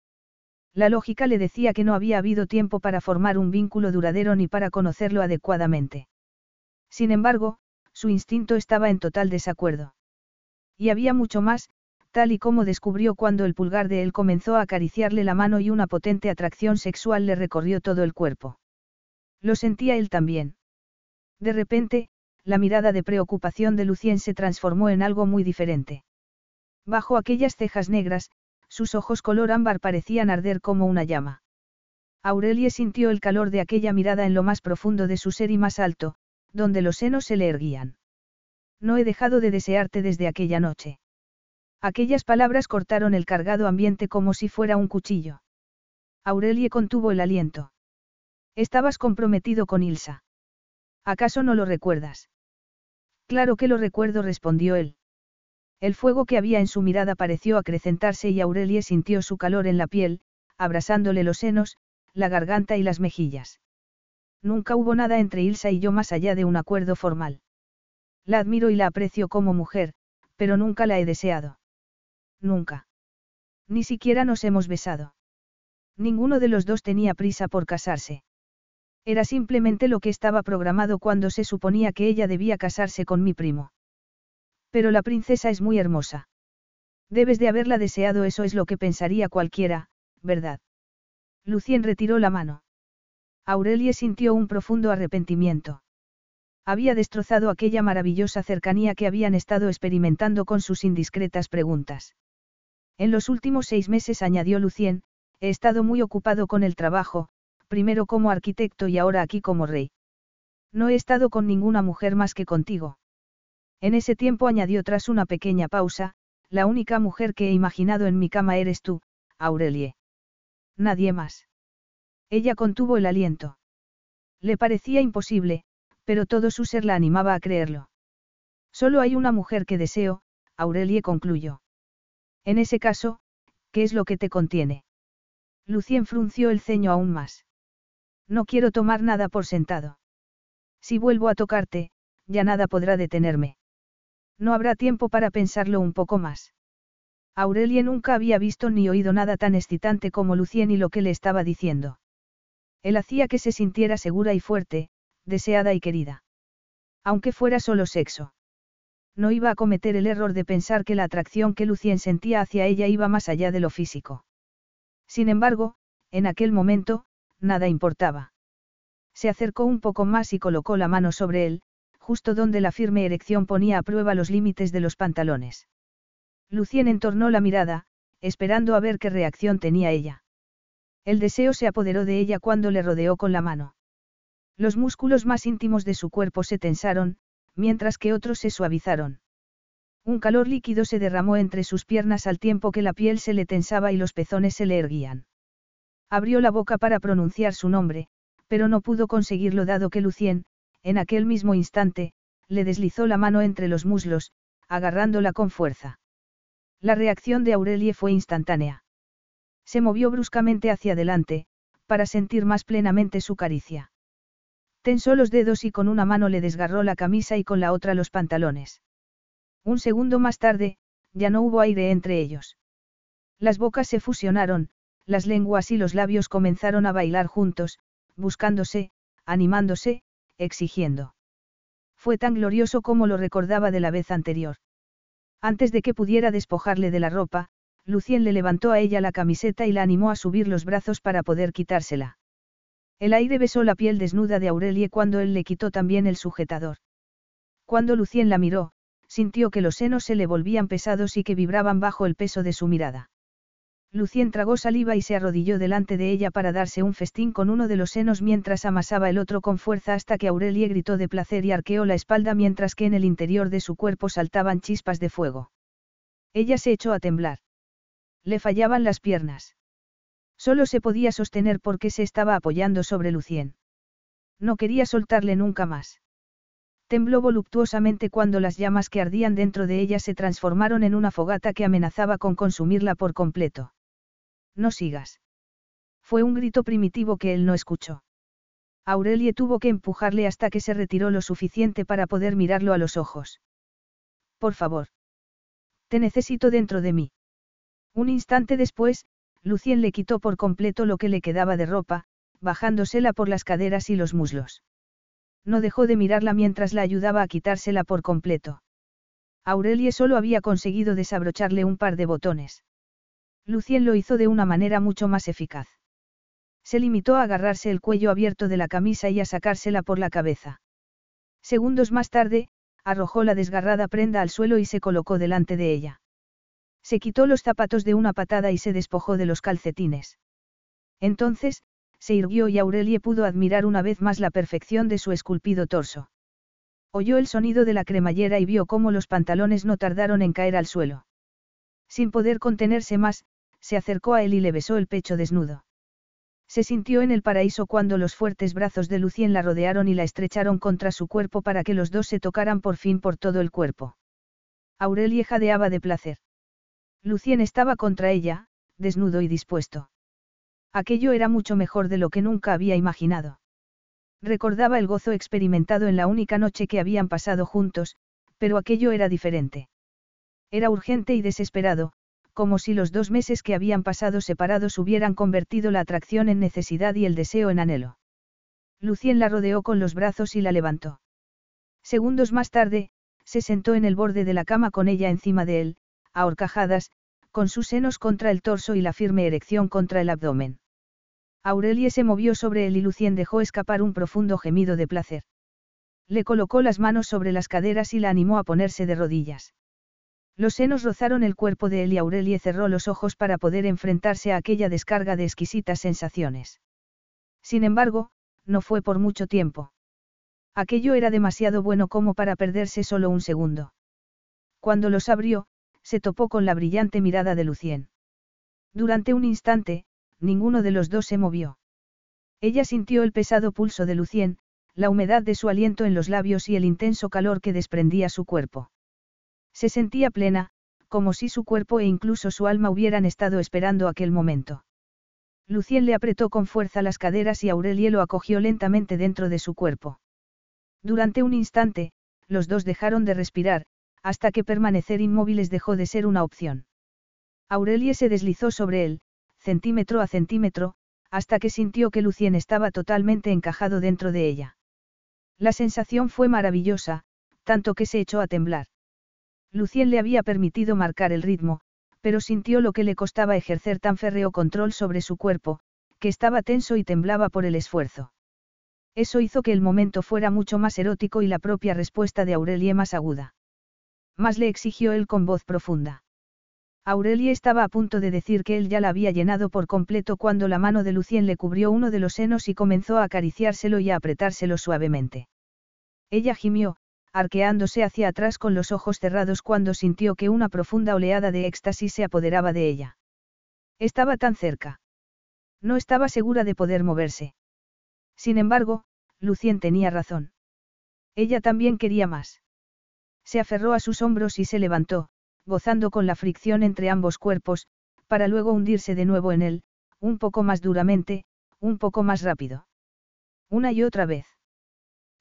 [SPEAKER 8] La lógica le decía que no había habido tiempo para formar un vínculo duradero ni para conocerlo adecuadamente. Sin embargo, su instinto estaba en total desacuerdo. Y había mucho más, tal y como descubrió cuando el pulgar de él comenzó a acariciarle la mano y una potente atracción sexual le recorrió todo el cuerpo. Lo sentía él también. De repente, la mirada de preocupación de Lucien se transformó en algo muy diferente. Bajo aquellas cejas negras, sus ojos color ámbar parecían arder como una llama. Aurelie sintió el calor de aquella mirada en lo más profundo de su ser y más alto, donde los senos se le erguían. No he dejado de desearte desde aquella noche. Aquellas palabras cortaron el cargado ambiente como si fuera un cuchillo. Aurelie contuvo el aliento. Estabas comprometido con Ilsa. ¿Acaso no lo recuerdas? Claro que lo recuerdo, respondió él. El fuego que había en su mirada pareció acrecentarse y Aurelie sintió su calor en la piel, abrasándole los senos, la garganta y las mejillas. Nunca hubo nada entre Ilsa y yo más allá de un acuerdo formal. La admiro y la aprecio como mujer, pero nunca la he deseado. Nunca. Ni siquiera nos hemos besado. Ninguno de los dos tenía prisa por casarse. Era simplemente lo que estaba programado cuando se suponía que ella debía casarse con mi primo. Pero la princesa es muy hermosa. Debes de haberla deseado, eso es lo que pensaría cualquiera, ¿verdad? Lucien retiró la mano. Aurelie sintió un profundo arrepentimiento. Había destrozado aquella maravillosa cercanía que habían estado experimentando con sus indiscretas preguntas. En los últimos seis meses, añadió Lucien, he estado muy ocupado con el trabajo, primero como arquitecto y ahora aquí como rey. No he estado con ninguna mujer más que contigo. En ese tiempo añadió tras una pequeña pausa, la única mujer que he imaginado en mi cama eres tú, Aurelie. Nadie más. Ella contuvo el aliento. Le parecía imposible, pero todo su ser la animaba a creerlo. Solo hay una mujer que deseo, Aurelie concluyó. En ese caso, ¿qué es lo que te contiene? Lucien frunció el ceño aún más. No quiero tomar nada por sentado. Si vuelvo a tocarte, ya nada podrá detenerme. No habrá tiempo para pensarlo un poco más. Aurelie nunca había visto ni oído nada tan excitante como Lucien y lo que le estaba diciendo. Él hacía que se sintiera segura y fuerte, deseada y querida. Aunque fuera solo sexo. No iba a cometer el error de pensar que la atracción que Lucien sentía hacia ella iba más allá de lo físico. Sin embargo, en aquel momento, nada importaba. Se acercó un poco más y colocó la mano sobre él, justo donde la firme erección ponía a prueba los límites de los pantalones. Lucien entornó la mirada, esperando a ver qué reacción tenía ella. El deseo se apoderó de ella cuando le rodeó con la mano. Los músculos más íntimos de su cuerpo se tensaron, mientras que otros se suavizaron. Un calor líquido se derramó entre sus piernas al tiempo que la piel se le tensaba y los pezones se le erguían. Abrió la boca para pronunciar su nombre, pero no pudo conseguirlo dado que Lucien, en aquel mismo instante, le deslizó la mano entre los muslos, agarrándola con fuerza. La reacción de Aurelie fue instantánea. Se movió bruscamente hacia adelante, para sentir más plenamente su caricia. Tensó los dedos y con una mano le desgarró la camisa y con la otra los pantalones. Un segundo más tarde, ya no hubo aire entre ellos. Las bocas se fusionaron, las lenguas y los labios comenzaron a bailar juntos, buscándose, animándose, exigiendo. Fue tan glorioso como lo recordaba de la vez anterior. Antes de que pudiera despojarle de la ropa, Lucien le levantó a ella la camiseta y la animó a subir los brazos para poder quitársela. El aire besó la piel desnuda de Aurelie cuando él le quitó también el sujetador. Cuando Lucien la miró, sintió que los senos se le volvían pesados y que vibraban bajo el peso de su mirada. Lucien tragó saliva y se arrodilló delante de ella para darse un festín con uno de los senos mientras amasaba el otro con fuerza hasta que Aurelie gritó de placer y arqueó la espalda mientras que en el interior de su cuerpo saltaban chispas de fuego. Ella se echó a temblar. Le fallaban las piernas. Solo se podía sostener porque se estaba apoyando sobre Lucien. No quería soltarle nunca más. Tembló voluptuosamente cuando las llamas que ardían dentro de ella se transformaron en una fogata que amenazaba con consumirla por completo. No sigas. Fue un grito primitivo que él no escuchó. Aurelie tuvo que empujarle hasta que se retiró lo suficiente para poder mirarlo a los ojos. Por favor. Te necesito dentro de mí. Un instante después, Lucien le quitó por completo lo que le quedaba de ropa, bajándosela por las caderas y los muslos. No dejó de mirarla mientras la ayudaba a quitársela por completo. Aurelie solo había conseguido desabrocharle un par de botones. Lucien lo hizo de una manera mucho más eficaz. Se limitó a agarrarse el cuello abierto de la camisa y a sacársela por la cabeza. Segundos más tarde, arrojó la desgarrada prenda al suelo y se colocó delante de ella. Se quitó los zapatos de una patada y se despojó de los calcetines. Entonces, se irguió y Aurelie pudo admirar una vez más la perfección de su esculpido torso. Oyó el sonido de la cremallera y vio cómo los pantalones no tardaron en caer al suelo. Sin poder contenerse más, se acercó a él y le besó el pecho desnudo. Se sintió en el paraíso cuando los fuertes brazos de Lucien la rodearon y la estrecharon contra su cuerpo para que los dos se tocaran por fin por todo el cuerpo. Aurelie jadeaba de placer. Lucien estaba contra ella, desnudo y dispuesto. Aquello era mucho mejor de lo que nunca había imaginado. Recordaba el gozo experimentado en la única noche que habían pasado juntos, pero aquello era diferente. Era urgente y desesperado, como si los dos meses que habían pasado separados hubieran convertido la atracción en necesidad y el deseo en anhelo. Lucien la rodeó con los brazos y la levantó. Segundos más tarde, se sentó en el borde de la cama con ella encima de él, a horcajadas, con sus senos contra el torso y la firme erección contra el abdomen. Aurelie se movió sobre él y Lucien dejó escapar un profundo gemido de placer. Le colocó las manos sobre las caderas y la animó a ponerse de rodillas. Los senos rozaron el cuerpo de él y Aurelie cerró los ojos para poder enfrentarse a aquella descarga de exquisitas sensaciones. Sin embargo, no fue por mucho tiempo. Aquello era demasiado bueno como para perderse solo un segundo. Cuando los abrió, se topó con la brillante mirada de Lucien. Durante un instante, ninguno de los dos se movió. Ella sintió el pesado pulso de Lucien, la humedad de su aliento en los labios y el intenso calor que desprendía su cuerpo. Se sentía plena, como si su cuerpo e incluso su alma hubieran estado esperando aquel momento. Lucien le apretó con fuerza las caderas y Aurelie lo acogió lentamente dentro de su cuerpo. Durante un instante, los dos dejaron de respirar, hasta que permanecer inmóviles dejó de ser una opción. Aurelie se deslizó sobre él, centímetro a centímetro, hasta que sintió que Lucien estaba totalmente encajado dentro de ella. La sensación fue maravillosa, tanto que se echó a temblar. Lucien le había permitido marcar el ritmo, pero sintió lo que le costaba ejercer tan férreo control sobre su cuerpo, que estaba tenso y temblaba por el esfuerzo. Eso hizo que el momento fuera mucho más erótico y la propia respuesta de Aurelie más aguda. Más le exigió él con voz profunda. Aurelie estaba a punto de decir que él ya la había llenado por completo cuando la mano de Lucien le cubrió uno de los senos y comenzó a acariciárselo y a apretárselo suavemente. Ella gimió, arqueándose hacia atrás con los ojos cerrados cuando sintió que una profunda oleada de éxtasis se apoderaba de ella. Estaba tan cerca. No estaba segura de poder moverse. Sin embargo, Lucien tenía razón. Ella también quería más. Se aferró a sus hombros y se levantó, gozando con la fricción entre ambos cuerpos, para luego hundirse de nuevo en él, un poco más duramente, un poco más rápido. Una y otra vez.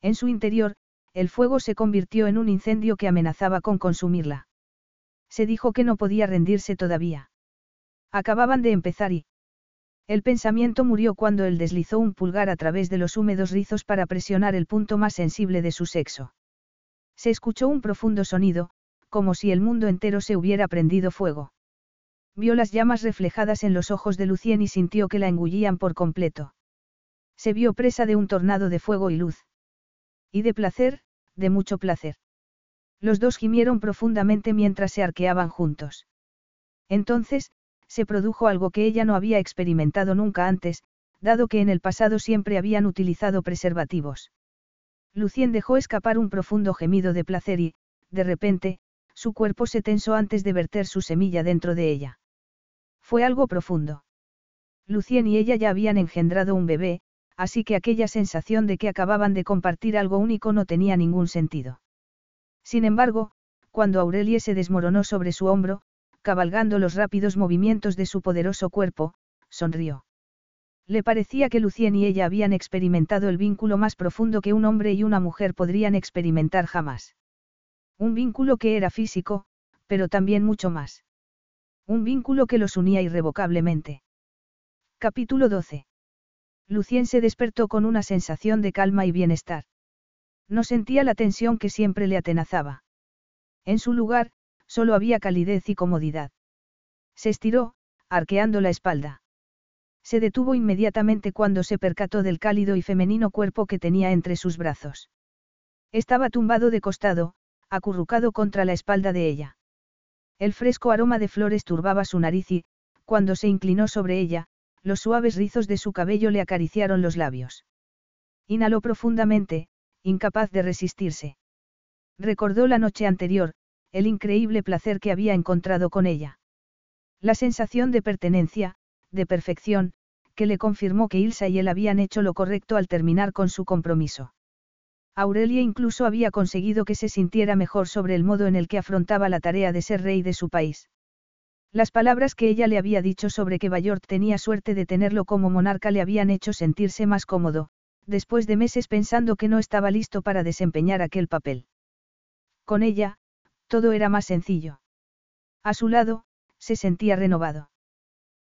[SPEAKER 8] En su interior, el fuego se convirtió en un incendio que amenazaba con consumirla. Se dijo que no podía rendirse todavía. Acababan de empezar y... El pensamiento murió cuando él deslizó un pulgar a través de los húmedos rizos para presionar el punto más sensible de su sexo. Se escuchó un profundo sonido, como si el mundo entero se hubiera prendido fuego. Vio las llamas reflejadas en los ojos de Lucien y sintió que la engullían por completo. Se vio presa de un tornado de fuego y luz. Y de placer, de mucho placer. Los dos gimieron profundamente mientras se arqueaban juntos. Entonces, se produjo algo que ella no había experimentado nunca antes, dado que en el pasado siempre habían utilizado preservativos. Lucien dejó escapar un profundo gemido de placer y, de repente, su cuerpo se tensó antes de verter su semilla dentro de ella. Fue algo profundo. Lucien y ella ya habían engendrado un bebé, así que aquella sensación de que acababan de compartir algo único no tenía ningún sentido. Sin embargo, cuando Aurelie se desmoronó sobre su hombro, cabalgando los rápidos movimientos de su poderoso cuerpo, sonrió. Le parecía que Lucien y ella habían experimentado el vínculo más profundo que un hombre y una mujer podrían experimentar jamás. Un vínculo que era físico, pero también mucho más. Un vínculo que los unía irrevocablemente. Capítulo 12. Lucien se despertó con una sensación de calma y bienestar. No sentía la tensión que siempre le atenazaba. En su lugar, solo había calidez y comodidad. Se estiró, arqueando la espalda. Se detuvo inmediatamente cuando se percató del cálido y femenino cuerpo que tenía entre sus brazos. Estaba tumbado de costado, acurrucado contra la espalda de ella. El fresco aroma de flores turbaba su nariz y, cuando se inclinó sobre ella, los suaves rizos de su cabello le acariciaron los labios. Inhaló profundamente, incapaz de resistirse. Recordó la noche anterior, el increíble placer que había encontrado con ella. La sensación de pertenencia, de perfección, que le confirmó que Ilsa y él habían hecho lo correcto al terminar con su compromiso. Aurelia incluso había conseguido que se sintiera mejor sobre el modo en el que afrontaba la tarea de ser rey de su país. Las palabras que ella le había dicho sobre que Bayort tenía suerte de tenerlo como monarca le habían hecho sentirse más cómodo, después de meses pensando que no estaba listo para desempeñar aquel papel. Con ella, todo era más sencillo. A su lado, se sentía renovado.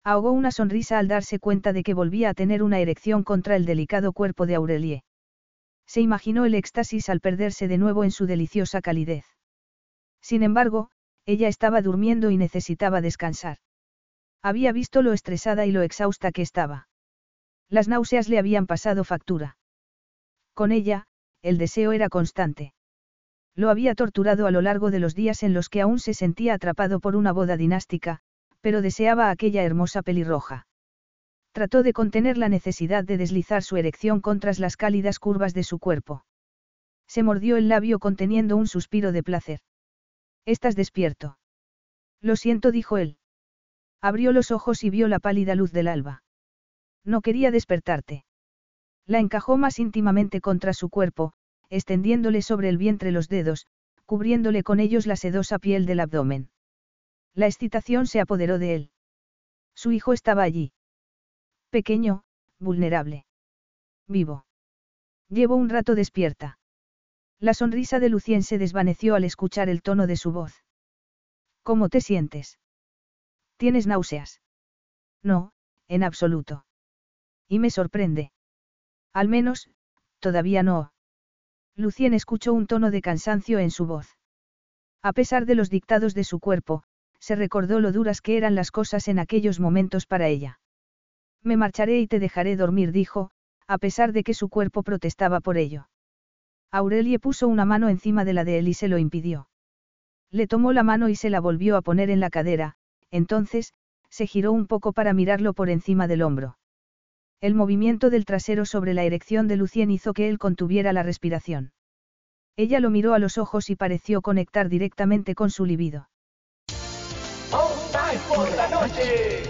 [SPEAKER 8] Ahogó una sonrisa al darse cuenta de que volvía a tener una erección contra el delicado cuerpo de Aurelie. Se imaginó el éxtasis al perderse de nuevo en su deliciosa calidez. Sin embargo, ella estaba durmiendo y necesitaba descansar. Había visto lo estresada y lo exhausta que estaba. Las náuseas le habían pasado factura. Con ella, el deseo era constante. Lo había torturado a lo largo de los días en los que aún se sentía atrapado por una boda dinástica, pero deseaba aquella hermosa pelirroja. Trató de contener la necesidad de deslizar su erección contra las cálidas curvas de su cuerpo. Se mordió el labio conteniendo un suspiro de placer. Estás despierto. Lo siento, dijo él. Abrió los ojos y vio la pálida luz del alba. No quería despertarte. La encajó más íntimamente contra su cuerpo, extendiéndole sobre el vientre los dedos, cubriéndole con ellos la sedosa piel del abdomen. La excitación se apoderó de él. Su hijo estaba allí. Pequeño, vulnerable. Vivo. Llevo un rato despierta. La sonrisa de Lucien se desvaneció al escuchar el tono de su voz. ¿Cómo te sientes? ¿Tienes náuseas? No, en absoluto. Y me sorprende. Al menos, todavía no. Lucien escuchó un tono de cansancio en su voz. A pesar de los dictados de su cuerpo, se recordó lo duras que eran las cosas en aquellos momentos para ella. Me marcharé y te dejaré dormir, dijo, a pesar de que su cuerpo protestaba por ello. Aurelie puso una mano encima de la de él y se lo impidió. Le tomó la mano y se la volvió a poner en la cadera, entonces, se giró un poco para mirarlo por encima del hombro. El movimiento del trasero sobre la erección de Lucien hizo que él contuviera la respiración. Ella lo miró a los ojos y pareció conectar directamente con su libido.
[SPEAKER 11] por la noche!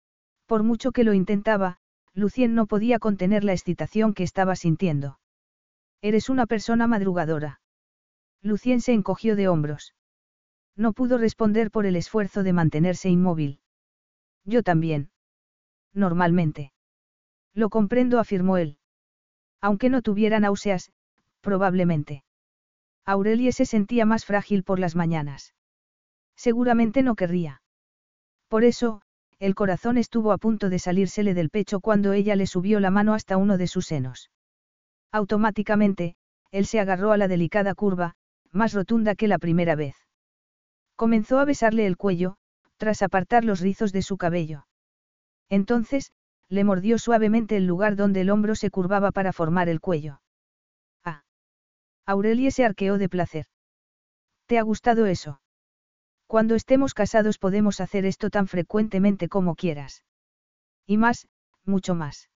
[SPEAKER 8] Por mucho que lo intentaba, Lucien no podía contener la excitación que estaba sintiendo. Eres una persona madrugadora. Lucien se encogió de hombros. No pudo responder por el esfuerzo de mantenerse inmóvil. Yo también. Normalmente. Lo comprendo, afirmó él. Aunque no tuviera náuseas, probablemente. Aurelie se sentía más frágil por las mañanas. Seguramente no querría. Por eso, el corazón estuvo a punto de salírsele del pecho cuando ella le subió la mano hasta uno de sus senos. Automáticamente, él se agarró a la delicada curva, más rotunda que la primera vez. Comenzó a besarle el cuello, tras apartar los rizos de su cabello. Entonces, le mordió suavemente el lugar donde el hombro se curvaba para formar el cuello. Ah. Aurelie se arqueó de placer. ¿Te ha gustado eso? Cuando estemos casados podemos hacer esto tan frecuentemente como quieras. Y más, mucho más.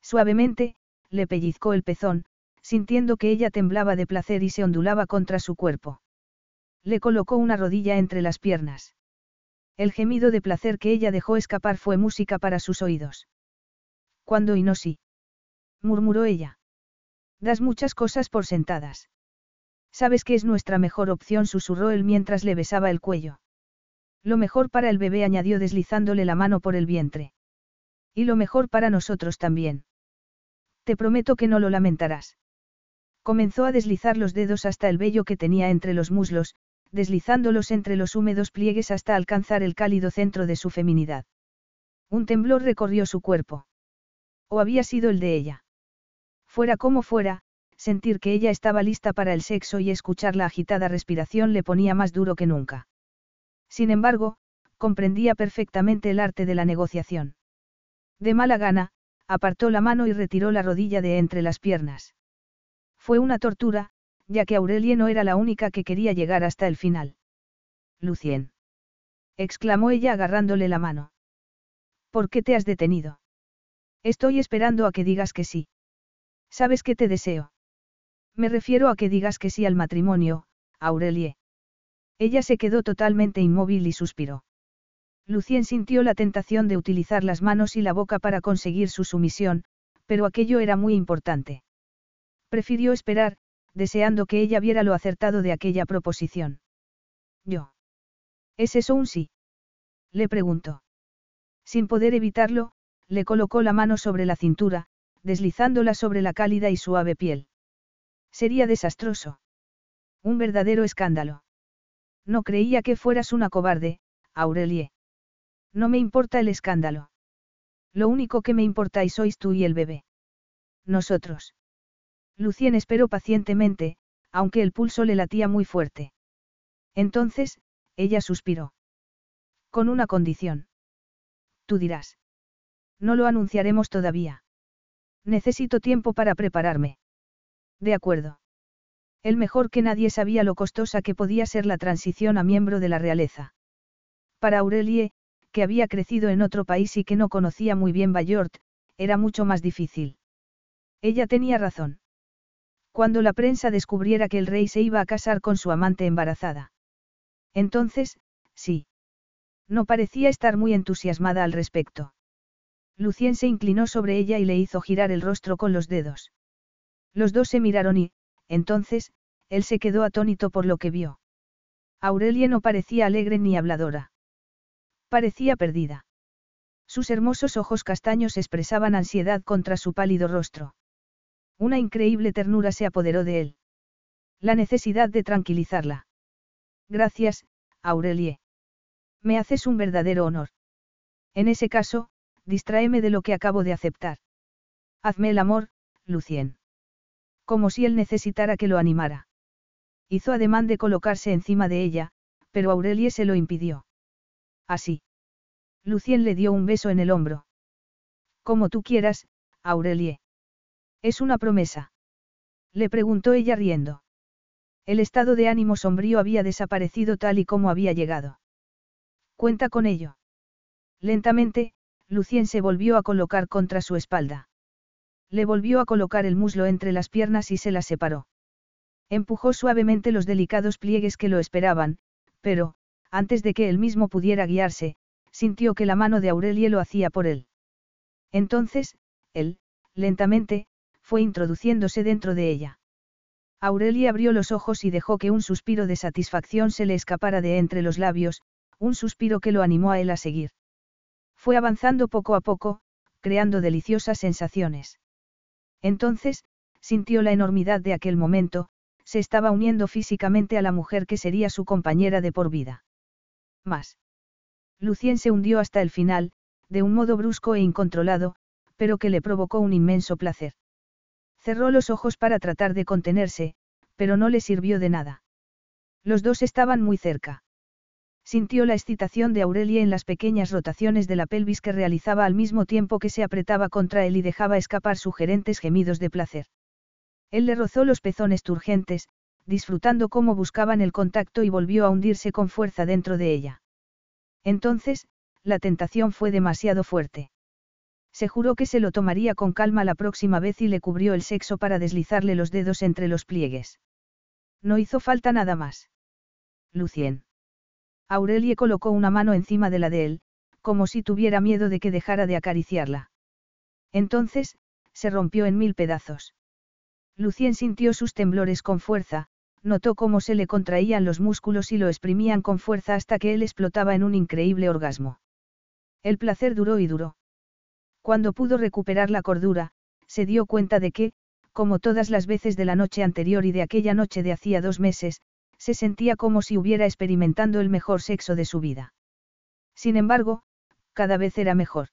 [SPEAKER 8] Suavemente, le pellizcó el pezón, sintiendo que ella temblaba de placer y se ondulaba contra su cuerpo. Le colocó una rodilla entre las piernas. El gemido de placer que ella dejó escapar fue música para sus oídos. ¿Cuándo y no sí? murmuró ella. Das muchas cosas por sentadas. Sabes que es nuestra mejor opción, susurró él mientras le besaba el cuello. Lo mejor para el bebé, añadió deslizándole la mano por el vientre. Y lo mejor para nosotros también. Te prometo que no lo lamentarás. Comenzó a deslizar los dedos hasta el vello que tenía entre los muslos, deslizándolos entre los húmedos pliegues hasta alcanzar el cálido centro de su feminidad. Un temblor recorrió su cuerpo. ¿O había sido el de ella? Fuera como fuera, sentir que ella estaba lista para el sexo y escuchar la agitada respiración le ponía más duro que nunca. Sin embargo, comprendía perfectamente el arte de la negociación. De mala gana, apartó la mano y retiró la rodilla de entre las piernas. Fue una tortura, ya que Aurelie no era la única que quería llegar hasta el final. Lucien. exclamó ella agarrándole la mano. ¿Por qué te has detenido? Estoy esperando a que digas que sí. Sabes que te deseo. Me refiero a que digas que sí al matrimonio, Aurelie. Ella se quedó totalmente inmóvil y suspiró. Lucien sintió la tentación de utilizar las manos y la boca para conseguir su sumisión, pero aquello era muy importante. Prefirió esperar, deseando que ella viera lo acertado de aquella proposición. Yo. ¿Es eso un sí? Le preguntó. Sin poder evitarlo, le colocó la mano sobre la cintura, deslizándola sobre la cálida y suave piel. Sería desastroso. Un verdadero escándalo. No creía que fueras una cobarde, Aurelie. No me importa el escándalo. Lo único que me importáis sois tú y el bebé. Nosotros. Lucien esperó pacientemente, aunque el pulso le latía muy fuerte. Entonces, ella suspiró. Con una condición. Tú dirás. No lo anunciaremos todavía. Necesito tiempo para prepararme. De acuerdo. El mejor que nadie sabía lo costosa que podía ser la transición a miembro de la realeza. Para Aurelie, que había crecido en otro país y que no conocía muy bien Bayort, era mucho más difícil. Ella tenía razón. Cuando la prensa descubriera que el rey se iba a casar con su amante embarazada. Entonces, sí. No parecía estar muy entusiasmada al respecto. Lucien se inclinó sobre ella y le hizo girar el rostro con los dedos. Los dos se miraron y, entonces, él se quedó atónito por lo que vio. Aurelie no parecía alegre ni habladora. Parecía perdida. Sus hermosos ojos castaños expresaban ansiedad contra su pálido rostro. Una increíble ternura se apoderó de él. La necesidad de tranquilizarla. Gracias, Aurelie. Me haces un verdadero honor. En ese caso, distráeme de lo que acabo de aceptar. Hazme el amor, Lucien. Como si él necesitara que lo animara. Hizo ademán de colocarse encima de ella, pero Aurelie se lo impidió. Así. Lucien le dio un beso en el hombro. Como tú quieras, Aurelie. Es una promesa. Le preguntó ella riendo. El estado de ánimo sombrío había desaparecido tal y como había llegado. Cuenta con ello. Lentamente, Lucien se volvió a colocar contra su espalda. Le volvió a colocar el muslo entre las piernas y se las separó. Empujó suavemente los delicados pliegues que lo esperaban, pero, antes de que él mismo pudiera guiarse, sintió que la mano de Aurelie lo hacía por él. Entonces, él, lentamente, fue introduciéndose dentro de ella. Aurelie abrió los ojos y dejó que un suspiro de satisfacción se le escapara de entre los labios, un suspiro que lo animó a él a seguir. Fue avanzando poco a poco, creando deliciosas sensaciones. Entonces, sintió la enormidad de aquel momento, se estaba uniendo físicamente a la mujer que sería su compañera de por vida. Más. Lucien se hundió hasta el final, de un modo brusco e incontrolado, pero que le provocó un inmenso placer. Cerró los ojos para tratar de contenerse, pero no le sirvió de nada. Los dos estaban muy cerca. Sintió la excitación de Aurelie en las pequeñas rotaciones de la pelvis que realizaba al mismo tiempo que se apretaba contra él y dejaba escapar sugerentes gemidos de placer. Él le rozó los pezones turgentes, disfrutando cómo buscaban el contacto y volvió a hundirse con fuerza dentro de ella. Entonces, la tentación fue demasiado fuerte. Se juró que se lo tomaría con calma la próxima vez y le cubrió el sexo para deslizarle los dedos entre los pliegues. No hizo falta nada más. Lucien. Aurelie colocó una mano encima de la de él, como si tuviera miedo de que dejara de acariciarla. Entonces, se rompió en mil pedazos. Lucien sintió sus temblores con fuerza, notó cómo se le contraían los músculos y lo exprimían con fuerza hasta que él explotaba en un increíble orgasmo. El placer duró y duró. Cuando pudo recuperar la cordura, se dio cuenta de que, como todas las veces de la noche anterior y de aquella noche de hacía dos meses, se sentía como si hubiera experimentando el mejor sexo de su vida. Sin embargo, cada vez era mejor.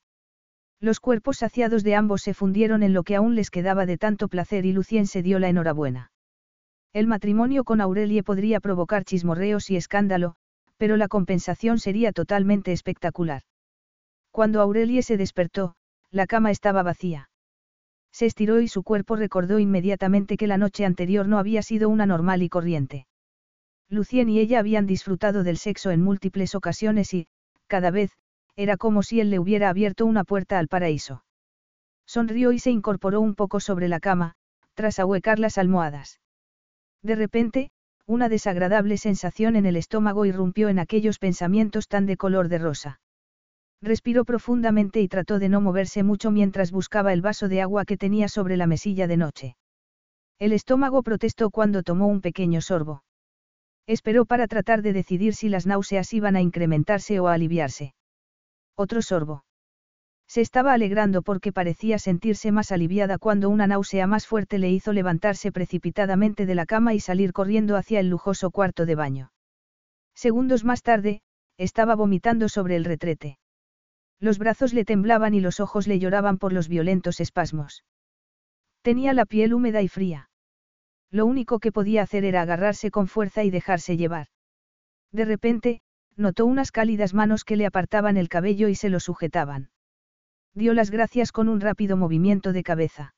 [SPEAKER 8] Los cuerpos saciados de ambos se fundieron en lo que aún les quedaba de tanto placer y Lucien se dio la enhorabuena. El matrimonio con Aurelie podría provocar chismorreos y escándalo, pero la compensación sería totalmente espectacular. Cuando Aurelie se despertó, la cama estaba vacía. Se estiró y su cuerpo recordó inmediatamente que la noche anterior no había sido una normal y corriente. Lucien y ella habían disfrutado del sexo en múltiples ocasiones y, cada vez, era como si él le hubiera abierto una puerta al paraíso. Sonrió y se incorporó un poco sobre la cama, tras ahuecar las almohadas. De repente, una desagradable sensación en el estómago irrumpió en aquellos pensamientos tan de color de rosa. Respiró profundamente y trató de no moverse mucho mientras buscaba el vaso de agua que tenía sobre la mesilla de noche. El estómago protestó cuando tomó un pequeño sorbo. Esperó para tratar de decidir si las náuseas iban a incrementarse o a aliviarse. Otro sorbo. Se estaba alegrando porque parecía sentirse más aliviada cuando una náusea más fuerte le hizo levantarse precipitadamente de la cama y salir corriendo hacia el lujoso cuarto de baño. Segundos más tarde, estaba vomitando sobre el retrete. Los brazos le temblaban y los ojos le lloraban por los violentos espasmos. Tenía la piel húmeda y fría. Lo único que podía hacer era agarrarse con fuerza y dejarse llevar. De repente, notó unas cálidas manos que le apartaban el cabello y se lo sujetaban. Dio las gracias con un rápido movimiento de cabeza.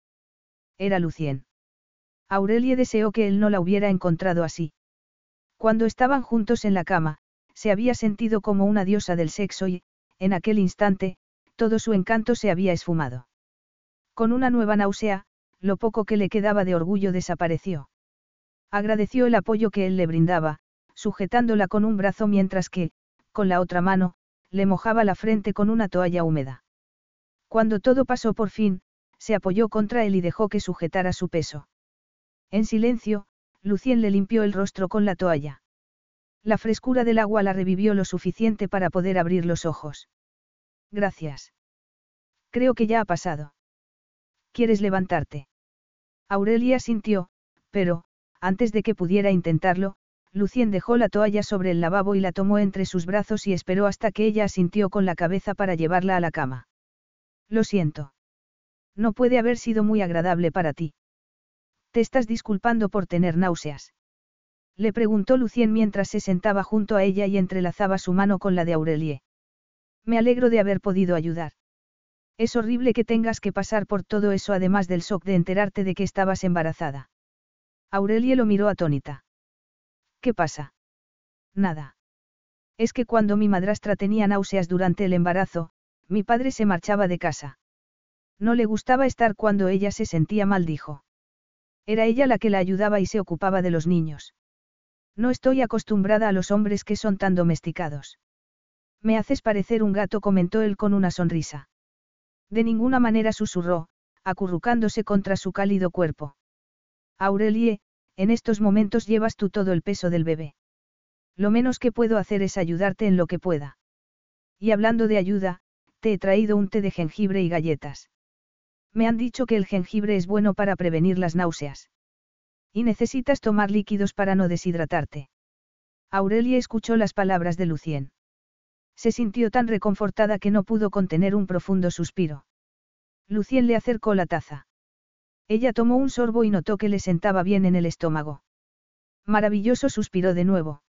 [SPEAKER 8] Era Lucien. Aurelie deseó que él no la hubiera encontrado así. Cuando estaban juntos en la cama, se había sentido como una diosa del sexo y, en aquel instante, todo su encanto se había esfumado. Con una nueva náusea, lo poco que le quedaba de orgullo desapareció. Agradeció el apoyo que él le brindaba, sujetándola con un brazo mientras que, con la otra mano, le mojaba la frente con una toalla húmeda. Cuando todo pasó por fin, se apoyó contra él y dejó que sujetara su peso. En silencio, Lucien le limpió el rostro con la toalla. La frescura del agua la revivió lo suficiente para poder abrir los ojos. Gracias. Creo que ya ha pasado. ¿Quieres levantarte? Aurelia sintió, pero, antes de que pudiera intentarlo, Lucien dejó la toalla sobre el lavabo y la tomó entre sus brazos y esperó hasta que ella asintió con la cabeza para llevarla a la cama. Lo siento. No puede haber sido muy agradable para ti. Te estás disculpando por tener náuseas. Le preguntó Lucien mientras se sentaba junto a ella y entrelazaba su mano con la de Aurelie. Me alegro de haber podido ayudar. Es horrible que tengas que pasar por todo eso además del shock de enterarte de que estabas embarazada. Aurelie lo miró atónita. ¿Qué pasa? Nada. Es que cuando mi madrastra tenía náuseas durante el embarazo, mi padre se marchaba de casa. No le gustaba estar cuando ella se sentía mal, dijo. Era ella la que la ayudaba y se ocupaba de los niños. No estoy acostumbrada a los hombres que son tan domesticados. Me haces parecer un gato, comentó él con una sonrisa. De ninguna manera susurró, acurrucándose contra su cálido cuerpo. Aurelie, en estos momentos llevas tú todo el peso del bebé. Lo menos que puedo hacer es ayudarte en lo que pueda. Y hablando de ayuda, te he traído un té de jengibre y galletas. Me han dicho que el jengibre es bueno para prevenir las náuseas. Y necesitas tomar líquidos para no deshidratarte. Aurelia escuchó las palabras de Lucien. Se sintió tan reconfortada que no pudo contener un profundo suspiro. Lucien le acercó la taza. Ella tomó un sorbo y notó que le sentaba bien en el estómago. Maravilloso suspiró de nuevo.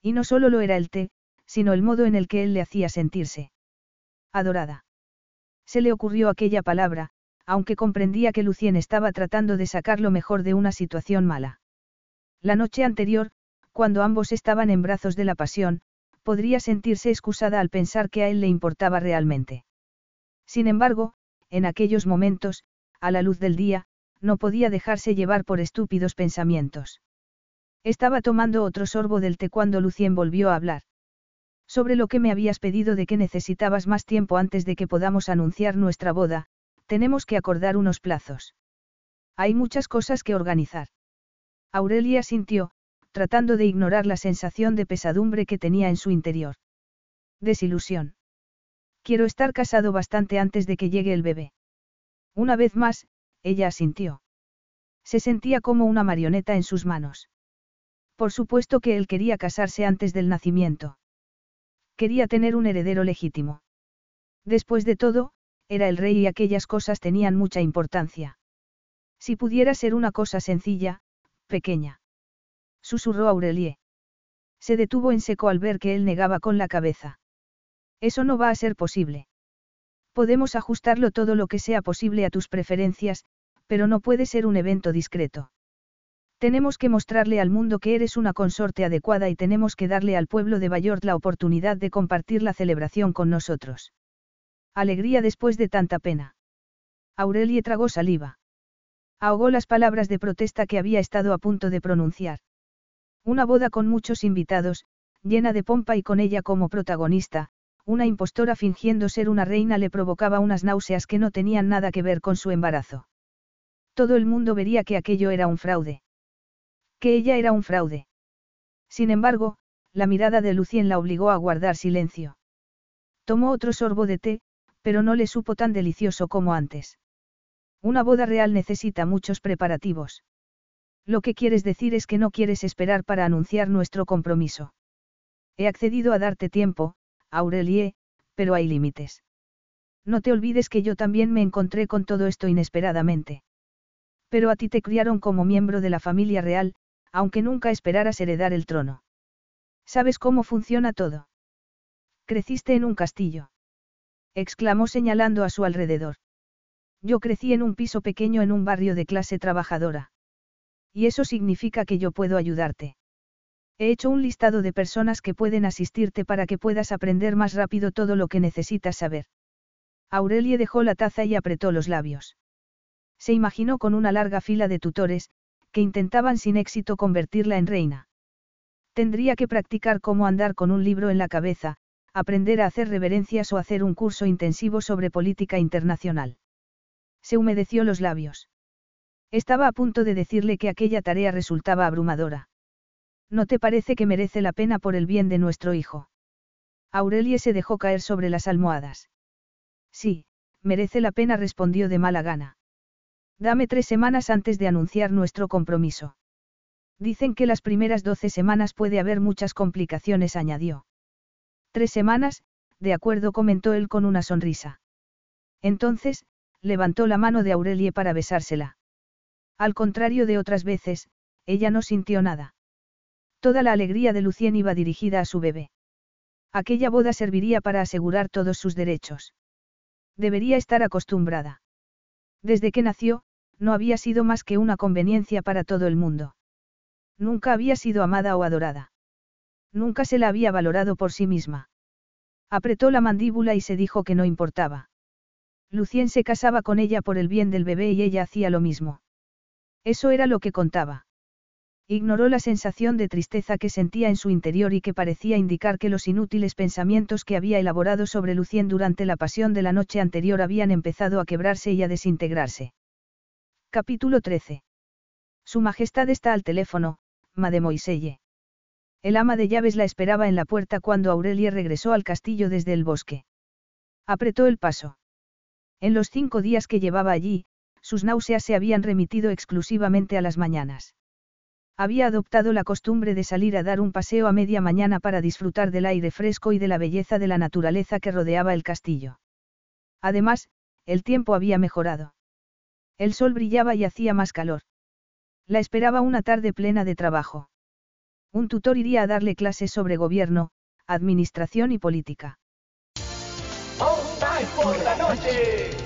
[SPEAKER 8] Y no solo lo era el té, sino el modo en el que él le hacía sentirse. Adorada. Se le ocurrió aquella palabra, aunque comprendía que Lucien estaba tratando de sacar lo mejor de una situación mala. La noche anterior, cuando ambos estaban en brazos de la pasión, podría sentirse excusada al pensar que a él le importaba realmente. Sin embargo, en aquellos momentos, a la luz del día, no podía dejarse llevar por estúpidos pensamientos. Estaba tomando otro sorbo del té cuando Lucien volvió a hablar. Sobre lo que me habías pedido de que necesitabas más tiempo antes de que podamos anunciar nuestra boda, tenemos que acordar unos plazos. Hay muchas cosas que organizar. Aurelia sintió, tratando de ignorar la sensación de pesadumbre que tenía en su interior. Desilusión. Quiero estar casado bastante antes de que llegue el bebé. Una vez más, ella asintió. Se sentía como una marioneta en sus manos. Por supuesto que él quería casarse antes del nacimiento. Quería tener un heredero legítimo. Después de todo, era el rey y aquellas cosas tenían mucha importancia. Si pudiera ser una cosa sencilla, pequeña. Susurró Aurelie. Se detuvo en seco al ver que él negaba con la cabeza. Eso no va a ser posible. Podemos ajustarlo todo lo que sea posible a tus preferencias, pero no puede ser un evento discreto. Tenemos que mostrarle al mundo que eres una consorte adecuada y tenemos que darle al pueblo de Bayort la oportunidad de compartir la celebración con nosotros. Alegría después de tanta pena. Aurelie tragó saliva. Ahogó las palabras de protesta que había estado a punto de pronunciar. Una boda con muchos invitados, llena de pompa y con ella como protagonista, una impostora fingiendo ser una reina le provocaba unas náuseas que no tenían nada que ver con su embarazo. Todo el mundo vería que aquello era un fraude. Que ella era un fraude. Sin embargo, la mirada de Lucien la obligó a guardar silencio. Tomó otro sorbo de té, pero no le supo tan delicioso como antes. Una boda real necesita muchos preparativos. Lo que quieres decir es que no quieres esperar para anunciar nuestro compromiso. He accedido a darte tiempo, Aurelie, pero hay límites. No te olvides que yo también me encontré con todo esto inesperadamente. Pero a ti te criaron como miembro de la familia real, aunque nunca esperaras heredar el trono. ¿Sabes cómo funciona todo? Creciste en un castillo. exclamó señalando a su alrededor. Yo crecí en un piso pequeño en un barrio de clase trabajadora. Y eso significa que yo puedo ayudarte. He hecho un listado de personas que pueden asistirte para que puedas aprender más rápido todo lo que necesitas saber. Aurelie dejó la taza y apretó los labios. Se imaginó con una larga fila de tutores, que intentaban sin éxito convertirla en reina. Tendría que practicar cómo andar con un libro en la cabeza, aprender a hacer reverencias o hacer un curso intensivo sobre política internacional. Se humedeció los labios. Estaba a punto de decirle que aquella tarea resultaba abrumadora. ¿No te parece que merece la pena por el bien de nuestro hijo? Aurelie se dejó caer sobre las almohadas. Sí, merece la pena respondió de mala gana. Dame tres semanas antes de anunciar nuestro compromiso. Dicen que las primeras doce semanas puede haber muchas complicaciones, añadió. Tres semanas, de acuerdo, comentó él con una sonrisa. Entonces, levantó la mano de Aurelie para besársela. Al contrario de otras veces, ella no sintió nada. Toda la alegría de Lucien iba dirigida a su bebé. Aquella boda serviría para asegurar todos sus derechos. Debería estar acostumbrada. Desde que nació, no había sido más que una conveniencia para todo el mundo. Nunca había sido amada o adorada. Nunca se la había valorado por sí misma. Apretó la mandíbula y se dijo que no importaba. Lucien se casaba con ella por el bien del bebé y ella hacía lo mismo. Eso era lo que contaba. Ignoró la sensación de tristeza que sentía en su interior y que parecía indicar que los inútiles pensamientos que había elaborado sobre Lucien durante la pasión de la noche anterior habían empezado a quebrarse y a desintegrarse. Capítulo 13. Su Majestad está al teléfono, Mademoiselle. El ama de llaves la esperaba en la puerta cuando Aurelie regresó al castillo desde el bosque. Apretó el paso. En los cinco días que llevaba allí, sus náuseas se habían remitido exclusivamente a las mañanas. Había adoptado la costumbre de salir a dar un paseo a media mañana para disfrutar del aire fresco y de la belleza de la naturaleza que rodeaba el castillo. Además, el tiempo había mejorado. El sol brillaba y hacía más calor. La esperaba una tarde plena de trabajo. Un tutor iría a darle clases sobre gobierno, administración y política.
[SPEAKER 12] por la noche.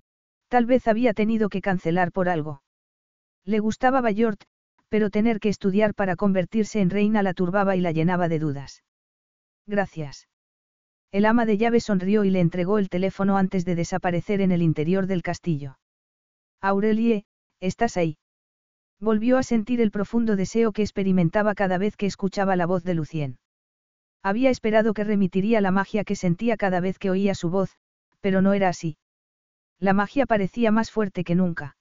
[SPEAKER 8] Tal vez había tenido que cancelar por algo. Le gustaba Bayort, pero tener que estudiar para convertirse en reina la turbaba y la llenaba de dudas. Gracias. El ama de llave sonrió y le entregó el teléfono antes de desaparecer en el interior del castillo. Aurelie, ¿estás ahí? Volvió a sentir el profundo deseo que experimentaba cada vez que escuchaba la voz de Lucien. Había esperado que remitiría la magia que sentía cada vez que oía su voz, pero no era así. La magia parecía más fuerte que nunca.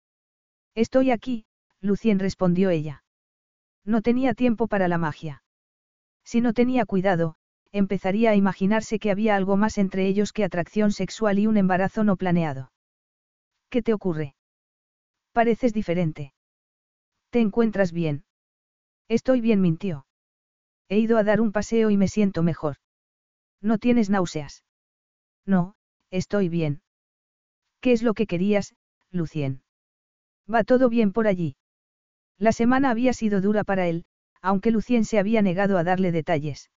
[SPEAKER 8] Estoy aquí, Lucien respondió ella. No tenía tiempo para la magia. Si no tenía cuidado, empezaría a imaginarse que había algo más entre ellos que atracción sexual y un embarazo no planeado. ¿Qué te ocurre? Pareces diferente. ¿Te encuentras bien? Estoy bien, mintió. He ido a dar un paseo y me siento mejor. ¿No tienes náuseas? No, estoy bien. ¿Qué es lo que querías, Lucien? Va todo bien por allí. La semana había sido dura para él, aunque Lucien se había negado a darle detalles.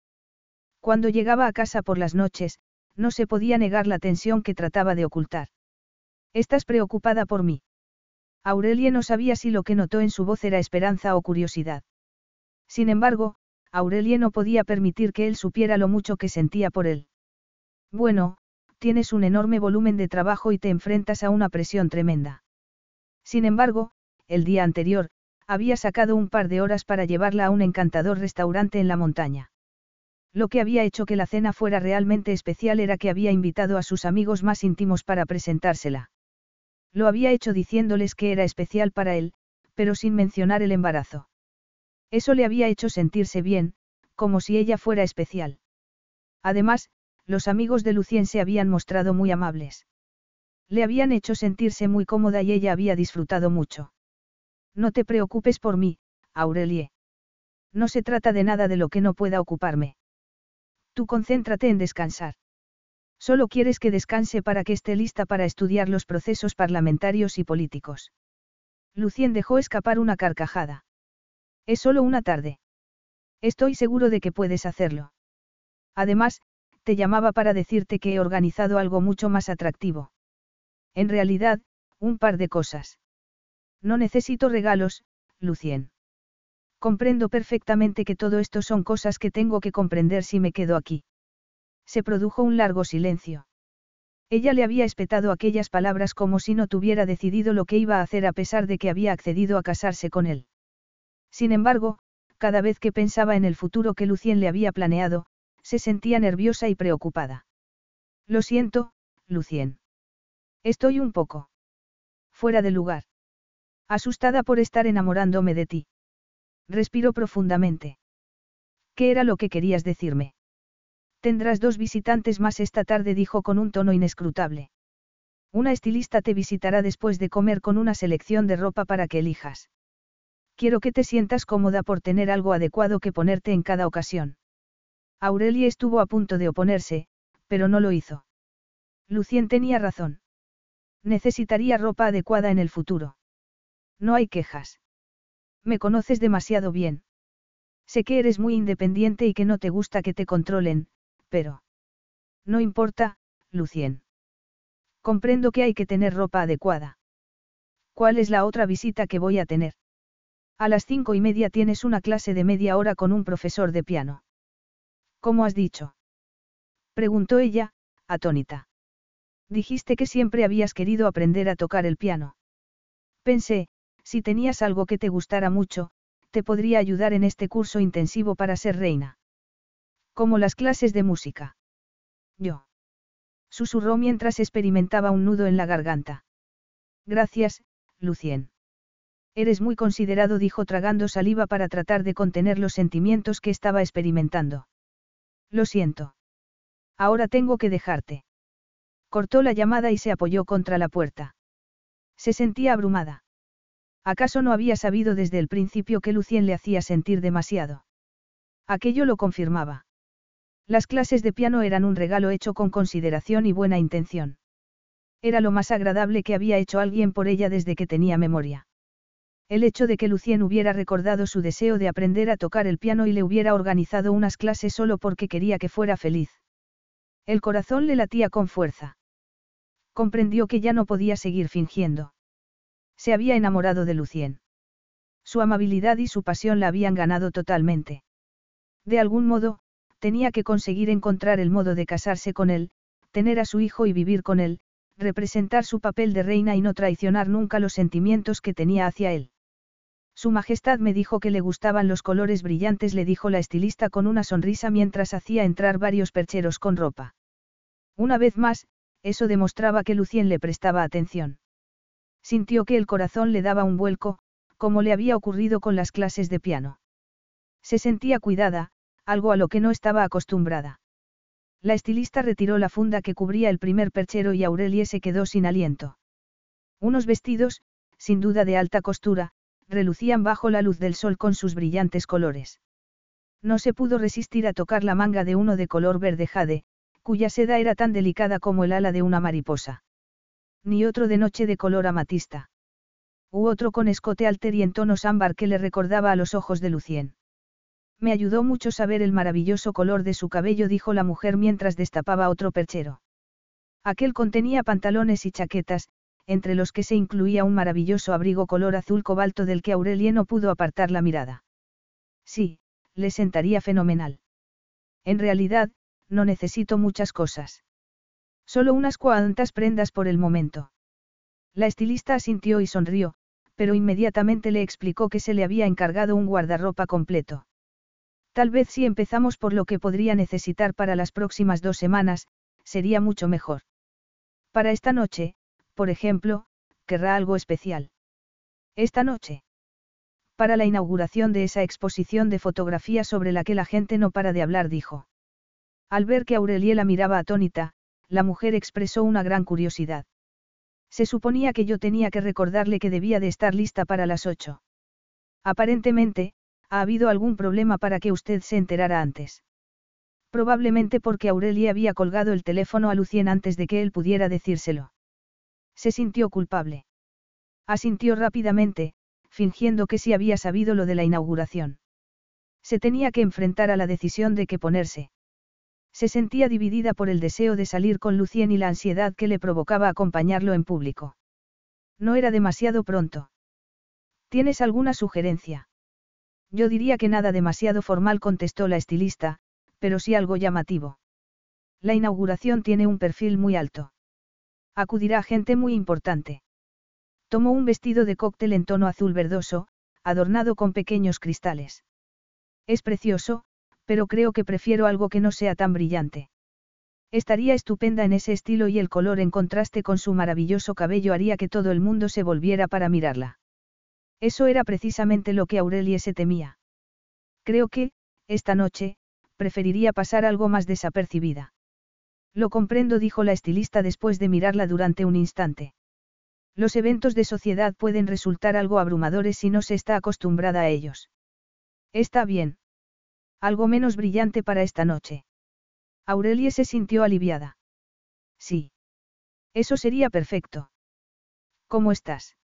[SPEAKER 8] Cuando llegaba a casa por las noches, no se podía negar la tensión que trataba de ocultar. ¿Estás preocupada por mí? Aurelie no sabía si lo que notó en su voz era esperanza o curiosidad. Sin embargo, Aurelie no podía permitir que él supiera lo mucho que sentía por él. Bueno, tienes un enorme volumen de trabajo y te enfrentas a una presión tremenda. Sin embargo, el día anterior, había sacado un par de horas para llevarla a un encantador restaurante en la montaña. Lo que había hecho que la cena fuera realmente especial era que había invitado a sus amigos más íntimos para presentársela. Lo había hecho diciéndoles que era especial para él, pero sin mencionar el embarazo. Eso le había hecho sentirse bien, como si ella fuera especial. Además, los amigos de Lucien se habían mostrado muy amables. Le habían hecho sentirse muy cómoda y ella había disfrutado mucho. No te preocupes por mí, Aurelie. No se trata de nada de lo que no pueda ocuparme. Tú concéntrate en descansar. Solo quieres que descanse para que esté lista para estudiar los procesos parlamentarios y políticos. Lucien dejó escapar una carcajada. Es solo una tarde. Estoy seguro de que puedes hacerlo. Además, te llamaba para decirte que he organizado algo mucho más atractivo. En realidad, un par de cosas. No necesito regalos, Lucien. Comprendo perfectamente que todo esto son cosas que tengo que comprender si me quedo aquí. Se produjo un largo silencio. Ella le había espetado aquellas palabras como si no tuviera decidido lo que iba a hacer a pesar de que había accedido a casarse con él. Sin embargo, cada vez que pensaba en el futuro que Lucien le había planeado, se sentía nerviosa y preocupada. Lo siento, Lucien. Estoy un poco. Fuera de lugar. Asustada por estar enamorándome de ti. Respiró profundamente. ¿Qué era lo que querías decirme? Tendrás dos visitantes más esta tarde, dijo con un tono inescrutable. Una estilista te visitará después de comer con una selección de ropa para que elijas. Quiero que te sientas cómoda por tener algo adecuado que ponerte en cada ocasión. Aurelie estuvo a punto de oponerse, pero no lo hizo. Lucien tenía razón. Necesitaría ropa adecuada en el futuro. No hay quejas. Me conoces demasiado bien. Sé que eres muy independiente y que no te gusta que te controlen, pero... No importa, Lucien. Comprendo que hay que tener ropa adecuada. ¿Cuál es la otra visita que voy a tener? A las cinco y media tienes una clase de media hora con un profesor de piano. ¿Cómo has dicho? Preguntó ella, atónita. Dijiste que siempre habías querido aprender a tocar el piano. Pensé, si tenías algo que te gustara mucho, te podría ayudar en este curso intensivo para ser reina. Como las clases de música. Yo. Susurró mientras experimentaba un nudo en la garganta. Gracias, Lucien. Eres muy considerado, dijo tragando saliva para tratar de contener los sentimientos que estaba experimentando. Lo siento. Ahora tengo que dejarte. Cortó la llamada y se apoyó contra la puerta. Se sentía abrumada. ¿Acaso no había sabido desde el principio que Lucien le hacía sentir demasiado? Aquello lo confirmaba. Las clases de piano eran un regalo hecho con consideración y buena intención. Era lo más agradable que había hecho alguien por ella desde que tenía memoria. El hecho de que Lucien hubiera recordado su deseo de aprender a tocar el piano y le hubiera organizado unas clases solo porque quería que fuera feliz. El corazón le latía con fuerza. Comprendió que ya no podía seguir fingiendo. Se había enamorado de Lucien. Su amabilidad y su pasión la habían ganado totalmente. De algún modo, tenía que conseguir encontrar el modo de casarse con él, tener a su hijo y vivir con él, representar su papel de reina y no traicionar nunca los sentimientos que tenía hacia él. Su Majestad me dijo que le gustaban los colores brillantes, le dijo la estilista con una sonrisa mientras hacía entrar varios percheros con ropa. Una vez más, eso demostraba que Lucien le prestaba atención. Sintió que el corazón le daba un vuelco, como le había ocurrido con las clases de piano. Se sentía cuidada, algo a lo que no estaba acostumbrada. La estilista retiró la funda que cubría el primer perchero y Aurelie se quedó sin aliento. Unos vestidos, sin duda de alta costura, relucían bajo la luz del sol con sus brillantes colores. No se pudo resistir a tocar la manga de uno de color verde jade, cuya seda era tan delicada como el ala de una mariposa. Ni otro de noche de color amatista. U otro con escote alter y en tonos ámbar que le recordaba a los ojos de Lucien. Me ayudó mucho saber el maravilloso color de su cabello, dijo la mujer mientras destapaba otro perchero. Aquel contenía pantalones y chaquetas, entre los que se incluía un maravilloso abrigo color azul cobalto del que Aurelie no pudo apartar la mirada. Sí, le sentaría fenomenal. En realidad, no necesito muchas cosas. Solo unas cuantas prendas por el momento. La estilista asintió y sonrió, pero inmediatamente le explicó que se le había encargado un guardarropa completo. Tal vez si empezamos por lo que podría necesitar para las próximas dos semanas, sería mucho mejor. Para esta noche, por ejemplo, querrá algo especial. Esta noche. Para la inauguración de esa exposición de fotografía sobre la que la gente no para de hablar, dijo. Al ver que Aurelie la miraba atónita, la mujer expresó una gran curiosidad. Se suponía que yo tenía que recordarle que debía de estar lista para las ocho. Aparentemente, ha habido algún problema para que usted se enterara antes. Probablemente porque Aurelie había colgado el teléfono a Lucien antes de que él pudiera decírselo. Se sintió culpable. Asintió rápidamente, fingiendo que sí había sabido lo de la inauguración. Se tenía que enfrentar a la decisión de qué ponerse. Se sentía dividida por el deseo de salir con Lucien y la ansiedad que le provocaba acompañarlo en público. No era demasiado pronto. ¿Tienes alguna sugerencia? Yo diría que nada demasiado formal contestó la estilista, pero sí algo llamativo. La inauguración tiene un perfil muy alto. Acudirá gente muy importante. Tomó un vestido de cóctel en tono azul verdoso, adornado con pequeños cristales. Es precioso, pero creo que prefiero algo que no sea tan brillante. Estaría estupenda en ese estilo y el color en contraste con su maravilloso cabello haría que todo el mundo se volviera para mirarla. Eso era precisamente lo que Aurelie se temía. Creo que, esta noche, preferiría pasar algo más desapercibida. Lo comprendo, dijo la estilista después de mirarla durante un instante. Los eventos de sociedad pueden resultar algo abrumadores si no se está acostumbrada a ellos. Está bien. Algo menos brillante para esta noche. Aurelie se sintió aliviada. Sí. Eso sería perfecto. ¿Cómo estás?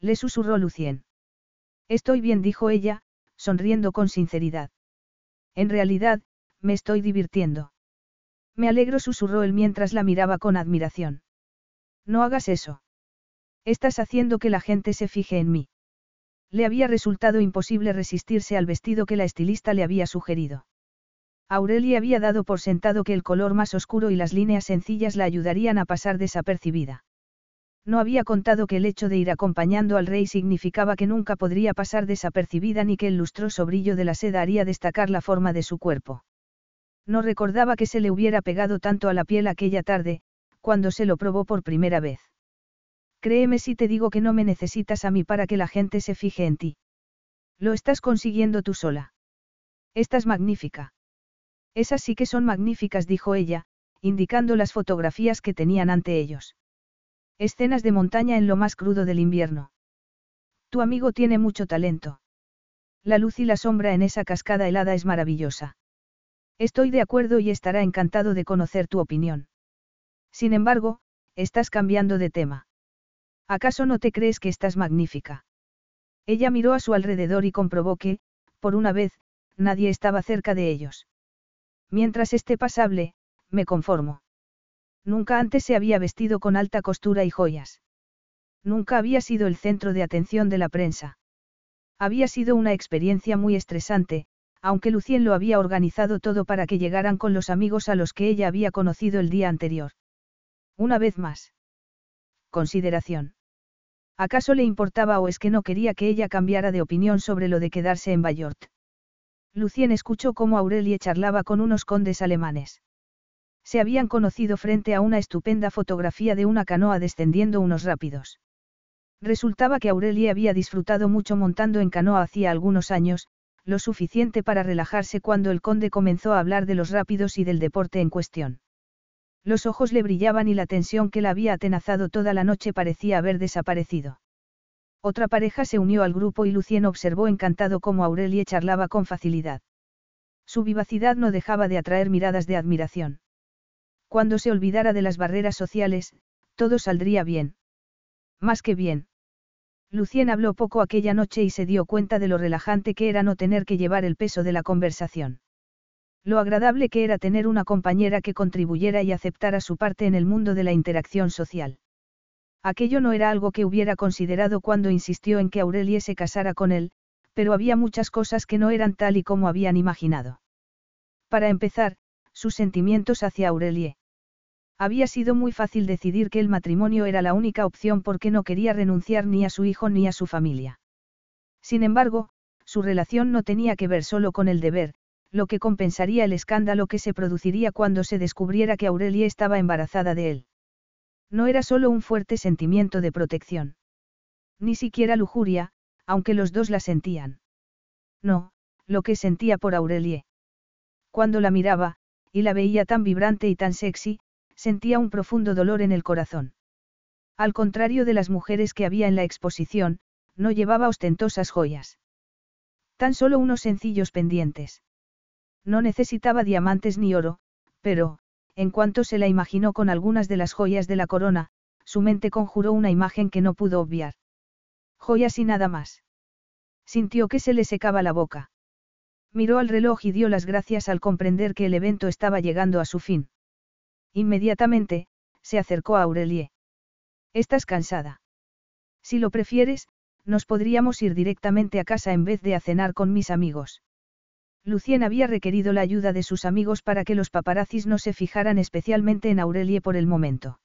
[SPEAKER 8] Le susurró Lucien. Estoy bien, dijo ella, sonriendo con sinceridad. En realidad, me estoy divirtiendo. Me alegro, susurró él mientras la miraba con admiración. No hagas eso. Estás haciendo que la gente se fije en mí. Le había resultado imposible resistirse al vestido que la estilista le había sugerido. Aurelia había dado por sentado que el color más oscuro y las líneas sencillas la ayudarían a pasar desapercibida. No había contado que el hecho de ir acompañando al rey significaba que nunca podría pasar desapercibida ni que el lustroso brillo de la seda haría destacar la forma de su cuerpo. No recordaba que se le hubiera pegado tanto a la piel aquella tarde, cuando se lo probó por primera vez. Créeme si te digo que no me necesitas a mí para que la gente se fije en ti. Lo estás consiguiendo tú sola. Estás magnífica. Esas sí que son magníficas, dijo ella, indicando las fotografías que tenían ante ellos. Escenas de montaña en lo más crudo del invierno. Tu amigo tiene mucho talento. La luz y la sombra en esa cascada helada es maravillosa. Estoy de acuerdo y estará encantado de conocer tu opinión. Sin embargo, estás cambiando de tema. ¿Acaso no te crees que estás magnífica? Ella miró a su alrededor y comprobó que, por una vez, nadie estaba cerca de ellos. Mientras esté pasable, me conformo. Nunca antes se había vestido con alta costura y joyas. Nunca había sido el centro de atención de la prensa. Había sido una experiencia muy estresante, aunque Lucien lo había organizado todo para que llegaran con los amigos a los que ella había conocido el día anterior. Una vez más. Consideración. ¿Acaso le importaba o es que no quería que ella cambiara de opinión sobre lo de quedarse en Bayort? Lucien escuchó cómo Aurelie charlaba con unos condes alemanes. Se habían conocido frente a una estupenda fotografía de una canoa descendiendo unos rápidos. Resultaba que Aurelie había disfrutado mucho montando en canoa hacía algunos años, lo suficiente para relajarse cuando el conde comenzó a hablar de los rápidos y del deporte en cuestión. Los ojos le brillaban y la tensión que la había atenazado toda la noche parecía haber desaparecido. Otra pareja se unió al grupo y Lucien observó encantado cómo Aurelie charlaba con facilidad. Su vivacidad no dejaba de atraer miradas de admiración. Cuando se olvidara de las barreras sociales, todo saldría bien. Más que bien. Lucien habló poco aquella noche y se dio cuenta de lo relajante que era no tener que llevar el peso de la conversación. Lo agradable que era tener una compañera que contribuyera y aceptara su parte en el mundo de la interacción social. Aquello no era algo que hubiera considerado cuando insistió en que Aurelie se casara con él, pero había muchas cosas que no eran tal y como habían imaginado. Para empezar, sus sentimientos hacia Aurelie. Había sido muy fácil decidir que el matrimonio era la única opción porque no quería renunciar ni a su hijo ni a su familia. Sin embargo, su relación no tenía que ver solo con el deber, lo que compensaría el escándalo que se produciría cuando se descubriera que Aurelie estaba embarazada de él. No era solo un fuerte sentimiento de protección. Ni siquiera lujuria, aunque los dos la sentían. No, lo que sentía por Aurelie. Cuando la miraba, y la veía tan vibrante y tan sexy, sentía un profundo dolor en el corazón. Al contrario de las mujeres que había en la exposición, no llevaba ostentosas joyas. Tan solo unos sencillos pendientes. No necesitaba diamantes ni oro, pero, en cuanto se la imaginó con algunas de las joyas de la corona, su mente conjuró una imagen que no pudo obviar. Joyas y nada más. Sintió que se le secaba la boca. Miró al reloj y dio las gracias al comprender que el evento estaba llegando a su fin. Inmediatamente, se acercó a Aurelie. ¿Estás cansada? Si lo prefieres, nos podríamos ir directamente a casa en vez de a cenar con mis amigos. Lucien había requerido la ayuda de sus amigos para que los paparazzis no se fijaran especialmente en Aurelie por el momento.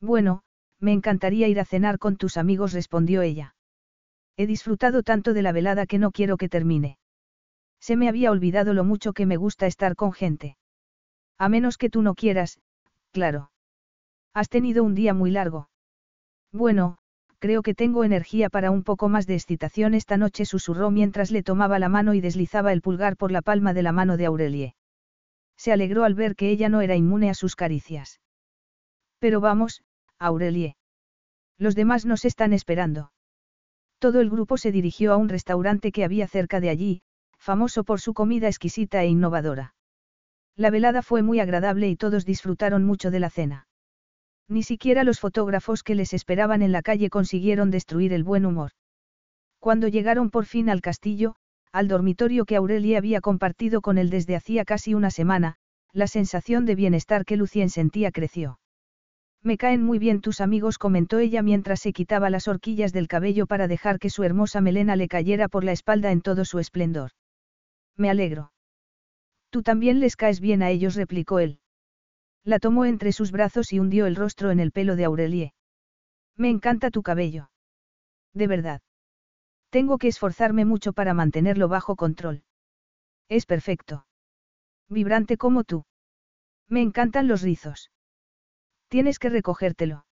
[SPEAKER 8] Bueno, me encantaría ir a cenar con tus amigos, respondió ella. He disfrutado tanto de la velada que no quiero que termine. Se me había olvidado lo mucho que me gusta estar con gente. A menos que tú no quieras, claro. Has tenido un día muy largo. Bueno, creo que tengo energía para un poco más de excitación esta noche, susurró mientras le tomaba la mano y deslizaba el pulgar por la palma de la mano de Aurelie. Se alegró al ver que ella no era inmune a sus caricias. Pero vamos, Aurelie. Los demás nos están esperando. Todo el grupo se dirigió a un restaurante que había cerca de allí, famoso por su comida exquisita e innovadora. La velada fue muy agradable y todos disfrutaron mucho de la cena. Ni siquiera los fotógrafos que les esperaban en la calle consiguieron destruir el buen humor. Cuando llegaron por fin al castillo, al dormitorio que Aurelia había compartido con él desde hacía casi una semana, la sensación de bienestar que Lucien sentía creció. Me caen muy bien tus amigos, comentó ella mientras se quitaba las horquillas del cabello para dejar que su hermosa melena le cayera por la espalda en todo su esplendor. Me alegro. Tú también les caes bien a ellos, replicó él. La tomó entre sus brazos y hundió el rostro en el pelo de Aurelie. Me encanta tu cabello. De verdad. Tengo que esforzarme mucho para mantenerlo bajo control. Es perfecto. Vibrante como tú. Me encantan los rizos. Tienes que recogértelo.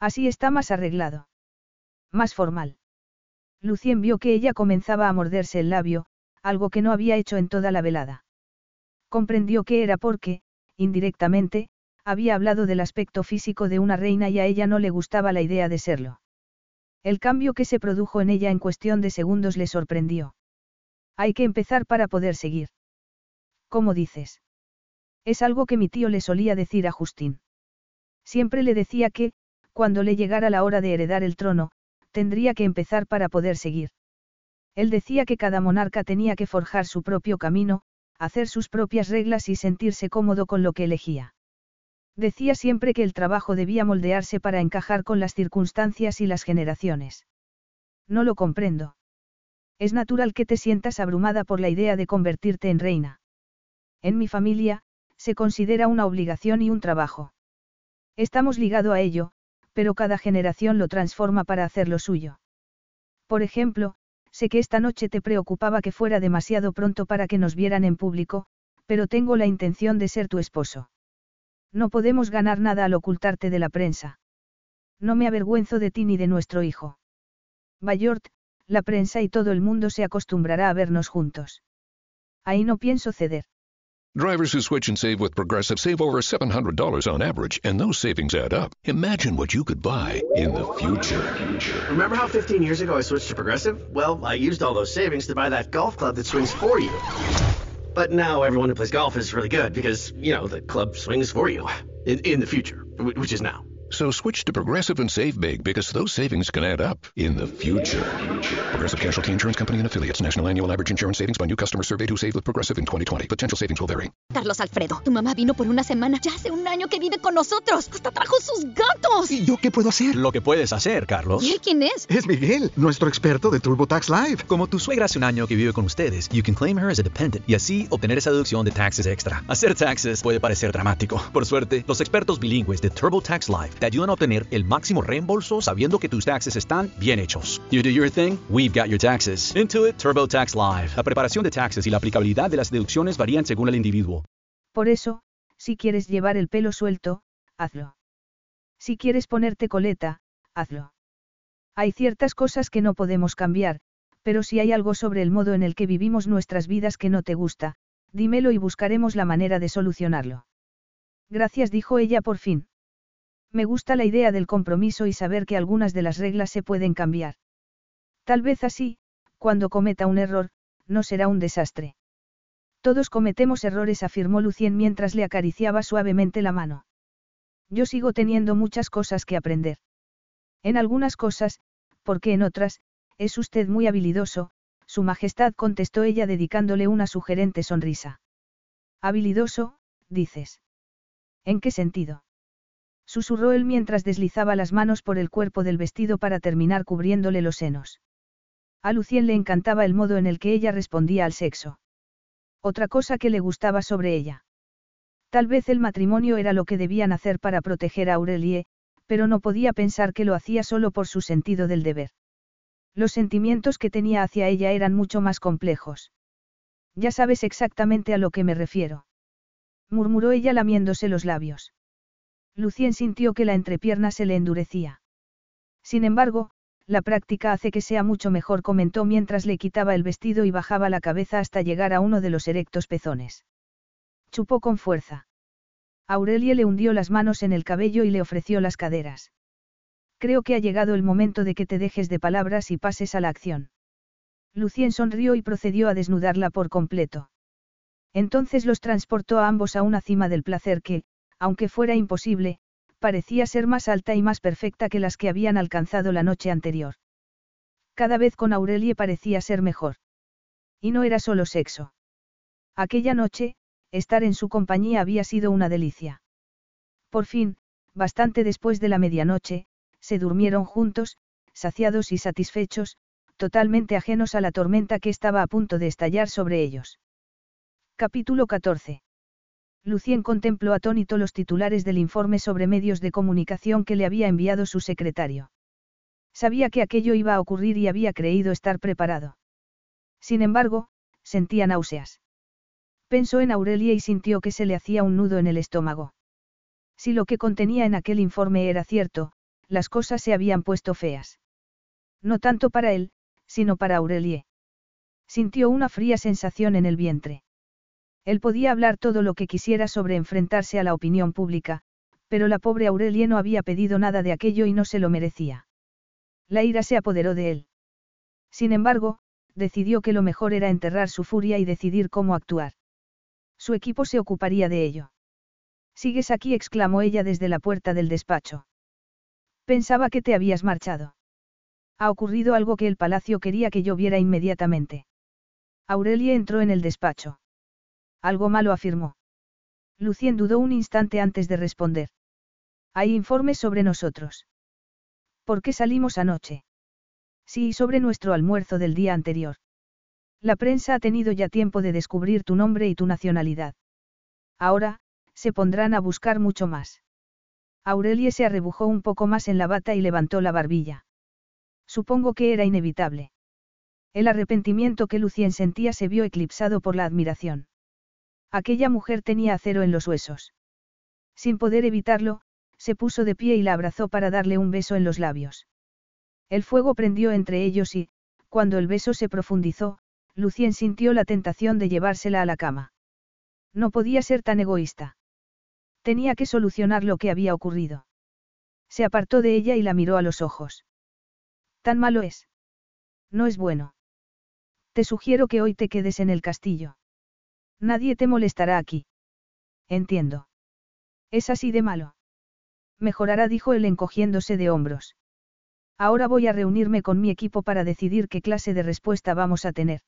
[SPEAKER 8] Así está más arreglado. Más formal. Lucien vio que ella comenzaba a morderse el labio, algo que no había hecho en toda la velada. Comprendió que era porque, indirectamente, había hablado del aspecto físico de una reina y a ella no le gustaba la idea de serlo. El cambio que se produjo en ella en cuestión de segundos le sorprendió. Hay que empezar para poder seguir. ¿Cómo dices? Es algo que mi tío le solía decir a Justín. Siempre le decía que, cuando le llegara la hora de heredar el trono, tendría que empezar para poder seguir. Él decía que cada monarca tenía que forjar su propio camino, hacer sus propias reglas y sentirse cómodo con lo que elegía. Decía siempre que el trabajo debía moldearse para encajar con las circunstancias y las generaciones. No lo comprendo. Es natural que te sientas abrumada por la idea de convertirte en reina. En mi familia, se considera una obligación y un trabajo. Estamos ligado a ello, pero cada generación lo transforma para hacer lo suyo. Por ejemplo, sé que esta noche te preocupaba que fuera demasiado pronto para que nos vieran en público, pero tengo la intención de ser tu esposo. No podemos ganar nada al ocultarte de la prensa. No me avergüenzo de ti ni de nuestro hijo. Bayort, la prensa y todo el mundo se acostumbrará a vernos juntos. Ahí no pienso ceder.
[SPEAKER 12] Drivers who switch and save with Progressive save over $700 on average, and those savings add up. Imagine what you could buy in the future.
[SPEAKER 13] Remember how 15 years ago I switched to Progressive? Well, I used all those savings to buy that golf club that swings for you. But now everyone who plays golf is really good because, you know, the club swings for you. In, in the future, which is now.
[SPEAKER 12] So switch to Progressive and save big because those savings can add up in the future. Progressive Casualty Insurance Company and affiliates. National annual average insurance savings by new customers surveyed who saved with Progressive in 2020. Potential savings will vary.
[SPEAKER 6] Carlos Alfredo, tu mamá vino por una semana. Ya hace un año que vive con nosotros. Hasta trajo sus gatos.
[SPEAKER 14] ¿Y yo qué puedo hacer?
[SPEAKER 7] Lo que puedes hacer, Carlos.
[SPEAKER 6] ¿Y él quién es?
[SPEAKER 14] Es Miguel, nuestro experto de TurboTax Live.
[SPEAKER 7] Como tu suegra hace un año que vive con ustedes, you can claim her as a dependent y así obtener esa deducción de taxes extra. Hacer taxes puede parecer dramático. Por suerte, los expertos bilingües de TurboTax Live te ayudan a obtener el máximo reembolso sabiendo que tus taxes están bien hechos. You do your thing, we've got your taxes. Intuit TurboTax Live. La preparación de taxes y la aplicabilidad de las deducciones varían según el individuo.
[SPEAKER 8] Por eso, si quieres llevar el pelo suelto, hazlo. Si quieres ponerte coleta, hazlo. Hay ciertas cosas que no podemos cambiar, pero si hay algo sobre el modo en el que vivimos nuestras vidas que no te gusta, dímelo y buscaremos la manera de solucionarlo. Gracias, dijo ella por fin. Me gusta la idea del compromiso y saber que algunas de las reglas se pueden cambiar. Tal vez así, cuando cometa un error, no será un desastre. Todos cometemos errores, afirmó Lucien mientras le acariciaba suavemente la mano. Yo sigo teniendo muchas cosas que aprender. En algunas cosas, porque en otras, es usted muy habilidoso, Su Majestad contestó ella dedicándole una sugerente sonrisa. Habilidoso, dices. ¿En qué sentido? Susurró él mientras deslizaba las manos por el cuerpo del vestido para terminar cubriéndole los senos. A Lucien le encantaba el modo en el que ella respondía al sexo. Otra cosa que le gustaba sobre ella. Tal vez el matrimonio era lo que debían hacer para proteger a Aurelie, pero no podía pensar que lo hacía solo por su sentido del deber. Los sentimientos que tenía hacia ella eran mucho más complejos. Ya sabes exactamente a lo que me refiero. Murmuró ella lamiéndose los labios. Lucien sintió que la entrepierna se le endurecía. Sin embargo, la práctica hace que sea mucho mejor, comentó mientras le quitaba el vestido y bajaba la cabeza hasta llegar a uno de los erectos pezones. Chupó con fuerza. Aurelie le hundió las manos en el cabello y le ofreció las caderas. Creo que ha llegado el momento de que te dejes de palabras y pases a la acción. Lucien sonrió y procedió a desnudarla por completo. Entonces los transportó a ambos a una cima del placer que, aunque fuera imposible, parecía ser más alta y más perfecta que las que habían alcanzado la noche anterior. Cada vez con Aurelie parecía ser mejor. Y no era solo sexo. Aquella noche, estar en su compañía había sido una delicia. Por fin, bastante después de la medianoche, se durmieron juntos, saciados y satisfechos, totalmente ajenos a la tormenta que estaba a punto de estallar sobre ellos. Capítulo 14. Lucien contempló atónito los titulares del informe sobre medios de comunicación que le había enviado su secretario. Sabía que aquello iba a ocurrir y había creído estar preparado. Sin embargo, sentía náuseas. Pensó en Aurelia y sintió que se le hacía un nudo en el estómago. Si lo que contenía en aquel informe era cierto, las cosas se habían puesto feas. No tanto para él, sino para Aurelie. Sintió una fría sensación en el vientre. Él podía hablar todo lo que quisiera sobre enfrentarse a la opinión pública, pero la pobre Aurelie no había pedido nada de aquello y no se lo merecía. La ira se apoderó de él. Sin embargo, decidió que lo mejor era enterrar su furia y decidir cómo actuar. Su equipo se ocuparía de ello. Sigues aquí, exclamó ella desde la puerta del despacho. Pensaba que te habías marchado. Ha ocurrido algo que el palacio quería que yo viera inmediatamente. Aurelie entró en el despacho. Algo malo afirmó. Lucien dudó un instante antes de responder. Hay informes sobre nosotros. ¿Por qué salimos anoche? Sí, sobre nuestro almuerzo del día anterior. La prensa ha tenido ya tiempo de descubrir tu nombre y tu nacionalidad. Ahora, se pondrán a buscar mucho más. Aurelie se arrebujó un poco más en la bata y levantó la barbilla. Supongo que era inevitable. El arrepentimiento que Lucien sentía se vio eclipsado por la admiración. Aquella mujer tenía acero en los huesos. Sin poder evitarlo, se puso de pie y la abrazó para darle un beso en los labios. El fuego prendió entre ellos y, cuando el beso se profundizó, Lucien sintió la tentación de llevársela a la cama. No podía ser tan egoísta. Tenía que solucionar lo que había ocurrido. Se apartó de ella y la miró a los ojos. Tan malo es. No es bueno. Te sugiero que hoy te quedes en el castillo. Nadie te molestará aquí. Entiendo. Es así de malo. Mejorará, dijo él encogiéndose de hombros. Ahora voy a reunirme con mi equipo para decidir qué clase de respuesta vamos a tener.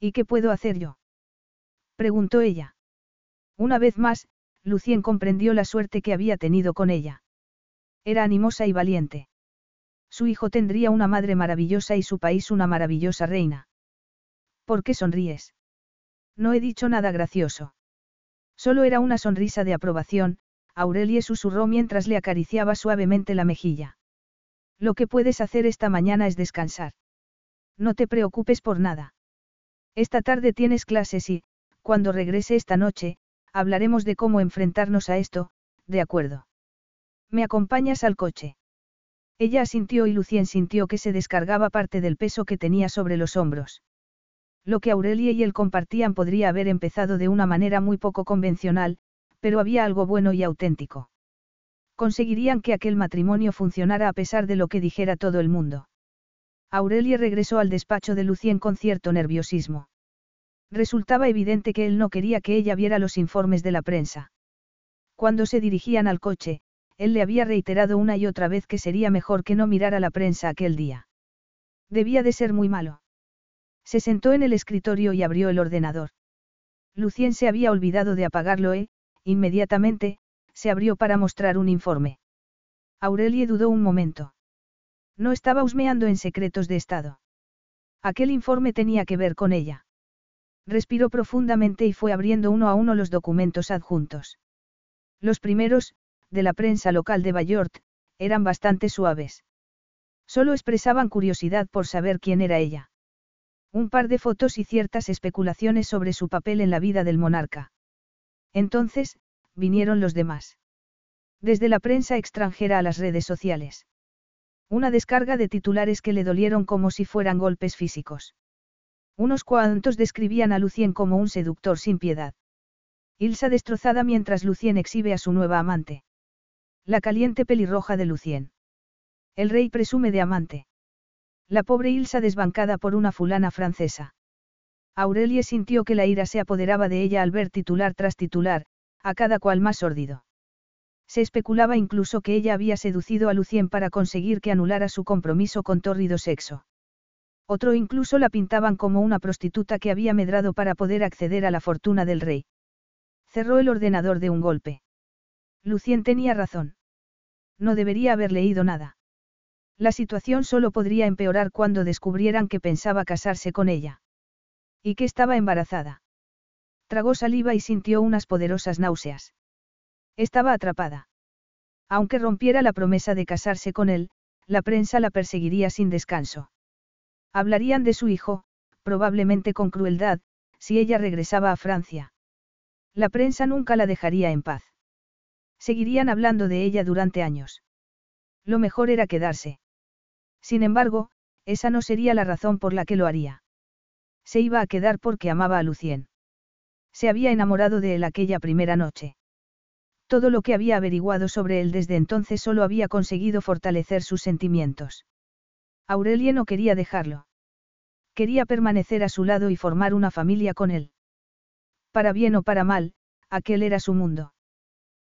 [SPEAKER 8] ¿Y qué puedo hacer yo? preguntó ella. Una vez más, Lucien comprendió la suerte que había tenido con ella. Era animosa y valiente. Su hijo tendría una madre maravillosa y su país una maravillosa reina. ¿Por qué sonríes? No he dicho nada gracioso. Solo era una sonrisa de aprobación, Aurelie susurró mientras le acariciaba suavemente la mejilla. Lo que puedes hacer esta mañana es descansar. No te preocupes por nada. Esta tarde tienes clases y, cuando regrese esta noche, hablaremos de cómo enfrentarnos a esto, de acuerdo. ¿Me acompañas al coche? Ella asintió y Lucien sintió que se descargaba parte del peso que tenía sobre los hombros. Lo que Aurelie y él compartían podría haber empezado de una manera muy poco convencional, pero había algo bueno y auténtico. Conseguirían que aquel matrimonio funcionara a pesar de lo que dijera todo el mundo. Aurelie regresó al despacho de Lucien con cierto nerviosismo. Resultaba evidente que él no quería que ella viera los informes de la prensa. Cuando se dirigían al coche, él le había reiterado una y otra vez que sería mejor que no mirara la prensa aquel día. Debía de ser muy malo. Se sentó en el escritorio y abrió el ordenador. Lucien se había olvidado de apagarlo e, inmediatamente, se abrió para mostrar un informe. Aurelie dudó un momento. No estaba husmeando en secretos de Estado. Aquel informe tenía que ver con ella. Respiró profundamente y fue abriendo uno a uno los documentos adjuntos. Los primeros, de la prensa local de Bayort, eran bastante suaves. Solo expresaban curiosidad por saber quién era ella. Un par de fotos y ciertas especulaciones sobre su papel en la vida del monarca. Entonces, vinieron los demás. Desde la prensa extranjera a las redes sociales. Una descarga de titulares que le dolieron como si fueran golpes físicos. Unos cuantos describían a Lucien como un seductor sin piedad. Ilsa destrozada mientras Lucien exhibe a su nueva amante. La caliente pelirroja de Lucien. El rey presume de amante. La pobre Ilsa desbancada por una fulana francesa. Aurelie sintió que la ira se apoderaba de ella al ver titular tras titular, a cada cual más sórdido. Se especulaba incluso que ella había seducido a Lucien para conseguir que anulara su compromiso con tórrido sexo. Otro incluso la pintaban como una prostituta que había medrado para poder acceder a la fortuna del rey. Cerró el ordenador de un golpe. Lucien tenía razón. No debería haber leído nada. La situación solo podría empeorar cuando descubrieran que pensaba casarse con ella. Y que estaba embarazada. Tragó saliva y sintió unas poderosas náuseas. Estaba atrapada. Aunque rompiera la promesa de casarse con él, la prensa la perseguiría sin descanso. Hablarían de su hijo, probablemente con crueldad, si ella regresaba a Francia. La prensa nunca la dejaría en paz. Seguirían hablando de ella durante años. Lo mejor era quedarse. Sin embargo, esa no sería la razón por la que lo haría. Se iba a quedar porque amaba a Lucien. Se había enamorado de él aquella primera noche. Todo lo que había averiguado sobre él desde entonces solo había conseguido fortalecer sus sentimientos. Aurelie no quería dejarlo. Quería permanecer a su lado y formar una familia con él. Para bien o para mal, aquel era su mundo.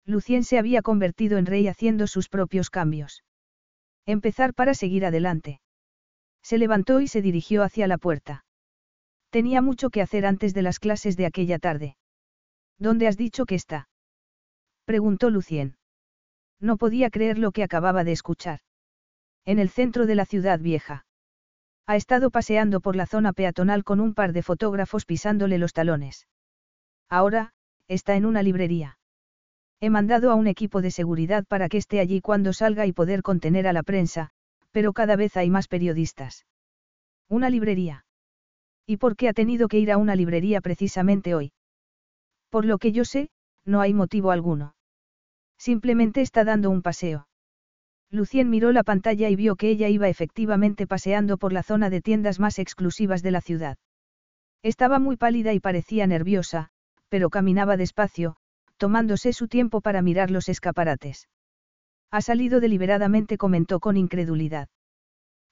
[SPEAKER 8] Lucien se había convertido en rey haciendo sus propios cambios. Empezar para seguir adelante. Se levantó y se dirigió hacia la puerta. Tenía mucho que hacer antes de las clases de aquella tarde. ¿Dónde has dicho que está? preguntó Lucien. No podía creer lo que acababa de escuchar. En el centro de la ciudad vieja. Ha estado paseando por la zona peatonal con un par de fotógrafos pisándole los talones. Ahora, está en una librería. He mandado a un equipo de seguridad para que esté allí cuando salga y poder contener a la prensa, pero cada vez hay más periodistas. Una librería. ¿Y por qué ha tenido que ir a una librería precisamente hoy? Por lo que yo sé, no hay motivo alguno. Simplemente está dando un paseo. Lucien miró la pantalla y vio que ella iba efectivamente paseando por la zona de tiendas más exclusivas de la ciudad. Estaba muy pálida y parecía nerviosa, pero caminaba despacio, tomándose su tiempo para mirar los escaparates. Ha salido deliberadamente, comentó con incredulidad.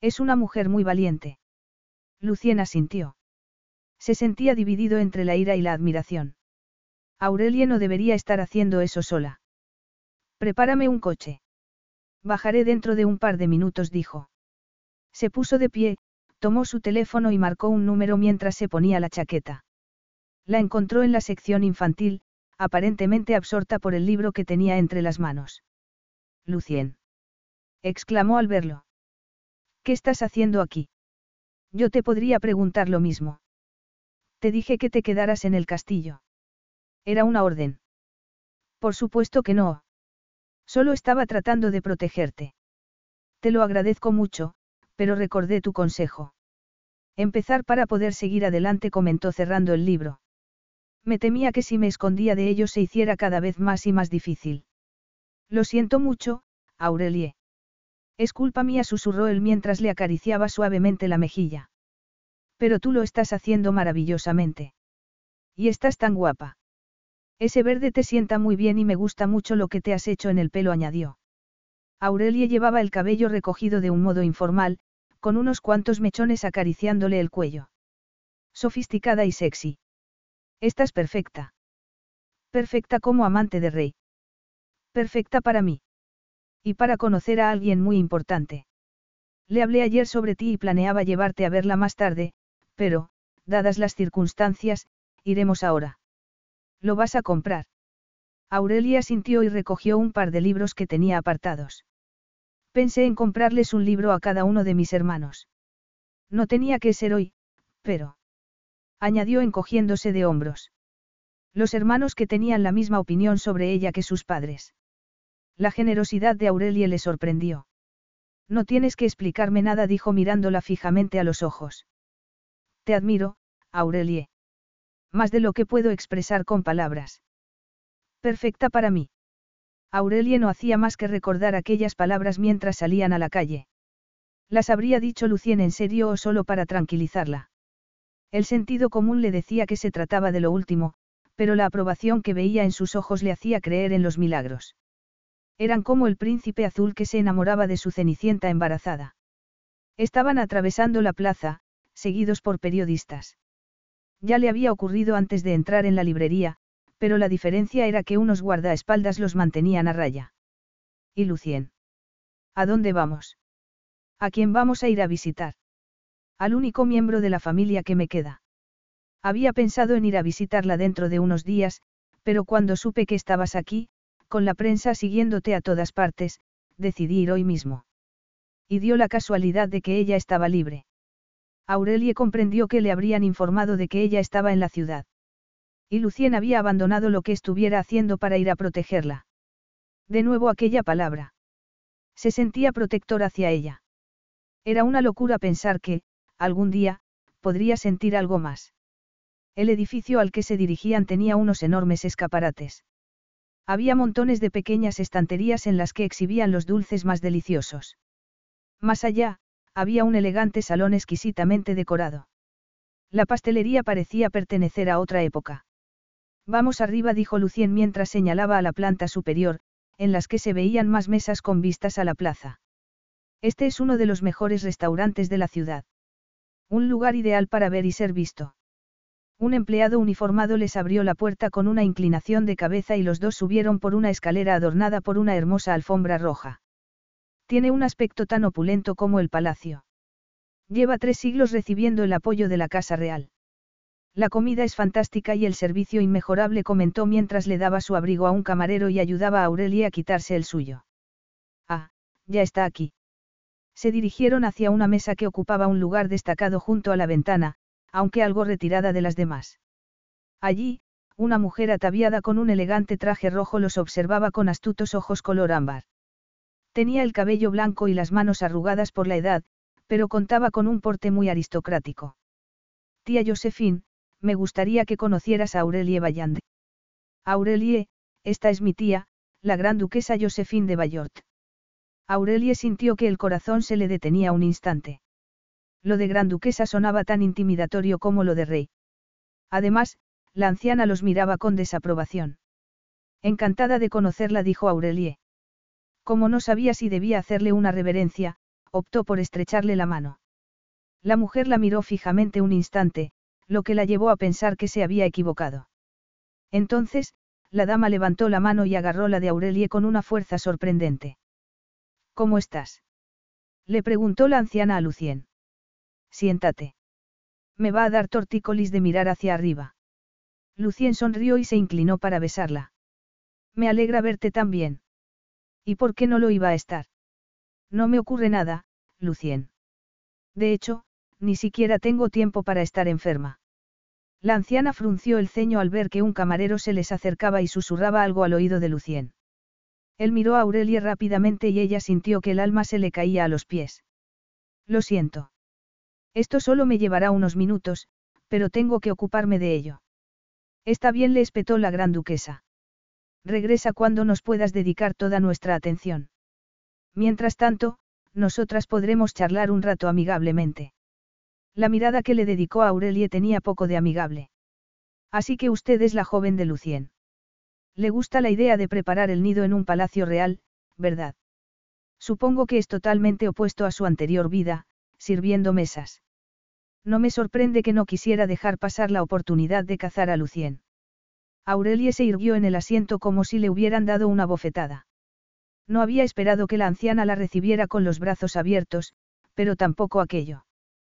[SPEAKER 8] Es una mujer muy valiente. Lucien asintió. Se sentía dividido entre la ira y la admiración. Aurelie no debería estar haciendo eso sola. Prepárame un coche. Bajaré dentro de un par de minutos, dijo. Se puso de pie, tomó su teléfono y marcó un número mientras se ponía la chaqueta. La encontró en la sección infantil, aparentemente absorta por el libro que tenía entre las manos. Lucien. exclamó al verlo. ¿Qué estás haciendo aquí? Yo te podría preguntar lo mismo. Te dije que te quedaras en el castillo. Era una orden. Por supuesto que no. Solo estaba tratando de protegerte. Te lo agradezco mucho, pero recordé tu consejo. Empezar para poder seguir adelante comentó cerrando el libro. Me temía que si me escondía de ellos se hiciera cada vez más y más difícil. Lo siento mucho, Aurelie. Es culpa mía, susurró él mientras le acariciaba suavemente la mejilla. Pero tú lo estás haciendo maravillosamente. Y estás tan guapa. Ese verde te sienta muy bien y me gusta mucho lo que te has hecho en el pelo, añadió. Aurelie llevaba el cabello recogido de un modo informal, con unos cuantos mechones acariciándole el cuello. Sofisticada y sexy. Estás perfecta. Perfecta como amante de rey. Perfecta para mí. Y para conocer a alguien muy importante. Le hablé ayer sobre ti y planeaba llevarte a verla más tarde, pero, dadas las circunstancias, iremos ahora. ¿Lo vas a comprar? Aurelia sintió y recogió un par de libros que tenía apartados. Pensé en comprarles un libro a cada uno de mis hermanos. No tenía que ser hoy, pero... añadió encogiéndose de hombros. Los hermanos que tenían la misma opinión sobre ella que sus padres. La generosidad de Aurelie le sorprendió. No tienes que explicarme nada, dijo mirándola fijamente a los ojos. Te admiro, Aurelie. Más de lo que puedo expresar con palabras. Perfecta para mí. Aurelie no hacía más que recordar aquellas palabras mientras salían a la calle. Las habría dicho Lucien en serio o solo para tranquilizarla. El sentido común le decía que se trataba de lo último, pero la aprobación que veía en sus ojos le hacía creer en los milagros. Eran como el príncipe azul que se enamoraba de su cenicienta embarazada. Estaban atravesando la plaza, seguidos por periodistas. Ya le había ocurrido antes de entrar en la librería, pero la diferencia era que unos guardaespaldas los mantenían a raya. ¿Y Lucien? ¿A dónde vamos? ¿A quién vamos a ir a visitar? Al único miembro de la familia que me queda. Había pensado en ir a visitarla dentro de unos días, pero cuando supe que estabas aquí, con la prensa siguiéndote a todas partes, decidí ir hoy mismo. Y dio la casualidad de que ella estaba libre. Aurelie comprendió que le habrían informado de que ella estaba en la ciudad. Y Lucien había abandonado lo que estuviera haciendo para ir a protegerla. De nuevo aquella palabra. Se sentía protector hacia ella. Era una locura pensar que, algún día, podría sentir algo más. El edificio al que se dirigían tenía unos enormes escaparates. Había montones de pequeñas estanterías en las que exhibían los dulces más deliciosos. Más allá, había un elegante salón exquisitamente decorado. La pastelería parecía pertenecer a otra época. Vamos arriba, dijo Lucien mientras señalaba a la planta superior, en las que se veían más mesas con vistas a la plaza. Este es uno de los mejores restaurantes de la ciudad. Un lugar ideal para ver y ser visto. Un empleado uniformado les abrió la puerta con una inclinación de cabeza y los dos subieron por una escalera adornada por una hermosa alfombra roja. Tiene un aspecto tan opulento como el palacio. Lleva tres siglos recibiendo el apoyo de la Casa Real. La comida es fantástica y el servicio inmejorable comentó mientras le daba su abrigo a un camarero y ayudaba a Aurelia a quitarse el suyo. Ah, ya está aquí. Se dirigieron hacia una mesa que ocupaba un lugar destacado junto a la ventana, aunque algo retirada de las demás. Allí, una mujer ataviada con un elegante traje rojo los observaba con astutos ojos color ámbar. Tenía el cabello blanco y las manos arrugadas por la edad, pero contaba con un porte muy aristocrático. Tía Josephine, me gustaría que conocieras a Aurelie Vallande. Aurelie, esta es mi tía, la gran duquesa Josephine de Bayort. Aurelie sintió que el corazón se le detenía un instante. Lo de gran duquesa sonaba tan intimidatorio como lo de rey. Además, la anciana los miraba con desaprobación. Encantada de conocerla, dijo Aurelie. Como no sabía si debía hacerle una reverencia, optó por estrecharle la mano. La mujer la miró fijamente un instante, lo que la llevó a pensar que se había equivocado. Entonces, la dama levantó la mano y agarró la de Aurelie con una fuerza sorprendente. ¿Cómo estás? Le preguntó la anciana a Lucien. Siéntate. Me va a dar tortícolis de mirar hacia arriba. Lucien sonrió y se inclinó para besarla. Me alegra verte tan bien. ¿Y por qué no lo iba a estar? No me ocurre nada, Lucien. De hecho, ni siquiera tengo tiempo para estar enferma. La anciana frunció el ceño al ver que un camarero se les acercaba y susurraba algo al oído de Lucien. Él miró a Aurelie rápidamente y ella sintió que el alma se le caía a los pies. Lo siento. Esto solo me llevará unos minutos, pero tengo que ocuparme de ello. Está bien, le espetó la gran duquesa. Regresa cuando nos puedas dedicar toda nuestra atención. Mientras tanto, nosotras podremos charlar un rato amigablemente. La mirada que le dedicó a Aurelie tenía poco de amigable. Así que usted es la joven de Lucien. Le gusta la idea de preparar el nido en un palacio real, ¿verdad? Supongo que es totalmente opuesto a su anterior vida, sirviendo mesas. No me sorprende que no quisiera dejar pasar la oportunidad de cazar a Lucien. Aurelie se irguió en el asiento como si le hubieran dado una bofetada. No había esperado que la anciana la recibiera con los brazos abiertos, pero tampoco aquello.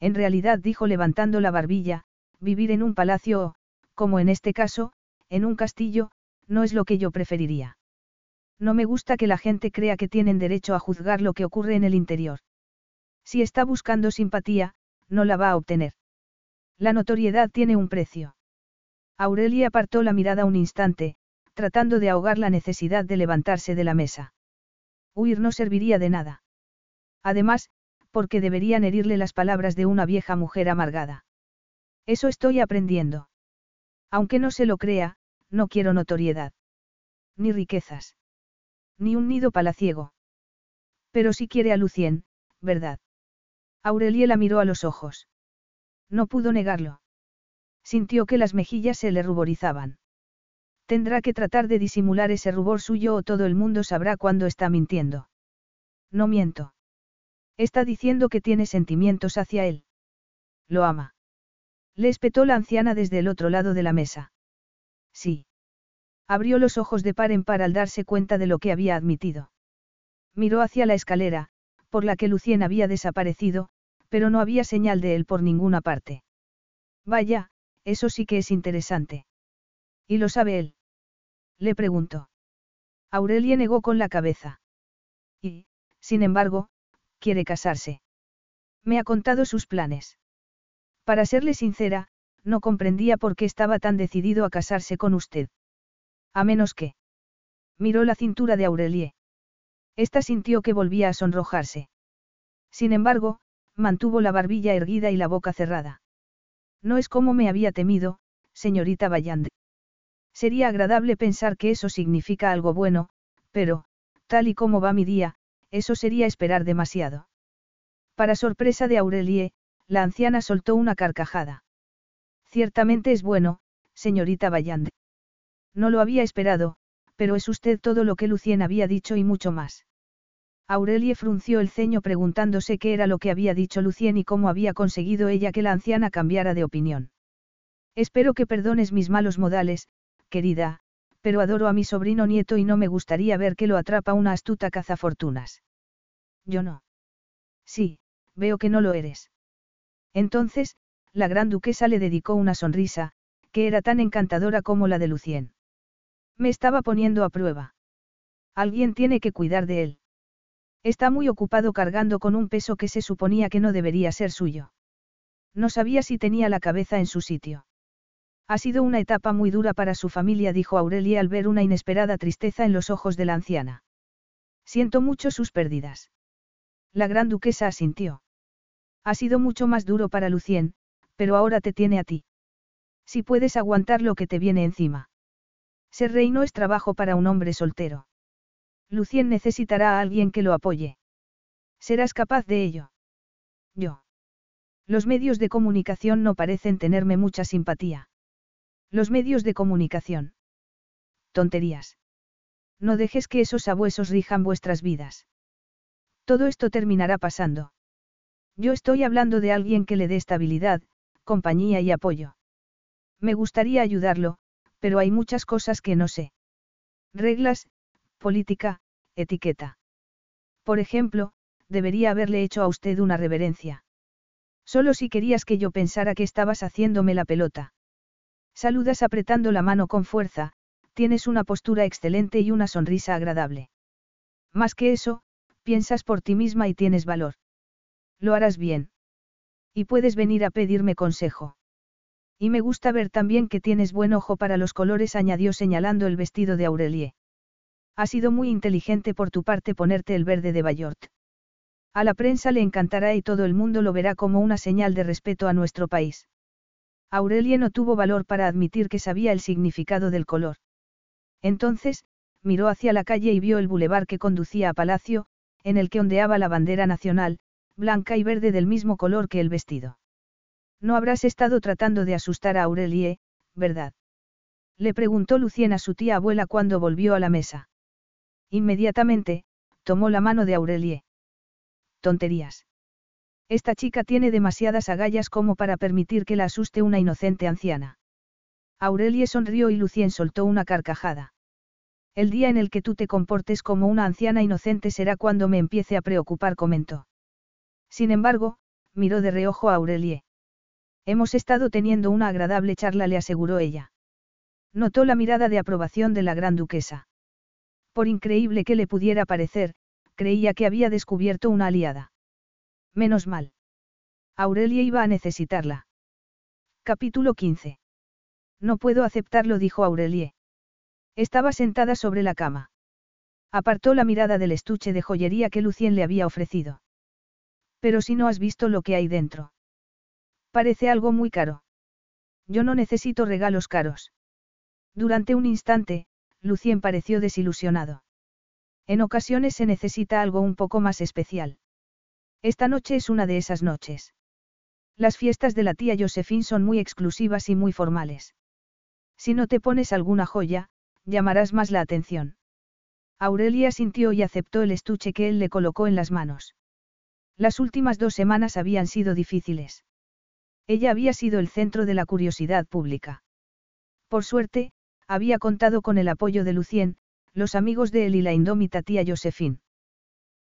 [SPEAKER 8] En realidad dijo levantando la barbilla, vivir en un palacio o, como en este caso, en un castillo, no es lo que yo preferiría. No me gusta que la gente crea que tienen derecho a juzgar lo que ocurre en el interior. Si está buscando simpatía, no la va a obtener. La notoriedad tiene un precio. Aurelia apartó la mirada un instante, tratando de ahogar la necesidad de levantarse de la mesa. Huir no serviría de nada. Además, porque deberían herirle las palabras de una vieja mujer amargada. Eso estoy aprendiendo. Aunque no se lo crea, no quiero notoriedad. Ni riquezas. Ni un nido palaciego. Pero si quiere a Lucien, ¿verdad? Aurelie la miró a los ojos. No pudo negarlo. Sintió que las mejillas se le ruborizaban. Tendrá que tratar de disimular ese rubor suyo o todo el mundo sabrá cuándo está mintiendo. No miento. Está diciendo que tiene sentimientos hacia él. Lo ama. Le espetó la anciana desde el otro lado de la mesa. Sí. Abrió los ojos de par en par al darse cuenta de lo que había admitido. Miró hacia la escalera, por la que Lucien había desaparecido, pero no había señal de él por ninguna parte. Vaya, eso sí que es interesante. ¿Y lo sabe él? Le preguntó. Aurelie negó con la cabeza. Y, sin embargo, quiere casarse. Me ha contado sus planes. Para serle sincera, no comprendía por qué estaba tan decidido a casarse con usted. A menos que. Miró la cintura de Aurelie. Esta sintió que volvía a sonrojarse. Sin embargo, mantuvo la barbilla erguida y la boca cerrada. No es como me había temido, señorita Bayand. Sería agradable pensar que eso significa algo bueno, pero, tal y como va mi día, eso sería esperar demasiado. Para sorpresa de Aurelie, la anciana soltó una carcajada. Ciertamente es bueno, señorita Bayand. No lo había esperado, pero es usted todo lo que Lucien había dicho y mucho más. Aurelie frunció el ceño preguntándose qué era lo que había dicho Lucien y cómo había conseguido ella que la anciana cambiara de opinión. Espero que perdones mis malos modales, querida, pero adoro a mi sobrino nieto y no me gustaría ver que lo atrapa una astuta cazafortunas. Yo no. Sí, veo que no lo eres. Entonces, la gran duquesa le dedicó una sonrisa, que era tan encantadora como la de Lucien. Me estaba poniendo a prueba. Alguien tiene que cuidar de él. Está muy ocupado cargando con un peso que se suponía que no debería ser suyo. No sabía si tenía la cabeza en su sitio. Ha sido una etapa muy dura para su familia, dijo Aurelia al ver una inesperada tristeza en los ojos de la anciana. Siento mucho sus pérdidas. La gran duquesa asintió. Ha sido mucho más duro para Lucien, pero ahora te tiene a ti. Si puedes aguantar lo que te viene encima. Ser rey no es trabajo para un hombre soltero. Lucien necesitará a alguien que lo apoye. ¿Serás capaz de ello? Yo. Los medios de comunicación no parecen tenerme mucha simpatía. Los medios de comunicación. Tonterías. No dejes que esos abuesos rijan vuestras vidas. Todo esto terminará pasando. Yo estoy hablando de alguien que le dé estabilidad, compañía y apoyo. Me gustaría ayudarlo, pero hay muchas cosas que no sé. Reglas, política, etiqueta. Por ejemplo, debería haberle hecho a usted una reverencia. Solo si querías que yo pensara que estabas haciéndome la pelota. Saludas apretando la mano con fuerza, tienes una postura excelente y una sonrisa agradable. Más que eso, piensas por ti misma y tienes valor. Lo harás bien. Y puedes venir a pedirme consejo. Y me gusta ver también que tienes buen ojo para los colores, añadió señalando el vestido de Aurelie. Ha sido muy inteligente por tu parte ponerte el verde de Bayort. A la prensa le encantará y todo el mundo lo verá como una señal de respeto a nuestro país. Aurelie no tuvo valor para admitir que sabía el significado del color. Entonces, miró hacia la calle y vio el bulevar que conducía a Palacio, en el que ondeaba la bandera nacional, blanca y verde del mismo color que el vestido. No habrás estado tratando de asustar a Aurelie, ¿verdad? Le preguntó Lucien a su tía abuela cuando volvió a la mesa. Inmediatamente, tomó la mano de Aurelie. Tonterías. Esta chica tiene demasiadas agallas como para permitir que la asuste una inocente anciana. Aurelie sonrió y Lucien soltó una carcajada. El día en el que tú te comportes como una anciana inocente será cuando me empiece a preocupar, comentó. Sin embargo, miró de reojo a Aurelie. Hemos estado teniendo una agradable charla, le aseguró ella. Notó la mirada de aprobación de la gran duquesa. Por increíble que le pudiera parecer, creía que había descubierto una aliada. Menos mal. Aurelie iba a necesitarla. Capítulo 15. No puedo aceptarlo, dijo Aurelie. Estaba sentada sobre la cama. Apartó la mirada del estuche de joyería que Lucien le había ofrecido. Pero si no has visto lo que hay dentro. Parece algo muy caro. Yo no necesito regalos caros. Durante un instante, Lucien pareció desilusionado. En ocasiones se necesita algo un poco más especial. Esta noche es una de esas noches. Las fiestas de la tía Josephine son muy exclusivas y muy formales. Si no te pones alguna joya, llamarás más la atención. Aurelia sintió y aceptó el estuche que él le colocó en las manos. Las últimas dos semanas habían sido difíciles. Ella había sido el centro de la curiosidad pública. Por suerte, había contado con el apoyo de Lucien, los amigos de él y la indómita tía Josephine.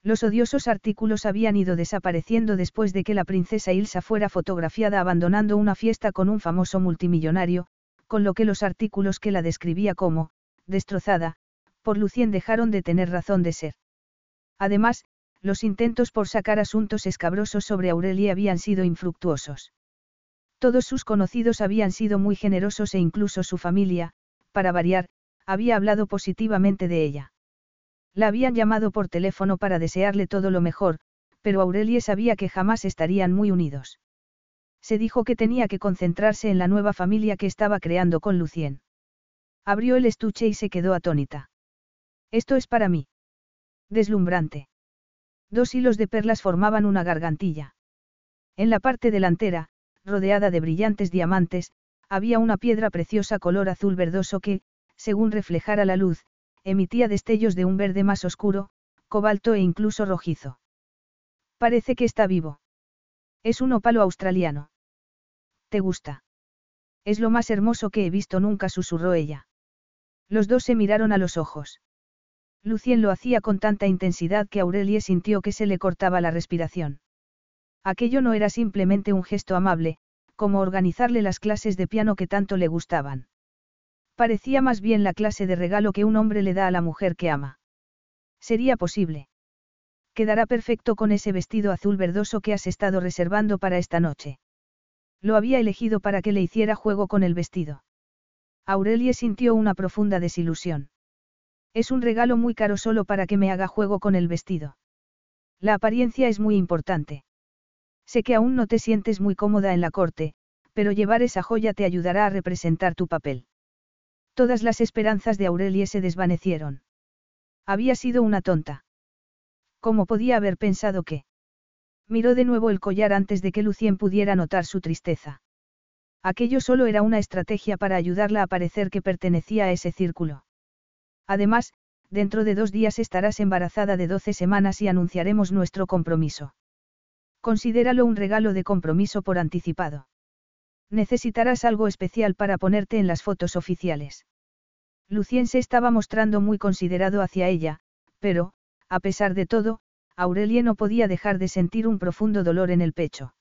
[SPEAKER 8] Los odiosos artículos habían ido desapareciendo después de que la princesa Ilsa fuera fotografiada abandonando una fiesta con un famoso multimillonario, con lo que los artículos que la describía como, destrozada, por Lucien dejaron de tener razón de ser. Además, los intentos por sacar asuntos escabrosos sobre Aurelia habían sido infructuosos. Todos sus conocidos habían sido muy generosos e incluso su familia, para variar, había hablado positivamente de ella. La habían llamado por teléfono para desearle todo lo mejor, pero Aurelie sabía que jamás estarían muy unidos. Se dijo que tenía que concentrarse en la nueva familia que estaba creando con Lucien. Abrió el estuche y se quedó atónita. Esto es para mí. Deslumbrante. Dos hilos de perlas formaban una gargantilla. En la parte delantera, rodeada de brillantes diamantes, había una piedra preciosa color azul verdoso que, según reflejara la luz, emitía destellos de un verde más oscuro, cobalto e incluso rojizo. Parece que está vivo. Es un ópalo australiano. ¿Te gusta? Es lo más hermoso que he visto nunca, susurró ella. Los dos se miraron a los ojos. Lucien lo hacía con tanta intensidad que Aurelie sintió que se le cortaba la respiración. Aquello no era simplemente un gesto amable, como organizarle las clases de piano que tanto le gustaban. Parecía más bien la clase de regalo que un hombre le da a la mujer que ama. Sería posible. Quedará perfecto con ese vestido azul verdoso que has estado reservando para esta noche. Lo había elegido para que le hiciera juego con el vestido. Aurelie sintió una profunda desilusión. Es un regalo muy caro solo para que me haga juego con el vestido. La apariencia es muy importante. Sé que aún no te sientes muy cómoda en la corte, pero llevar esa joya te ayudará a representar tu papel. Todas las esperanzas de Aurelie se desvanecieron. Había sido una tonta. ¿Cómo podía haber pensado que? Miró de nuevo el collar antes de que Lucien pudiera notar su tristeza. Aquello solo era una estrategia para ayudarla a parecer que pertenecía a ese círculo. Además, dentro de dos días estarás embarazada de doce semanas y anunciaremos nuestro compromiso. Considéralo un regalo de compromiso por anticipado. Necesitarás algo especial para ponerte en las fotos oficiales. Lucien se estaba mostrando muy considerado hacia ella, pero, a pesar de todo, Aurelie no podía dejar de sentir un profundo dolor en el pecho.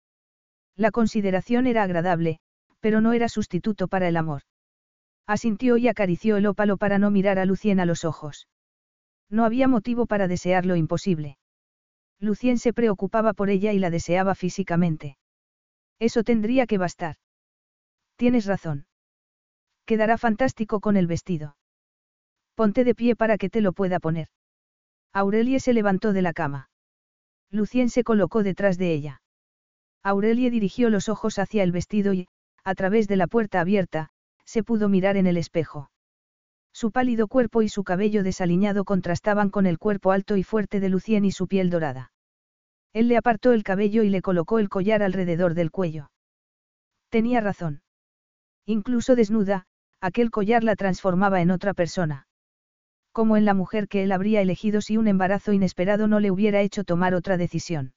[SPEAKER 8] La consideración era agradable, pero no era sustituto para el amor. Asintió y acarició el ópalo para no mirar a Lucien a los ojos. No había motivo para desear lo imposible. Lucien se preocupaba por ella y la deseaba físicamente. Eso tendría que bastar. Tienes razón. Quedará fantástico con el vestido. Ponte de pie para que te lo pueda poner. Aurelie se levantó de la cama. Lucien se colocó detrás de ella. Aurelie dirigió los ojos hacia el vestido y, a través de la puerta abierta, se pudo mirar en el espejo. Su pálido cuerpo y su cabello desaliñado contrastaban con el cuerpo alto y fuerte de Lucien y su piel dorada. Él le apartó el cabello y le colocó el collar alrededor del cuello. Tenía razón. Incluso desnuda, aquel collar la transformaba en otra persona. Como en la mujer que él habría elegido si un embarazo inesperado no le hubiera hecho tomar otra decisión.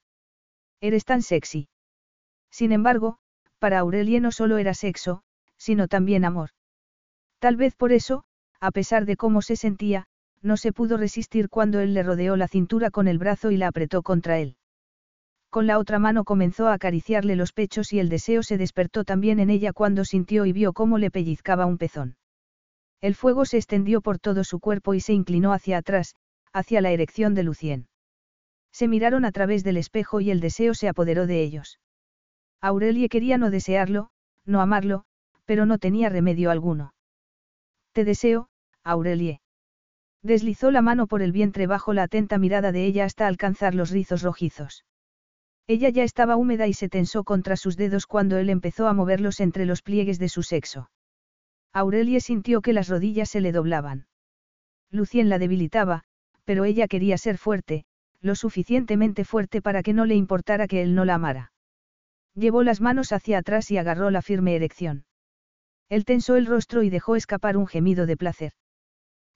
[SPEAKER 8] Eres tan sexy. Sin embargo, para Aurelie no solo era sexo, sino también amor. Tal vez por eso, a pesar de cómo se sentía, no se pudo resistir cuando él le rodeó la cintura con el brazo y la apretó contra él. Con la otra mano comenzó a acariciarle los pechos y el deseo se despertó también en ella cuando sintió y vio cómo le pellizcaba un pezón. El fuego se extendió por todo su cuerpo y se inclinó hacia atrás, hacia la erección de Lucien. Se miraron a través del espejo y el deseo se apoderó de ellos. Aurelie quería no desearlo, no amarlo, pero no tenía remedio alguno. Te deseo, Aurelie. Deslizó la mano por el vientre bajo la atenta mirada de ella hasta alcanzar los rizos rojizos. Ella ya estaba húmeda y se tensó contra sus dedos cuando él empezó a moverlos entre los pliegues de su sexo. Aurelie sintió que las rodillas se le doblaban. Lucien la debilitaba, pero ella quería ser fuerte, lo suficientemente fuerte para que no le importara que él no la amara. Llevó las manos hacia atrás y agarró la firme erección. Él tensó el rostro y dejó escapar un gemido de placer.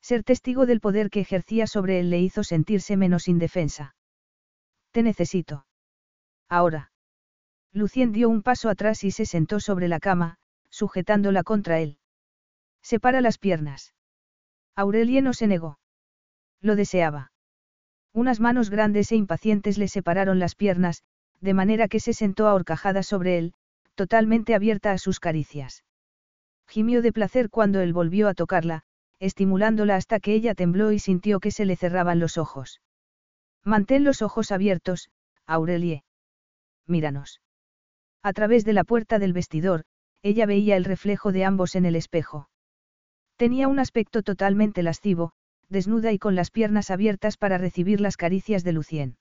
[SPEAKER 8] Ser testigo del poder que ejercía sobre él le hizo sentirse menos indefensa. Te necesito. Ahora. Lucien dio un paso atrás y se sentó sobre la cama, sujetándola contra él. Separa las piernas. Aurelie no se negó. Lo deseaba. Unas manos grandes e impacientes le separaron las piernas, de manera que se sentó ahorcajada sobre él, totalmente abierta a sus caricias. Gimió de placer cuando él volvió a tocarla, estimulándola hasta que ella tembló y sintió que se le cerraban los ojos. Mantén los ojos abiertos, Aurelie míranos. A través de la puerta del vestidor, ella veía el reflejo de ambos en el espejo. Tenía un aspecto totalmente lascivo, desnuda y con las piernas abiertas para recibir las caricias de Lucien.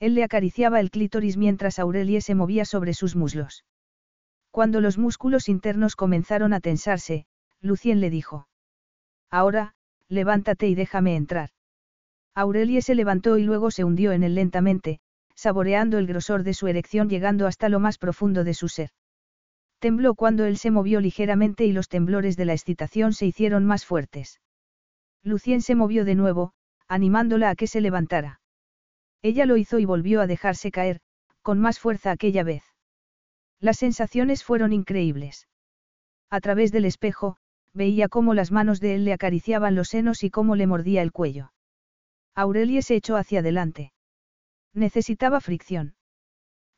[SPEAKER 8] Él le acariciaba el clítoris mientras Aurelie se movía sobre sus muslos. Cuando los músculos internos comenzaron a tensarse, Lucien le dijo. Ahora, levántate y déjame entrar. Aurelie se levantó y luego se hundió en él lentamente, saboreando el grosor de su erección llegando hasta lo más profundo de su ser. Tembló cuando él se movió ligeramente y los temblores de la excitación se hicieron más fuertes. Lucien se movió de nuevo, animándola a que se levantara. Ella lo hizo y volvió a dejarse caer, con más fuerza aquella vez. Las sensaciones fueron increíbles. A través del espejo, veía cómo las manos de él le acariciaban los senos y cómo le mordía el cuello. Aurelie se echó hacia adelante. Necesitaba fricción.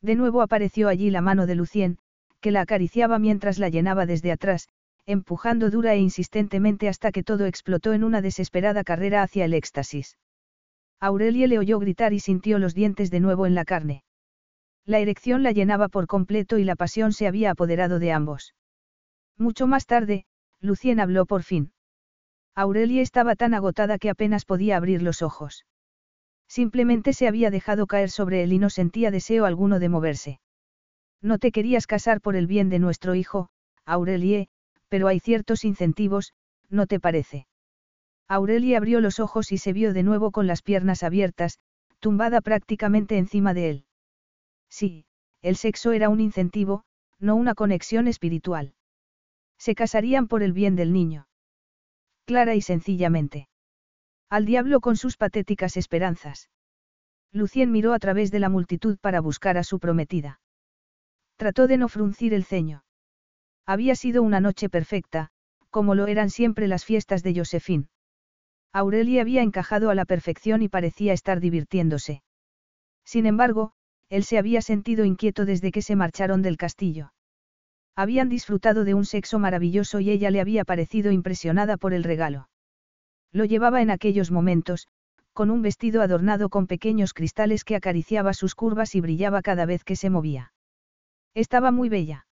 [SPEAKER 8] De nuevo apareció allí la mano de Lucien, que la acariciaba mientras la llenaba desde atrás, empujando dura e insistentemente hasta que todo explotó en una desesperada carrera hacia el éxtasis. Aurelie le oyó gritar y sintió los dientes de nuevo en la carne. La erección la llenaba por completo y la pasión se había apoderado de ambos. Mucho más tarde, Lucien habló por fin. Aurelie estaba tan agotada que apenas podía abrir los ojos. Simplemente se había dejado caer sobre él y no sentía deseo alguno de moverse. No te querías casar por el bien de nuestro hijo, Aurelie, pero hay ciertos incentivos, ¿no te parece? Aurelie abrió los ojos y se vio de nuevo con las piernas abiertas, tumbada prácticamente encima de él. Sí, el sexo era un incentivo, no una conexión espiritual. Se casarían por el bien del niño. Clara y sencillamente. Al diablo con sus patéticas esperanzas. Lucien miró a través de la multitud para buscar a su prometida. Trató de no fruncir el ceño. Había sido una noche perfecta, como lo eran siempre las fiestas de Josephine. Aurelie había encajado a la perfección y parecía estar divirtiéndose. Sin embargo, él se había sentido inquieto desde que se marcharon del castillo. Habían disfrutado de un sexo maravilloso y ella le había parecido impresionada por el regalo. Lo llevaba en aquellos momentos, con un vestido adornado con pequeños cristales que acariciaba sus curvas y brillaba cada vez que se movía. Estaba muy bella.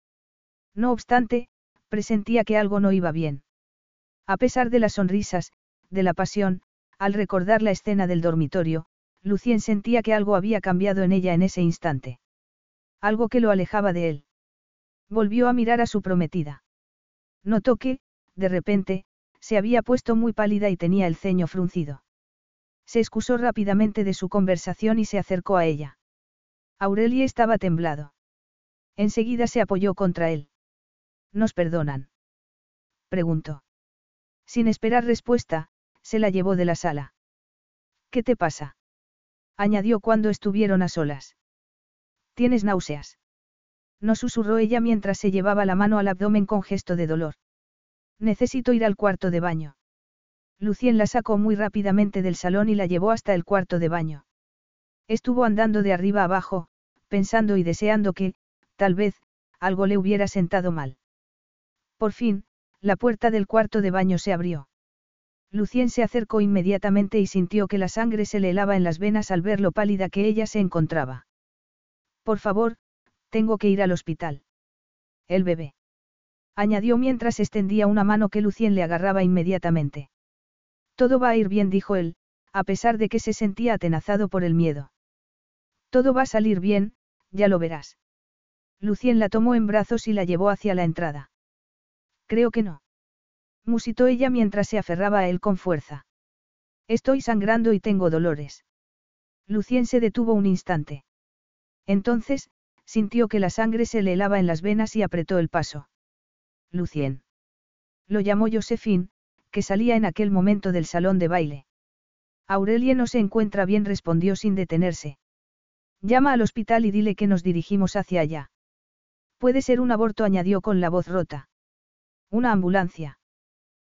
[SPEAKER 8] No obstante, presentía que algo no iba bien. A pesar de las sonrisas, de la pasión, al recordar la escena del dormitorio, Lucien sentía que algo había cambiado en ella en ese instante. Algo que lo alejaba de él. Volvió a mirar a su prometida. Notó que, de repente, se había puesto muy pálida y tenía el ceño fruncido. Se excusó rápidamente de su conversación y se acercó a ella. Aurelie estaba temblado. Enseguida se apoyó contra él. ¿Nos perdonan? Preguntó. Sin esperar respuesta, se la llevó de la sala. ¿Qué te pasa? añadió cuando estuvieron a solas. ¿Tienes náuseas? No susurró ella mientras se llevaba la mano al abdomen con gesto de dolor. Necesito ir al cuarto de baño. Lucien la sacó muy rápidamente del salón y la llevó hasta el cuarto de baño. Estuvo andando de arriba abajo, pensando y deseando que, tal vez, algo le hubiera sentado mal. Por fin, la puerta del cuarto de baño se abrió. Lucien se acercó inmediatamente y sintió que la sangre se le helaba en las venas al ver lo pálida que ella se encontraba. Por favor, tengo que ir al hospital. El bebé añadió mientras extendía una mano que Lucien le agarraba inmediatamente. Todo va a ir bien, dijo él, a pesar de que se sentía atenazado por el miedo. Todo va a salir bien, ya lo verás. Lucien la tomó en brazos y la llevó hacia la entrada. Creo que no. Musitó ella mientras se aferraba a él con fuerza. Estoy sangrando y tengo dolores. Lucien se detuvo un instante. Entonces, sintió que la sangre se le helaba en las venas y apretó el paso. Lucien. Lo llamó Josephine, que salía en aquel momento del salón de baile. Aurelie no se encuentra bien, respondió sin detenerse. Llama al hospital y dile que nos dirigimos hacia allá. Puede ser un aborto, añadió con la voz rota. Una ambulancia.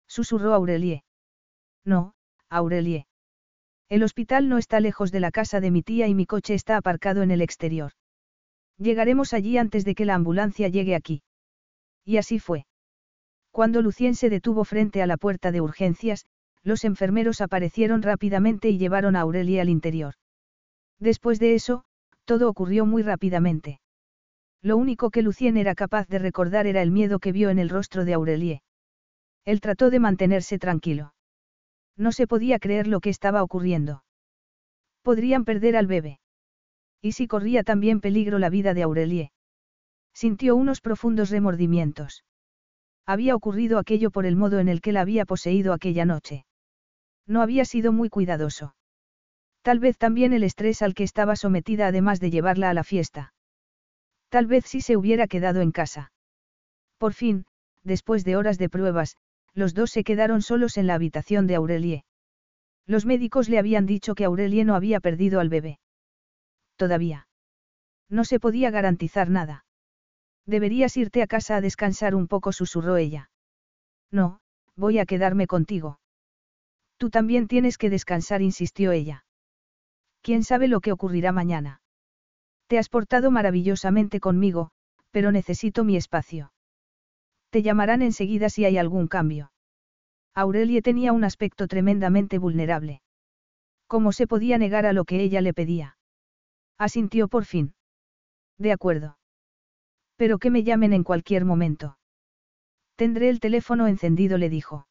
[SPEAKER 8] Susurró Aurelie. No, Aurelie. El hospital no está lejos de la casa de mi tía y mi coche está aparcado en el exterior. Llegaremos allí antes de que la ambulancia llegue aquí. Y así fue. Cuando Lucien se detuvo frente a la puerta de urgencias, los enfermeros aparecieron rápidamente y llevaron a Aurelie al interior. Después de eso, todo ocurrió muy rápidamente. Lo único que Lucien era capaz de recordar era el miedo que vio en el rostro de Aurelie. Él trató de mantenerse tranquilo. No se podía creer lo que estaba ocurriendo. Podrían perder al bebé. Y si corría también peligro la vida de Aurelie. Sintió unos profundos remordimientos. Había ocurrido aquello por el modo en el que la había poseído aquella noche. No había sido muy cuidadoso. Tal vez también el estrés al que estaba sometida además de llevarla a la fiesta. Tal vez si se hubiera quedado en casa. Por fin, después de horas de pruebas, los dos se quedaron solos en la habitación de Aurelie. Los médicos le habían dicho que Aurelie no había perdido al bebé. Todavía. No se podía garantizar nada. Deberías irte a casa a descansar un poco, susurró ella. No, voy a quedarme contigo. Tú también tienes que descansar, insistió ella. ¿Quién sabe lo que ocurrirá mañana? Te has portado maravillosamente conmigo, pero necesito mi espacio. Te llamarán enseguida si hay algún cambio. Aurelie tenía un aspecto tremendamente vulnerable. ¿Cómo se podía negar a lo que ella le pedía? Asintió por fin. De acuerdo. Pero que me llamen en cualquier momento. Tendré el teléfono encendido, le dijo.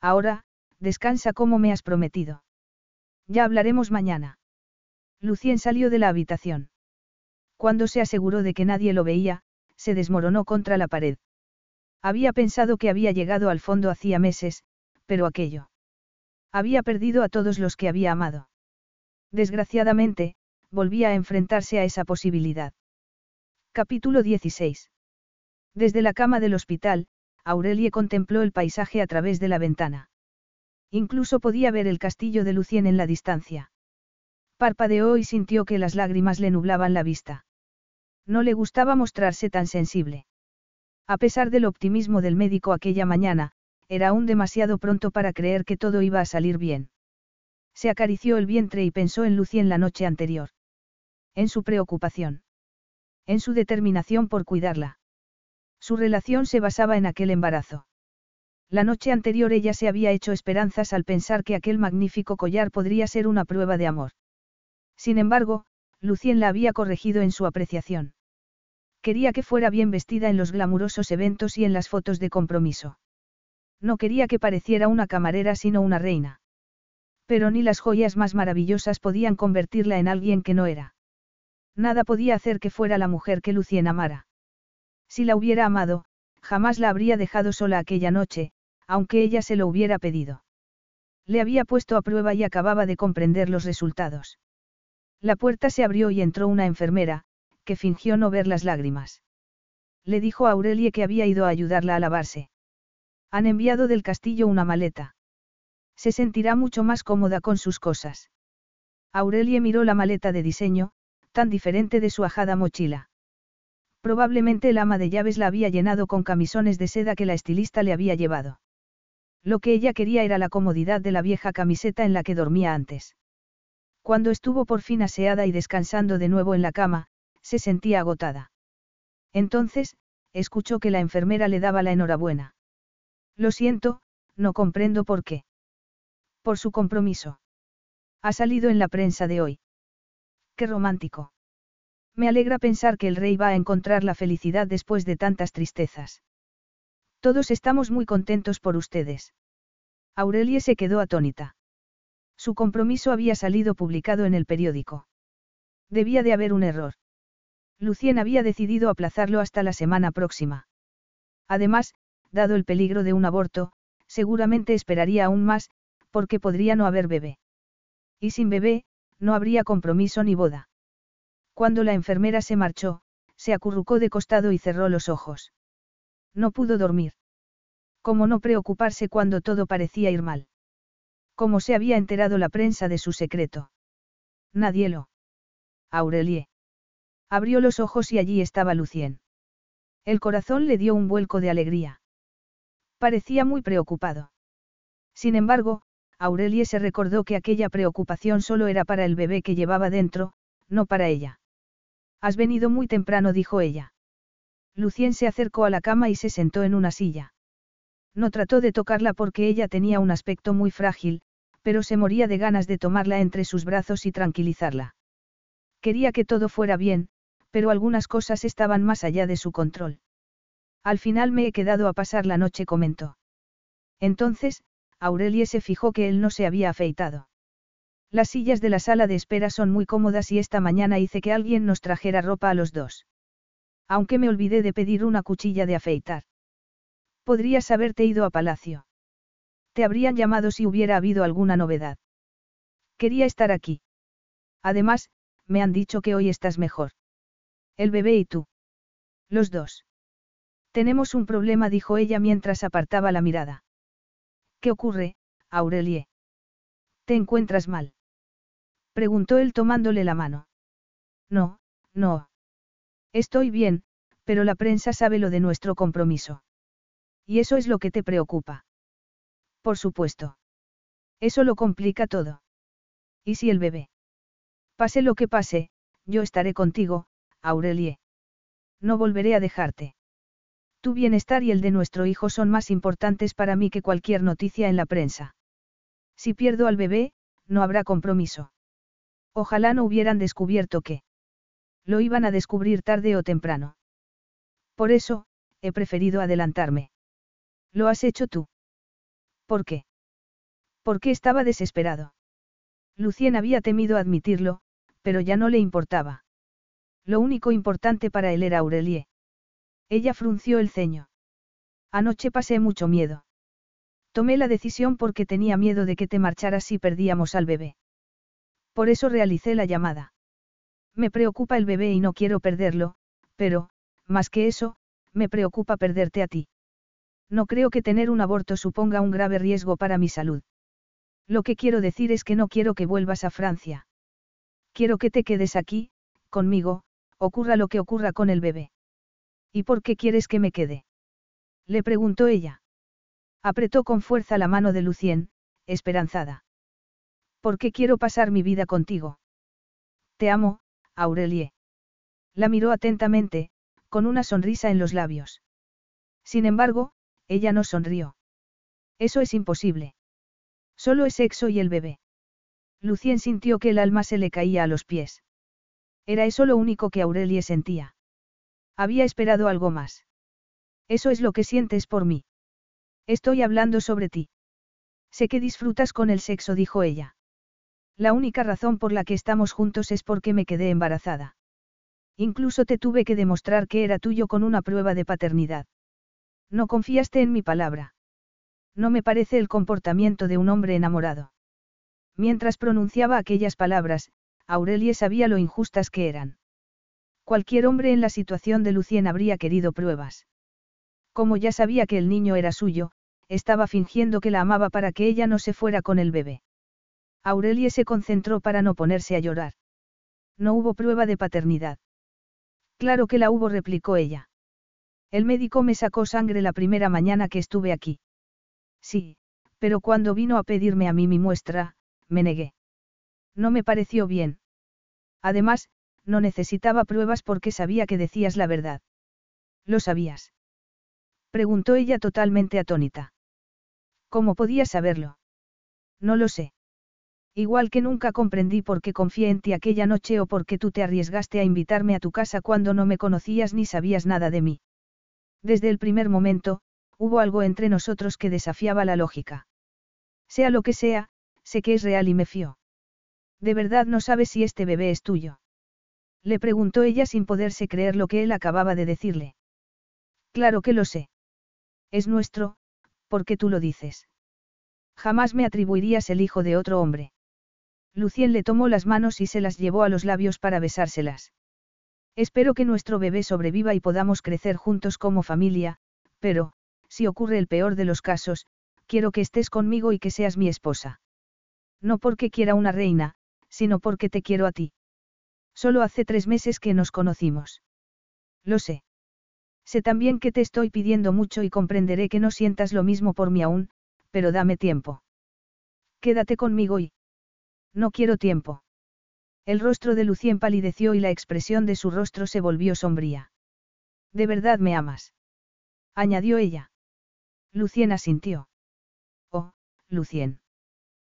[SPEAKER 8] Ahora, descansa como me has prometido. Ya hablaremos mañana. Lucien salió de la habitación. Cuando se aseguró de que nadie lo veía, se desmoronó contra la pared. Había pensado que había llegado al fondo hacía meses, pero aquello. Había perdido a todos los que había amado. Desgraciadamente, volvía a enfrentarse a esa posibilidad. Capítulo 16. Desde la cama del hospital, Aurelie contempló el paisaje a través de la ventana. Incluso podía ver el castillo de Lucien en la distancia. Parpadeó y sintió que las lágrimas le nublaban la vista. No le gustaba mostrarse tan sensible. A pesar del optimismo del médico aquella mañana, era aún demasiado pronto para creer que todo iba a salir bien. Se acarició el vientre y pensó en Lucien la noche anterior. En su preocupación en su determinación por cuidarla. Su relación se basaba en aquel embarazo. La noche anterior ella se había hecho esperanzas al pensar que aquel magnífico collar podría ser una prueba de amor. Sin embargo, Lucien la había corregido en su apreciación. Quería que fuera bien vestida en los glamurosos eventos y en las fotos de compromiso. No quería que pareciera una camarera sino una reina. Pero ni las joyas más maravillosas podían convertirla en alguien que no era. Nada podía hacer que fuera la mujer que Lucien amara. Si la hubiera amado, jamás la habría dejado sola aquella noche, aunque ella se lo hubiera pedido. Le había puesto a prueba y acababa de comprender los resultados. La puerta se abrió y entró una enfermera, que fingió no ver las lágrimas. Le dijo a Aurelie que había ido a ayudarla a lavarse. Han enviado del castillo una maleta. Se sentirá mucho más cómoda con sus cosas. Aurelie miró la maleta de diseño, tan diferente de su ajada mochila. Probablemente el ama de llaves la había llenado con camisones de seda que la estilista le había llevado. Lo que ella quería era la comodidad de la vieja camiseta en la que dormía antes. Cuando estuvo por fin aseada y descansando de nuevo en la cama, se sentía agotada. Entonces, escuchó que la enfermera le daba la enhorabuena. Lo siento, no comprendo por qué. Por su compromiso. Ha salido en la prensa de hoy. Qué romántico. Me alegra pensar que el rey va a encontrar la felicidad después de tantas tristezas. Todos estamos muy contentos por ustedes. Aurelie se quedó atónita. Su compromiso había salido publicado en el periódico. Debía de haber un error. Lucien había decidido aplazarlo hasta la semana próxima. Además, dado el peligro de un aborto, seguramente esperaría aún más, porque podría no haber bebé. Y sin bebé, no habría compromiso ni boda. Cuando la enfermera se marchó, se acurrucó de costado y cerró los ojos. No pudo dormir. ¿Cómo no preocuparse cuando todo parecía ir mal? ¿Cómo se había enterado la prensa de su secreto? Nadie lo. Aurelie. Abrió los ojos y allí estaba Lucien. El corazón le dio un vuelco de alegría. Parecía muy preocupado. Sin embargo, Aurelie se recordó que aquella preocupación solo era para el bebé que llevaba dentro, no para ella. Has venido muy temprano, dijo ella. Lucien se acercó a la cama y se sentó en una silla. No trató de tocarla porque ella tenía un aspecto muy frágil, pero se moría de ganas de tomarla entre sus brazos y tranquilizarla. Quería que todo fuera bien, pero algunas cosas estaban más allá de su control. Al final me he quedado a pasar la noche, comentó. Entonces, Aurelie se fijó que él no se había afeitado. Las sillas de la sala de espera son muy cómodas y esta mañana hice que alguien nos trajera ropa a los dos. Aunque me olvidé de pedir una cuchilla de afeitar. Podrías haberte ido a palacio. Te habrían llamado si hubiera habido alguna novedad. Quería estar aquí. Además, me han dicho que hoy estás mejor. El bebé y tú. Los dos. Tenemos un problema, dijo ella mientras apartaba la mirada. ¿Qué ocurre, Aurelie? ¿Te encuentras mal? Preguntó él tomándole la mano. No, no. Estoy bien, pero la prensa sabe lo de nuestro compromiso. Y eso es lo que te preocupa. Por supuesto. Eso lo complica todo. ¿Y si el bebé? Pase lo que pase, yo estaré contigo, Aurelie. No volveré a dejarte. Tu bienestar y el de nuestro hijo son más importantes para mí que cualquier noticia en la prensa. Si pierdo al bebé, no habrá compromiso. Ojalá no hubieran descubierto que. Lo iban a descubrir tarde o temprano. Por eso, he preferido adelantarme. Lo has hecho tú. ¿Por qué? Porque estaba desesperado. Lucien había temido admitirlo, pero ya no le importaba. Lo único importante para él era Aurelie. Ella frunció el ceño. Anoche pasé mucho miedo. Tomé la decisión porque tenía miedo de que te marcharas si perdíamos al bebé. Por eso realicé la llamada. Me preocupa el bebé y no quiero perderlo, pero, más que eso, me preocupa perderte a ti. No creo que tener un aborto suponga un grave riesgo para mi salud. Lo que quiero decir es que no quiero que vuelvas a Francia. Quiero que te quedes aquí, conmigo, ocurra lo que ocurra con el bebé. ¿Y por qué quieres que me quede? Le preguntó ella. Apretó con fuerza la mano de Lucien, esperanzada. ¿Por qué quiero pasar mi vida contigo? Te amo, Aurelie. La miró atentamente, con una sonrisa en los labios. Sin embargo, ella no sonrió. Eso es imposible. Solo es sexo y el bebé. Lucien sintió que el alma se le caía a los pies. Era eso lo único que Aurelie sentía. Había esperado algo más. Eso es lo que sientes por mí. Estoy hablando sobre ti. Sé que disfrutas con el sexo, dijo ella. La única razón por la que estamos juntos es porque me quedé embarazada. Incluso te tuve que demostrar que era tuyo con una prueba de paternidad. No confiaste en mi palabra. No me parece el comportamiento de un hombre enamorado. Mientras pronunciaba aquellas palabras, Aurelie sabía lo injustas que eran. Cualquier hombre en la situación de Lucien habría querido pruebas. Como ya sabía que el niño era suyo, estaba fingiendo que la amaba para que ella no se fuera con el bebé. Aurelie se concentró para no ponerse a llorar. No hubo prueba de paternidad. Claro que la hubo, replicó ella. El médico me sacó sangre la primera mañana que estuve aquí. Sí, pero cuando vino a pedirme a mí mi muestra, me negué. No me pareció bien. Además, no necesitaba pruebas porque sabía que decías la verdad. ¿Lo sabías? Preguntó ella totalmente atónita. ¿Cómo podías saberlo? No lo sé. Igual que nunca comprendí por qué confié en ti aquella noche o por qué tú te arriesgaste a invitarme a tu casa cuando no me conocías ni sabías nada de mí. Desde el primer momento, hubo algo entre nosotros que desafiaba la lógica. Sea lo que sea, sé que es real y me fío. ¿De verdad no sabes si este bebé es tuyo? Le preguntó ella sin poderse creer lo que él acababa de decirle. Claro que lo sé. Es nuestro, porque tú lo dices. Jamás me atribuirías el hijo de otro hombre. Lucien le tomó las manos y se las llevó a los labios para besárselas. Espero que nuestro bebé sobreviva y podamos crecer juntos como familia, pero, si ocurre el peor de los casos, quiero que estés conmigo y que seas mi esposa. No porque quiera una reina, sino porque te quiero a ti. Solo hace tres meses que nos conocimos. Lo sé. Sé también que te estoy pidiendo mucho y comprenderé que no sientas lo mismo por mí aún, pero dame tiempo. Quédate conmigo y... No quiero tiempo. El rostro de Lucien palideció y la expresión de su rostro se volvió sombría. ¿De verdad me amas? añadió ella. Lucien asintió. Oh, Lucien.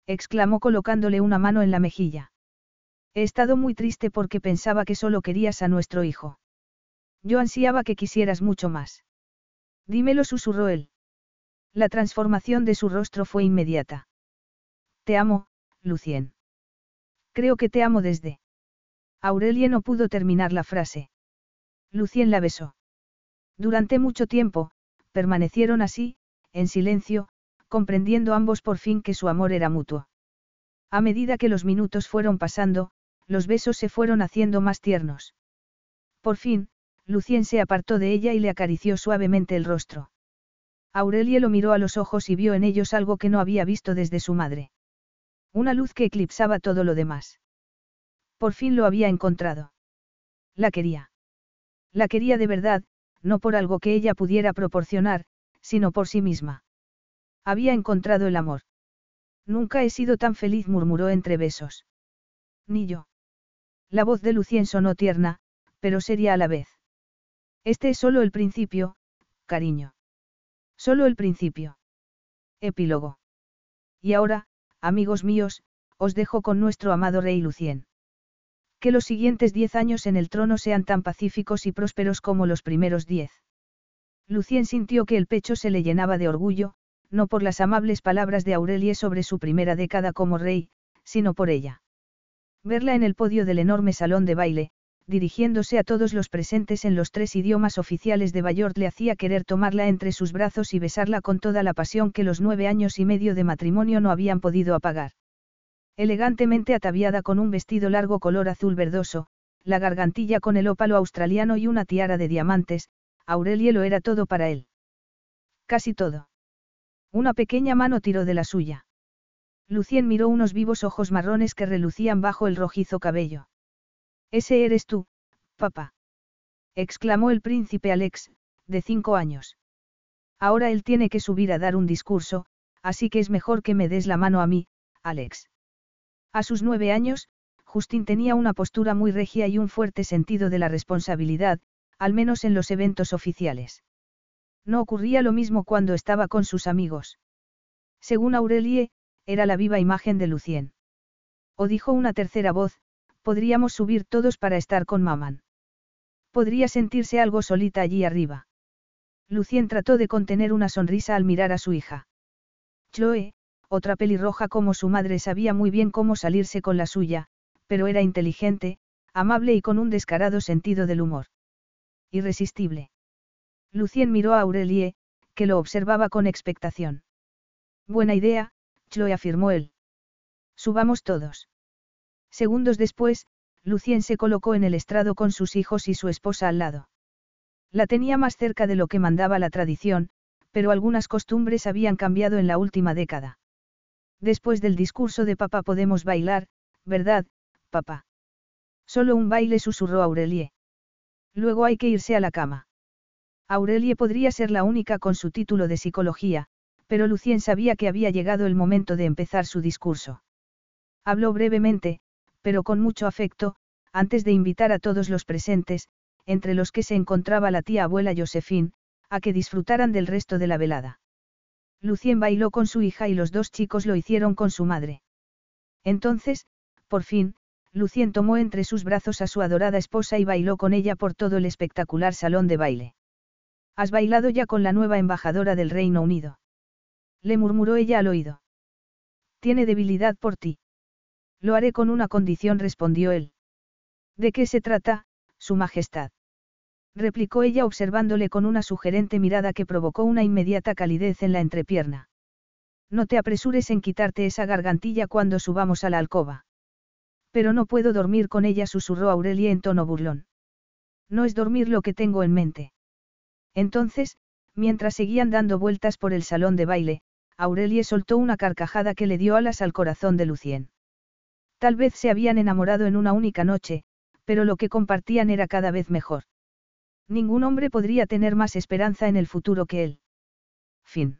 [SPEAKER 8] exclamó colocándole una mano en la mejilla. He estado muy triste porque pensaba que solo querías a nuestro hijo. Yo ansiaba que quisieras mucho más. Dímelo, susurró él. La transformación de su rostro fue inmediata. Te amo, Lucien. Creo que te amo desde. Aurelie no pudo terminar la frase. Lucien la besó. Durante mucho tiempo, permanecieron así, en silencio, comprendiendo ambos por fin que su amor era mutuo. A medida que los minutos fueron pasando, los besos se fueron haciendo más tiernos. Por fin, Lucien se apartó de ella y le acarició suavemente el rostro. Aurelie lo miró a los ojos y vio en ellos algo que no había visto desde su madre. Una luz que eclipsaba todo lo demás. Por fin lo había encontrado. La quería. La quería de verdad, no por algo que ella pudiera proporcionar, sino por sí misma. Había encontrado el amor. Nunca he sido tan feliz, murmuró entre besos. Ni yo. La voz de Lucien sonó tierna, pero seria a la vez. Este es solo el principio, cariño. Solo el principio. Epílogo. Y ahora, amigos míos, os dejo con nuestro amado rey Lucien. Que los siguientes diez años en el trono sean tan pacíficos y prósperos como los primeros diez. Lucien sintió que el pecho se le llenaba de orgullo, no por las amables palabras de Aurelie sobre su primera década como rey, sino por ella. Verla en el podio del enorme salón de baile, dirigiéndose a todos los presentes en los tres idiomas oficiales de Bayort le hacía querer tomarla entre sus brazos y besarla con toda la pasión que los nueve años y medio de matrimonio no habían podido apagar. Elegantemente ataviada con un vestido largo color azul verdoso, la gargantilla con el ópalo australiano y una tiara de diamantes, Aurelie lo era todo para él. Casi todo. Una pequeña mano tiró de la suya. Lucien miró unos vivos ojos marrones que relucían bajo el rojizo cabello. Ese eres tú, papá. exclamó el príncipe Alex, de cinco años. Ahora él tiene que subir a dar un discurso, así que es mejor que me des la mano a mí, Alex. A sus nueve años, Justin tenía una postura muy regia y un fuerte sentido de la responsabilidad, al menos en los eventos oficiales. No ocurría lo mismo cuando estaba con sus amigos. Según Aurelie, era la viva imagen de Lucien. O dijo una tercera voz, podríamos subir todos para estar con Maman. Podría sentirse algo solita allí arriba. Lucien trató de contener una sonrisa al mirar a su hija. Chloe, otra pelirroja como su madre sabía muy bien cómo salirse con la suya, pero era inteligente, amable y con un descarado sentido del humor. Irresistible. Lucien miró a Aurelie, que lo observaba con expectación. Buena idea, Chloe afirmó él. Subamos todos. Segundos después, Lucien se colocó en el estrado con sus hijos y su esposa al lado. La tenía más cerca de lo que mandaba la tradición, pero algunas costumbres habían cambiado en la última década. Después del discurso de papá podemos bailar, ¿verdad, papá? Solo un baile susurró Aurelie. Luego hay que irse a la cama. Aurelie podría ser la única con su título de psicología, pero Lucien sabía que había llegado el momento de empezar su discurso. Habló brevemente, pero con mucho afecto, antes de invitar a todos los presentes, entre los que se encontraba la tía abuela Josephine, a que disfrutaran del resto de la velada. Lucien bailó con su hija y los dos chicos lo hicieron con su madre. Entonces, por fin, Lucien tomó entre sus brazos a su adorada esposa y bailó con ella por todo el espectacular salón de baile. Has bailado ya con la nueva embajadora del Reino Unido. Le murmuró ella al oído. Tiene debilidad por ti. Lo haré con una condición, respondió él. ¿De qué se trata, Su Majestad? replicó ella observándole con una sugerente mirada que provocó una inmediata calidez en la entrepierna. No te apresures en quitarte esa gargantilla cuando subamos a la alcoba. Pero no puedo dormir con ella, susurró Aurelia en tono burlón. No es dormir lo que tengo en mente. Entonces, mientras seguían dando vueltas por el salón de baile, Aurelie soltó una carcajada que le dio alas al corazón de Lucien. Tal vez se habían enamorado en una única noche, pero lo que compartían era cada vez mejor. Ningún hombre podría tener más esperanza en el futuro que él. Fin.